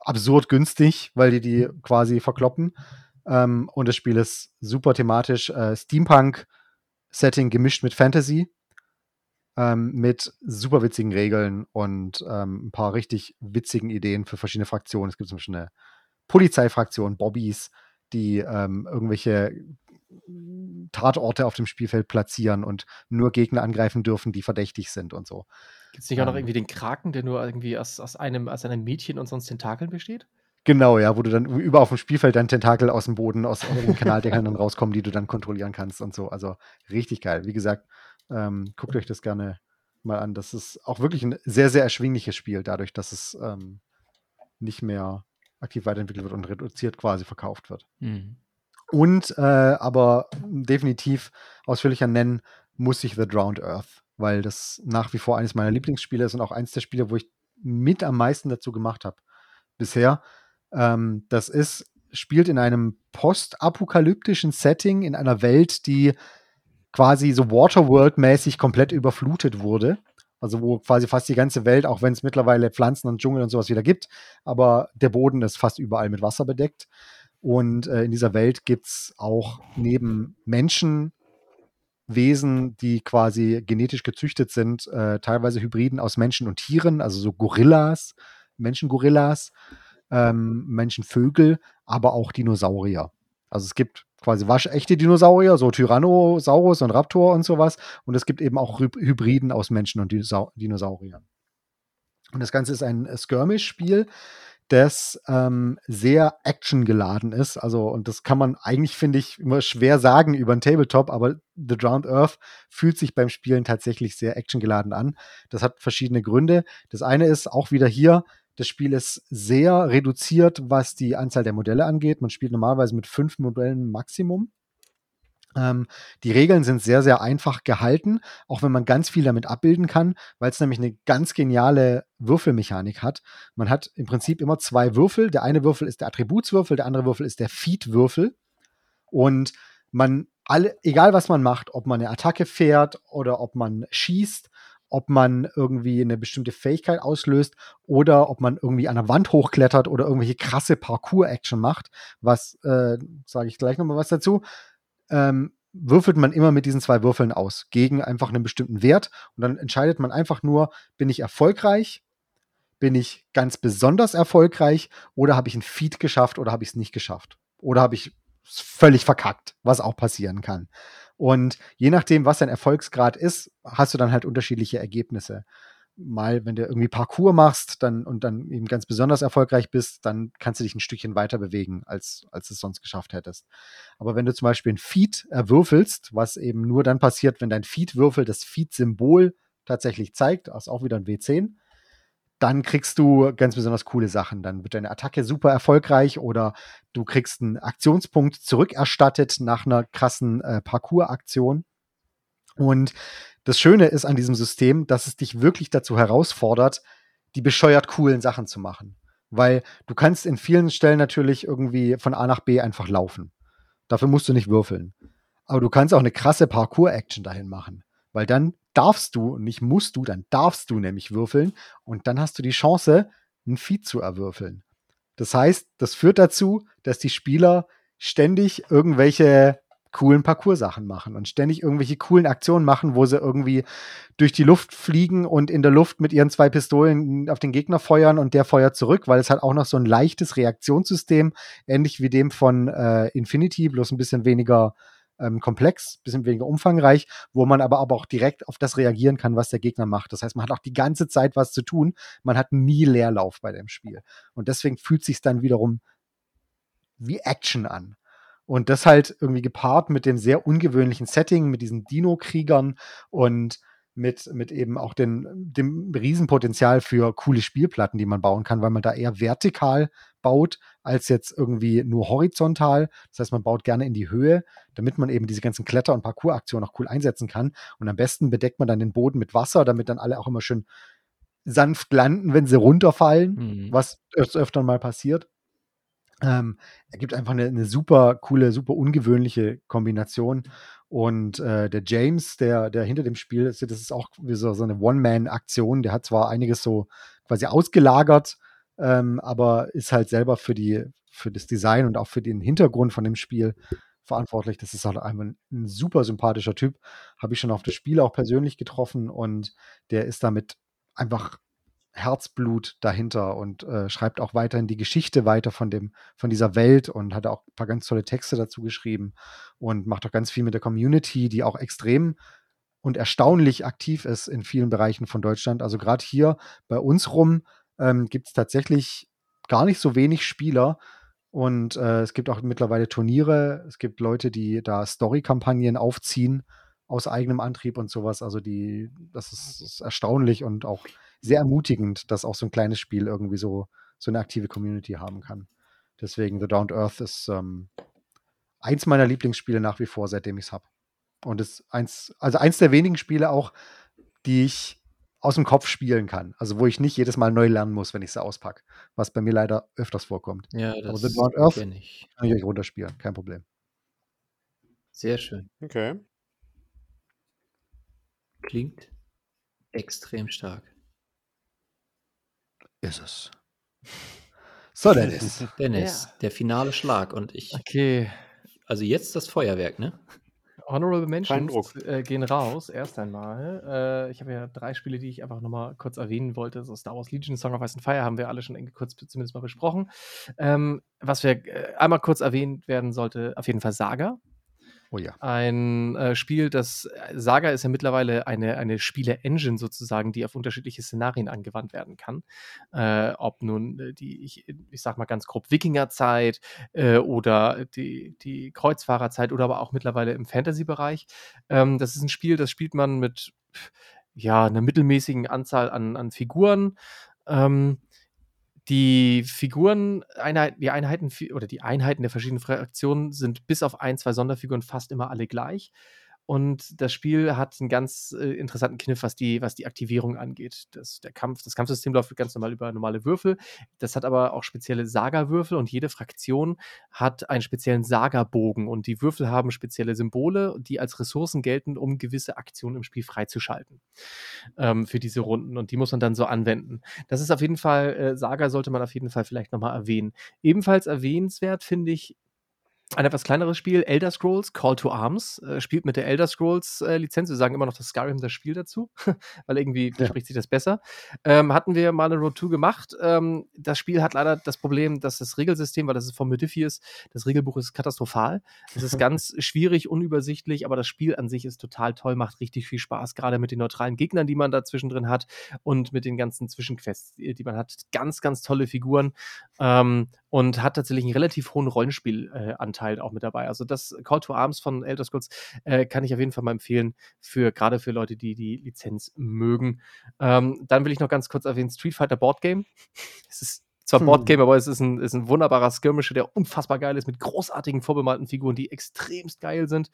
Speaker 4: absurd günstig, weil die die quasi verkloppen. Ähm, und das Spiel ist super thematisch. Äh, Steampunk-Setting gemischt mit Fantasy. Ähm, mit super witzigen Regeln und ähm, ein paar richtig witzigen Ideen für verschiedene Fraktionen. Es gibt zum Beispiel eine Polizeifraktionen, Bobbys, die ähm, irgendwelche Tatorte auf dem Spielfeld platzieren und nur Gegner angreifen dürfen, die verdächtig sind und so.
Speaker 3: Gibt es nicht auch noch
Speaker 4: Ähm.
Speaker 3: irgendwie den Kraken, der nur irgendwie aus, aus, einem, aus einem Mädchen und sonst Tentakeln besteht?
Speaker 4: Genau, ja, wo du dann über auf dem Spielfeld dann Tentakel aus dem Boden, aus den Kanaldeckeln <laughs> dann rauskommen, die du dann kontrollieren kannst und so. Also richtig geil. Wie gesagt, ähm, guckt euch das gerne mal an. Das ist auch wirklich ein sehr, sehr erschwingliches Spiel, dadurch, dass es ähm, nicht mehr aktiv weiterentwickelt wird und reduziert quasi verkauft wird.
Speaker 1: Mhm.
Speaker 4: Und äh, aber definitiv ausführlicher nennen muss ich The Drowned Earth, weil das nach wie vor eines meiner Lieblingsspiele ist und auch eines der Spiele, wo ich mit am meisten dazu gemacht habe bisher. Ähm, das ist, spielt in einem postapokalyptischen Setting, in einer Welt, die quasi so Waterworld-mäßig komplett überflutet wurde. Also wo quasi fast die ganze Welt, auch wenn es mittlerweile Pflanzen und Dschungel und sowas wieder gibt, aber der Boden ist fast überall mit Wasser bedeckt. Und äh, in dieser Welt gibt es auch neben Menschen Wesen, die quasi genetisch gezüchtet sind, äh, teilweise Hybriden aus Menschen und Tieren, also so Gorillas, Menschengorillas, ähm, Menschenvögel, aber auch Dinosaurier. Also es gibt quasi waschechte Dinosaurier, so Tyrannosaurus und Raptor und sowas. Und es gibt eben auch Hy Hybriden aus Menschen und Dinosa Dinosauriern. Und das Ganze ist ein Skirmish-Spiel, das ähm, sehr actiongeladen ist. Also, und das kann man eigentlich, finde ich, immer schwer sagen über ein Tabletop, aber The Drowned Earth fühlt sich beim Spielen tatsächlich sehr actiongeladen an. Das hat verschiedene Gründe. Das eine ist auch wieder hier, das Spiel ist sehr reduziert, was die Anzahl der Modelle angeht. Man spielt normalerweise mit fünf Modellen Maximum. Ähm, die Regeln sind sehr, sehr einfach gehalten, auch wenn man ganz viel damit abbilden kann, weil es nämlich eine ganz geniale Würfelmechanik hat. Man hat im Prinzip immer zwei Würfel. Der eine Würfel ist der Attributswürfel, der andere Würfel ist der Feed-Würfel. Und man, alle, egal was man macht, ob man eine Attacke fährt oder ob man schießt, ob man irgendwie eine bestimmte Fähigkeit auslöst oder ob man irgendwie an der Wand hochklettert oder irgendwelche krasse Parkour-Action macht, was, äh, sage ich gleich nochmal was dazu, ähm, würfelt man immer mit diesen zwei Würfeln aus, gegen einfach einen bestimmten Wert. Und dann entscheidet man einfach nur, bin ich erfolgreich, bin ich ganz besonders erfolgreich oder habe ich ein Feed geschafft oder habe ich es nicht geschafft. Oder habe ich es völlig verkackt, was auch passieren kann. Und je nachdem, was dein Erfolgsgrad ist, hast du dann halt unterschiedliche Ergebnisse. Mal, wenn du irgendwie Parcours machst dann, und dann eben ganz besonders erfolgreich bist, dann kannst du dich ein Stückchen weiter bewegen, als, als du es sonst geschafft hättest. Aber wenn du zum Beispiel ein Feed erwürfelst, was eben nur dann passiert, wenn dein Feed-Würfel das Feed-Symbol tatsächlich zeigt, ist auch wieder ein W10, dann kriegst du ganz besonders coole Sachen. Dann wird deine Attacke super erfolgreich oder du kriegst einen Aktionspunkt zurückerstattet nach einer krassen äh, Parcours-Aktion. Und das Schöne ist an diesem System, dass es dich wirklich dazu herausfordert, die bescheuert coolen Sachen zu machen. Weil du kannst in vielen Stellen natürlich irgendwie von A nach B einfach laufen. Dafür musst du nicht würfeln. Aber du kannst auch eine krasse Parcours-Action dahin machen. Weil dann darfst du, nicht musst du, dann darfst du nämlich würfeln und dann hast du die Chance, ein Feed zu erwürfeln. Das heißt, das führt dazu, dass die Spieler ständig irgendwelche coolen Parcours-Sachen machen und ständig irgendwelche coolen Aktionen machen, wo sie irgendwie durch die Luft fliegen und in der Luft mit ihren zwei Pistolen auf den Gegner feuern und der feuert zurück, weil es hat auch noch so ein leichtes Reaktionssystem, ähnlich wie dem von äh, Infinity, bloß ein bisschen weniger ähm, komplex, bisschen weniger umfangreich, wo man aber, aber auch direkt auf das reagieren kann, was der Gegner macht. Das heißt, man hat auch die ganze Zeit was zu tun. Man hat nie Leerlauf bei dem Spiel. Und deswegen fühlt sich dann wiederum wie Action an. Und das halt irgendwie gepaart mit dem sehr ungewöhnlichen Setting, mit diesen Dino-Kriegern und mit, mit eben auch den, dem Riesenpotenzial für coole Spielplatten, die man bauen kann, weil man da eher vertikal baut, als jetzt irgendwie nur horizontal. Das heißt, man baut gerne in die Höhe, damit man eben diese ganzen Kletter- und Parcoursaktionen auch cool einsetzen kann. Und am besten bedeckt man dann den Boden mit Wasser, damit dann alle auch immer schön sanft landen, wenn sie runterfallen,
Speaker 1: Mhm.
Speaker 4: was öf öfter mal passiert. Ähm, ergibt einfach eine, eine super coole, super ungewöhnliche Kombination. Und äh, der James, der, der hinter dem Spiel ist, das ist auch so, so eine One-Man-Aktion. Der hat zwar einiges so quasi ausgelagert, ähm, aber ist halt selber für die, für das Design und auch für den Hintergrund von dem Spiel verantwortlich. Das ist halt einfach ein, ein super sympathischer Typ. Habe ich schon auf das Spiel auch persönlich getroffen und der ist damit einfach Herzblut dahinter und äh, schreibt auch weiterhin die Geschichte weiter von, dem, von dieser Welt und hat auch ein paar ganz tolle Texte dazu geschrieben und macht auch ganz viel mit der Community, die auch extrem und erstaunlich aktiv ist in vielen Bereichen von Deutschland. Also gerade hier bei uns rum ähm, gibt es tatsächlich gar nicht so wenig Spieler. Und äh, es gibt auch mittlerweile Turniere, es gibt Leute, die da Story-Kampagnen aufziehen aus eigenem Antrieb und sowas. Also die, das ist, ist, erstaunlich und auch sehr ermutigend, dass auch so ein kleines Spiel irgendwie so, so eine aktive Community haben kann. Deswegen The Down Earth ist ähm, eins meiner Lieblingsspiele nach wie vor, seitdem ich es habe. Und ist eins, also eins der wenigen Spiele auch, die ich aus dem Kopf spielen kann. Also wo ich nicht jedes Mal neu lernen muss, wenn ich sie auspacke. Was bei mir leider öfters vorkommt.
Speaker 1: Ja, das
Speaker 4: Aber The Down Earth kann ich euch runterspielen, kein Problem.
Speaker 1: Sehr schön.
Speaker 2: Okay.
Speaker 1: Klingt extrem stark.
Speaker 4: Ist es. So, Dennis.
Speaker 1: Dennis,
Speaker 3: Ja.
Speaker 1: der finale Schlag und ich,
Speaker 3: Okay.
Speaker 1: also jetzt das Feuerwerk, ne?
Speaker 3: Honorable Mentions äh, gehen raus, erst einmal. Äh, ich habe ja drei Spiele, die ich einfach nochmal kurz erwähnen wollte. So Star Wars Legion, Song of Ice and Fire haben wir alle schon irgendwie kurz zumindest mal besprochen. Ähm, was wir äh, einmal kurz erwähnt werden sollte, auf jeden Fall Saga.
Speaker 4: Oh ja.
Speaker 3: Ein äh, Spiel, das Saga ist ja mittlerweile eine, eine Spiele-Engine sozusagen, die auf unterschiedliche Szenarien angewandt werden kann. Äh, ob nun äh, die, ich, ich sag mal ganz grob, Wikingerzeit äh, oder die, die Kreuzfahrerzeit oder aber auch mittlerweile im Fantasy-Bereich. Ähm, das ist ein Spiel, das spielt man mit ja, einer mittelmäßigen Anzahl an, an Figuren. Ähm, die Figuren, Einheit, die Einheiten oder die Einheiten der verschiedenen Fraktionen sind bis auf ein, zwei Sonderfiguren fast immer alle gleich. Und das Spiel hat einen ganz äh, interessanten Kniff, was die, was die Aktivierung angeht. Das, der Kampf, das Kampfsystem läuft ganz normal über normale Würfel. Das hat aber auch spezielle Saga-Würfel und jede Fraktion hat einen speziellen Saga-Bogen. Und die Würfel haben spezielle Symbole, die als Ressourcen gelten, um gewisse Aktionen im Spiel freizuschalten ähm, für diese Runden. Und die muss man dann so anwenden. Das ist auf jeden Fall, äh, Saga sollte man auf jeden Fall vielleicht nochmal erwähnen. Ebenfalls erwähnenswert finde ich ein etwas kleineres Spiel, Elder Scrolls Call to Arms, äh, spielt mit der Elder Scrolls äh, Lizenz. Wir sagen immer noch das Skyrim das Spiel dazu, <laughs> weil irgendwie
Speaker 4: Ja.
Speaker 3: spricht sich das besser. Ähm, hatten wir mal eine Road 2 gemacht. Ähm, das Spiel hat leider das Problem, dass das Regelsystem, weil das ist vom Modifius, das Regelbuch ist katastrophal. Es ist <laughs> ganz schwierig, unübersichtlich, aber das Spiel an sich ist total toll, macht richtig viel Spaß, gerade mit den neutralen Gegnern, die man da zwischendrin hat und mit den ganzen Zwischenquests, die man hat. Ganz, ganz tolle Figuren ähm, und hat tatsächlich einen relativ hohen Rollenspielanteil auch mit dabei. Also das Call to Arms von Elder Scrolls äh, kann ich auf jeden Fall mal empfehlen, für, gerade für Leute, die die Lizenz mögen. Ähm, dann will ich noch ganz kurz erwähnen, Street Fighter Board Game. <laughs> Es ist zwar
Speaker 4: Hm.
Speaker 3: Boardgame, aber es ist ein, ist ein wunderbarer Skirmisher, der unfassbar geil ist, mit großartigen vorbemalten Figuren, die extremst geil sind.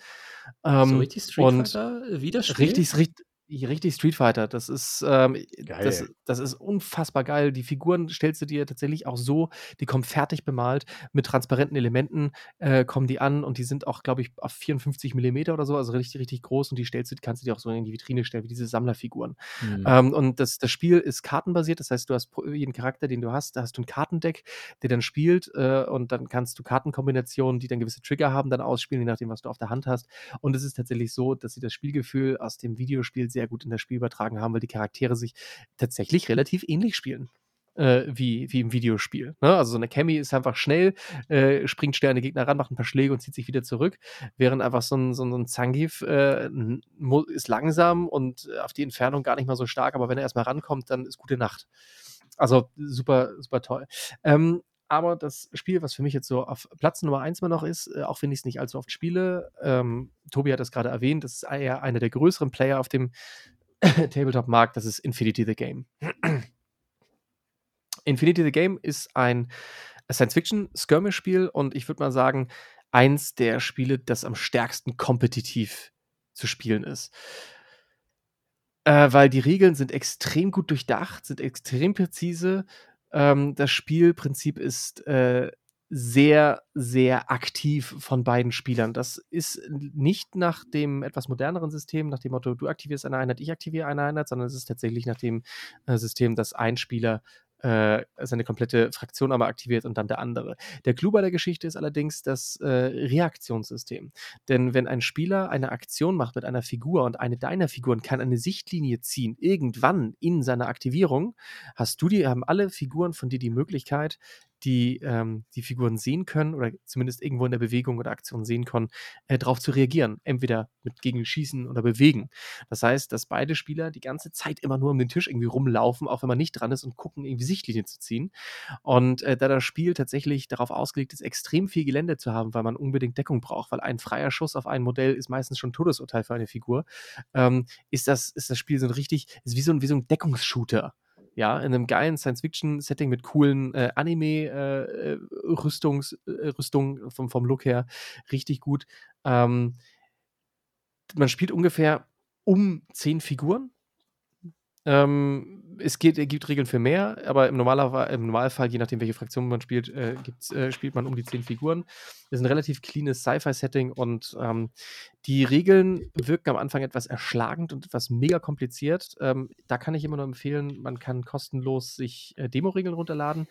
Speaker 3: Ähm,
Speaker 1: so richtig Street Fighter äh, Widerspiel?
Speaker 3: Richtig, richtig, richtig Street Fighter. Das ist, ähm, das,
Speaker 2: Geil.
Speaker 3: das ist unfassbar geil. Die Figuren stellst du dir tatsächlich auch so, die kommen fertig bemalt mit transparenten Elementen, äh, kommen die an und die sind auch, glaube ich, auf 54 Millimeter oder so, also richtig, richtig groß und die stellst du, kannst du dir auch so in die Vitrine stellen, wie diese Sammlerfiguren.
Speaker 1: Hm.
Speaker 3: Ähm, und das, das Spiel ist kartenbasiert, das heißt, du hast jeden Charakter, den du hast, da hast du ein Kartendeck, der dann spielt äh, und dann kannst du Kartenkombinationen, die dann gewisse Trigger haben, dann ausspielen, je nachdem, was du auf der Hand hast. Und es ist tatsächlich so, dass sie das Spielgefühl aus dem Videospiel sehr gut in das Spiel übertragen haben, weil die Charaktere sich tatsächlich relativ ähnlich spielen. Äh, wie, wie im Videospiel. Ne? Also so eine Cammy ist einfach schnell, äh, springt schnell an den Gegner ran, macht ein paar Schläge und zieht sich wieder zurück, während einfach so ein, so ein Zangief äh, ist langsam und äh, auf die Entfernung gar nicht mal so stark, aber wenn er erstmal rankommt, dann ist gute Nacht. Also super, super toll. Ähm, aber das Spiel, was für mich jetzt so auf Platz Nummer eins mal noch ist, äh, auch wenn ich es nicht allzu oft spiele, ähm, Tobi hat das gerade erwähnt, das ist eher einer der größeren Player auf dem <coughs> Tabletop-Markt, das ist Infinity the Game. <clears throat> Infinity the Game ist ein Science-Fiction-Skirmish-Spiel und ich würde mal sagen, eins der Spiele, das am stärksten kompetitiv zu spielen ist. Äh, weil die Regeln sind extrem gut durchdacht, sind extrem präzise. Ähm, das Spielprinzip ist äh, sehr, sehr aktiv von beiden Spielern. Das ist nicht nach dem etwas moderneren System, nach dem Motto, du aktivierst eine Einheit, ich aktiviere eine Einheit, sondern es ist tatsächlich nach dem äh, System, dass ein Spieler äh, seine komplette Fraktion einmal aktiviert und dann der andere. Der Clou bei der Geschichte ist allerdings das äh, Reaktionssystem. Denn wenn ein Spieler eine Aktion macht mit einer Figur und eine deiner Figuren kann eine Sichtlinie ziehen, irgendwann in seiner Aktivierung, hast du die, haben alle Figuren von dir die Möglichkeit, die ähm, die Figuren sehen können oder zumindest irgendwo in der Bewegung oder Aktion sehen können, äh, darauf zu reagieren. Entweder mit gegen Schießen oder Bewegen. Das heißt, dass beide Spieler die ganze Zeit immer nur um den Tisch irgendwie rumlaufen, auch wenn man nicht dran ist und gucken, irgendwie Sichtlinien zu ziehen. Und äh, da das Spiel tatsächlich darauf ausgelegt ist, extrem viel Gelände zu haben, weil man unbedingt Deckung braucht, weil ein freier Schuss auf ein Modell ist meistens schon Todesurteil für eine Figur, ähm, ist, das, ist das Spiel so ein richtig, ist wie so ein, wie so ein Deckungsshooter ja, in einem geilen Science-Fiction-Setting mit coolen äh, Anime-Rüstungen äh, äh, vom, vom Look her richtig gut. Ähm, man spielt ungefähr um zehn Figuren ähm, es geht, gibt Regeln für mehr, aber im, Normaler, im Normalfall, je nachdem, welche Fraktion man spielt, äh, äh, spielt man um die zehn Figuren. Das ist ein relativ cleanes Sci-Fi-Setting und ähm, die Regeln wirken am Anfang etwas erschlagend und etwas mega kompliziert. Ähm, da kann ich immer nur empfehlen, man kann kostenlos sich äh, Demo-Regeln runterladen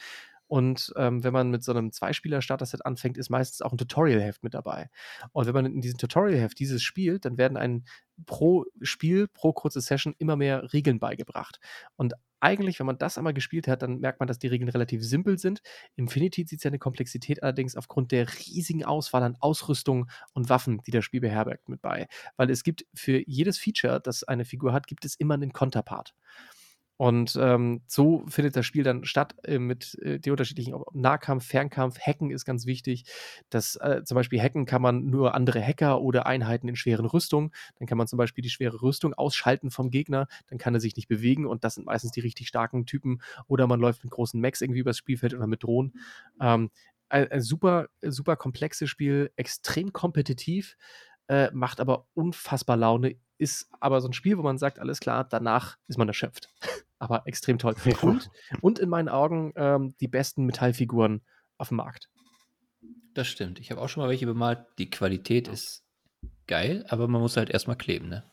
Speaker 3: und ähm, wenn man mit so einem Zweispieler-Starter-Set anfängt, ist meistens auch ein Tutorial-Heft mit dabei. Und wenn man in diesem Tutorial-Heft dieses spielt, dann werden ein pro Spiel, pro kurze Session immer mehr Regeln beigebracht. Und eigentlich, wenn man das einmal gespielt hat, dann merkt man, dass die Regeln relativ simpel sind. Infinity sieht seine Komplexität allerdings aufgrund der riesigen Auswahl an Ausrüstung und Waffen, die das Spiel beherbergt, mit bei. Weil es gibt für jedes Feature, das eine Figur hat, gibt es immer einen Konterpart. Und ähm, so findet das Spiel dann statt äh, mit äh, den unterschiedlichen Nahkampf, Fernkampf, Hacken ist ganz wichtig. Das, äh, zum Beispiel hacken kann man nur andere Hacker oder Einheiten in schweren Rüstungen. Dann kann man zum Beispiel die schwere Rüstung ausschalten vom Gegner, dann kann er sich nicht bewegen und das sind meistens die richtig starken Typen. Oder man läuft mit großen Max irgendwie übers Spielfeld oder mit Drohnen. Ähm, ein, ein super, super komplexes Spiel, extrem kompetitiv, äh, macht aber unfassbar Laune, ist aber so ein Spiel, wo man sagt, alles klar, danach ist man erschöpft. <laughs> aber extrem toll. <laughs> Und, und in meinen Augen ähm, die besten Metallfiguren auf dem Markt.
Speaker 1: Das stimmt. Ich habe auch schon mal welche bemalt. Die Qualität ist geil, aber man muss halt erstmal kleben, ne?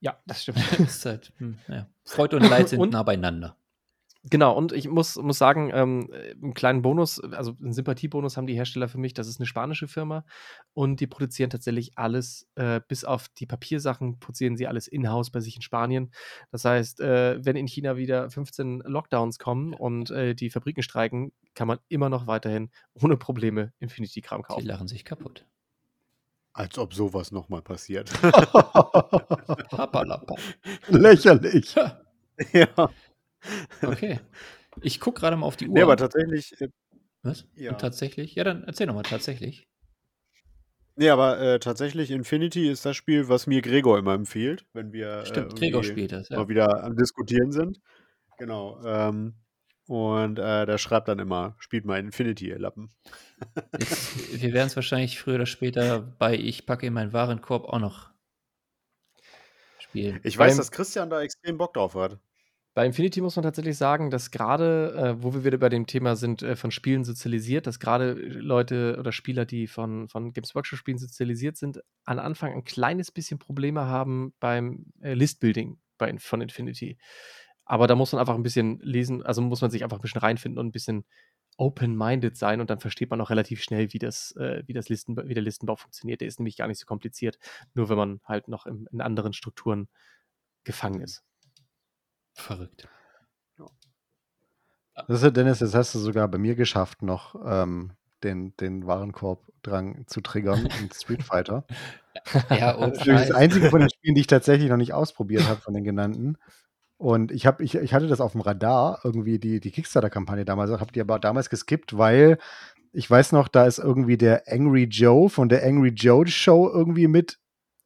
Speaker 3: Ja, das stimmt. <laughs>
Speaker 1: halt, hm, ja. Freude und <laughs> Leid sind und, nah beieinander.
Speaker 3: Genau, und ich muss, muss sagen, ähm, einen kleinen Bonus, also einen Sympathiebonus haben die Hersteller für mich. Das ist eine spanische Firma und die produzieren tatsächlich alles, äh, bis auf die Papiersachen, produzieren sie alles in-house bei sich in Spanien. Das heißt, äh, wenn in China wieder 15 Lockdowns kommen und äh, die Fabriken streiken, kann man immer noch weiterhin ohne Probleme Infinity-Kram kaufen.
Speaker 1: Die lachen sich kaputt.
Speaker 2: Als ob sowas nochmal passiert. <laughs> <laughs>
Speaker 4: Lächerlich.
Speaker 2: ja.
Speaker 1: Okay. Ich gucke gerade mal auf die Uhr.
Speaker 2: Nee, aber tatsächlich. Äh,
Speaker 1: Was? Ja. Und tatsächlich? Ja, dann erzähl nochmal, tatsächlich.
Speaker 2: Nee, aber äh, tatsächlich Infinity ist das Spiel, was mir Gregor immer empfiehlt, wenn wir
Speaker 1: äh, Stimmt, äh, Gregor spielt das,
Speaker 2: ja. mal wieder am Diskutieren sind. Genau. Ähm, und äh, der schreibt dann immer, spielt mal Infinity, ihr Lappen.
Speaker 1: Jetzt, wir <laughs> werden es wahrscheinlich früher oder später bei Ich packe in meinen Warenkorb auch noch spielen.
Speaker 2: Ich weiß, Beim, dass Christian da extrem Bock drauf hat.
Speaker 3: Bei Infinity muss man tatsächlich sagen, dass gerade, äh, wo wir wieder bei dem Thema sind, äh, von Spielen sozialisiert, dass gerade Leute oder Spieler, die von, von Games Workshop Spielen sozialisiert sind, am Anfang ein kleines bisschen Probleme haben beim äh, Listbuilding bei, von Infinity. Aber da muss man einfach ein bisschen lesen, also muss man sich einfach ein bisschen reinfinden und ein bisschen open-minded sein und dann versteht man auch relativ schnell, wie das, äh, wie das Listen, wie der Listenbau funktioniert. Der ist nämlich gar nicht so kompliziert, nur wenn man halt noch in, in anderen Strukturen gefangen ist.
Speaker 1: Verrückt.
Speaker 4: Das ist, Dennis, jetzt hast du sogar bei mir geschafft, noch ähm, den, den Warenkorb-Drang zu triggern in Street Fighter. <laughs> ja, und das ist das einzige von den Spielen, die ich tatsächlich noch nicht ausprobiert habe, von den genannten. Und ich, hab, ich, ich hatte das auf dem Radar, irgendwie die, die Kickstarter-Kampagne damals, habe die aber damals geskippt, weil ich weiß noch, da ist irgendwie der Angry Joe von der Angry Joe Show irgendwie mit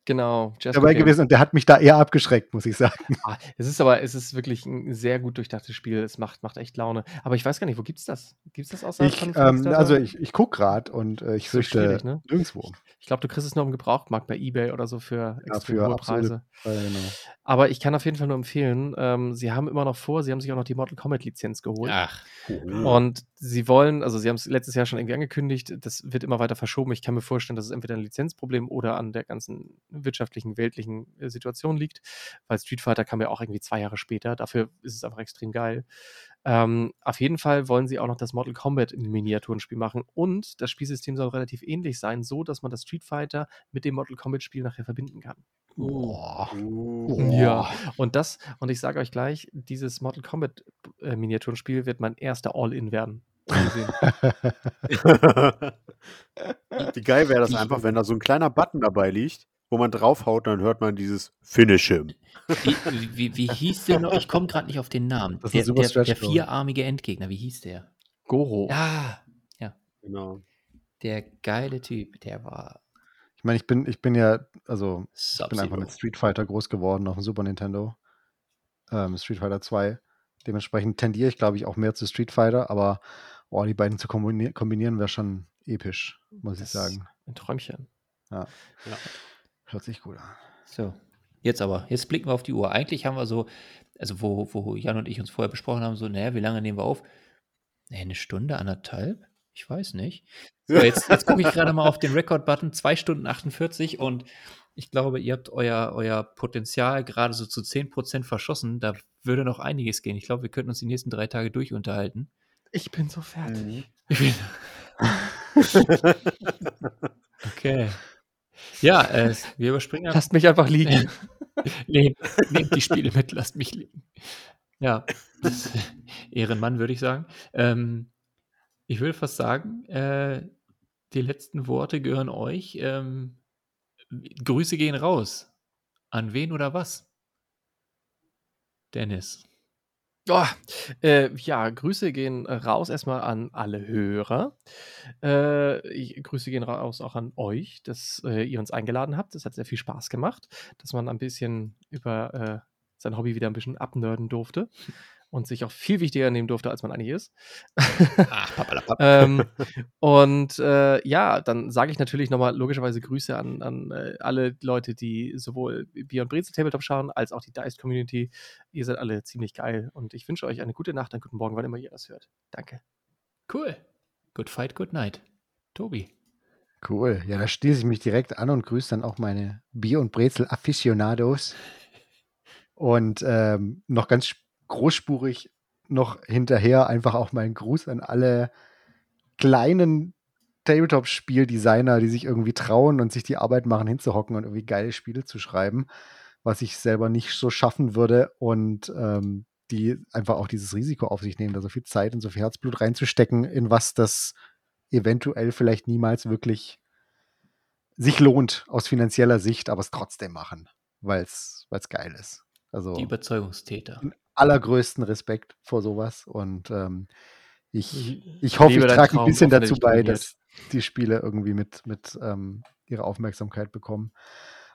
Speaker 3: Genau,
Speaker 4: Just dabei gewesen und der hat mich da eher abgeschreckt, muss ich sagen.
Speaker 3: Ah, es ist aber, es ist wirklich ein sehr gut durchdachtes Spiel. Es macht, macht echt Laune. Aber ich weiß gar nicht, wo gibt's das? Gibt's das außerhalb
Speaker 4: ich, von ähm, Also ich, ich gucke gerade und äh, ich suche ne? nirgendwo.
Speaker 3: Ich, glaube, du kriegst es nur im Gebrauchtmarkt bei Ebay oder so für
Speaker 4: extrem ja, hohe Preise.
Speaker 3: Äh, genau. Aber ich kann auf jeden Fall nur empfehlen, ähm, sie haben immer noch vor, sie haben sich auch noch die Mortal Kombat Lizenz geholt.
Speaker 1: Ach.
Speaker 3: Cool. Und sie wollen, also sie haben es letztes Jahr schon irgendwie angekündigt, das wird immer weiter verschoben. Ich kann mir vorstellen, dass es entweder ein Lizenzproblem oder an der ganzen wirtschaftlichen, weltlichen äh, Situation liegt, weil Street Fighter kam ja auch irgendwie zwei Jahre später. Dafür ist es einfach extrem geil. Ähm, auf jeden Fall wollen sie auch noch das Mortal Kombat in Miniaturenspiel machen und das Spielsystem soll relativ ähnlich sein, so dass man das Street Fighter mit dem Mortal Kombat Spiel nachher verbinden kann.
Speaker 4: Boah.
Speaker 2: Uh.
Speaker 3: Ja, und das, und ich sage euch gleich, dieses Mortal Kombat äh, Miniaturenspiel wird mein erster All-In werden. <laughs>
Speaker 2: Wie geil wäre das einfach, wenn da so ein kleiner Button dabei liegt, wo man draufhaut, dann hört man dieses Finish him.
Speaker 1: Wie, wie, wie hieß der noch? Ich komme gerade nicht auf den Namen. Der, der, der vierarmige Endgegner, wie hieß der?
Speaker 3: Goro.
Speaker 1: Ja,
Speaker 2: Genau.
Speaker 1: der geile Typ, der war
Speaker 4: Ich meine, ich bin, ich bin ja, also ich bin einfach mit Street Fighter groß geworden auf dem Super Nintendo. Ähm, Street Fighter 2. Dementsprechend tendiere ich, glaube ich, auch mehr zu Street Fighter, aber oh, die beiden zu kombini kombinieren wäre schon episch, muss ich
Speaker 3: Das-
Speaker 4: sagen.
Speaker 3: Ein Träumchen.
Speaker 4: Hört sich gut an.
Speaker 1: So, jetzt aber, jetzt blicken wir auf die Uhr. Eigentlich haben wir so, also wo, wo Jan und ich uns vorher besprochen haben, so, naja, wie lange nehmen wir auf? Naja, eine Stunde, anderthalb? Ich weiß nicht. So, <laughs> jetzt, jetzt gucke ich gerade mal auf den Record-Button, 2 Stunden 48 und ich glaube, ihr habt euer, euer Potenzial gerade so zu 10% verschossen. Da würde noch einiges gehen. Ich glaube, wir könnten uns die nächsten drei Tage durchunterhalten.
Speaker 3: Ich bin so fertig.
Speaker 2: Mhm.
Speaker 1: Ich bin- <laughs> <laughs> okay. Ja, äh, wir überspringen
Speaker 3: Lasst mich einfach liegen.
Speaker 1: Nehmt, nehmt die Spiele mit, lasst mich liegen. Ja, das, Ehrenmann, würde ich sagen. Ähm, ich würde fast sagen, äh, die letzten Worte gehören euch. Ähm, Grüße gehen raus. An wen oder was? Dennis.
Speaker 3: Oh, äh, ja, Grüße gehen raus erstmal an alle Hörer. Äh, Grüße gehen raus auch an euch, dass äh, ihr uns eingeladen habt. Das hat sehr viel Spaß gemacht, dass man ein bisschen über äh, sein Hobby wieder ein bisschen abnörden durfte und sich auch viel wichtiger nehmen durfte, als man eigentlich ist.
Speaker 1: Ach, papalapap.
Speaker 3: ähm, <laughs> und äh, ja, dann sage ich natürlich nochmal logischerweise Grüße an, an äh, alle Leute, die sowohl Beyond Brezel Tabletop schauen, als auch die Dice Community. Ihr seid alle ziemlich geil und ich wünsche euch eine gute Nacht, einen guten Morgen, wann immer ihr das hört. Danke.
Speaker 1: Cool. Good fight, good night. Tobi.
Speaker 4: Cool. Ja, da schließe ich mich direkt an und grüße dann auch meine Bier- und Brezel-Afficionados. <laughs> Und ähm, noch ganz sp- großspurig noch hinterher einfach auch meinen Gruß an alle kleinen Tabletop-Spieldesigner, die sich irgendwie trauen und sich die Arbeit machen, hinzuhocken und irgendwie geile Spiele zu schreiben, was ich selber nicht so schaffen würde und ähm, die einfach auch dieses Risiko auf sich nehmen, da so viel Zeit und so viel Herzblut reinzustecken, in was das eventuell vielleicht niemals wirklich sich lohnt aus finanzieller Sicht, aber es trotzdem machen, weil es geil ist. Also
Speaker 1: Die Überzeugungstäter.
Speaker 4: Allergrößten Respekt vor sowas und ähm, ich,
Speaker 3: Ich
Speaker 4: hoffe, ich trage ein bisschen dazu bei, dass die Spiele irgendwie mit, mit ähm, ihrer Aufmerksamkeit bekommen.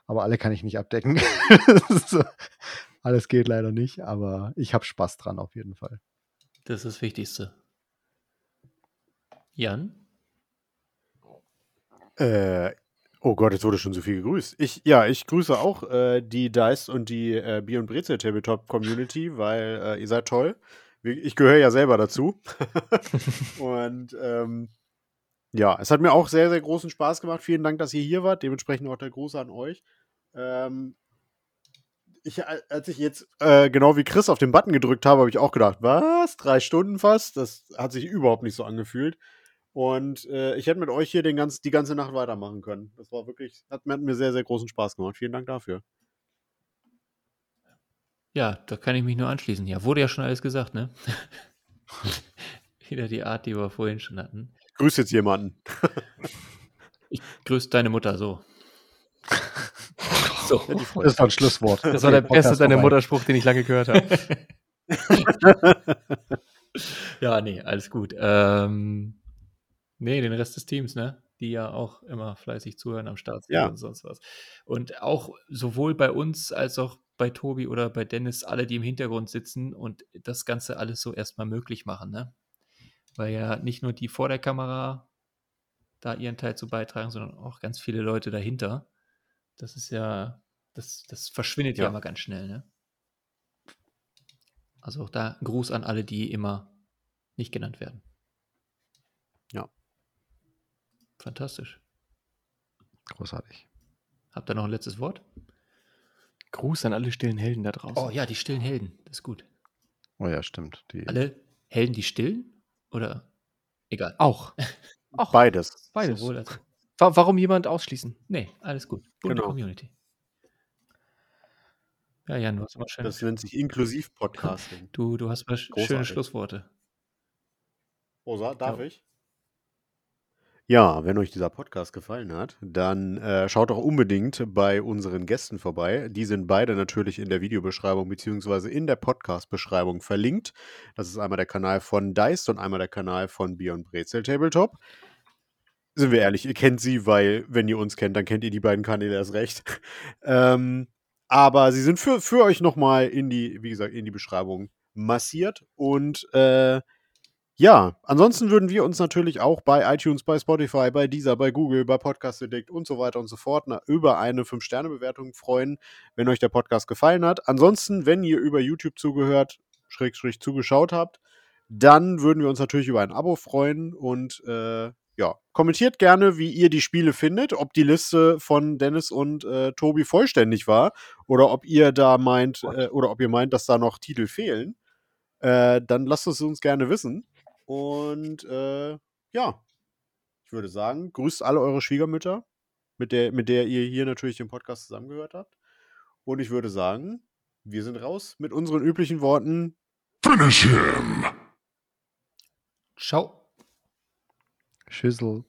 Speaker 4: Aber alle kann ich nicht abdecken. <laughs> So, alles geht leider nicht, aber ich habe Spaß dran auf jeden Fall.
Speaker 1: Das ist das Wichtigste. Jan?
Speaker 2: Äh, oh Gott, jetzt wurde schon so viel gegrüßt. Ich, ja, ich grüße auch äh, die Dice und die äh, Bier und Brezel Tabletop Community, weil äh, ihr seid toll. Ich gehöre ja selber dazu. <laughs> und ähm, ja, es hat mir auch sehr, sehr großen Spaß gemacht. Vielen Dank, dass ihr hier wart. Dementsprechend auch der Gruß an euch. Ähm, ich, al- als ich jetzt äh, genau wie Chris auf den Button gedrückt habe, habe ich auch gedacht, was? Drei Stunden fast? Das hat sich überhaupt nicht so angefühlt. Und äh, ich hätte mit euch hier den ganz, die ganze Nacht weitermachen können. Das war wirklich, hat, mir- hat mir sehr, sehr großen Spaß gemacht. Vielen Dank dafür.
Speaker 1: Ja, da kann ich mich nur anschließen. Ja, wurde ja schon alles gesagt, ne? <laughs> Wieder die Art, die wir vorhin schon hatten.
Speaker 2: Grüß jetzt jemanden.
Speaker 1: Ich grüße deine Mutter so. <laughs> so.
Speaker 4: Das war ein Schlusswort.
Speaker 3: Das war der beste deine. Mutterspruch, den ich lange gehört habe. <laughs>
Speaker 1: ja, nee, alles gut. Ähm, nee, den Rest des Teams, ne? Die ja auch immer fleißig zuhören am Start
Speaker 2: Ja.
Speaker 1: und sonst was. Und auch sowohl bei uns als auch bei Tobi oder bei Dennis, alle, die im Hintergrund sitzen und das Ganze alles so erstmal möglich machen, ne? Weil ja nicht nur die vor der Kamera da ihren Teil zu beitragen, sondern auch ganz viele Leute dahinter. Das ist ja, das, das verschwindet ja,
Speaker 2: Ja.
Speaker 1: immer ganz schnell, ne? Also auch da Gruß an alle, die immer nicht genannt werden.
Speaker 2: Ja.
Speaker 1: Fantastisch.
Speaker 4: Großartig.
Speaker 1: Habt ihr noch ein letztes Wort?
Speaker 3: Gruß an alle stillen Helden da draußen.
Speaker 1: Oh ja, die stillen Helden. Das ist gut.
Speaker 4: Oh ja, stimmt. Die,
Speaker 1: Alle Helden, die stillen? Oder egal?
Speaker 3: Auch. <laughs> Auch.
Speaker 2: Beides.
Speaker 3: Beides.
Speaker 1: Sowohl
Speaker 3: warum jemand ausschließen?
Speaker 1: Nee, alles gut. Bunte
Speaker 2: Genau.
Speaker 1: Community. Ja, Jan, du hast immer schön.
Speaker 2: Das nennt sich Inklusiv-Podcasting.
Speaker 1: Du, du hast mal sch- schöne. Schlussworte.
Speaker 2: Rosa, darf
Speaker 1: Ja.
Speaker 2: ich? Ja, wenn euch dieser Podcast gefallen hat, dann äh, schaut doch unbedingt bei unseren Gästen vorbei. Die sind beide natürlich in der Videobeschreibung beziehungsweise in der Podcast-Beschreibung verlinkt. Das ist einmal der Kanal von Deist und einmal der Kanal von Beyond Brezel Tabletop. Sind wir ehrlich, ihr kennt sie, weil wenn ihr uns kennt, dann kennt ihr die beiden Kanäle erst recht. <laughs> ähm, aber sie sind für, für euch nochmal in die, wie gesagt, in die Beschreibung massiert und äh, ja, ansonsten würden wir uns natürlich auch bei iTunes, bei Spotify, bei Deezer, bei Google, bei Podcast Addict und so weiter und so fort na, über eine 5-Sterne-Bewertung freuen, wenn euch der Podcast gefallen hat. Ansonsten, wenn ihr über YouTube zugehört, Schrägstrich zugeschaut habt, dann würden wir uns natürlich über ein Abo freuen und äh, ja, kommentiert gerne, wie ihr die Spiele findet, ob die Liste von Dennis und äh, Tobi vollständig war oder ob ihr da meint, äh, oder ob ihr meint, dass da noch Titel fehlen. Äh, dann lasst es uns gerne wissen. Und äh, ja, ich würde sagen, grüßt alle eure Schwiegermütter, mit der, mit der ihr hier natürlich den Podcast zusammengehört habt. Und ich würde sagen, wir sind raus mit unseren üblichen Worten.
Speaker 5: Finish him!
Speaker 1: Ciao.
Speaker 4: Schüssel.